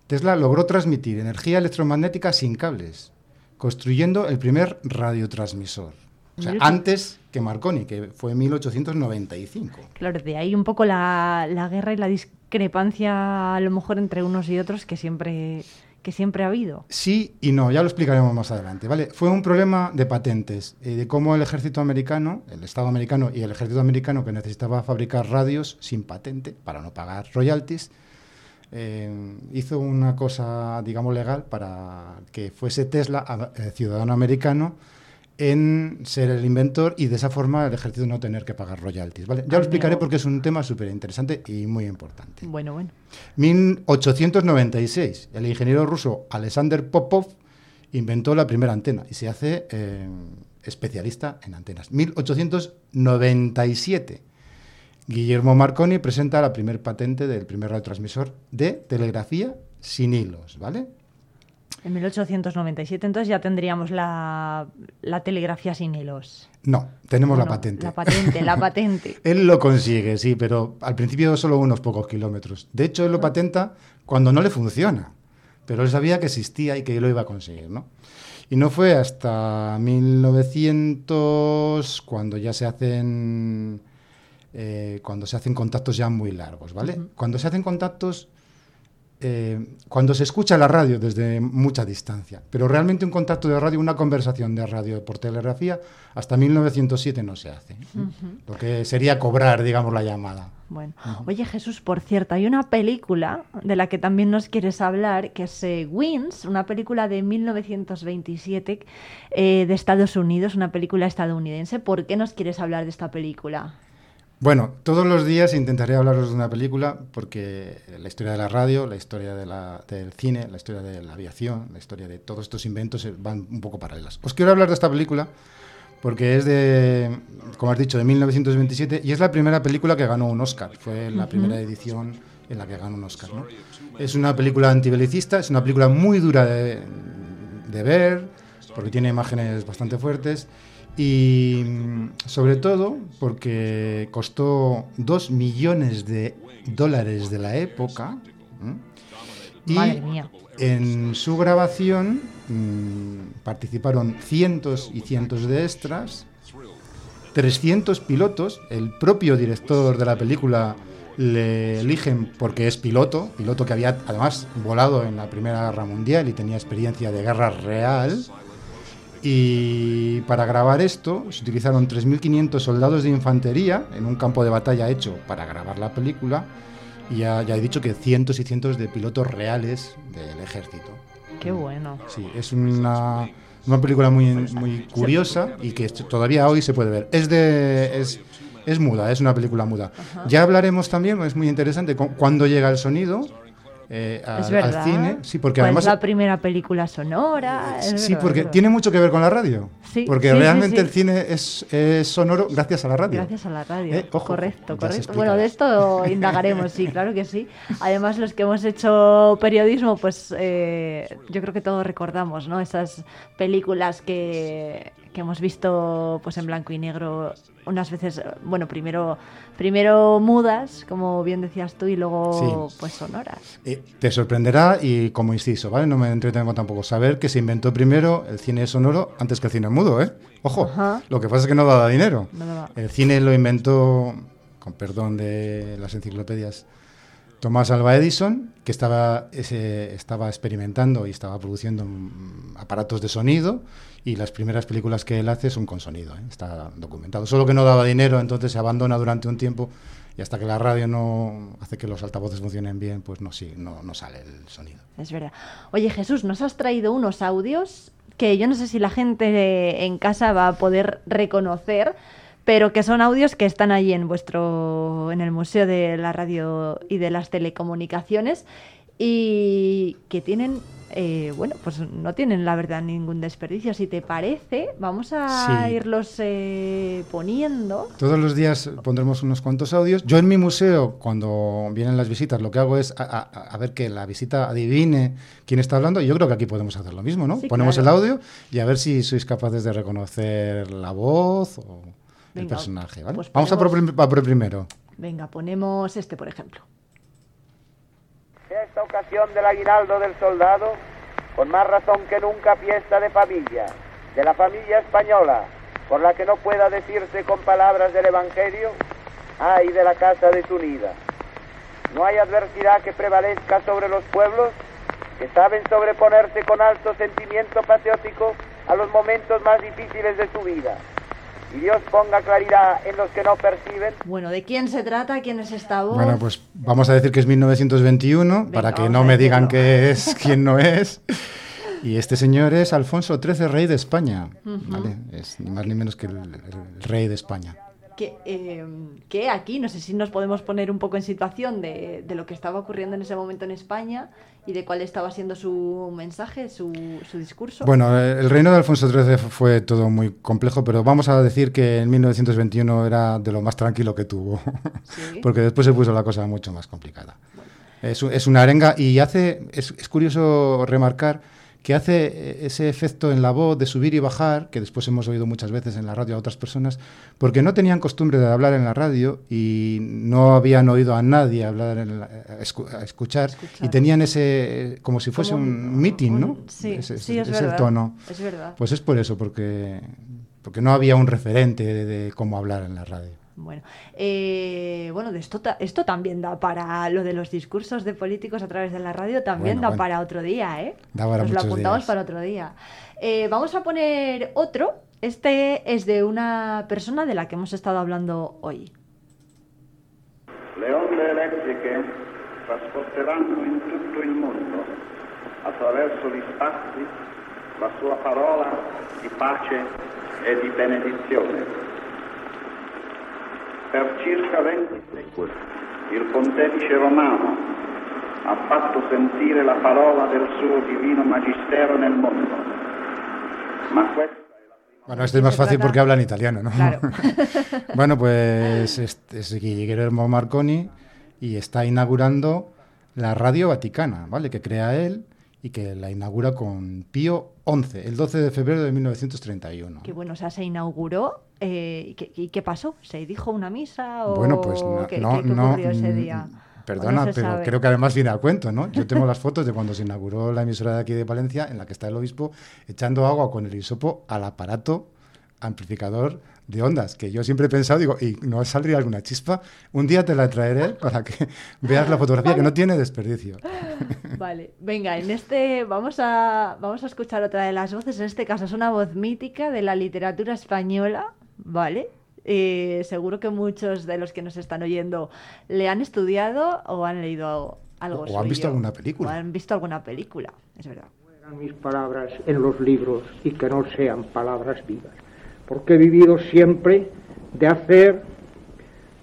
Tesla logró transmitir energía electromagnética sin cables, construyendo el primer radiotransmisor. O sea, antes que Marconi, que fue en 1895. Claro, de ahí un poco la, la guerra y la discrepancia a lo mejor entre unos y otros que siempre que siempre ha habido. Sí y no, ya lo explicaremos más adelante, ¿vale? Fue un problema de patentes, eh, de cómo el ejército americano, el Estado americano y el ejército americano que necesitaba fabricar radios sin patente para no pagar royalties, eh, hizo una cosa, digamos, legal para que fuese Tesla a- eh, ciudadano americano en ser el inventor y de esa forma el ejército no tener que pagar royalties, ¿vale? Ya lo explicaré porque es un tema súper interesante y muy importante. Bueno, bueno. 1896, el ingeniero ruso Alexander Popov inventó la primera antena y se hace eh, especialista en antenas. 1897, Guillermo Marconi presenta la primer patente del primer radiotransmisor de telegrafía sin hilos, ¿vale? En 1897 entonces ya tendríamos la, la telegrafía sin hilos. No, tenemos la patente. La patente, la patente. Él lo consigue, sí, pero al principio solo unos pocos kilómetros. De hecho, él lo patenta cuando no le funciona, pero él sabía que existía y que lo iba a conseguir, ¿no? Y no fue hasta 1900 cuando ya se hacen eh, cuando se hacen contactos ya muy largos, ¿vale? Cuando se hacen contactos eh, cuando se escucha la radio desde mucha distancia, pero realmente un contacto de radio, una conversación de radio por telegrafía, hasta 1907 no se hace. Ujú. Lo que sería cobrar, digamos, la llamada. Bueno, oye Jesús, por cierto, hay una película de la que también nos quieres hablar, que es eh, Wings, una película de 1927 eh, de Estados Unidos, una película estadounidense. ¿Por qué nos quieres hablar de esta película? Bueno, todos los días intentaré hablaros de una película porque la historia de la radio, la historia de la- del cine, la historia de la aviación, la historia de todos estos inventos eh, van un poco paralelas. Os quiero hablar de esta película porque es de, como has dicho, de 1927 y es la primera película que ganó un Oscar. Fue la primera edición en la que ganó un Oscar. ¿no? Es una película antibelicista, es una película muy dura de, de ver porque tiene imágenes bastante fuertes y mm, sobre todo porque costó 2 millones de dólares de la época. Y Madre mía. en su grabación mm, participaron cientos y cientos de extras, 300 pilotos, el propio director de la película le eligen porque es piloto, piloto que había además volado en la Primera Guerra Mundial y tenía experiencia de guerra real. Y para grabar esto se utilizaron 3.500 soldados de infantería en un campo de batalla hecho para grabar la película. Y ya, ya he dicho que cientos y cientos de pilotos reales del ejército. Qué bueno. Sí, es una, una película muy, muy curiosa y que todavía hoy se puede ver. Es de es, es muda, es una película muda. Ajá. Ya hablaremos también, es muy interesante, cu- cuando llega el sonido eh, es al, cine. Sí, porque Pues además... la primera película sonora. es Sí, verdad, porque verdad. tiene mucho que ver con la radio. Sí, porque sí, realmente sí. el cine es, es sonoro gracias a la radio. Gracias a la radio. Eh, ojo, correcto, correcto. Bueno, de esto indagaremos, sí, claro que sí. Además, los que hemos hecho periodismo, pues eh, yo creo que todos recordamos, ¿no? Esas películas que, que hemos visto pues en blanco y negro unas veces, bueno, primero, primero mudas, como bien decías tú, y luego Sí. pues sonoras. Eh, te sorprenderá y como inciso, ¿vale? No me entretengo tampoco saber que se inventó primero el cine sonoro antes que el cine mudo, ¿eh? Ojo, Ajá. lo que pasa es que no daba dinero. No daba. El cine lo inventó, con perdón de las enciclopedias, Thomas Alva Edison, que estaba, ese- estaba experimentando y estaba produciendo mm, aparatos de sonido y las primeras películas que él hace son con sonido, ¿eh? está documentado. Solo que no daba dinero, entonces se abandona durante un tiempo y hasta que la radio no hace que los altavoces funcionen bien, pues no, sí, no, no sale el sonido. Es verdad. Oye, Jesús, nos has traído unos audios que yo no sé si la gente en casa va a poder reconocer, pero que son audios que están allí en vuestro en el Museo de la Radio y de las Telecomunicaciones y que tienen eh, bueno, pues no tienen la verdad ningún desperdicio. Si te parece, vamos a Sí. irlos eh, poniendo. Todos los días pondremos unos cuantos audios. Yo en mi museo, cuando vienen las visitas, lo que hago es a, a- a ver que la visita adivine quién está hablando. Y yo creo que aquí podemos hacer lo mismo, ¿no? Sí, Ponemos claro. el audio y a ver si sois capaces de reconocer la voz o el personaje, ¿vale? pues Vamos a por, a por el primero. Venga, ponemos este, por ejemplo. Esta ocasión del aguinaldo del soldado, con más razón que nunca fiesta de familia, de la familia española, por la que no pueda decirse con palabras del Evangelio, ay de la casa desunida. No hay adversidad que prevalezca sobre los pueblos que saben sobreponerse con alto sentimiento patriótico a los momentos más difíciles de su vida. Y Dios ponga claridad en los que no perciben Bueno, ¿de quién se trata? ¿Quién es esta voz? Bueno, pues vamos a decir que es 1921, para que no me digan que es quién no es. Y este señor es Alfonso XIII, rey de España. Ujú. ¿vale? Es ni más ni menos que el, el rey de España. que, eh, que aquí, no sé si nos podemos poner un poco en situación de, de lo que estaba ocurriendo en ese momento en España y de cuál estaba siendo su mensaje, su, su discurso. Bueno, eh, el reino de Alfonso XIII fue todo muy complejo, pero vamos a decir que en 1921 era de lo más tranquilo que tuvo, porque después se puso la cosa mucho más complicada. Es, una arenga y hace, es, es curioso remarcar que hace eh, ese efecto en la voz de subir y bajar, que después hemos oído muchas veces en la radio a otras personas, porque no tenían costumbre de hablar en la radio y no habían oído a nadie hablar, en la- a escu- a escuchar, y tenían ese, como si fuese Como un- un, meeting, ¿no? sí, Ese- sí, es ese verdad, tono. es verdad. Pues es por eso, porque, porque no había un referente de, de cómo hablar en la radio. Bueno, eh, bueno, de esto, ta- esto también da para lo de los discursos de políticos a través de la radio, también Bueno, da bueno. para otro día, ¿eh? Da para Nos lo apuntamos días. para otro día. Eh, vamos a poner otro. Este es de una persona de la que hemos estado hablando hoy. Le onde elettriche trasporteranno in tutto il mondo, attraverso gli spazi, la sua parola di pace e di benedizione. Per circa 20 secoli il pontefice romano ha fatto sentire la parola del suo divino magistero nel mondo. Ma questa Bueno, este es más fácil porque habla en italiano, ¿no? Claro. bueno, pues es, es Guillermo Marconi y está inaugurando la Radio Vaticana, ¿vale? Que crea él y que la inaugura con Pío XI, el 12 de febrero de 1931. Que bueno, o sea, se inauguró. eh, ¿y, qué, y qué pasó? ¿Se dijo una misa? O Bueno, pues no, ¿qué, no, qué- ese mm, día? Perdona, ¿O no se pero sabe? creo que además viene al cuento, ¿no? Yo tengo las fotos de cuando se inauguró la emisora de aquí de Valencia, en la que está el obispo echando agua con el hisopo al aparato amplificador de ondas, que yo siempre he pensado, digo, ¿y no saldría alguna chispa? Un día te la traeré para que veas la fotografía, que no tiene desperdicio. Vale, venga, en este vamos a, vamos a escuchar otra de las voces. En este caso es una voz mítica de la literatura española, ¿vale? Eh, seguro que muchos de los que nos están oyendo le han estudiado o han leído algo O han visto alguna película. O han visto alguna película, es verdad. mis palabras en los libros y que no sean palabras vivas. Porque he vivido siempre de hacer,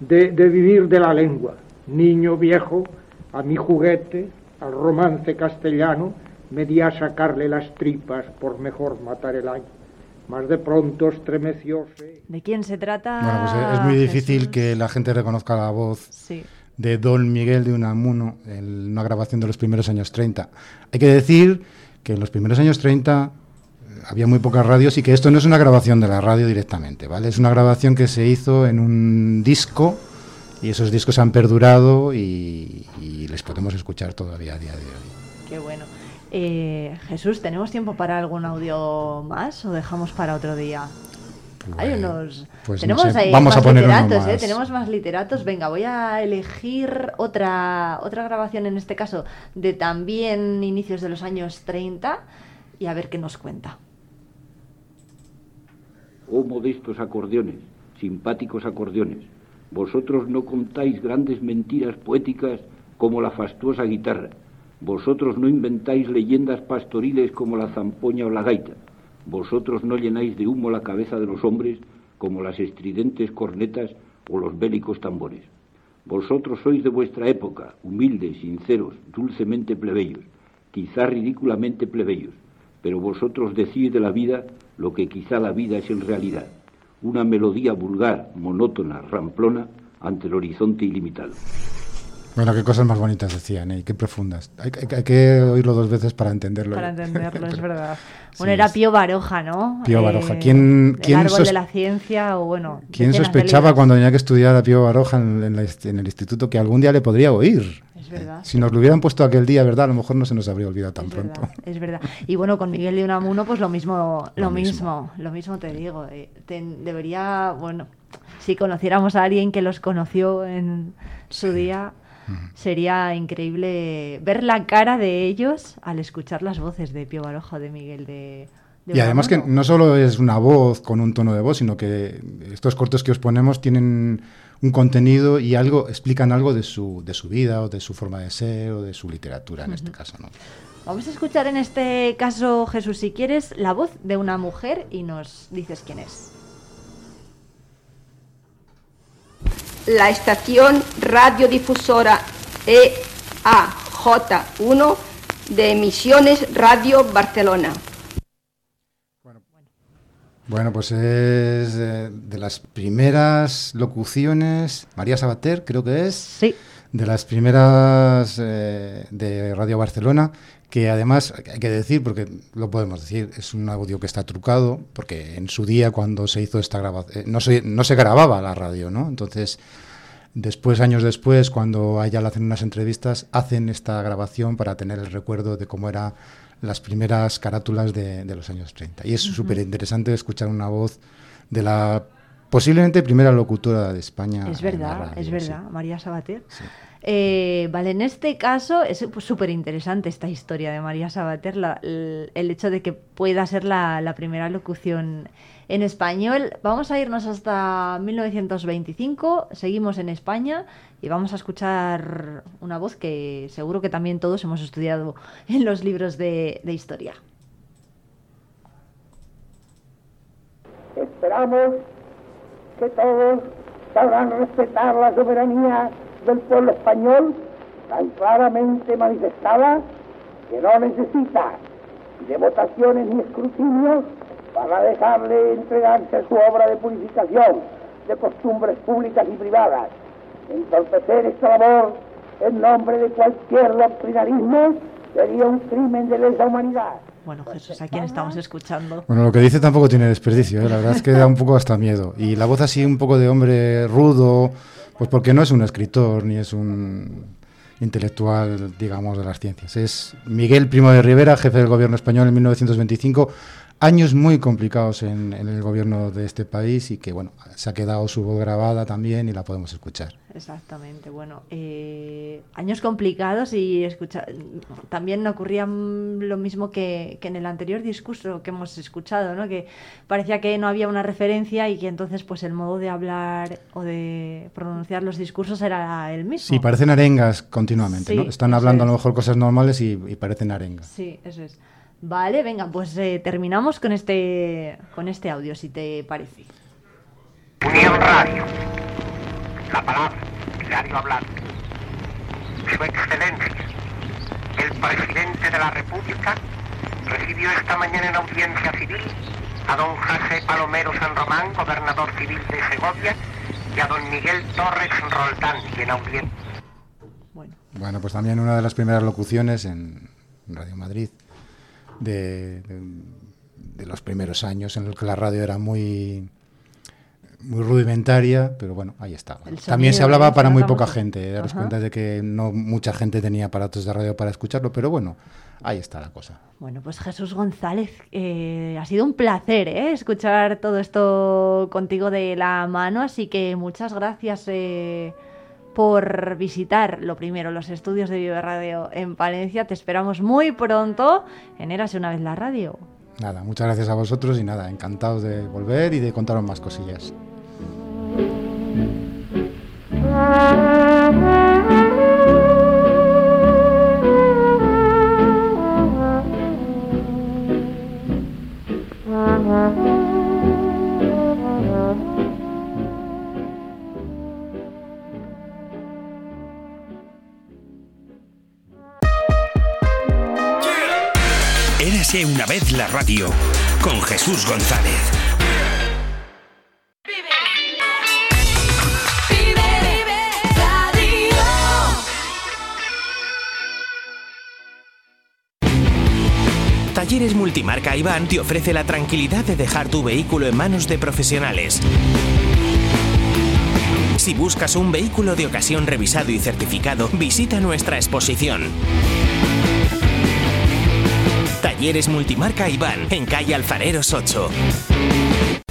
de, de vivir de la lengua. Niño viejo, a mi juguete, al romance castellano, me di a sacarle las tripas por mejor matar el año. Mas de pronto estremecióse. ¿De quién se trata? Bueno, pues es- es muy difícil Jesús? que la gente reconozca la voz Sí. de Don Miguel de Unamuno en una grabación de los primeros años 30. Hay que decir que en los primeros años 30 eh, había muy pocas radios y que esto no es una grabación de la radio directamente, ¿vale? Es una grabación que se hizo en un disco y esos discos han perdurado y, y les podemos escuchar todavía a día de hoy. Qué bueno. Eh, Jesús, ¿tenemos tiempo para algún audio más o dejamos para otro día? Hay unos. pues no tenemos sé, ahí vamos a más uno literatos, ¿eh? Tenemos más literatos. Venga, voy a elegir otra, otra grabación, en este caso, de también inicios de los años 30 y a ver qué nos cuenta. Oh modestos acordeones, simpáticos acordeones, Vosotros no contáis grandes mentiras poéticas como la fastuosa guitarra. Vosotros no inventáis leyendas pastoriles como la zampoña o la gaita. Vosotros no llenáis de humo la cabeza de los hombres como las estridentes cornetas o los bélicos tambores. Vosotros sois de vuestra época, humildes, sinceros, dulcemente plebeyos, quizá ridículamente plebeyos, pero vosotros decís de la vida lo que quizá la vida es en realidad, una melodía vulgar, monótona, ramplona, ante el horizonte ilimitado. Bueno, qué cosas más bonitas decían, ¿eh? qué profundas. Hay, hay- hay que oírlo dos veces para entenderlo. Para entenderlo, es verdad. Sí, Bueno, era Pío Baroja, ¿no? Pío Eh, Baroja. ¿Quién- el quién árbol sos- de la ciencia o bueno. ¿Quién decenas de sospechaba cuando tenía que estudiar a Pío Baroja en, en la inst- en el instituto que algún día le podría oír? Verdad. Si nos lo hubieran puesto aquel día, ¿verdad? A lo mejor no se nos habría olvidado tan Es pronto. verdad, es verdad. Y bueno, con Miguel de Unamuno, pues lo mismo, lo, Lo mismo. lo mismo te digo. eh, debería, bueno, si conociéramos a alguien que los conoció en su día, sería increíble ver la cara de ellos al escuchar las voces de Pío Baroja de Miguel de, Y además que no solo es una voz con un tono de voz, sino que estos cortos que os ponemos tienen un contenido y algo explican algo de su, de su vida o de su forma de ser o de su literatura en este caso. ¿no? Vamos a escuchar en este caso, Jesús, si quieres, la voz de una mujer y nos dices quién es. la estación radiodifusora E EAJ1 de Emisiones Radio Barcelona. Bueno, pues es eh, de las primeras locuciones, María Sabater creo que es, sí. de las primeras eh, de Radio Barcelona, que además hay que decir, porque lo podemos decir, es un audio que está trucado, porque en su día cuando se hizo esta grabación, no, se, no se grababa la radio, ¿no? Entonces, después, años después, cuando a ella le hacen unas entrevistas, hacen esta grabación para tener el recuerdo de cómo eran las primeras carátulas de, de los años 30. Y es Ujú. súper interesante escuchar una voz de la posiblemente primera locutora de España. Es verdad, radio, es sí. verdad, María Sabater. Eh, vale, en este caso es pues, súper interesante esta historia de María Sabater, la- el, el hecho de que pueda ser la, la primera locución en español. Vamos a irnos hasta 1925, seguimos en España y vamos a escuchar una voz que seguro que también todos hemos estudiado en los libros de, historia. Esperamos que todos sabrán respetar la soberanía del pueblo español tan claramente manifestada que no necesita de votaciones ni escrutinios para dejarle entregarse a su obra de purificación de costumbres públicas y privadas. Entorpecer esta labor en nombre de cualquier doctrinarismo sería un crimen de lesa humanidad. Bueno, Jesús, ¿a quién estamos escuchando? Bueno, lo que dice tampoco tiene desperdicio, ¿eh? la verdad es que da un poco hasta miedo. Y la voz así un poco de hombre rudo, pues porque no es un escritor ni es un intelectual, digamos, de las ciencias. Es Miguel Primo de Rivera, jefe del gobierno español en 1925. Años muy complicados en, en el gobierno de este país y que, bueno, se ha quedado su voz grabada también y la podemos escuchar. Exactamente, bueno, eh, años complicados y escucha, también ocurría lo mismo que, que en el anterior discurso que hemos escuchado, ¿no? que parecía que no había una referencia y que entonces pues el modo de hablar o de pronunciar los discursos era el mismo. Sí, parecen arengas continuamente, Sí, ¿no? Están hablando a lo mejor cosas normales y, y parecen arengas. Sí, eso es. Vale, venga, pues eh, terminamos con este, con este audio, si te parece. Unión Radio. La palabra, diario hablar. Su Excelencia, el presidente de la República, recibió esta mañana en audiencia civil a don José Palomero San Román, gobernador civil de Segovia, y a don Miguel Torres Roldán, y en audiencia. Bueno, pues también una de las primeras locuciones en Radio Madrid de, de- de los primeros años en el que la radio era muy muy rudimentaria, pero bueno, ahí está. El También se hablaba ¿eh? para muy poca gente, daros Ajá. cuenta de que no mucha gente tenía aparatos de radio para escucharlo, pero bueno, ahí está la cosa. Bueno, pues Jesús González, eh, ha sido un placer ¿eh? escuchar todo esto contigo de la mano, así que muchas gracias eh, por visitar, lo primero, los estudios de Vive Radio en Palencia. Te esperamos muy pronto en Érase una vez la radio. Nada, muchas gracias a vosotros y nada, encantados de volver y de contaros más cosillas. Érase una vez la radio con Jesús González. Talleres Multimarca Iván te ofrece la tranquilidad de dejar tu vehículo en manos de profesionales. Si buscas un vehículo de ocasión revisado y certificado, visita nuestra exposición. Talleres Multimarca Iván, en calle Alfareros 8.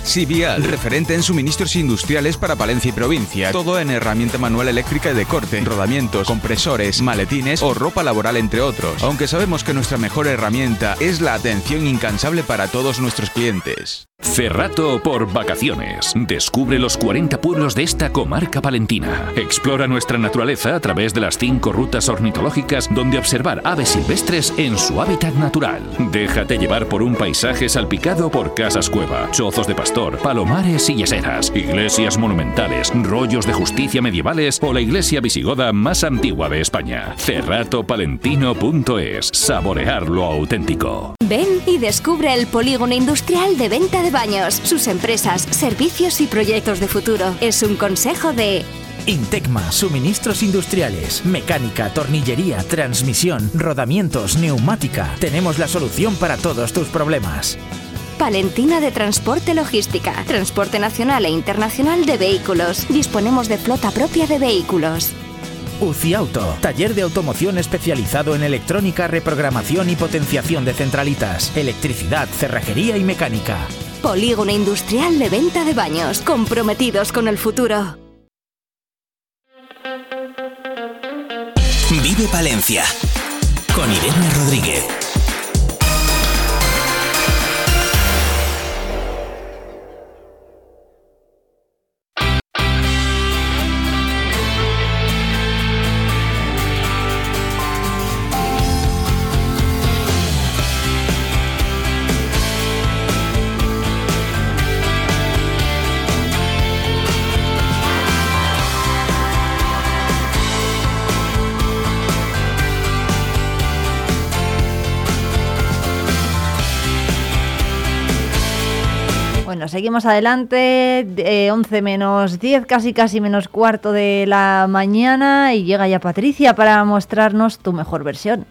Sibial, referente en suministros industriales para Palencia y provincia. Todo en herramienta manual eléctrica y de corte, rodamientos, compresores, maletines o ropa laboral, entre otros. Aunque sabemos que nuestra mejor herramienta es la atención incansable para todos nuestros clientes. Cerrato por vacaciones. Descubre los 40 pueblos de esta comarca palentina. Explora nuestra naturaleza a través de las 5 rutas ornitológicas donde observar aves silvestres en su hábitat natural. Déjate llevar por un paisaje salpicado por casas cueva, chozos de pastor, palomares y yeseras, iglesias monumentales, rollos de justicia medievales o la iglesia visigoda más antigua de España. Cerratopalentino.es. Saborear lo auténtico. Ven y descubre el polígono industrial de venta de baños, sus empresas, servicios y proyectos de futuro. Es un consejo de Intecma, suministros industriales, mecánica, tornillería, transmisión, rodamientos, neumática. Tenemos la solución para todos tus problemas. Palentina de Transporte Logística, transporte nacional e internacional de vehículos. Disponemos de flota propia de vehículos. UCI Auto, taller de automoción especializado en electrónica, reprogramación y potenciación de centralitas, electricidad, cerrajería y mecánica. Polígono industrial de venta de baños, comprometidos con el futuro. Vive Palencia con Irene Rodríguez. Seguimos adelante, eh, 11 menos 10, casi casi menos cuarto de la mañana y llega ya Patricia para mostrarnos tu mejor versión.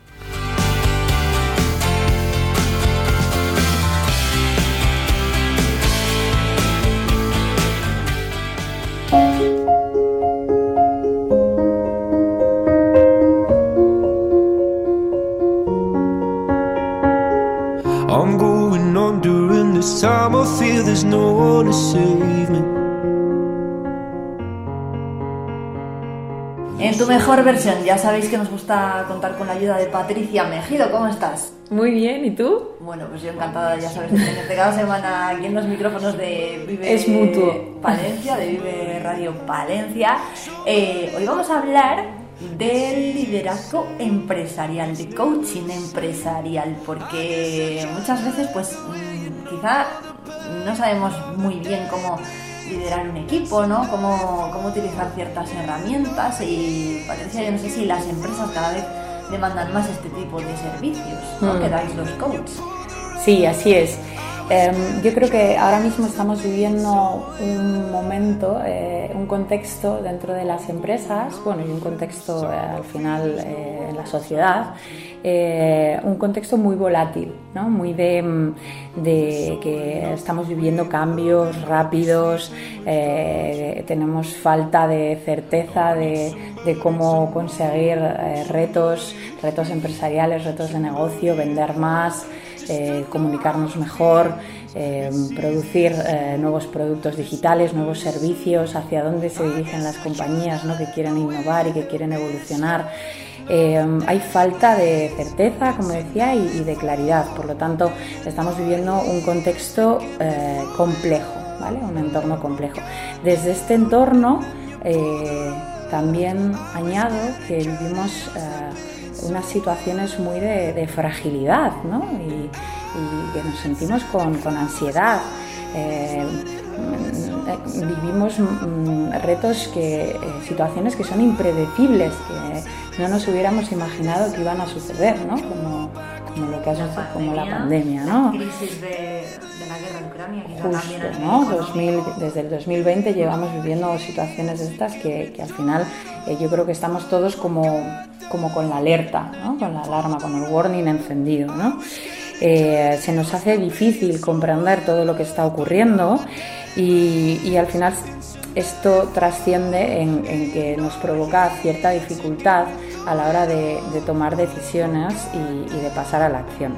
Tu mejor versión, ya sabéis que nos gusta contar con la ayuda de Patricia Mejido. ¿Cómo estás? Muy bien, ¿y tú? Bueno, pues yo encantada, ya sabes, de tenerte cada semana aquí en los micrófonos de Vive Es mutuo. Palencia, de Vive Radio Palencia. Eh, hoy vamos a hablar del liderazgo empresarial, de coaching empresarial, porque muchas veces, pues, mm, quizá no sabemos muy bien cómo liderar un equipo, ¿no? Cómo, cómo utilizar ciertas herramientas y Patricia, yo no sé si las empresas cada vez demandan más este tipo de servicios, ¿no? Mm. Que dais los coaches. Sí, así es. Em, yo creo que ahora mismo estamos viviendo un momento, eh, un contexto dentro de las empresas, bueno, y un contexto eh, al final eh, en la sociedad, un contexto muy volátil, ¿no? muy de, mm, que estamos viviendo cambios rápidos, tenemos falta de certeza de, cómo conseguir retos, retos empresariales, retos de negocio, vender más eh, comunicarnos mejor, eh, producir eh, nuevos productos digitales, nuevos servicios, hacia dónde se dirigen las compañías ¿no? que quieren innovar y que quieren evolucionar. Hay falta de certeza, como decía, y, de claridad. Por lo tanto, estamos viviendo un contexto complejo, ¿vale? un entorno complejo. Desde este entorno, también añado que vivimos unas situaciones muy de, fragilidad ¿no? y, que nos sentimos con, ansiedad. Eh, vivimos mm, retos que situaciones que son impredecibles que no nos hubiéramos imaginado que iban a suceder ¿no? como, lo que ha sucedido como la pandemia ¿no? crisis de guerra Ucrania. Justo, ¿no? 2000, desde el 2020 llevamos viviendo situaciones estas que, que al final eh, yo creo que estamos todos como, como con la alerta, ¿no? con la alarma, con el warning encendido. ¿no? Eh, se nos hace difícil comprender todo lo que está ocurriendo y, y al final esto trasciende en, en, que nos provoca cierta dificultad a la hora de, de tomar decisiones y, y de pasar a la acción.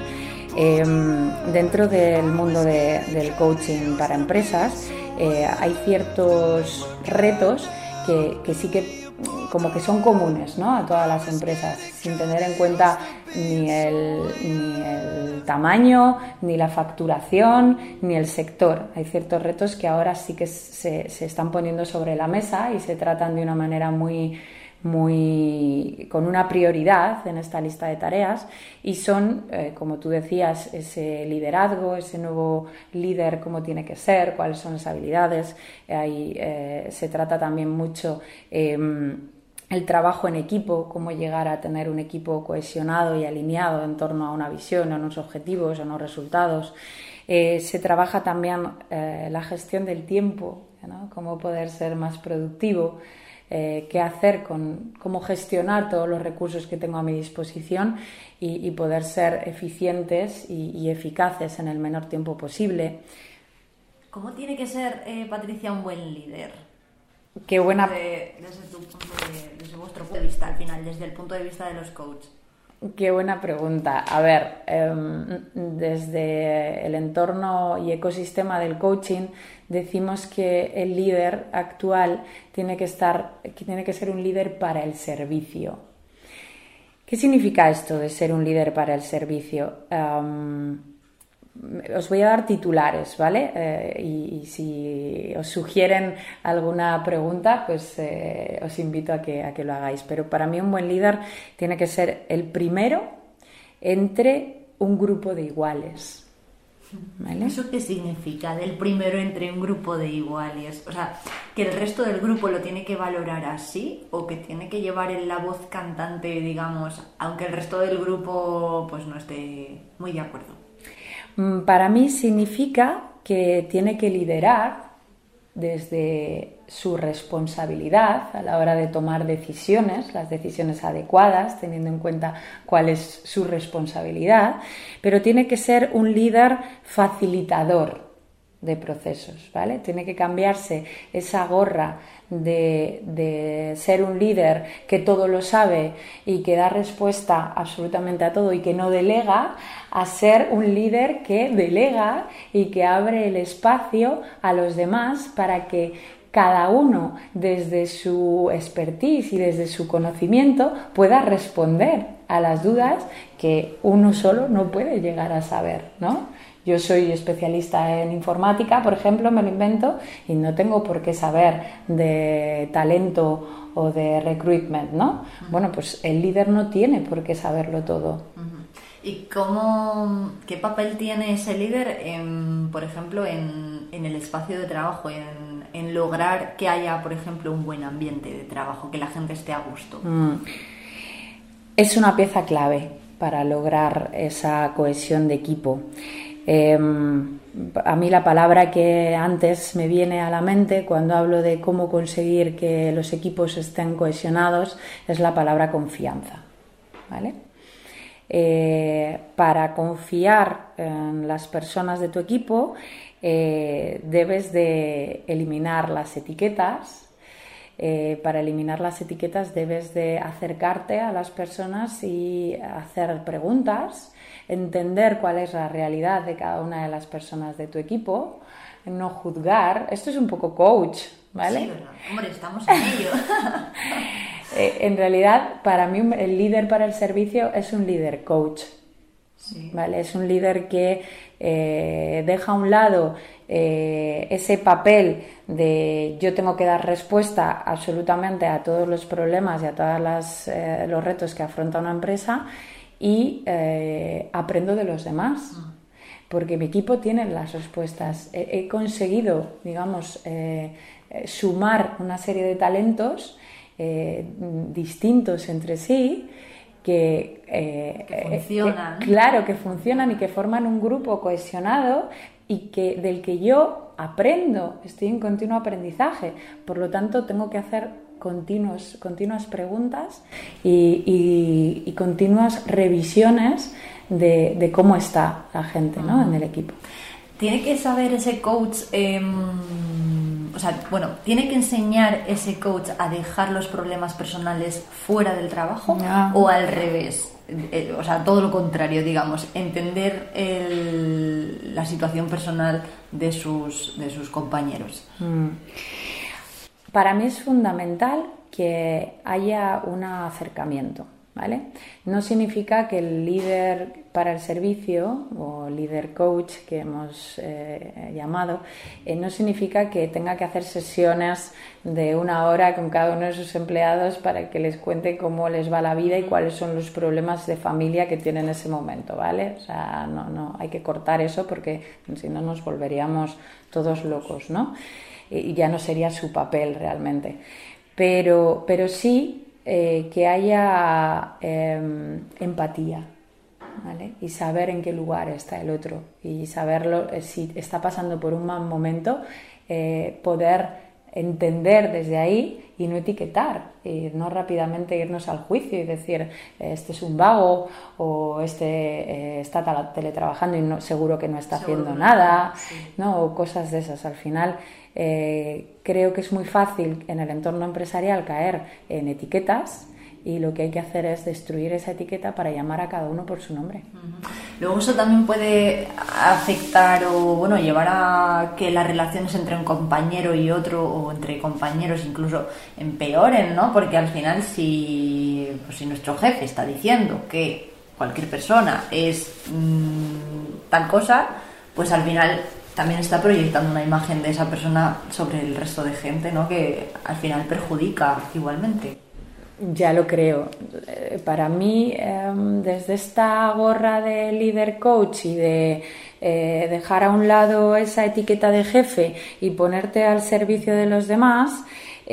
Em, dentro del mundo del coaching para empresas eh, hay ciertos retos que, sí que como que son comunes ¿no? a todas las empresas, sin tener en cuenta ni el, ni el, tamaño, ni la facturación, ni el sector. Hay ciertos retos que ahora sí que se, se están poniendo sobre la mesa y se tratan de una manera muy, muy con una prioridad en esta lista de tareas y son, eh, como tú decías, ese liderazgo, ese nuevo líder, cómo tiene que ser, cuáles son las habilidades. Ahí eh, se trata también mucho em, el trabajo en equipo, cómo llegar a tener un equipo cohesionado y alineado en torno a una visión, a unos objetivos, a unos resultados. Eh, se trabaja también la gestión del tiempo, cómo poder ser más productivo. Eh, qué hacer con cómo gestionar todos los recursos que tengo a mi disposición y, poder ser eficientes y, eficaces en el menor tiempo posible. ¿Cómo tiene que ser, eh, Patricia, un buen líder? Qué buena. Desde, desde, vuestro punto de vista, al final, desde el punto de vista de los coaches. Qué buena pregunta. A ver, em, desde el entorno y ecosistema del coaching decimos que el líder actual tiene que estar, tiene que ser un líder para el servicio. ¿Qué significa esto de ser un líder para el servicio? Em, os voy a dar titulares, ¿vale? Eh, y, si os sugieren alguna pregunta, pues eh, os invito a que, a que lo hagáis. Pero para mí un buen líder tiene que ser el primero entre un grupo de iguales. ¿Eso qué significa? Del primero entre un grupo de iguales. O sea, que el resto del grupo lo tiene que valorar así o que tiene que llevar en la voz cantante, digamos, aunque el resto del grupo pues no esté muy de acuerdo. Mm, para mí significa que tiene que liderar desde su responsabilidad a la hora de tomar decisiones, las decisiones adecuadas, teniendo en cuenta cuál es su responsabilidad, pero tiene que ser un líder facilitador de procesos, ¿vale? Tiene que cambiarse esa gorra de, ser un líder que todo lo sabe y que da respuesta absolutamente a todo y que no delega, a ser un líder que delega y que abre el espacio a los demás para que cada uno desde su expertise y desde su conocimiento pueda responder a las dudas que uno solo no puede llegar a saber, ¿no? Yo soy especialista en informática, por ejemplo, me lo invento y no tengo por qué saber de talento o de recruitment, ¿no? Bueno, pues el líder no tiene por qué saberlo todo. ¿Y cómo, qué papel tiene ese líder, en, por ejemplo, en, el espacio de trabajo, en, en, lograr que haya, por ejemplo, un buen ambiente de trabajo, que la gente esté a gusto? Mm. Es una pieza clave para lograr esa cohesión de equipo. Em, a mí la palabra que antes me viene a la mente cuando hablo de cómo conseguir que los equipos estén cohesionados es la palabra confianza. Eh, para confiar en las personas de tu equipo eh, debes de eliminar las etiquetas. Eh, para eliminar las etiquetas debes de acercarte a las personas y hacer preguntas entender cuál es la realidad de cada una de las personas de tu equipo, no juzgar. Esto es un poco coach, ¿vale? Sí, Hombre, estamos en ello. Eh, en realidad, para mí, el líder para el servicio es un líder coach. ¿vale? Es un líder que eh, deja a un lado eh, ese papel de yo tengo que dar respuesta absolutamente a todos los problemas y a todos eh, los retos que afronta una empresa y aprendo de los demás. Porque mi equipo tiene las respuestas. He, conseguido, digamos, sumar una serie de talentos distintos entre sí que, eh, funcionan. claro, que funcionan y que forman un grupo cohesionado y que del que yo aprendo, estoy en continuo aprendizaje. Por lo tanto, tengo que hacer continuos, continuas preguntas y, continuas revisiones de, cómo está la gente ¿no? en el equipo. Tiene que saber ese coach. Em, o sea, bueno, ¿tiene que enseñar ese coach a dejar los problemas personales fuera del trabajo o al revés? Eh, o sea, todo lo contrario, digamos, entender la situación personal de sus, de sus compañeros. Mm. Para mí es fundamental que haya un acercamiento. ¿vale? No significa que el líder para el servicio o líder coach que hemos eh, llamado, eh, no significa que tenga que hacer sesiones de una hora con cada uno de sus empleados para que les cuente cómo les va la vida y cuáles son los problemas de familia que tienen en ese momento, ¿vale? O sea, no, no, hay que cortar eso porque si no nos volveríamos todos locos, ¿no? Y ya no sería su papel realmente. Pero, pero sí eh, que haya em, empatía y saber en qué lugar está el otro y saberlo eh, si está pasando por un mal momento, eh, poder entender desde ahí y no etiquetar, y no rápidamente irnos al juicio y decir este es un vago o este está teletrabajando y no, seguro que no está haciendo nada, ¿no? o cosas de esas. Al final eh, creo que es muy fácil en el entorno empresarial caer en etiquetas y lo que hay que hacer es destruir esa etiqueta para llamar a cada uno por su nombre. Luego eso también puede afectar o bueno llevar a que las relaciones entre un compañero y otro o entre compañeros incluso empeoren, ¿no? Porque al final si, pues, si nuestro jefe está diciendo que cualquier persona es mm, tal cosa, pues al final también está proyectando una imagen de esa persona sobre el resto de gente, ¿no? Que al final perjudica igualmente. Ya lo creo. Eh, para mí, em, desde esta gorra de líder coach y de eh, dejar a un lado esa etiqueta de jefe y ponerte al servicio de los demás,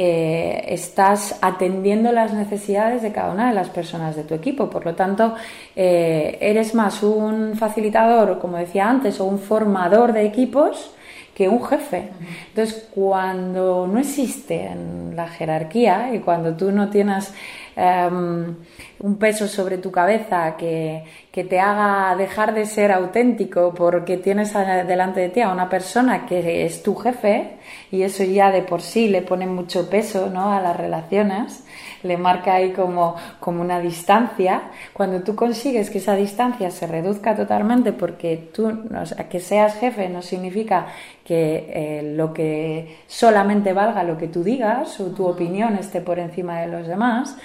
eh, estás atendiendo las necesidades de cada una de las personas de tu equipo. Por lo tanto, eh, eres más un facilitador, como decía antes, o un formador de equipos que un jefe. Entonces, cuando no existe en la jerarquía y cuando tú no tienes em, un peso sobre tu cabeza que, que, te haga dejar de ser auténtico porque tienes delante de ti a una persona que es tu jefe y eso ya de por sí le pone mucho peso ¿no? a las relaciones, le marca ahí como, como una distancia. Cuando tú consigues que esa distancia se reduzca totalmente porque tú que seas jefe no significa que eh, lo que solamente valga lo que tú digas o tu opinión esté por encima de los demás,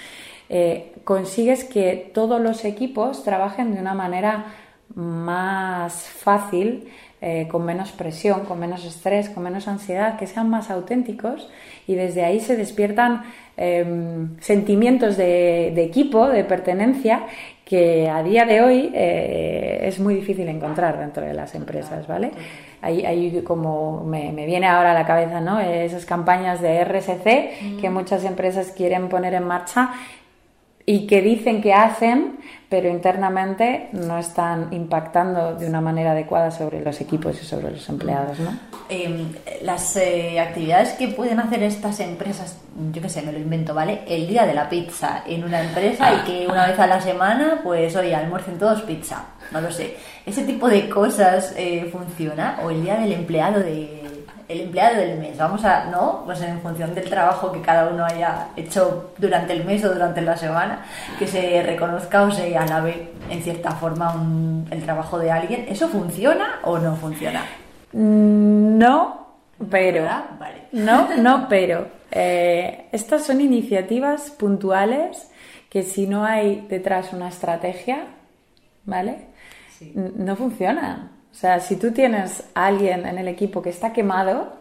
eh, consigues que todos los equipos trabajen de una manera más fácil, eh, con menos presión, con menos estrés, con menos ansiedad, que sean más auténticos y desde ahí se despiertan em, sentimientos de, equipo, de pertenencia, que a día de hoy eh, es muy difícil encontrar dentro de las empresas, ¿vale? Hay, como me, viene ahora a la cabeza, ¿no? Esas campañas de RSC que muchas empresas quieren poner en marcha y que dicen que hacen, pero internamente no están impactando de una manera adecuada sobre los equipos y sobre los empleados. ¿no? Em, las eh, actividades que pueden hacer estas empresas, yo qué sé, me lo invento, ¿vale? El día de la pizza en una empresa y que una vez a la semana, pues oye, almuercen todos pizza, no lo sé. ¿Ese tipo de cosas eh, funciona? ¿O el día del empleado de el empleado del mes, vamos a, ¿no? Pues en función del trabajo que cada uno haya hecho durante el mes o durante la semana, que se reconozca o se alabe en cierta forma el trabajo de alguien. ¿Eso funciona o no funciona? Mm, no, pero. No, no, pero. Eh, estas son iniciativas puntuales que si no hay detrás una estrategia, ¿vale? no funciona. O sea, si tú tienes a alguien en el equipo que está quemado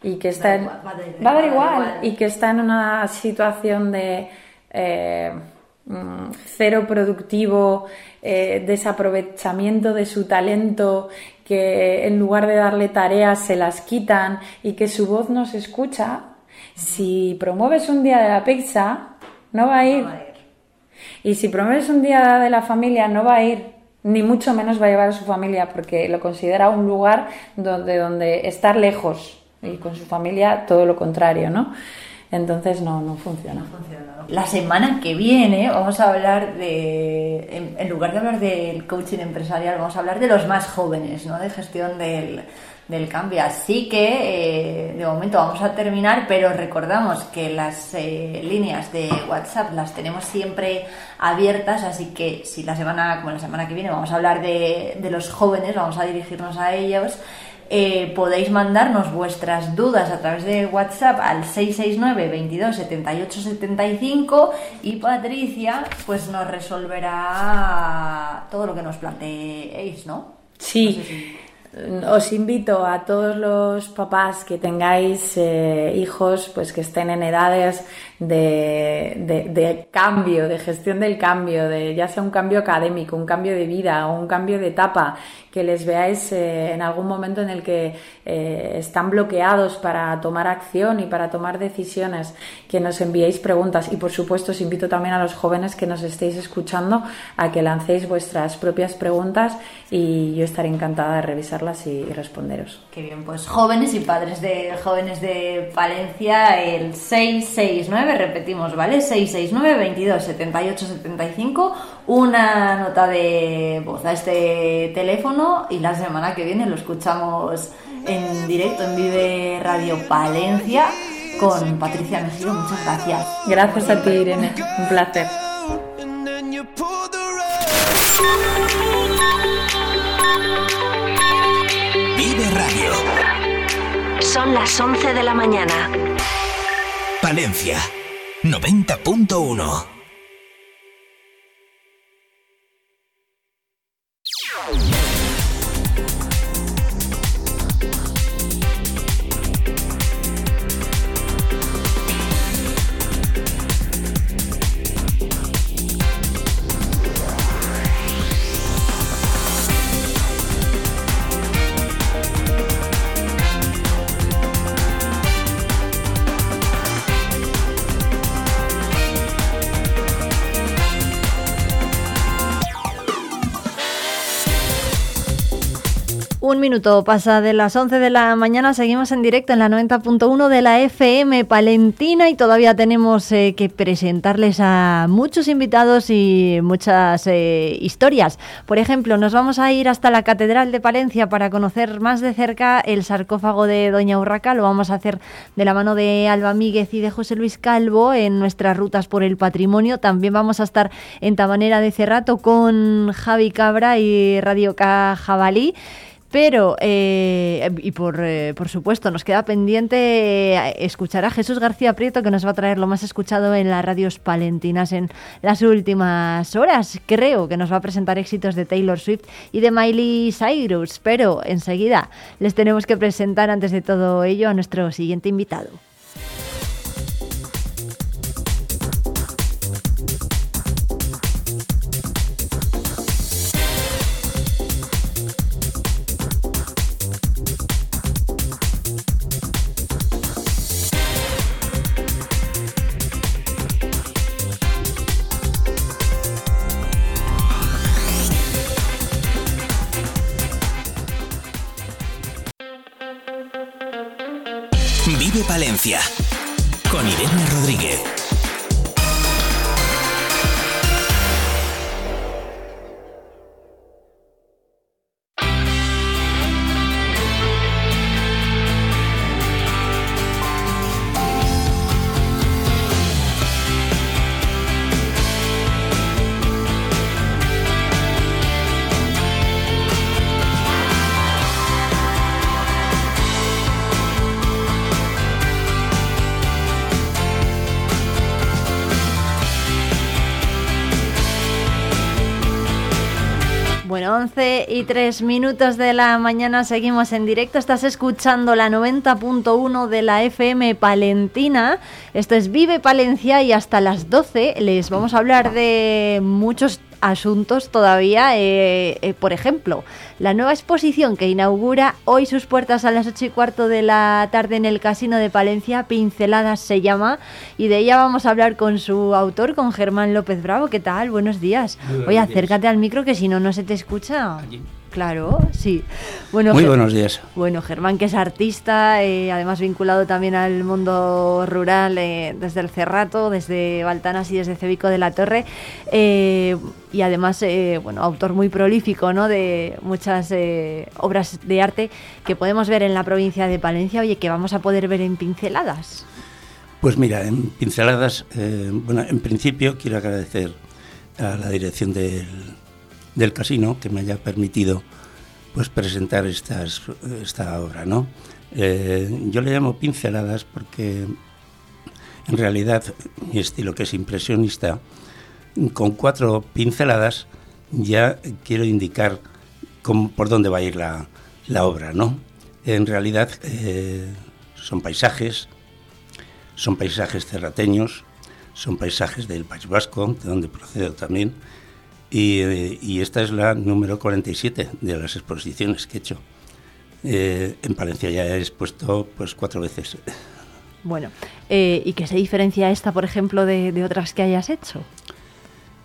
y que está en- va a dar- va a va a igual y que está en una situación de eh, mm, cero productivo, eh, desaprovechamiento de su talento, que en lugar de darle tareas se las quitan y que su voz no se escucha, si promueves un día de la pizza, no va a ir. Y si promueves un día de la familia, no va a ir, ni mucho menos va a llevar a su familia, porque lo considera un lugar donde, donde estar lejos y con su familia todo lo contrario, ¿no? Entonces no, no funciona. La semana que viene vamos a hablar de, en, en lugar de hablar del coaching empresarial, vamos a hablar de los más jóvenes, ¿no? De gestión del, del cambio. Así que eh, de momento vamos a terminar, pero recordamos que las eh, líneas de WhatsApp las tenemos siempre abiertas, así que si la semana, como la semana que viene, vamos a hablar de, de los jóvenes, vamos a dirigirnos a ellos. Eh, podéis mandarnos vuestras dudas a través de WhatsApp al 669 22 78 75 y Patricia pues nos resolverá todo lo que nos planteéis, ¿no? Sí. Os invito a todos los papás que tengáis eh, hijos, pues que estén en edades de, de- cambio, de gestión del cambio, de ya sea un cambio académico, un cambio de vida o un cambio de etapa, que les veáis eh, en algún momento en el que eh, están bloqueados para tomar acción y para tomar decisiones, que nos enviéis preguntas y por supuesto os invito también a los jóvenes que nos estéis escuchando a que lancéis vuestras propias preguntas y yo estaré encantada de revisarlas y, y responderos. Qué bien, pues jóvenes y padres de jóvenes de Palencia, el 669, repetimos, ¿vale? 669 22 78 75, una nota de voz a este teléfono y la semana que viene lo escuchamos en directo en Vive Radio Palencia con Patricia Mejido. Muchas gracias. Gracias a ti, Irene. Un placer. Vive Radio. Son las 11 de la mañana. Palencia 90.1. minuto pasa de las 11 de la mañana, seguimos en directo en la 90.1 de la FM Palentina y todavía tenemos eh, que presentarles a muchos invitados y muchas eh, historias. Por ejemplo, nos vamos a ir hasta la Catedral de Palencia para conocer más de cerca el sarcófago de Doña Urraca. Lo vamos a hacer de la mano de Alba Míguez y de José Luis Calvo en nuestras rutas por el patrimonio. También vamos a estar en Tabanera de Cerrato con Javi Cabra y Radio K Jabalí. Pero, eh, y por, eh, por supuesto, nos queda pendiente eh, escuchar a Jesús García Prieto, que nos va a traer lo más escuchado en las radios palentinas en las últimas horas. Creo que nos va a presentar éxitos de Taylor Swift y de Miley Cyrus. Pero enseguida les tenemos que presentar, antes de todo ello, a nuestro siguiente invitado. Y 3 minutos de la mañana seguimos en directo. Estás escuchando la 90.1 de la FM Palentina. Esto es Vive Palencia y hasta las 12 les vamos a hablar de muchos asuntos todavía. Eh, eh, por ejemplo, la nueva exposición que inaugura hoy sus puertas a las 8 y cuarto de la tarde en el Casino de Palencia, Pinceladas se llama, y de ella vamos a hablar con su autor, con Germán López Bravo. ¿Qué tal? Buenos días. Oye, acércate al micro que si no, no se te escucha. Claro, sí. Bueno, Muy buenos días. Bueno, Germán, que es artista, eh, además vinculado también al mundo rural eh, desde el Cerrato, desde Baltanas y desde Cebico de la Torre, eh, y además, bueno, autor muy prolífico, ¿no? De muchas obras de arte que podemos ver en la provincia de Palencia, oye, que vamos a poder ver en pinceladas. Pues mira, en pinceladas, bueno, en principio quiero agradecer a la dirección del del casino que me haya permitido pues presentar esta obra, ¿no? Eh, yo le llamo pinceladas porque en realidad mi estilo que es impresionista, con cuatro pinceladas ya quiero indicar por dónde va a ir la, la obra, ¿no? En realidad eh, son paisajes, son paisajes cerrateños, son paisajes del País Vasco, de donde procedo también, y, esta es la número 47 de las exposiciones que he hecho. Eh, en Palencia ya he expuesto pues cuatro veces. Bueno, eh, ¿y qué se diferencia esta, por ejemplo, de, otras que hayas hecho?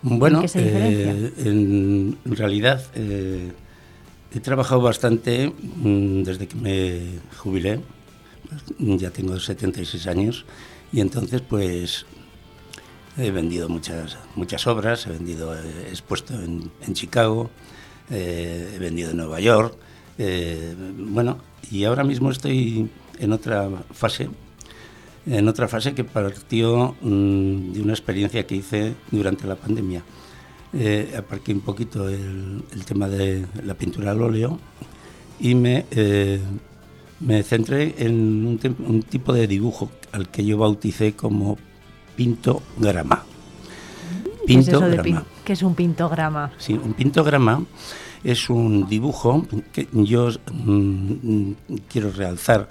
Bueno, eh, en realidad he trabajado bastante mm, desde que me jubilé, ya tengo 76 años, y entonces pues He vendido muchas, muchas obras, he vendido, he expuesto en, Chicago, eh, he vendido en Nueva York. Eh, bueno, y ahora mismo estoy en otra fase, en otra fase que partió mm, de una experiencia que hice durante la pandemia. Eh, aparqué un poquito el, tema de la pintura al óleo y me, me centré en un, un, tipo de dibujo al que yo bauticé como pintograma. Pintograma. ¿Qué es, un pintograma? Sí, un pintograma es un dibujo que yo mm, quiero realzar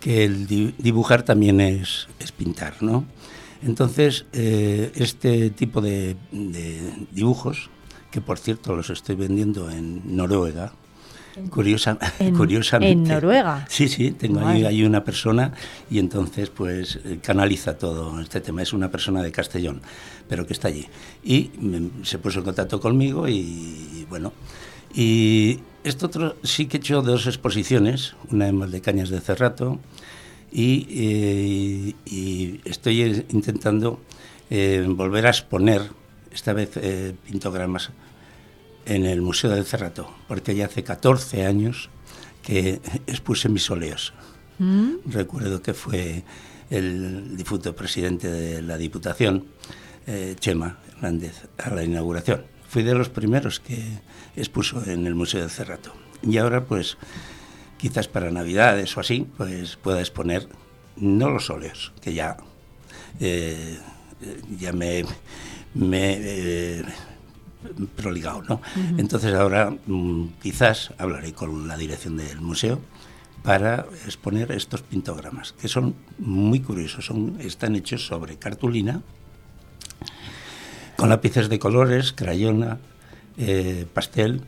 que el dibujar también es, es pintar, ¿no? Entonces, eh, este tipo de, dibujos, que por cierto los estoy vendiendo en Noruega, Curiosa, curiosamente. ¿En Noruega? Sí, sí, tengo ahí, una persona y entonces pues eh, canaliza todo este tema. Es una persona de Castellón, pero que está allí. Y se puso en contacto conmigo y, bueno. Y esto otro sí que he hecho dos exposiciones, una en Valdecañas de Cerrato y, eh, y estoy intentando eh, volver a exponer, esta vez pintogramas en el Museo del Cerrato, porque ya hace 14 años que expuse mis óleos. Mm. Recuerdo que fue el difunto presidente de la Diputación, eh, Chema Hernández, a la inauguración. Fui de los primeros que expuso en el Museo del Cerrato. Y ahora, pues, quizás para Navidades o así, pues pueda exponer no los óleos, que ya, eh, ya me, me eh, proligado, ¿no? Entonces ahora mm, quizás hablaré con la dirección del museo para exponer estos pintogramas, que son muy curiosos, son, están hechos sobre cartulina, con lápices de colores, crayona, eh, pastel,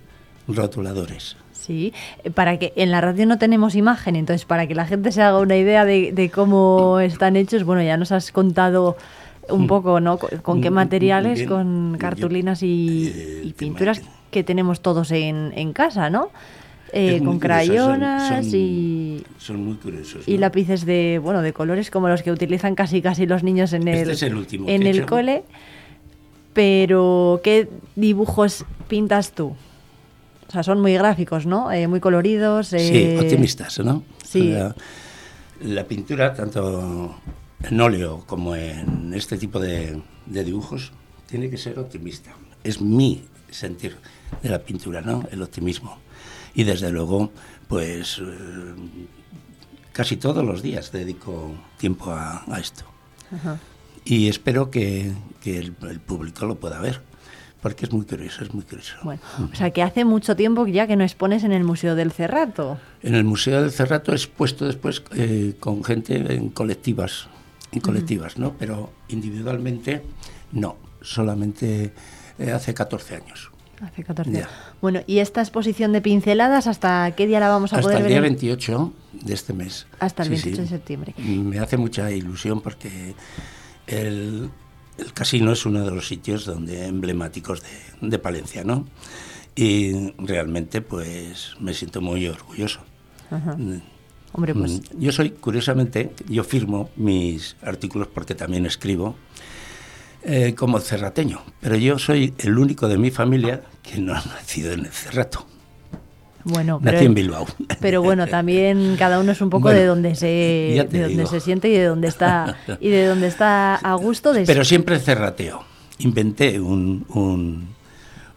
rotuladores. Sí, eh, para que en la radio no tenemos imagen, entonces para que la gente se haga una idea de, de cómo están hechos, bueno, ya nos has contado un mm. poco, ¿no? ¿Con, qué materiales? con cartulinas y, eh, pinturas que tenemos todos en, en casa, ¿no? Eh, con crayonas y son muy curiosos y lápices de bueno de colores como los que utilizan casi casi los niños en el, en el cole pero qué dibujos pintas tú o sea son muy gráficos no eh, muy coloridos sí optimistas no sí la pintura tanto en óleo como en este tipo de, dibujos, tiene que ser optimista. Es mi sentir de la pintura, ¿no? El optimismo. Y desde luego, pues eh, casi todos los días dedico tiempo a, esto. Y espero que, el, público lo pueda ver, porque es muy curioso, es muy curioso. Bueno, o sea que hace mucho tiempo ya que no expones en el Museo del Cerrato. En el Museo del Cerrato he expuesto después eh, con gente en colectivas, colectivas, ¿no? Pero individualmente no, solamente eh, hace 14 años. Hace 14 años. Bueno, ¿y esta exposición de pinceladas hasta qué día la vamos a Hasta poder el ver? día en- 28 de este mes. Hasta el Sí, 28 sí. de septiembre. Me hace mucha ilusión porque el, el casino es uno de los sitios donde emblemáticos de, de Palencia, ¿no? Y realmente, pues, me siento muy orgulloso. Ajá. Hombre, pues Mm, Yo soy, curiosamente, yo firmo mis artículos porque también escribo eh, como cerrateño, pero yo soy el único de mi familia que no ha nacido en el Cerrato. bueno, pero, Nací en Bilbao. pero bueno, también cada uno es un poco Bueno, de donde se de donde se siente y de donde está y de donde está a gusto de Pero siempre cerrateo. Inventé un, un,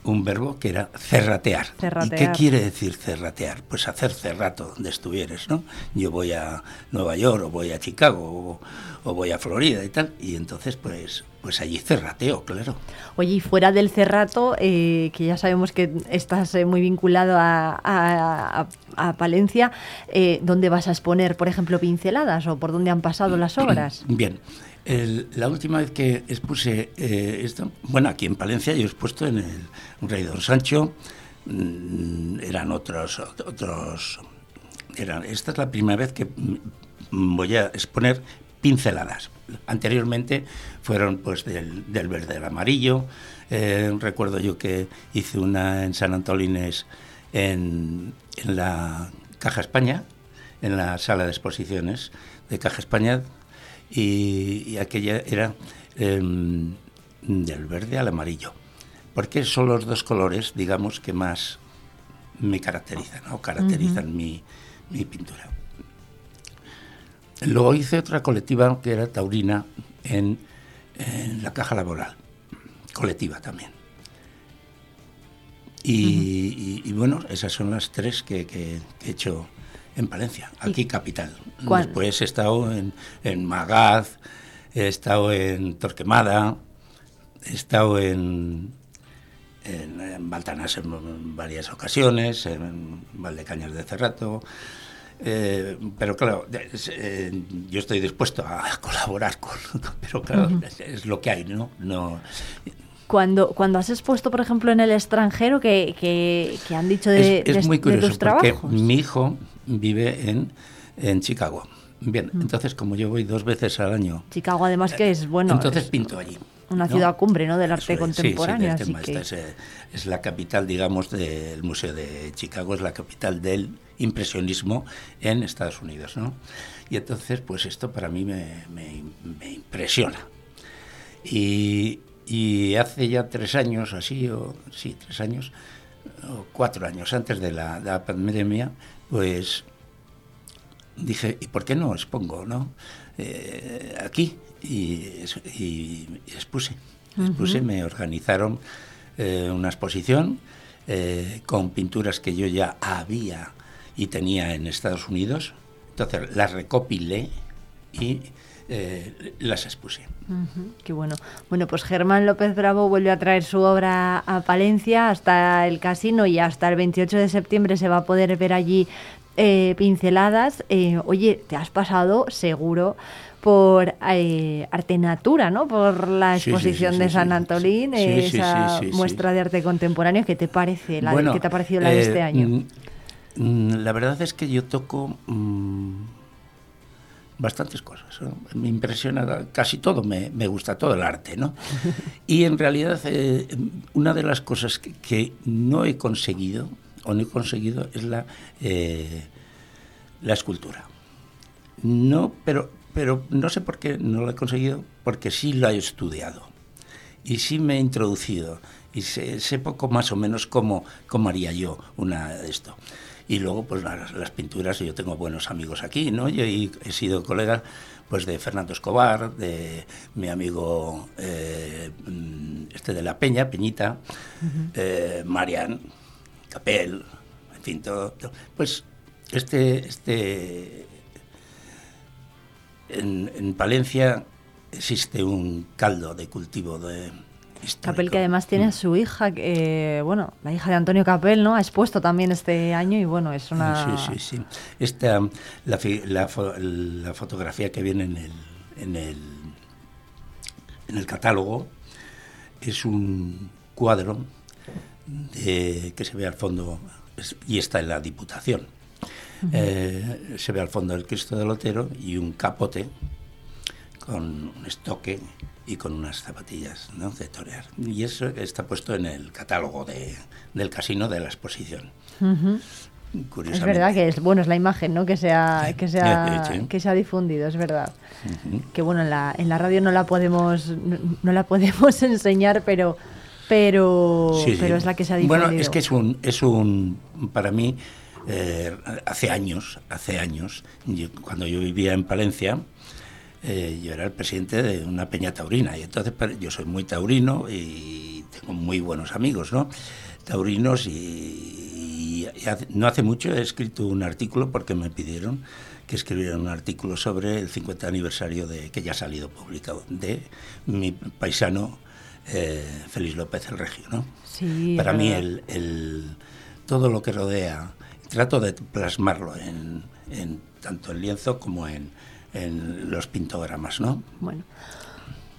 un verbo que era cerratear. ¿Y qué quiere decir cerratear? Pues hacer cerrato donde estuvieres, ¿no? Yo voy a Nueva York o voy a Chicago o, o voy a Florida y tal, y entonces pues, pues allí cerrateo, claro. Oye, y fuera del Cerrato, eh, que ya sabemos que estás eh, muy vinculado a, a- a- a Palencia, eh, ¿dónde vas a exponer, por ejemplo, pinceladas o por dónde han pasado las obras? Bien. El- la última vez que expuse eh, esto, bueno, aquí en Palencia yo he expuesto en el Rey Don Sancho, mm, eran otros, otros, eran, esta es la primera vez que mm, voy a exponer pinceladas. Anteriormente fueron pues del, verde al amarillo, eh, recuerdo yo que hice una en San Antolines en, en la Caja España, en la sala de exposiciones de Caja España, y, y aquella era em, del verde al amarillo, porque son los dos colores, digamos, que más me caracterizan, o caracterizan Ujú. mi, mi pintura. Luego hice otra colectiva que era taurina en, en la caja laboral, colectiva también. Y, y- y bueno, esas son las tres que, que- que he hecho en Palencia, aquí capital. cuál? Después he estado en, en Magaz, he estado en Torquemada, he estado en, en, en Baltanás en varias ocasiones, en Valdecañas de Cerrato. eh, pero claro, de- eh, yo estoy dispuesto a colaborar con, pero claro, es, es lo que hay, ¿no? no Cuando, cuando has expuesto, por ejemplo, en el extranjero, que, que, que han dicho de, es, es de- muy de curioso tus porque trabajos? mi hijo vive en, en Chicago. Bien, Mm. entonces como yo voy dos veces al año, Chicago, además, que es, bueno, entonces es pinto allí. una ¿no? ciudad cumbre ¿no? del arte es, sí, sí, contemporáneo. así que... Es, eh, es la capital, digamos, del Museo de Chicago, es la capital del impresionismo en Estados Unidos, ¿no? Y entonces, pues esto para mí me, me- me impresiona. Y, y hace ya tres años, así, o sí, tres años, o cuatro años antes de la, de la pandemia, pues dije, ¿y por qué no expongo, no? Eh, aquí. Y, y- y expuse. Me organizaron eh, una exposición eh, con pinturas que yo ya había y tenía en Estados Unidos. Entonces las recopilé y las expuse. Qué bueno. Bueno, pues Germán López Bravo vuelve a traer su obra a Palencia hasta el casino y hasta el 28 de septiembre se va a poder ver allí eh, pinceladas. Eh, oye, te has pasado seguro por eh, Arte Natura, ¿no? Por la Sí, sí, exposición sí, de San. Antolín, Sí, sí, sí, esa sí, sí. muestra de arte contemporáneo. ¿Qué te parece? La, Bueno, ¿Qué te ha parecido la de este año? mm, mm, La verdad es que yo toco mm, bastantes cosas. Me impresiona casi todo, me, me gusta todo el arte, ¿no? Y en realidad eh, una de las cosas que, que no he conseguido, o no he conseguido, es la, eh, la escultura. No, pero, pero no sé por qué no lo he conseguido, porque sí lo he estudiado y sí me he introducido y sé, sé poco más o menos cómo, cómo haría yo una de esto. Y luego, pues las, las pinturas, yo tengo buenos amigos aquí, ¿no? Yo he, he sido colega pues de Fernando Escobar, de mi amigo eh, mm, este de la Peña, Peñita, eh, Marian, Capel, en fin, todo, todo. Pues este, este en, en Palencia existe un caldo de cultivo de, Capel que además tiene a su hija, eh, bueno, la hija de Antonio Capel, ¿no? Ha expuesto también este año y bueno, es una... Sí, sí, sí. Esta, la, fotografía que viene en el, en el, en el catálogo es un cuadro de- que se ve al fondo y está en la Diputación. Eh, se ve al fondo el Cristo del Lotero y un capote con un estoque y con unas zapatillas ¿no? de torear. Y eso está puesto en el catálogo de- del casino de la exposición. Es verdad que es bueno es la imagen no que se ha, que se ha, que se ha difundido es verdad que bueno en la, en la radio no la podemos no, no la podemos enseñar pero pero Sí, sí. pero es la que se ha difundido Bueno, es que es un, es un para mí, eh, hace años, hace años, yo- cuando yo vivía en Palencia, eh, yo era el presidente de una peña taurina, y entonces yo soy muy taurino y tengo muy buenos amigos, ¿no? Taurinos y, y hace- no hace mucho he escrito un artículo porque me pidieron que escribiera un artículo sobre el 50 aniversario de que ya ha salido publicado de mi paisano eh, Félix López el Regio, ¿no? Sí, Para mí el- todo lo que rodea, trato de plasmarlo en, en tanto en lienzo como en, en los pintogramas, ¿no? Bueno.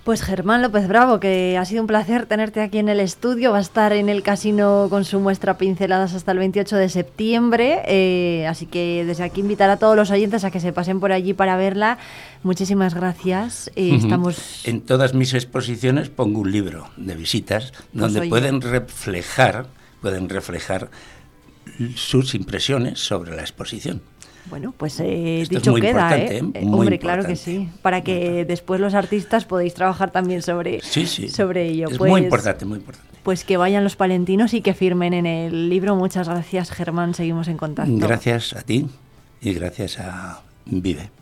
Pues Germán López Bravo, que ha sido un placer tenerte aquí en el estudio. Va a estar en el casino con su muestra Pinceladas hasta el 28 de septiembre. eh, así que desde aquí invitar a todos los oyentes a que se pasen por allí para verla. Muchísimas gracias. eh. Estamos En todas mis exposiciones pongo un libro de visitas donde oye. pueden reflejar, pueden reflejar sus impresiones sobre la exposición. Bueno, pues eh, dicho queda, ¿eh? ¿eh? Eh, Hombre, claro que sí. Para que después los artistas podéis trabajar también sobre, Sí, sí. sobre ello. Es pues, muy importante, muy importante. Pues que vayan los palentinos y que firmen en el libro. Muchas gracias, Germán. Seguimos en contacto. Gracias a ti y gracias a Vive.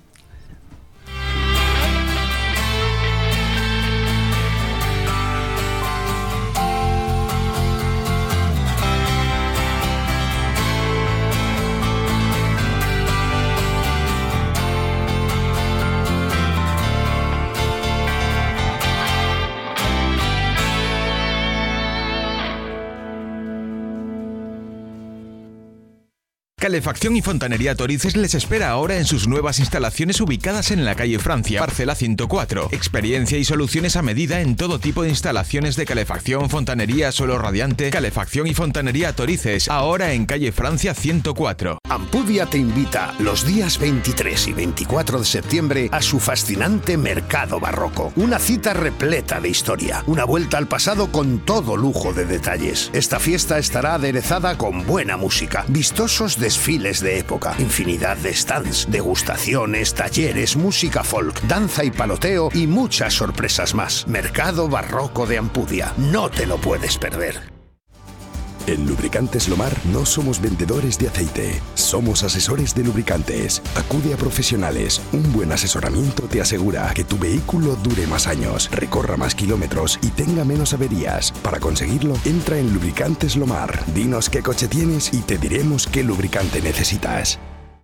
Calefacción y Fontanería Torices les espera ahora en sus nuevas instalaciones ubicadas en la calle Francia, parcela 104. Experiencia y soluciones a medida en todo tipo de instalaciones de calefacción, fontanería, suelo radiante, calefacción y fontanería Torices, ahora en calle Francia 104. Ampudia te invita los días 23 y 24 de septiembre a su fascinante Mercado Barroco. Una cita repleta de historia, una vuelta al pasado con todo lujo de detalles. Esta fiesta estará aderezada con buena música, vistosos desfiles de época, infinidad de stands, degustaciones, talleres, música folk, danza y paloteo y muchas sorpresas más. Mercado Barroco de Ampudia. No te lo puedes perder. En Lubricantes Lomar no somos vendedores de aceite, somos asesores de lubricantes. Acude a profesionales. Un buen asesoramiento te asegura que tu vehículo dure más años, recorra más kilómetros y tenga menos averías. Para conseguirlo, entra en Lubricantes Lomar. Dinos qué coche tienes y te diremos qué lubricante necesitas.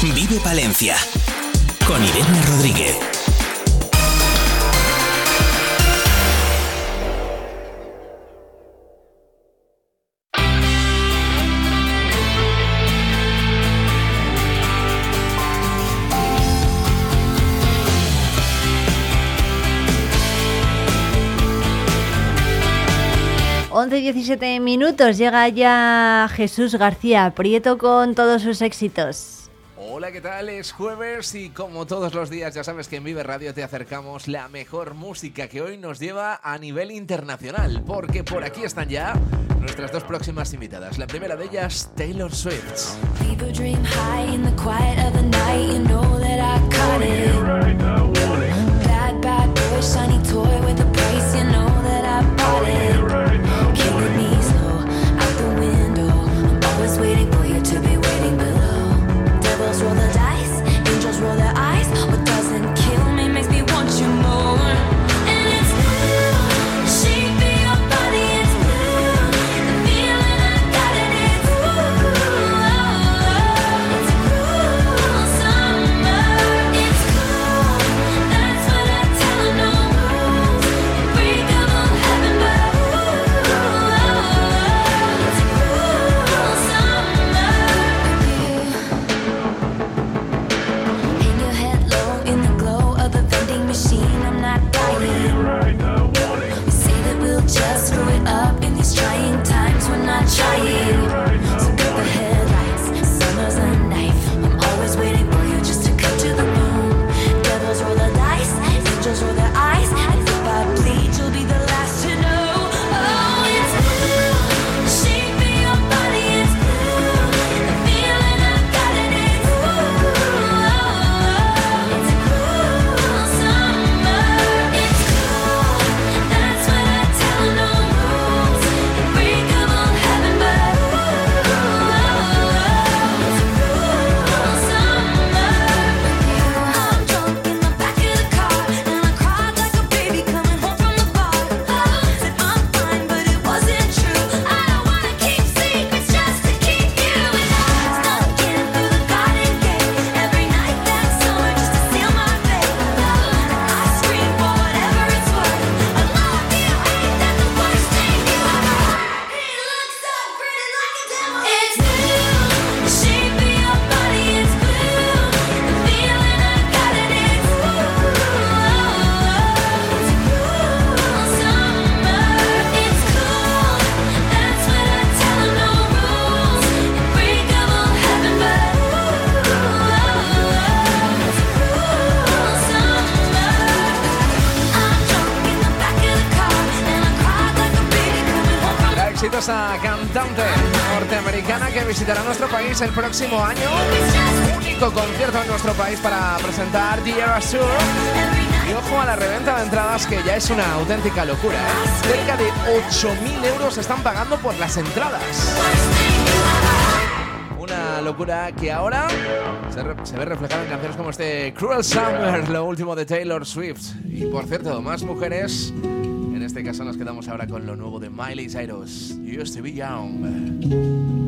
Vive Palencia con Irene Rodríguez. Once y 17 minutos. Llega ya Jesús García Prieto con todos sus éxitos. Hola, ¿qué tal? Es jueves y como todos los días ya sabes que en Vive Radio te acercamos la mejor música que hoy nos lleva a nivel internacional, porque por aquí están ya nuestras dos próximas invitadas. La primera de ellas, Taylor Swift. País el próximo año. Único concierto en nuestro país para presentar The Tour. Y ojo a la reventa de entradas que ya es una auténtica locura. ¿eh? Cerca de 8.000 euros están pagando por las entradas. Una locura que ahora se, re- se ve reflejada en canciones como este Cruel Summer, lo último de Taylor Swift. Y por cierto, más mujeres. En este caso nos quedamos ahora con lo nuevo de Miley Cyrus. Used to be young.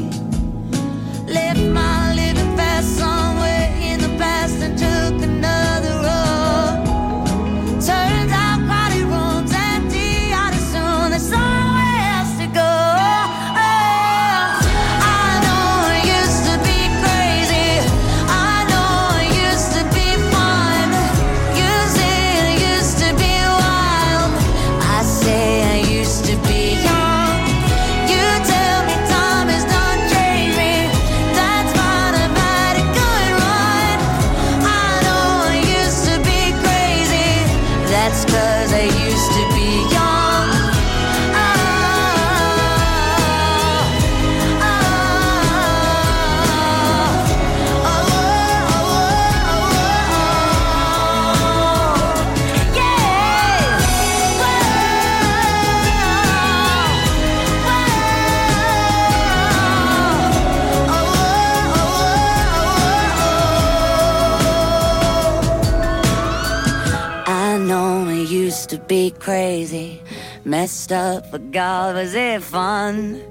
But God, was it fun?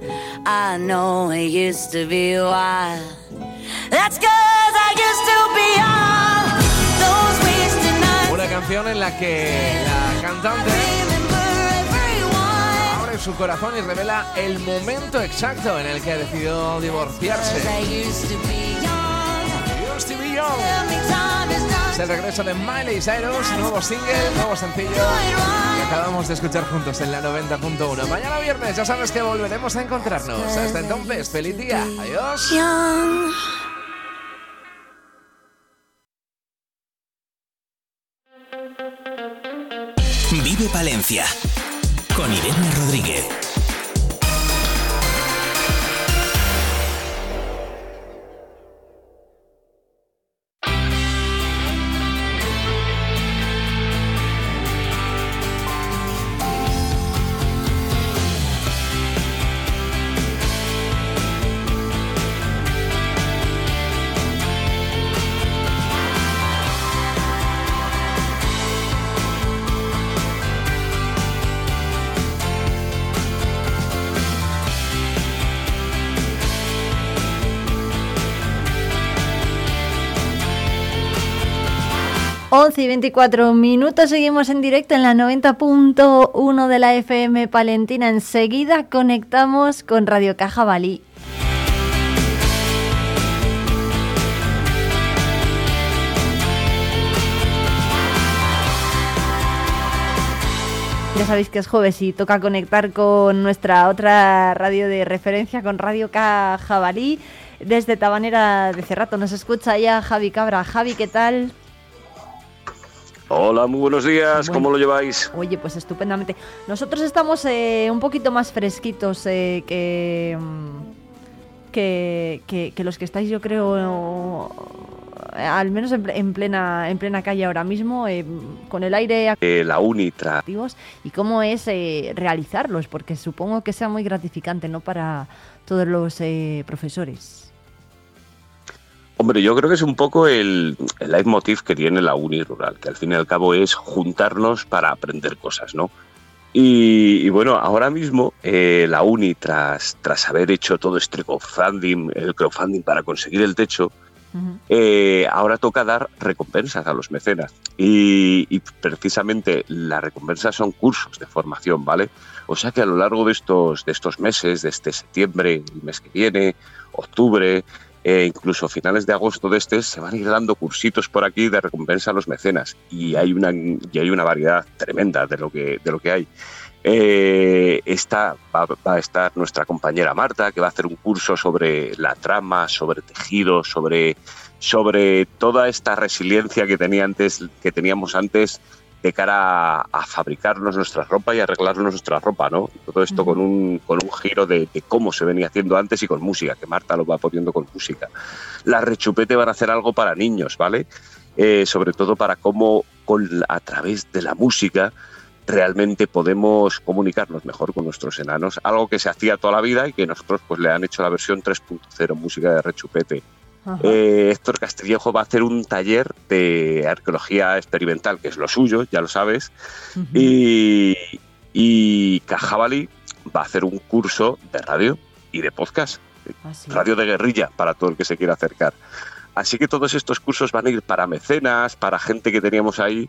I know it used to be wild. That's cause I used to be young. Those wasted nights. Una canción en la que la cantante abre su corazón y revela el momento exacto en el que decidió divorciarse. Used to be young. El regreso de Miley Cyrus, nuevo single, nuevo sencillo que acabamos de escuchar juntos en la 90.1. Mañana viernes ya sabes que volveremos a encontrarnos. Hasta entonces, feliz día. Adiós. Vive Palencia con Irene Rodríguez. Once y 24 minutos, seguimos en directo en la 90.1 de la FM Palentina. Enseguida conectamos con Radio Caja Balí. Ya sabéis que es jueves y toca conectar con nuestra otra radio de referencia, con Radio K Jabalí. Desde Tabanera de Cerrato nos escucha ya Javi Cabra. Javi, ¿qué tal? Hola, muy buenos días, ¿cómo lo lleváis? Oye, pues estupendamente. Nosotros estamos eh, un poquito más fresquitos eh, que, mm, que, que- que los que estáis, yo creo, eh, al menos en, en plena, en plena calle ahora mismo, eh, con el aire Eh, la uni tra- activos y cómo es eh, realizarlos, porque supongo que sea muy gratificante, ¿no? Para todos los eh, profesores. Hombre, yo creo que es un poco el, el leitmotiv que tiene la uni rural, que al fin y al cabo es juntarnos para aprender cosas, ¿no? Y, y bueno, ahora mismo eh, la uni, tras, tras haber hecho todo este crowdfunding, el crowdfunding para conseguir el techo, eh, ahora toca dar recompensas a los mecenas. Y, y precisamente las recompensas son cursos de formación, ¿vale? O sea que a lo largo de estos, de estos meses, de este septiembre, el mes que viene, octubre, eh, incluso finales de agosto de este, se van a ir dando cursitos por aquí de recompensa a los mecenas. Y hay una, y hay una variedad tremenda de lo que, de lo que hay. Eh, va a estar nuestra compañera Marta, que va a hacer un curso sobre la trama, sobre tejido, sobre, sobre toda esta resiliencia que, tenía antes, que teníamos antes de cara a, a fabricarnos nuestra ropa y arreglarnos nuestra ropa, ¿no? Todo esto con, un, con un giro de, de cómo se venía haciendo antes y con música, que Marta lo va poniendo con música. Las rechupete van a hacer algo para niños, ¿vale? Eh, sobre todo para cómo con, a través de la música realmente podemos comunicarnos mejor con nuestros enanos, algo que se hacía toda la vida y que nosotros pues le han hecho la versión 3.0, música de rechupete. Eh, Héctor Castillejo va a hacer un taller de arqueología experimental, que es lo suyo, ya lo sabes, y, y Cajabali va a hacer un curso de radio y de podcast, radio de guerrilla para todo el que se quiera acercar. Así que todos estos cursos van a ir para mecenas, para gente que teníamos ahí,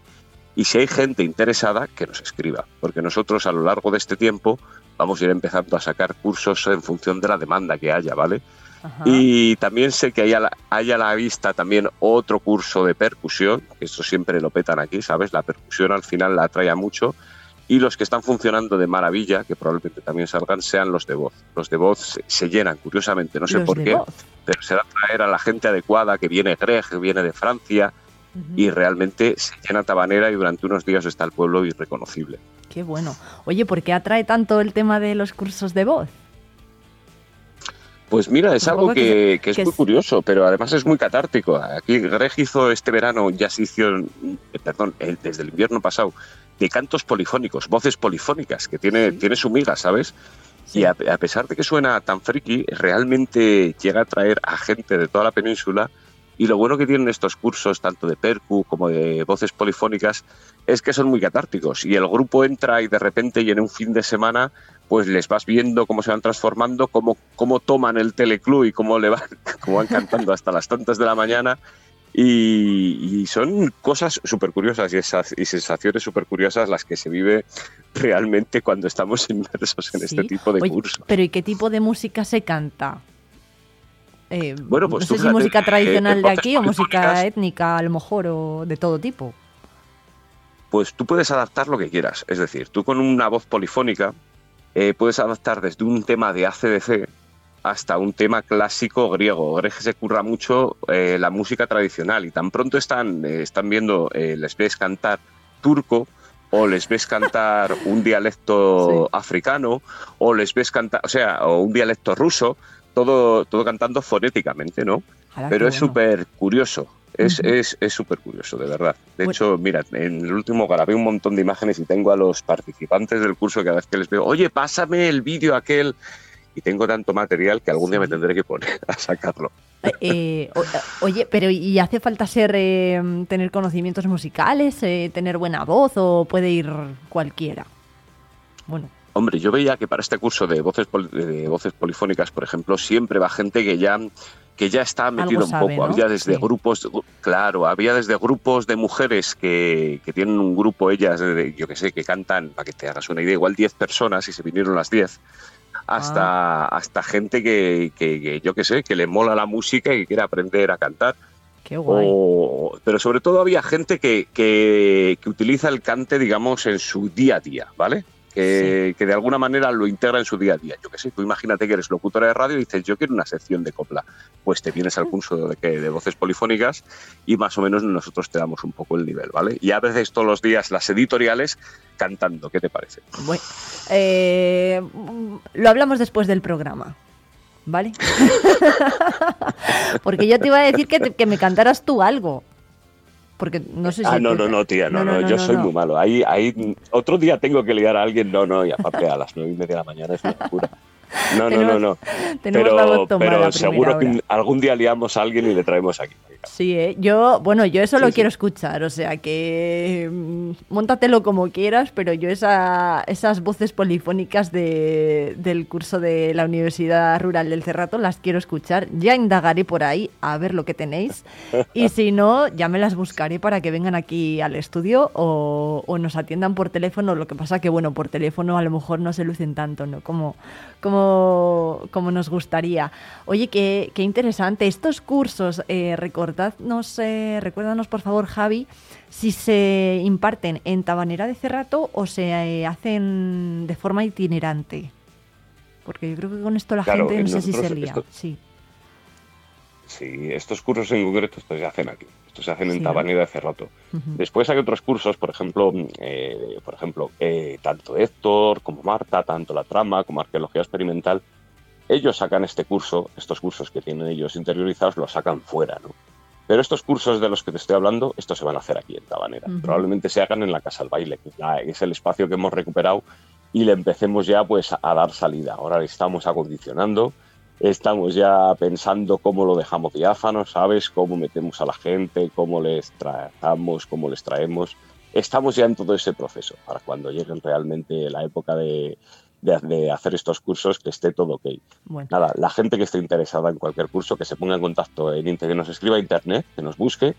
y si hay gente interesada, que nos escriba, porque nosotros a lo largo de este tiempo vamos a ir empezando a sacar cursos en función de la demanda que haya, ¿vale? Y también sé que hay a, la, hay a la vista también otro curso de percusión, que esto siempre lo petan aquí, ¿sabes? La percusión al final la atrae a mucho. Y los que están funcionando de maravilla, que probablemente también salgan, sean los de voz. Los de voz se, se llenan, curiosamente, no sé por qué, voz. pero será traer a la gente adecuada, que viene Greg, que viene de Francia, y realmente se llena Tabanera y durante unos días está el pueblo irreconocible. Qué bueno. Oye, ¿por qué atrae tanto el tema de los cursos de voz? Pues mira, es algo que, es muy curioso, pero además es muy catártico. Aquí Greg hizo este verano, ya se hizo, eh, perdón, desde el invierno pasado, de cantos polifónicos, voces polifónicas, que tiene, tiene su miga, ¿sabes? Y a, a pesar de que suena tan friki, realmente llega a atraer a gente de toda la península. Y lo bueno que tienen estos cursos, tanto de percu como de voces polifónicas, es que son muy catárticos. Y el grupo entra y de repente, y en un fin de semana, pues les vas viendo cómo se van transformando, cómo, cómo toman el teleclub y cómo, le van, cómo van cantando hasta las tantas de la mañana. Y, y son cosas súper curiosas y, esas, y sensaciones súper curiosas las que se vive realmente cuando estamos inmersos en este tipo de Oye, cursos. Pero ¿y qué tipo de música se canta? Eh, Bueno, pues no sé si fíjate, música eh, tradicional de aquí o música étnica, a lo mejor, o de todo tipo. Pues tú puedes adaptar lo que quieras. Es decir, tú con una voz polifónica eh, puedes adaptar desde un tema de ACDC hasta un tema clásico griego. Greg se curra mucho eh, la música tradicional y tan pronto están, eh, están viendo, les ves cantar turco o les ves cantar un dialecto africano o les ves cantar, o sea, o un dialecto ruso, todo, todo cantando fonéticamente, ¿no? Pero es bueno. súper curioso. Es es es súper curioso, de verdad. De Bueno. hecho, mira, en el último grabé un montón de imágenes y tengo a los participantes del curso que cada vez que les veo, oye, pásame el vídeo aquel. Y tengo tanto material que algún día me tendré que poner a sacarlo. Eh, o- oye, pero ¿y hace falta ser eh, tener conocimientos musicales, eh, tener buena voz o puede ir cualquiera? Bueno, Hombre, yo veía que para este curso de voces, de voces polifónicas, por ejemplo, siempre va gente que ya que ya está metido un poco. ¿no? Había desde Sí. grupos, claro, había desde grupos de mujeres que, que tienen un grupo, ellas, de- yo que sé, que cantan, para que te hagas una idea, igual 10 personas y se vinieron las 10. Hasta, hasta gente que, que- que, yo que sé, que le mola la música y que quiere aprender a cantar. qué guay. O- pero sobre todo había gente que, que- que utiliza el cante, digamos, en su día a día, ¿vale? Que, que de alguna manera lo integra en su día a día. Yo qué sé, tú imagínate que eres locutora de radio y dices, yo quiero una sección de copla. Pues te vienes al curso de, que- de voces polifónicas y más o menos nosotros te damos un poco el nivel, ¿vale? Y a veces todos los días las editoriales cantando, ¿qué te parece? Bueno, eh, lo hablamos después del programa. ¿vale? Porque yo te iba a decir que, te- que me cantaras tú algo. Porque no sé si... Ah, no, no, no, tía, no, No, yo soy muy malo. Ahí, ahí, otro día tengo que liar a alguien, no, no, y aparte a las nueve y media de la mañana es una locura. No, no, no, no. Pero, pero seguro hora. que algún día liamos a alguien y le traemos aquí. Sí, ¿eh? yo, bueno, yo eso lo quiero escuchar, o sea que mm, móntatelo como quieras, pero yo esa, esas voces polifónicas de, del curso de la Universidad Rural del Cerrato las quiero escuchar. Ya indagaré por ahí a ver lo que tenéis y si no, ya me las buscaré para que vengan aquí al estudio o, o nos atiendan por teléfono. Lo que pasa que, bueno, por teléfono a lo mejor no se lucen tanto, ¿no? Como, como, como nos gustaría. Oye, qué, qué interesante. Estos cursos, eh, recordadnos, eh, recuérdanos por favor, Javi, si se imparten en Tabanera de Cerrato o se eh, hacen de forma itinerante. Porque yo creo que con esto la Claro, gente no sé si se lía. esto- Sí. Sí, estos cursos en concreto estos se hacen aquí. Estos se hacen en Sí, Tabanera de Cerrato. Después hay otros cursos, por ejemplo, eh, por ejemplo, eh, tanto Héctor como Marta, tanto la trama como arqueología experimental, ellos sacan este curso, estos cursos que tienen ellos interiorizados, los sacan fuera, ¿no? Pero estos cursos de los que te estoy hablando, estos se van a hacer aquí en Tabanera. Probablemente se hagan en la Casa del Baile, que es el espacio que hemos recuperado y le empecemos ya pues a dar salida. Ahora le estamos acondicionando, estamos ya pensando cómo lo dejamos diáfano, ¿sabes? Cómo metemos a la gente, cómo les tratamos, cómo les traemos. Estamos ya en todo ese proceso para cuando llegue realmente la época de, de- de hacer estos cursos que esté todo ok. Bueno. Nada, la gente que esté interesada en cualquier curso, que se ponga en contacto en internet, que nos escriba a internet, que nos busque.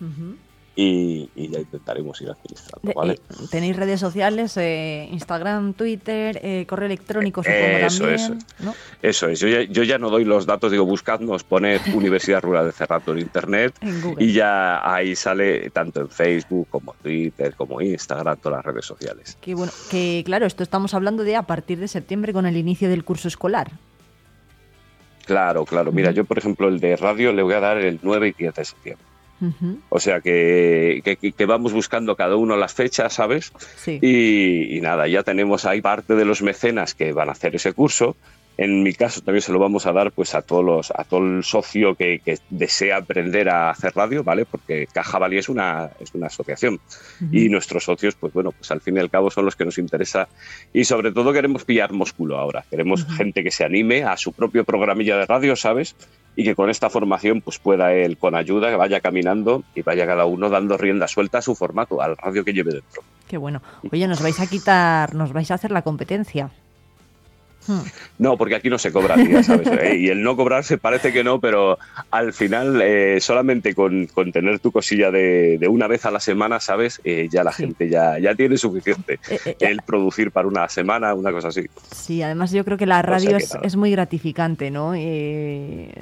Y, y ya intentaremos ir administrando, De- ¿vale? eh, Tenéis redes sociales, eh, Instagram, Twitter, eh, correo electrónico, supongo Eso, también. eso. ¿no? Eso es, yo ya, yo ya no doy los datos, digo, buscadnos, poned Universidad Rural de Cerrato en internet En y ya ahí sale tanto en Facebook como Twitter, como Instagram, todas las redes sociales. Que bueno, que claro, esto estamos hablando de a partir de septiembre con el inicio del curso escolar. Claro, claro. Mira, yo por ejemplo el de radio le voy a dar el 9 y 10 de septiembre. O sea que, que- que- que vamos buscando cada uno las fechas, ¿sabes? Sí. Y, y nada, ya tenemos ahí parte de los mecenas que van a hacer ese curso. En mi caso también se lo vamos a dar pues a todos los, a todo el socio que, que desea aprender a hacer radio, ¿vale? Porque Caja Valí es una, es una asociación. Y nuestros socios, pues bueno, pues al fin y al cabo son los que nos interesa. Y sobre todo queremos pillar músculo ahora. Queremos gente que se anime a su propio programilla de radio, ¿sabes? Y que con esta formación pues pueda él, con ayuda, que vaya caminando y vaya cada uno dando rienda suelta a su formato, al radio que lleve dentro. Qué bueno. Oye, nos vais a quitar, nos vais a hacer la competencia. No, porque aquí no se cobra, tía, ¿sabes? Eh, Y el no cobrarse parece que no, pero al final eh, solamente con, con tener tu cosilla de, de una vez a la semana, ¿sabes? Eh, ya la gente ya, ya tiene suficiente. Eh, El producir para una semana, una cosa así. Sí, además yo creo que la O sea radio que es, es muy gratificante, ¿no? Eh,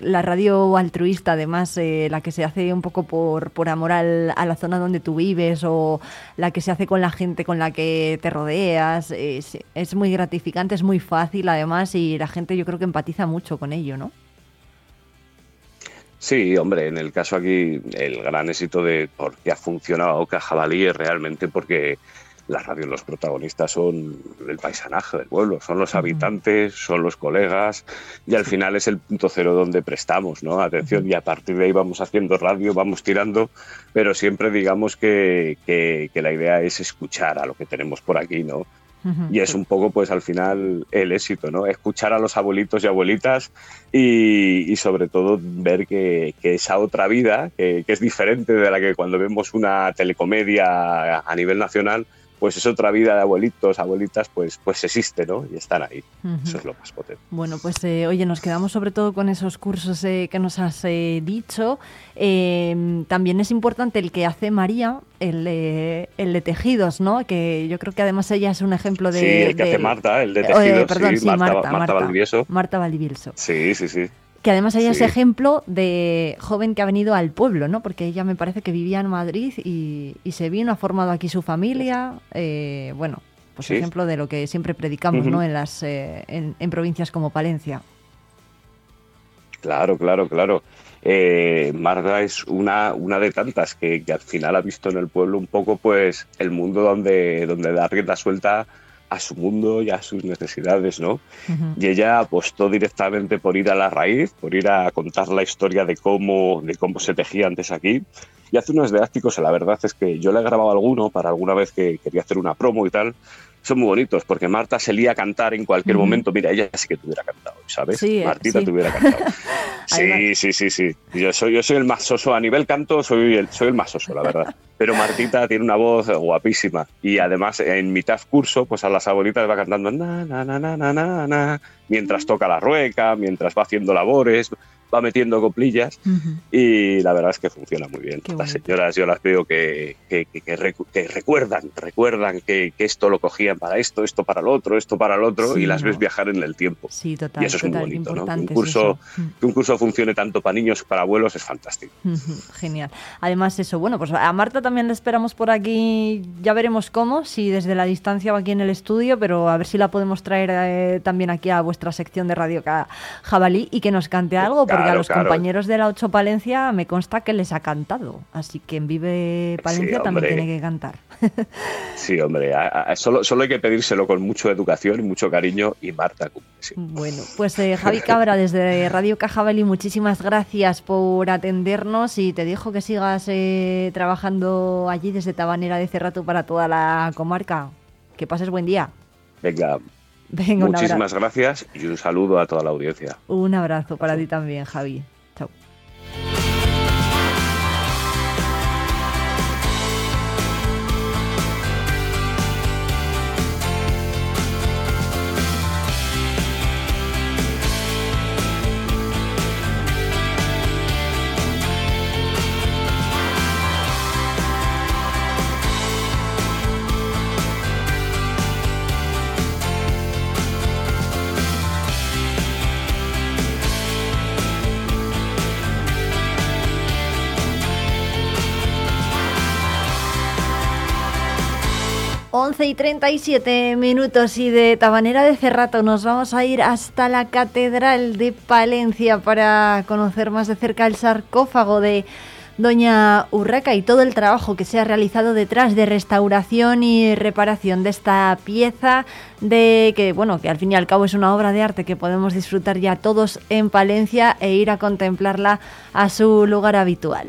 la radio altruista, además, eh, la que se hace un poco por, por amor al- a la zona donde tú vives o la que se hace con la gente con la que te rodeas, es, es muy gratificante, es muy fácil además y la gente yo creo que empatiza mucho con ello, ¿no? Sí, hombre, en el caso aquí, el gran éxito de por qué ha funcionado Cajabalí es realmente porque la radio, los protagonistas son el paisanaje del pueblo, son los habitantes, son los colegas, y al final es el punto cero donde prestamos, ¿no? Atención, y a partir de ahí vamos haciendo radio, vamos tirando, pero siempre digamos que, que, que la idea es escuchar a lo que tenemos por aquí, ¿no? Y es un poco, pues al final, el éxito, ¿no? Escuchar a los abuelitos y abuelitas y, y sobre todo ver que, que esa otra vida, que, que es diferente de la que cuando vemos una telecomedia a nivel nacional, pues es otra vida de abuelitos, abuelitas, pues, pues existe, ¿no? Y están ahí. Eso es lo más potente. Bueno, pues eh, oye, nos quedamos sobre todo con esos cursos eh, que nos has eh, dicho. Eh, también es importante el que hace María, el, de- el de tejidos, ¿no? Que yo creo que además ella es un ejemplo de... sí, el que hace de- Marta, el de tejidos, perdón, sí, sí, Marta, Marta, Marta, Marta. Valdivieso. Marta Valdivielso. Sí, sí, sí. Que además ella es Sí. ejemplo de joven que ha venido al pueblo, ¿no? Porque ella me parece que vivía en Madrid y, y se vino, ha formado aquí su familia. eh, bueno, pues Sí. ejemplo de lo que siempre predicamos. ¿no? En, las, eh, en, en provincias como Palencia. Claro, claro, claro. Eh, Marta es una, una de tantas que, que al final ha visto en el pueblo un poco pues el mundo donde, donde da rienda suelta a su mundo y a sus necesidades, ¿no? Y ella apostó directamente por ir a la raíz, por ir a contar la historia de cómo, de cómo se tejía antes aquí. Y hace unos didácticos, la verdad es que yo le he grabado alguno para alguna vez que quería hacer una promo y tal. Son muy bonitos porque Marta se lía a cantar en cualquier momento. Mira, ella sí que te hubiera cantado, ¿sabes? Sí, eh, Martita sí. te hubiera cantado. Sí, sí, sí, sí. Yo soy, yo soy el más soso. A nivel canto, soy el, soy el más soso, la verdad. Pero Martita tiene una voz guapísima. Y además, en mitad curso, pues a las abuelitas va cantando na, na, na, na, na, na, mientras toca la rueca, mientras va haciendo labores, va metiendo coplillas. Y la verdad es que funciona muy bien. Las señoras yo las veo que, que, que- que recu- que recuerdan, recuerdan que, esto lo cogían para esto, esto para lo otro, esto para lo otro, Sí, y las ¿no? ves viajar en el tiempo. Sí, total, y eso es muy bonito, ¿no? Que un, curso. Mm. que un curso funcione tanto para niños como para abuelos es fantástico. Genial. Además, eso, bueno, pues a Marta también la esperamos por aquí, ya veremos cómo, si desde la distancia o aquí en el estudio, pero a ver si la podemos traer eh, también aquí a vuestra sección de Radio Jabalí y que nos cante algo, porque a los claro. compañeros de la 8 Palencia me consta que les ha cantado, así que en Vive Palencia Sí, también tiene que cantar. Sí, hombre, a- a- solo, solo hay que pedírselo con mucha educación y mucho cariño, y Marta cumple, sí. Bueno, pues eh, Javi Cabra desde Radio Cajabeli, muchísimas gracias por atendernos y te dejo que sigas eh, trabajando allí desde Tabanera de Cerrato para toda la comarca. Que pases buen día. Venga, Venga, muchísimas gracias y un saludo a toda la audiencia. Un abrazo para ti también, Javi. Chao. Once y 37 minutos y de Tabanera de Cerrato nos vamos a ir hasta la Catedral de Palencia para conocer más de cerca el sarcófago de Doña Urraca y todo el trabajo que se ha realizado detrás de restauración y reparación de esta pieza de que bueno que al fin y al cabo es una obra de arte que podemos disfrutar ya todos en Palencia e ir a contemplarla a su lugar habitual.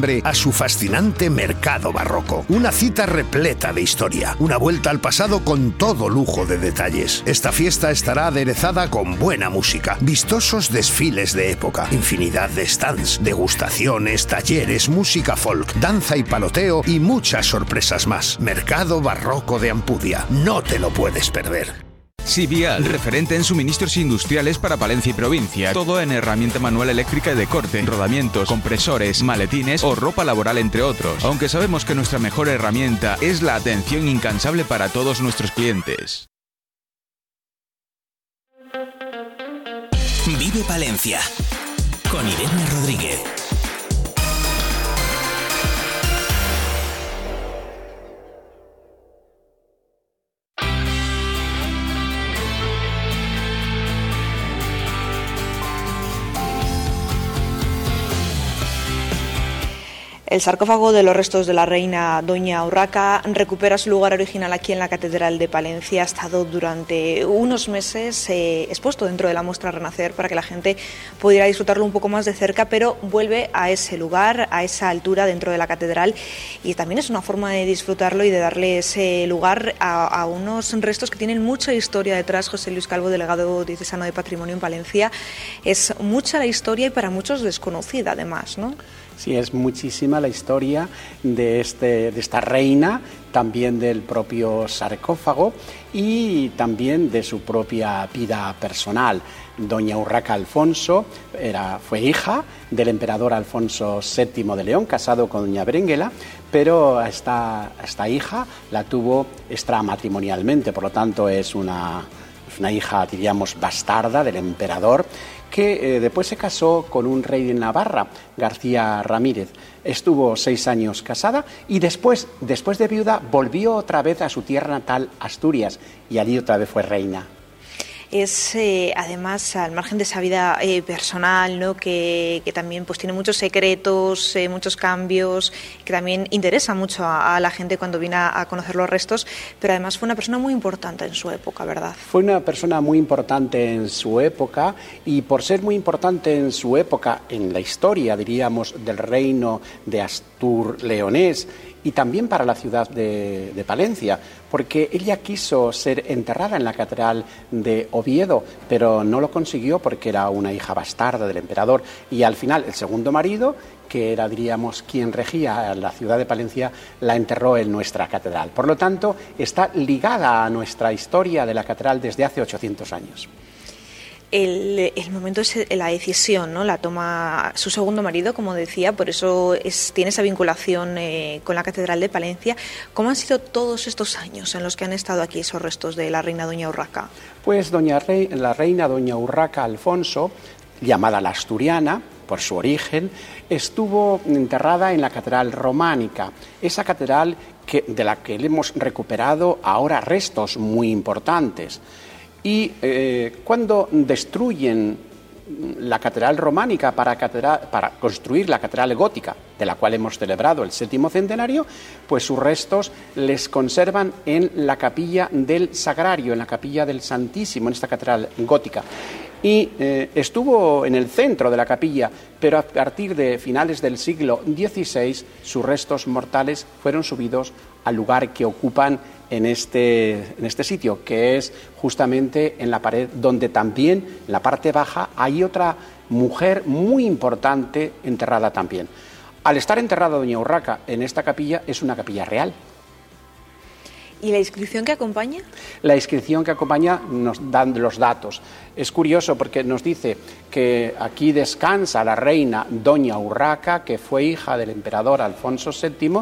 a su fascinante Mercado Barroco. Una cita repleta de historia, una vuelta al pasado con todo lujo de detalles. Esta fiesta estará aderezada con buena música, vistosos desfiles de época, infinidad de stands, degustaciones, talleres, música folk, danza y paloteo y muchas sorpresas más. Mercado Barroco de Ampudia. No te lo puedes perder. Sibial, referente en suministros industriales para Palencia y provincia. Todo en herramienta manual eléctrica y de corte, rodamientos, compresores, maletines o ropa laboral, entre otros. Aunque sabemos que nuestra mejor herramienta es la atención incansable para todos nuestros clientes. Vive Palencia con Irene Rodríguez. El sarcófago de los restos de la reina Doña Urraca recupera su lugar original aquí en la Catedral de Palencia. Ha estado durante unos meses eh, expuesto dentro de la muestra Renacer para que la gente pudiera disfrutarlo un poco más de cerca, pero vuelve a ese lugar, a esa altura dentro de la catedral y también es una forma de disfrutarlo y de darle ese lugar a, unos restos que tienen mucha historia detrás. José Luis Calvo, delegado diocesano de Patrimonio en Palencia, es mucha la historia y para muchos desconocida además, ¿no? Sí, es muchísima la historia de, este, de esta reina, también del propio sarcófago y también de su propia vida personal. Doña Urraca Alfonso era, fue hija del emperador Alfonso VII de León, casado con doña Berenguela, pero esta, esta hija la tuvo extramatrimonialmente, por lo tanto es una, una hija, diríamos, bastarda del emperador que eh, después se casó con un rey de Navarra, García Ramírez. Estuvo seis años casada y después, después de viuda, volvió otra vez a su tierra natal, Asturias, y allí otra vez fue reina es eh, además al margen de esa vida eh, personal, ¿no? que, que, también pues tiene muchos secretos, eh, muchos cambios, que también interesa mucho a, la gente cuando viene a, a, conocer los restos, pero además fue una persona muy importante en su época, ¿verdad? Fue una persona muy importante en su época y por ser muy importante en su época, en la historia, diríamos, del reino de Astur leonés, y también para la ciudad de, Palencia, porque ella quiso ser enterrada en la catedral de Oviedo, pero no lo consiguió porque era una hija bastarda del emperador y al final el segundo marido, que era, diríamos, quien regía la ciudad de Palencia, la enterró en nuestra catedral. Por lo tanto, está ligada a nuestra historia de la catedral desde hace 800 años. El, el, momento es la decisión, ¿no? La toma su segundo marido, como decía, por eso es, tiene esa vinculación eh, con la Catedral de Palencia. ¿Cómo han sido todos estos años en los que han estado aquí esos restos de la reina Doña Urraca? Pues doña Rey, la reina Doña Urraca Alfonso, llamada la Asturiana, por su origen, estuvo enterrada en la Catedral Románica, esa catedral de la que hemos recuperado ahora restos muy importantes. Y eh, cuando destruyen la catedral románica para, construir la catedral gótica, de la cual hemos celebrado el séptimo centenario, pues sus restos les conservan en la capilla del Sagrario, en la capilla del Santísimo, en esta catedral gótica. Y eh, estuvo en el centro de la capilla, pero a partir de finales del siglo XVI sus restos mortales fueron subidos al lugar que ocupan en este, en este sitio, que es justamente en la pared donde también, en la parte baja, hay otra mujer muy importante enterrada también. Al estar enterrada Doña Urraca en esta capilla, es una capilla real. ¿Y la inscripción que acompaña? La inscripción que acompaña nos dan los datos. Es curioso porque nos dice que aquí descansa la reina Doña Urraca, que fue hija del emperador Alfonso VII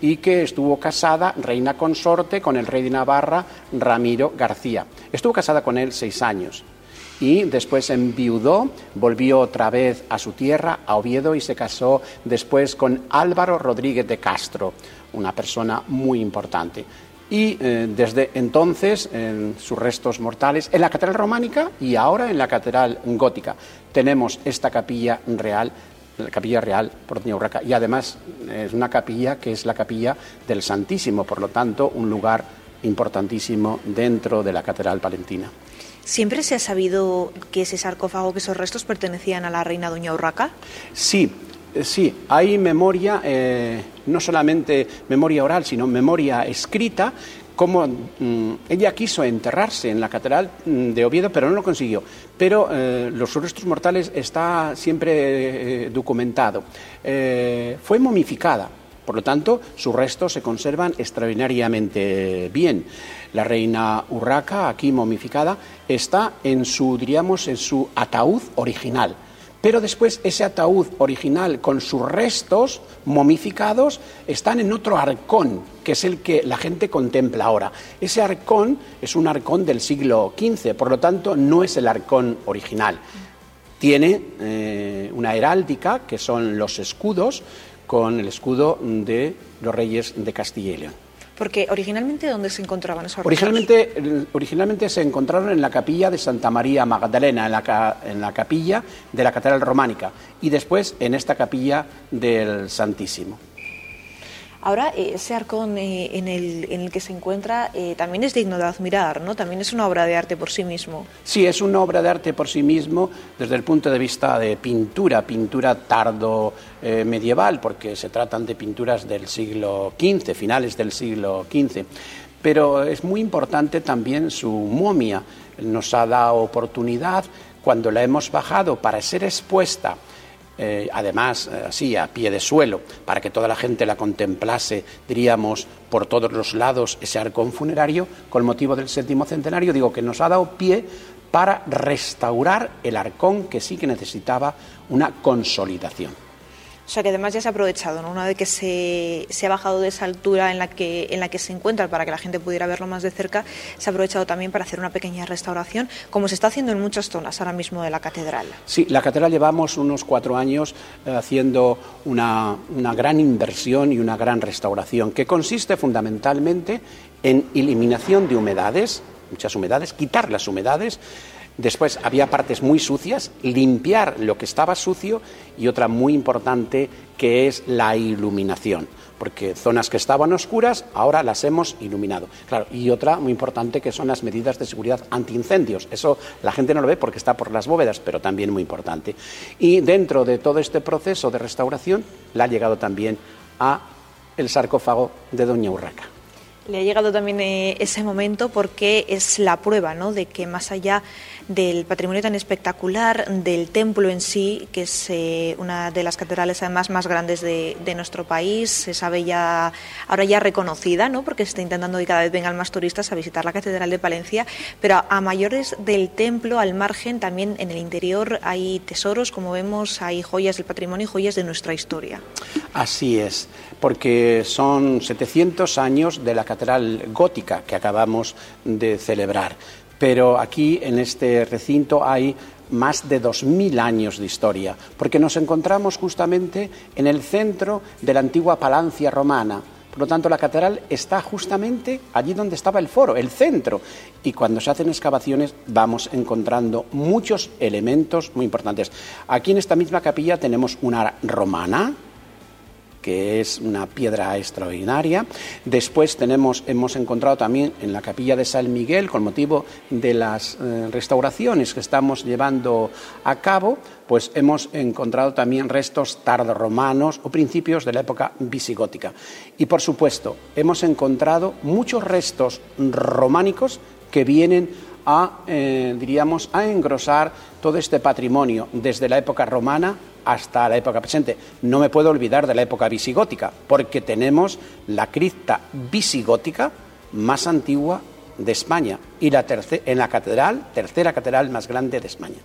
y que estuvo casada, reina consorte, con el rey de Navarra, Ramiro García. Estuvo casada con él seis años y después enviudó, volvió otra vez a su tierra, a Oviedo, y se casó después con Álvaro Rodríguez de Castro, una persona muy importante y eh, desde entonces en sus restos mortales en la catedral románica y ahora en la catedral gótica tenemos esta capilla real la capilla real por Doña Urraca. Y además es una capilla que es la capilla del Santísimo por lo tanto un lugar importantísimo dentro de la catedral palentina. ¿Siempre se ha sabido que ese sarcófago, que esos restos pertenecían a la reina Doña Urraca? Sí, Sí, hay memoria, eh, no solamente memoria oral, sino memoria escrita, como mmm, ella quiso enterrarse en la catedral de Oviedo, pero no lo consiguió. Pero eh, los restos mortales está siempre eh, documentado. fue momificada, por lo tanto, sus restos se conservan extraordinariamente bien. La reina Urraca, aquí momificada, está en su, diríamos, en su ataúd original. Pero después ese ataúd original con sus restos momificados están en otro arcón, que es el que la gente contempla ahora. Ese arcón es un arcón del siglo XV, por lo tanto no es el arcón original. Tiene eh, una heráldica, que son los escudos, con el escudo de los reyes de Castilla y León. Porque originalmente, ¿dónde se encontraban esos originalmente, originalmente se encontraron en la capilla de Santa María Magdalena, en la, en la capilla de la Catedral Románica, y después en esta capilla del Santísimo. Ahora, eh, ese arcón eh, en, el, en el que se encuentra eh, también es digno de admirar, ¿no? También es una obra de arte por sí mismo. Sí, es una obra de arte por sí mismo desde el punto de vista de pintura, pintura tardo eh, medieval, porque se tratan de pinturas del siglo XV, finales del siglo XV. Pero es muy importante también su momia. Nos ha dado oportunidad, cuando la hemos bajado para ser expuesta eh, además eh, así a pie de suelo, para que toda la gente la contemplase, diríamos, por todos los lados ese arcón funerario, con motivo del séptimo centenario, digo que nos ha dado pie para restaurar el arcón que sí que necesitaba una consolidación. O sea que además ya se ha aprovechado, ¿no? Una vez que se, se ha bajado de esa altura en la, que, en la que se encuentra para que la gente pudiera verlo más de cerca, se ha aprovechado también para hacer una pequeña restauración, como se está haciendo en muchas zonas ahora mismo de la catedral. Sí, la catedral llevamos unos cuatro años eh, haciendo una, una gran inversión y una gran restauración, que consiste fundamentalmente en eliminación de humedades, muchas humedades, quitar las humedades. Después había partes muy sucias, limpiar lo que estaba sucio y otra muy importante que es la iluminación, porque zonas que estaban oscuras ahora las hemos iluminado. Claro, y otra muy importante que son las medidas de seguridad antiincendios. Eso la gente no lo ve porque está por las bóvedas, pero también muy importante. Y dentro de todo este proceso de restauración le ha llegado también a el sarcófago de Doña Urraca. Le ha llegado también eh, ese momento porque es la prueba ¿no? de que más allá del patrimonio tan espectacular, del templo en sí, que es eh, una de las catedrales además más grandes de, nuestro país, se sabe ya, ahora ya reconocida, ¿no? porque se está intentando que cada vez vengan más turistas a visitar la Catedral de Palencia, pero a, a mayores del templo, al margen, también en el interior hay tesoros, como vemos, hay joyas del patrimonio y joyas de nuestra historia. Así es, porque son 700 años de la catedral gótica que acabamos de celebrar. Pero aquí en este recinto hay más de 2.000 años de historia, porque nos encontramos justamente en el centro de la antigua Palancia romana. Por lo tanto, la catedral está justamente allí donde estaba el foro, el centro. Y cuando se hacen excavaciones vamos encontrando muchos elementos muy importantes. Aquí en esta misma capilla tenemos una romana, que es una piedra extraordinaria. Después tenemos, hemos encontrado también en la capilla de San Miguel, con motivo de las eh, restauraciones que estamos llevando a cabo, pues hemos encontrado también restos tardorromanos o principios de la época visigótica. Y por supuesto, hemos encontrado muchos restos románicos que vienen a, eh, diríamos, a engrosar todo este patrimonio desde la época romana hasta la época presente. No me puedo olvidar de la época visigótica, porque tenemos la cripta visigótica más antigua de España y la en la catedral, tercera catedral más grande de España.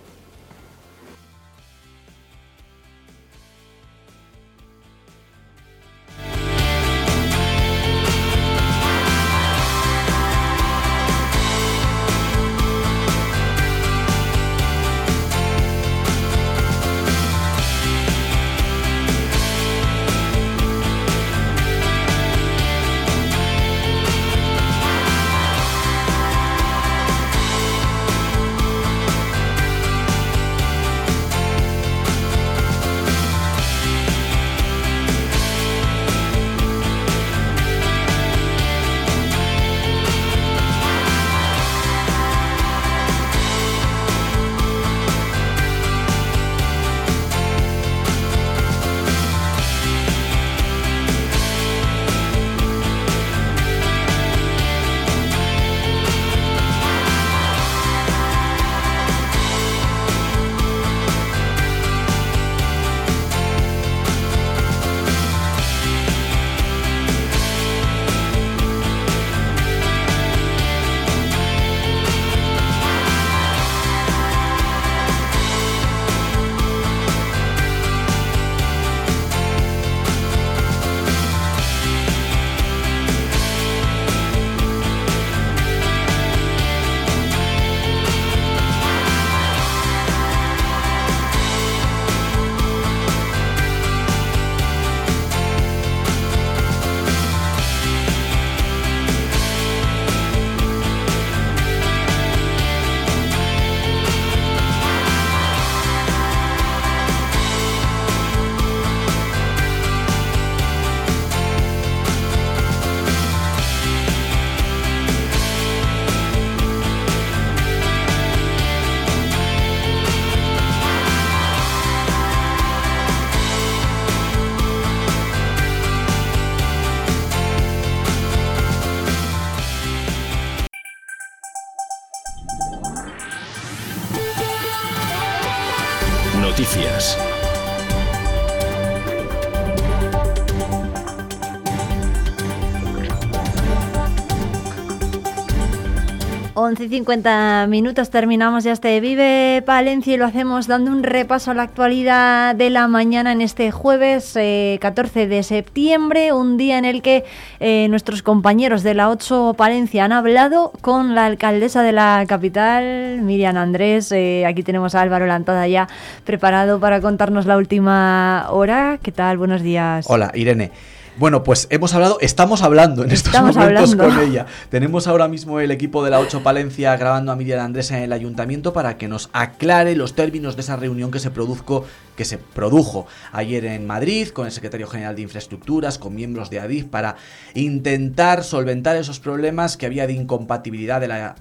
11 y 50 minutos terminamos ya este Vive Palencia y lo hacemos dando un repaso a la actualidad de la mañana en este jueves eh, 14 de septiembre, un día en el que eh, nuestros compañeros de la 8 Palencia han hablado con la alcaldesa de la capital, Miriam Andrés. Eh, aquí tenemos a Álvaro Lantada ya preparado para contarnos la última hora. ¿Qué tal? Buenos días. Hola, Irene. Bueno, pues hemos hablado, estamos hablando en estos Estamos momentos hablando. con ella. Tenemos ahora mismo el equipo de la 8 Palencia grabando a Miriam Andrés en el ayuntamiento para que nos aclare los términos de esa reunión que se produjo, que se produjo ayer en Madrid con el secretario general de Infraestructuras, con miembros de ADIF para intentar solventar esos problemas que había de incompatibilidad de la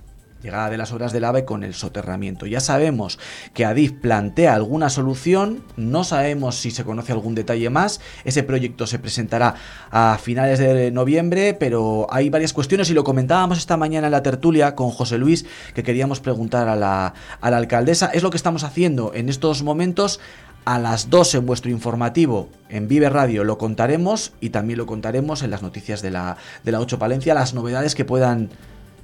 llegada de las obras del AVE con el soterramiento. Ya sabemos que Adif plantea alguna solución, no sabemos si se conoce algún detalle más, ese proyecto se presentará a finales de noviembre, pero hay varias cuestiones y lo comentábamos esta mañana en la tertulia con José Luis que queríamos preguntar a la, alcaldesa, es lo que estamos haciendo en estos momentos. A las 2 en vuestro informativo en Vive Radio lo contaremos y también lo contaremos en las noticias de la, de la 8 Palencia, las novedades que puedan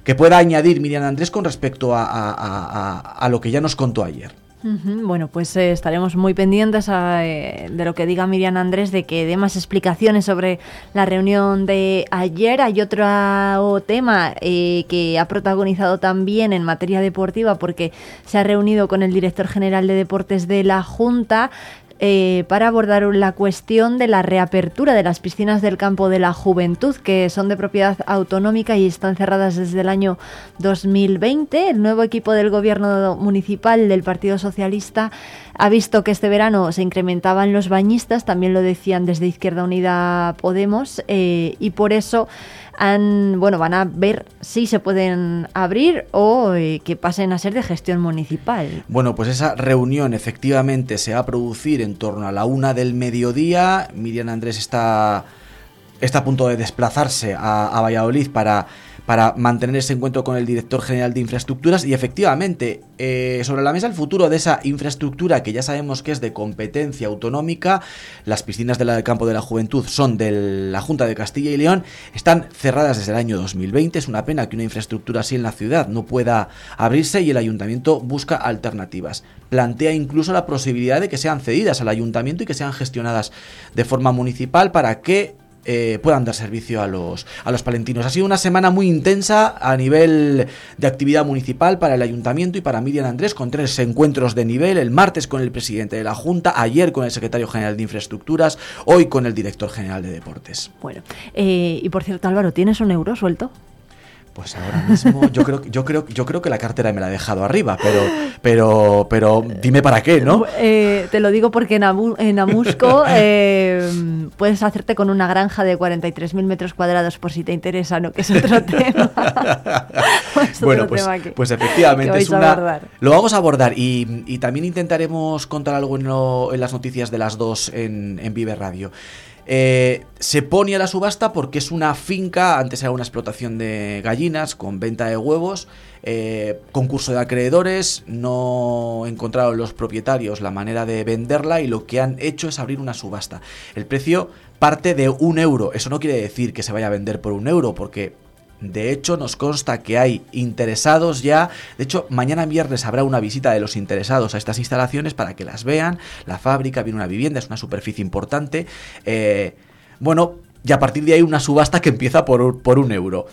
que pueda añadir Miriam Andrés con respecto a, a- lo que ya nos contó ayer. Bueno, pues eh, estaremos muy pendientes eh, de lo que diga Miriam Andrés, de que dé más explicaciones sobre la reunión de ayer. Hay otro tema eh, que ha protagonizado también en materia deportiva porque se ha reunido con el director general de deportes de la Junta eh, para abordar la cuestión de la reapertura de las piscinas del campo de la juventud, que son de propiedad autonómica y están cerradas desde el año 2020. El nuevo equipo del gobierno municipal del Partido Socialista ha visto que este verano se incrementaban los bañistas, también lo decían desde Izquierda Unida Podemos, eh, y por eso han, bueno, van a ver si se pueden abrir o eh, que pasen a ser de gestión municipal. Bueno, pues esa reunión efectivamente se va a producir en torno a la una del mediodía. Miriam Andrés está, está a punto de desplazarse a, a Valladolid para, para mantener ese encuentro con el director general de infraestructuras y efectivamente eh, sobre la mesa el futuro de esa infraestructura que ya sabemos que es de competencia autonómica. Las piscinas del campo de la juventud son de la Junta de Castilla y León. Están cerradas desde el año 2020. Es una pena que una infraestructura así en la ciudad no pueda abrirse y el ayuntamiento busca alternativas. Plantea incluso la posibilidad de que sean cedidas al ayuntamiento y que sean gestionadas de forma municipal para que eh, puedan dar servicio a los, a los palentinos. Ha sido una semana muy intensa a nivel de actividad municipal para el ayuntamiento y para Miriam Andrés, con tres encuentros de nivel, el martes con el presidente de la Junta, ayer con el secretario general de Infraestructuras, hoy con el director general de Deportes. Bueno, eh, y por cierto, Álvaro, ¿tienes un euro suelto? Pues ahora mismo yo creo, yo creo, yo creo que la cartera me la he dejado arriba, pero, pero, pero dime para qué, ¿no? Eh, te lo digo porque en, en Amusco eh, puedes hacerte con una granja de 43.000 metros cuadrados por si te interesa, ¿no? Que es otro tema. Es otro Bueno, pues, tema que- pues efectivamente es una. Lo vamos a abordar y, y también intentaremos contar algo en, lo- en las noticias de las dos en, en Vive Radio. Eh, se pone a la subasta porque es una finca, antes era una explotación de gallinas con venta de huevos, eh, concurso de acreedores, no encontraron los propietarios la manera de venderla y lo que han hecho es abrir una subasta. El precio parte de un euro, eso no quiere decir que se vaya a vender por un euro porque de hecho, nos consta que hay interesados ya. De hecho, mañana viernes habrá una visita de los interesados a estas instalaciones para que las vean. La fábrica viene una vivienda, es una superficie importante. Eh, bueno, y a partir de ahí una subasta que empieza por, por un euro.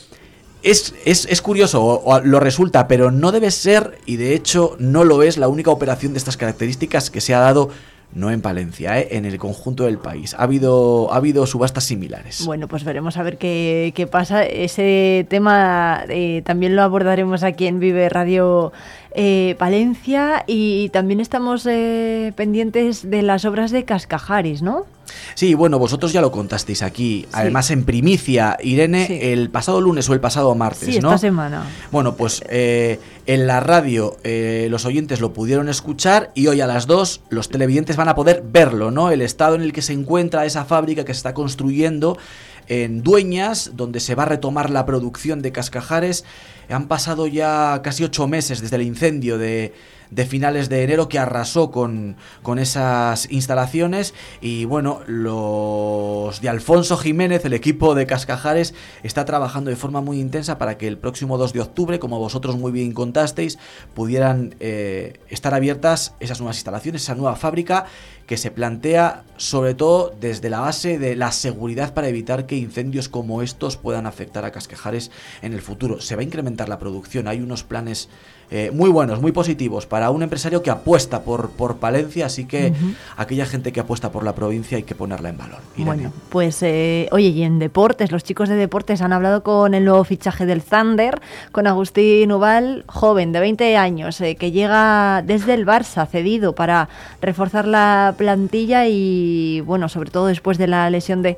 Es, es- es curioso, o lo resulta, pero no debe ser, y de hecho no lo es, la única operación de estas características que se ha dado, no en Palencia, eh, en el conjunto del país. Ha habido, ha habido subastas similares. Bueno, pues veremos a ver qué, qué pasa. Ese tema eh, también lo abordaremos aquí en Vive Radio eh, Palencia y también estamos eh, pendientes de las obras de Cascajaris, ¿no? Sí, bueno, vosotros ya lo contasteis aquí, además en primicia, Irene, el pasado lunes o el pasado martes, Sí, ¿no? esta semana. Bueno, pues eh, en la radio eh, los oyentes lo pudieron escuchar y hoy a las 2 los televidentes van a poder verlo, ¿no? El estado en el que se encuentra esa fábrica que se está construyendo en Dueñas, donde se va a retomar la producción de Cascajares. Han pasado ya casi ocho meses desde el incendio de, de finales de enero que arrasó con, con esas instalaciones y bueno, los de Alfonso Jiménez, el equipo de Cascajares, está trabajando de forma muy intensa para que el próximo 2 de octubre, como vosotros muy bien contasteis, pudieran eh, estar abiertas esas nuevas instalaciones, esa nueva fábrica que se plantea sobre todo desde la base de la seguridad para evitar que incendios como estos puedan afectar a Cascajares en el futuro. Se va a incrementar la producción, hay unos planes eh, muy buenos, muy positivos para un empresario que apuesta por, por Palencia, así que aquella gente que apuesta por la provincia hay que ponerla en valor. Irene. Bueno, pues eh, oye, y en deportes, los chicos de deportes han hablado con el nuevo fichaje del Thunder, con Agustín Ubal, joven de 20 años, eh, que llega desde el Barça, cedido para reforzar la plantilla y, bueno, sobre todo después de la lesión de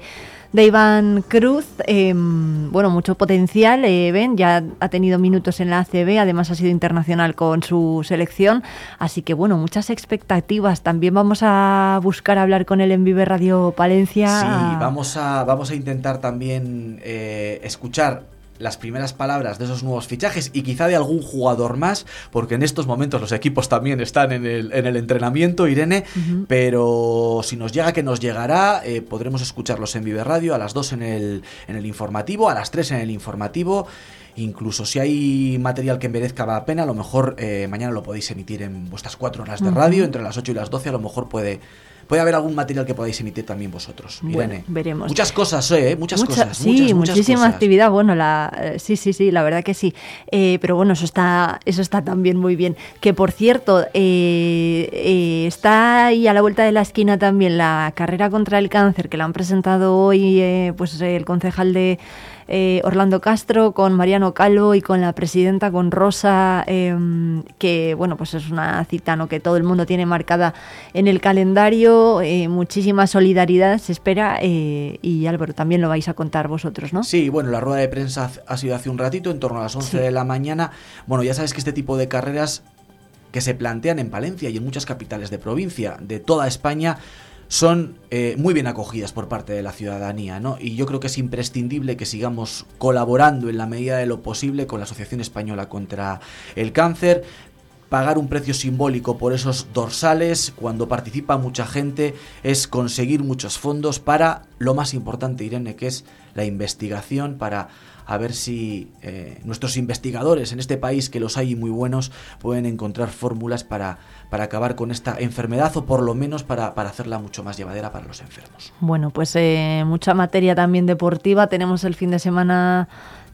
de Iván Cruz, eh, bueno, mucho potencial, eh, ven, ya ha tenido minutos en la ACB, además ha sido internacional con su selección, así que bueno, muchas expectativas. También vamos a buscar hablar con él en Vive Radio Palencia. Sí, vamos a, vamos a intentar también eh, escuchar las primeras palabras de esos nuevos fichajes y quizá de algún jugador más, porque en estos momentos los equipos también están en el, en el entrenamiento, Irene, pero si nos llega que nos llegará, eh, podremos escucharlos en Vive Radio a las 2 en el, en el informativo, a las 3 en el informativo. Incluso si hay material que merezca la pena, a lo mejor eh, mañana lo podéis emitir en vuestras cuatro horas de radio, entre las 8 y las 12, a lo mejor puede, puede haber algún material que podáis emitir también vosotros. Bueno, Irene. veremos. Muchas cosas, eh, muchas Mucha- cosas. Sí, muchas, muchas muchísima cosas. actividad. Bueno, la, eh, sí, sí, sí, la verdad que sí. Eh, pero bueno, eso está, eso está también muy bien. Que por cierto, eh, eh, está ahí a la vuelta de la esquina también la carrera contra el cáncer que la han presentado hoy, pues el concejal de eh, Orlando Castro con Mariano Calvo y con la presidenta, con Rosa, eh, que bueno, pues es una cita ¿no? que todo el mundo tiene marcada en el calendario, eh, muchísima solidaridad se espera eh, y Álvaro también lo vais a contar vosotros, ¿no? Sí, bueno, la rueda de prensa ha sido hace un ratito, en torno a las 11 Sí. de la mañana. Bueno, ya sabes que este tipo de carreras que se plantean en Palencia y en muchas capitales de provincia de toda España son eh, muy bien acogidas por parte de la ciudadanía, ¿no? Y yo creo que es imprescindible que sigamos colaborando en la medida de lo posible con la Asociación Española contra el Cáncer, pagar un precio simbólico por esos dorsales cuando participa mucha gente es conseguir muchos fondos para lo más importante, Irene, que es la investigación para a ver si eh, nuestros investigadores en este país, que los hay muy buenos, pueden encontrar fórmulas para, para acabar con esta enfermedad o por lo menos para, para hacerla mucho más llevadera para los enfermos. Bueno, pues eh, mucha materia también deportiva. Tenemos el fin de semana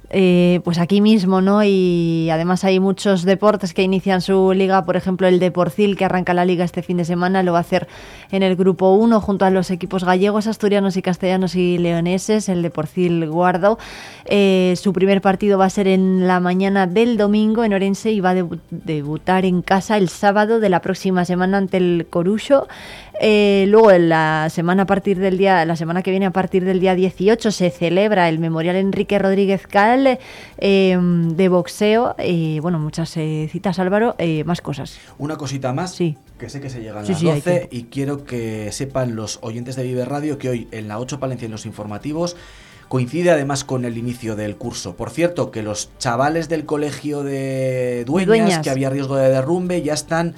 eh, pues aquí mismo, ¿no? Y además hay muchos deportes que inician su liga, por ejemplo el Deporcil que arranca la liga este fin de semana, lo va a hacer en el grupo 1 junto a los equipos gallegos, asturianos y castellanos y leoneses, el Deporcil Guardo. Eh, su primer partido va a ser en la mañana del domingo en Orense y va a debu- debutar en casa el sábado de la próxima semana ante el Corucho. Eh, luego en la semana a partir del día, la semana que viene a partir del día 18 se celebra el Memorial Enrique Rodríguez Cal eh, de boxeo. Y bueno, muchas eh, citas, Álvaro, eh, más cosas. Una cosita más, Sí. que sé que se llegan Sí, las sí, hay 12 tiempo. y quiero que sepan los oyentes de Vive Radio que hoy en la 8 Palencia en los informativos coincide además con el inicio del curso. Por cierto, que los chavales del colegio de Dueñas, Dueñas. que había riesgo de derrumbe, ya están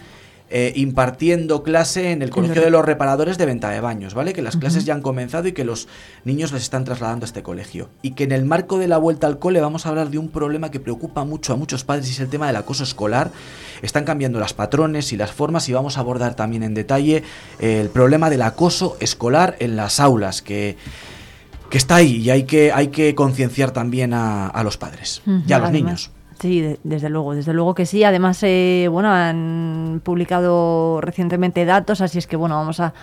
eh, impartiendo clase en el colegio de los reparadores de Venta de Baños, ¿vale? Que las clases ya han comenzado y que los niños les están trasladando a este colegio. Y que en el marco de la vuelta al cole vamos a hablar de un problema que preocupa mucho a muchos padres y es el tema del acoso escolar. Están cambiando las patrones y las formas y vamos a abordar también en detalle eh, el problema del acoso escolar en las aulas, que, que está ahí y hay que, hay que concienciar también a, a los padres y a los niños. Sí, de- desde luego, desde luego que sí. Además, eh, bueno, han publicado recientemente datos, así es que bueno, vamos a,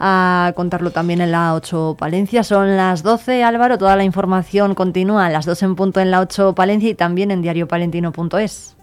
a contarlo también en la 8 Palencia. Son las 12, Álvaro, toda la información continúa a las 2 en punto en la 8 Palencia y también en diariopalentino.es.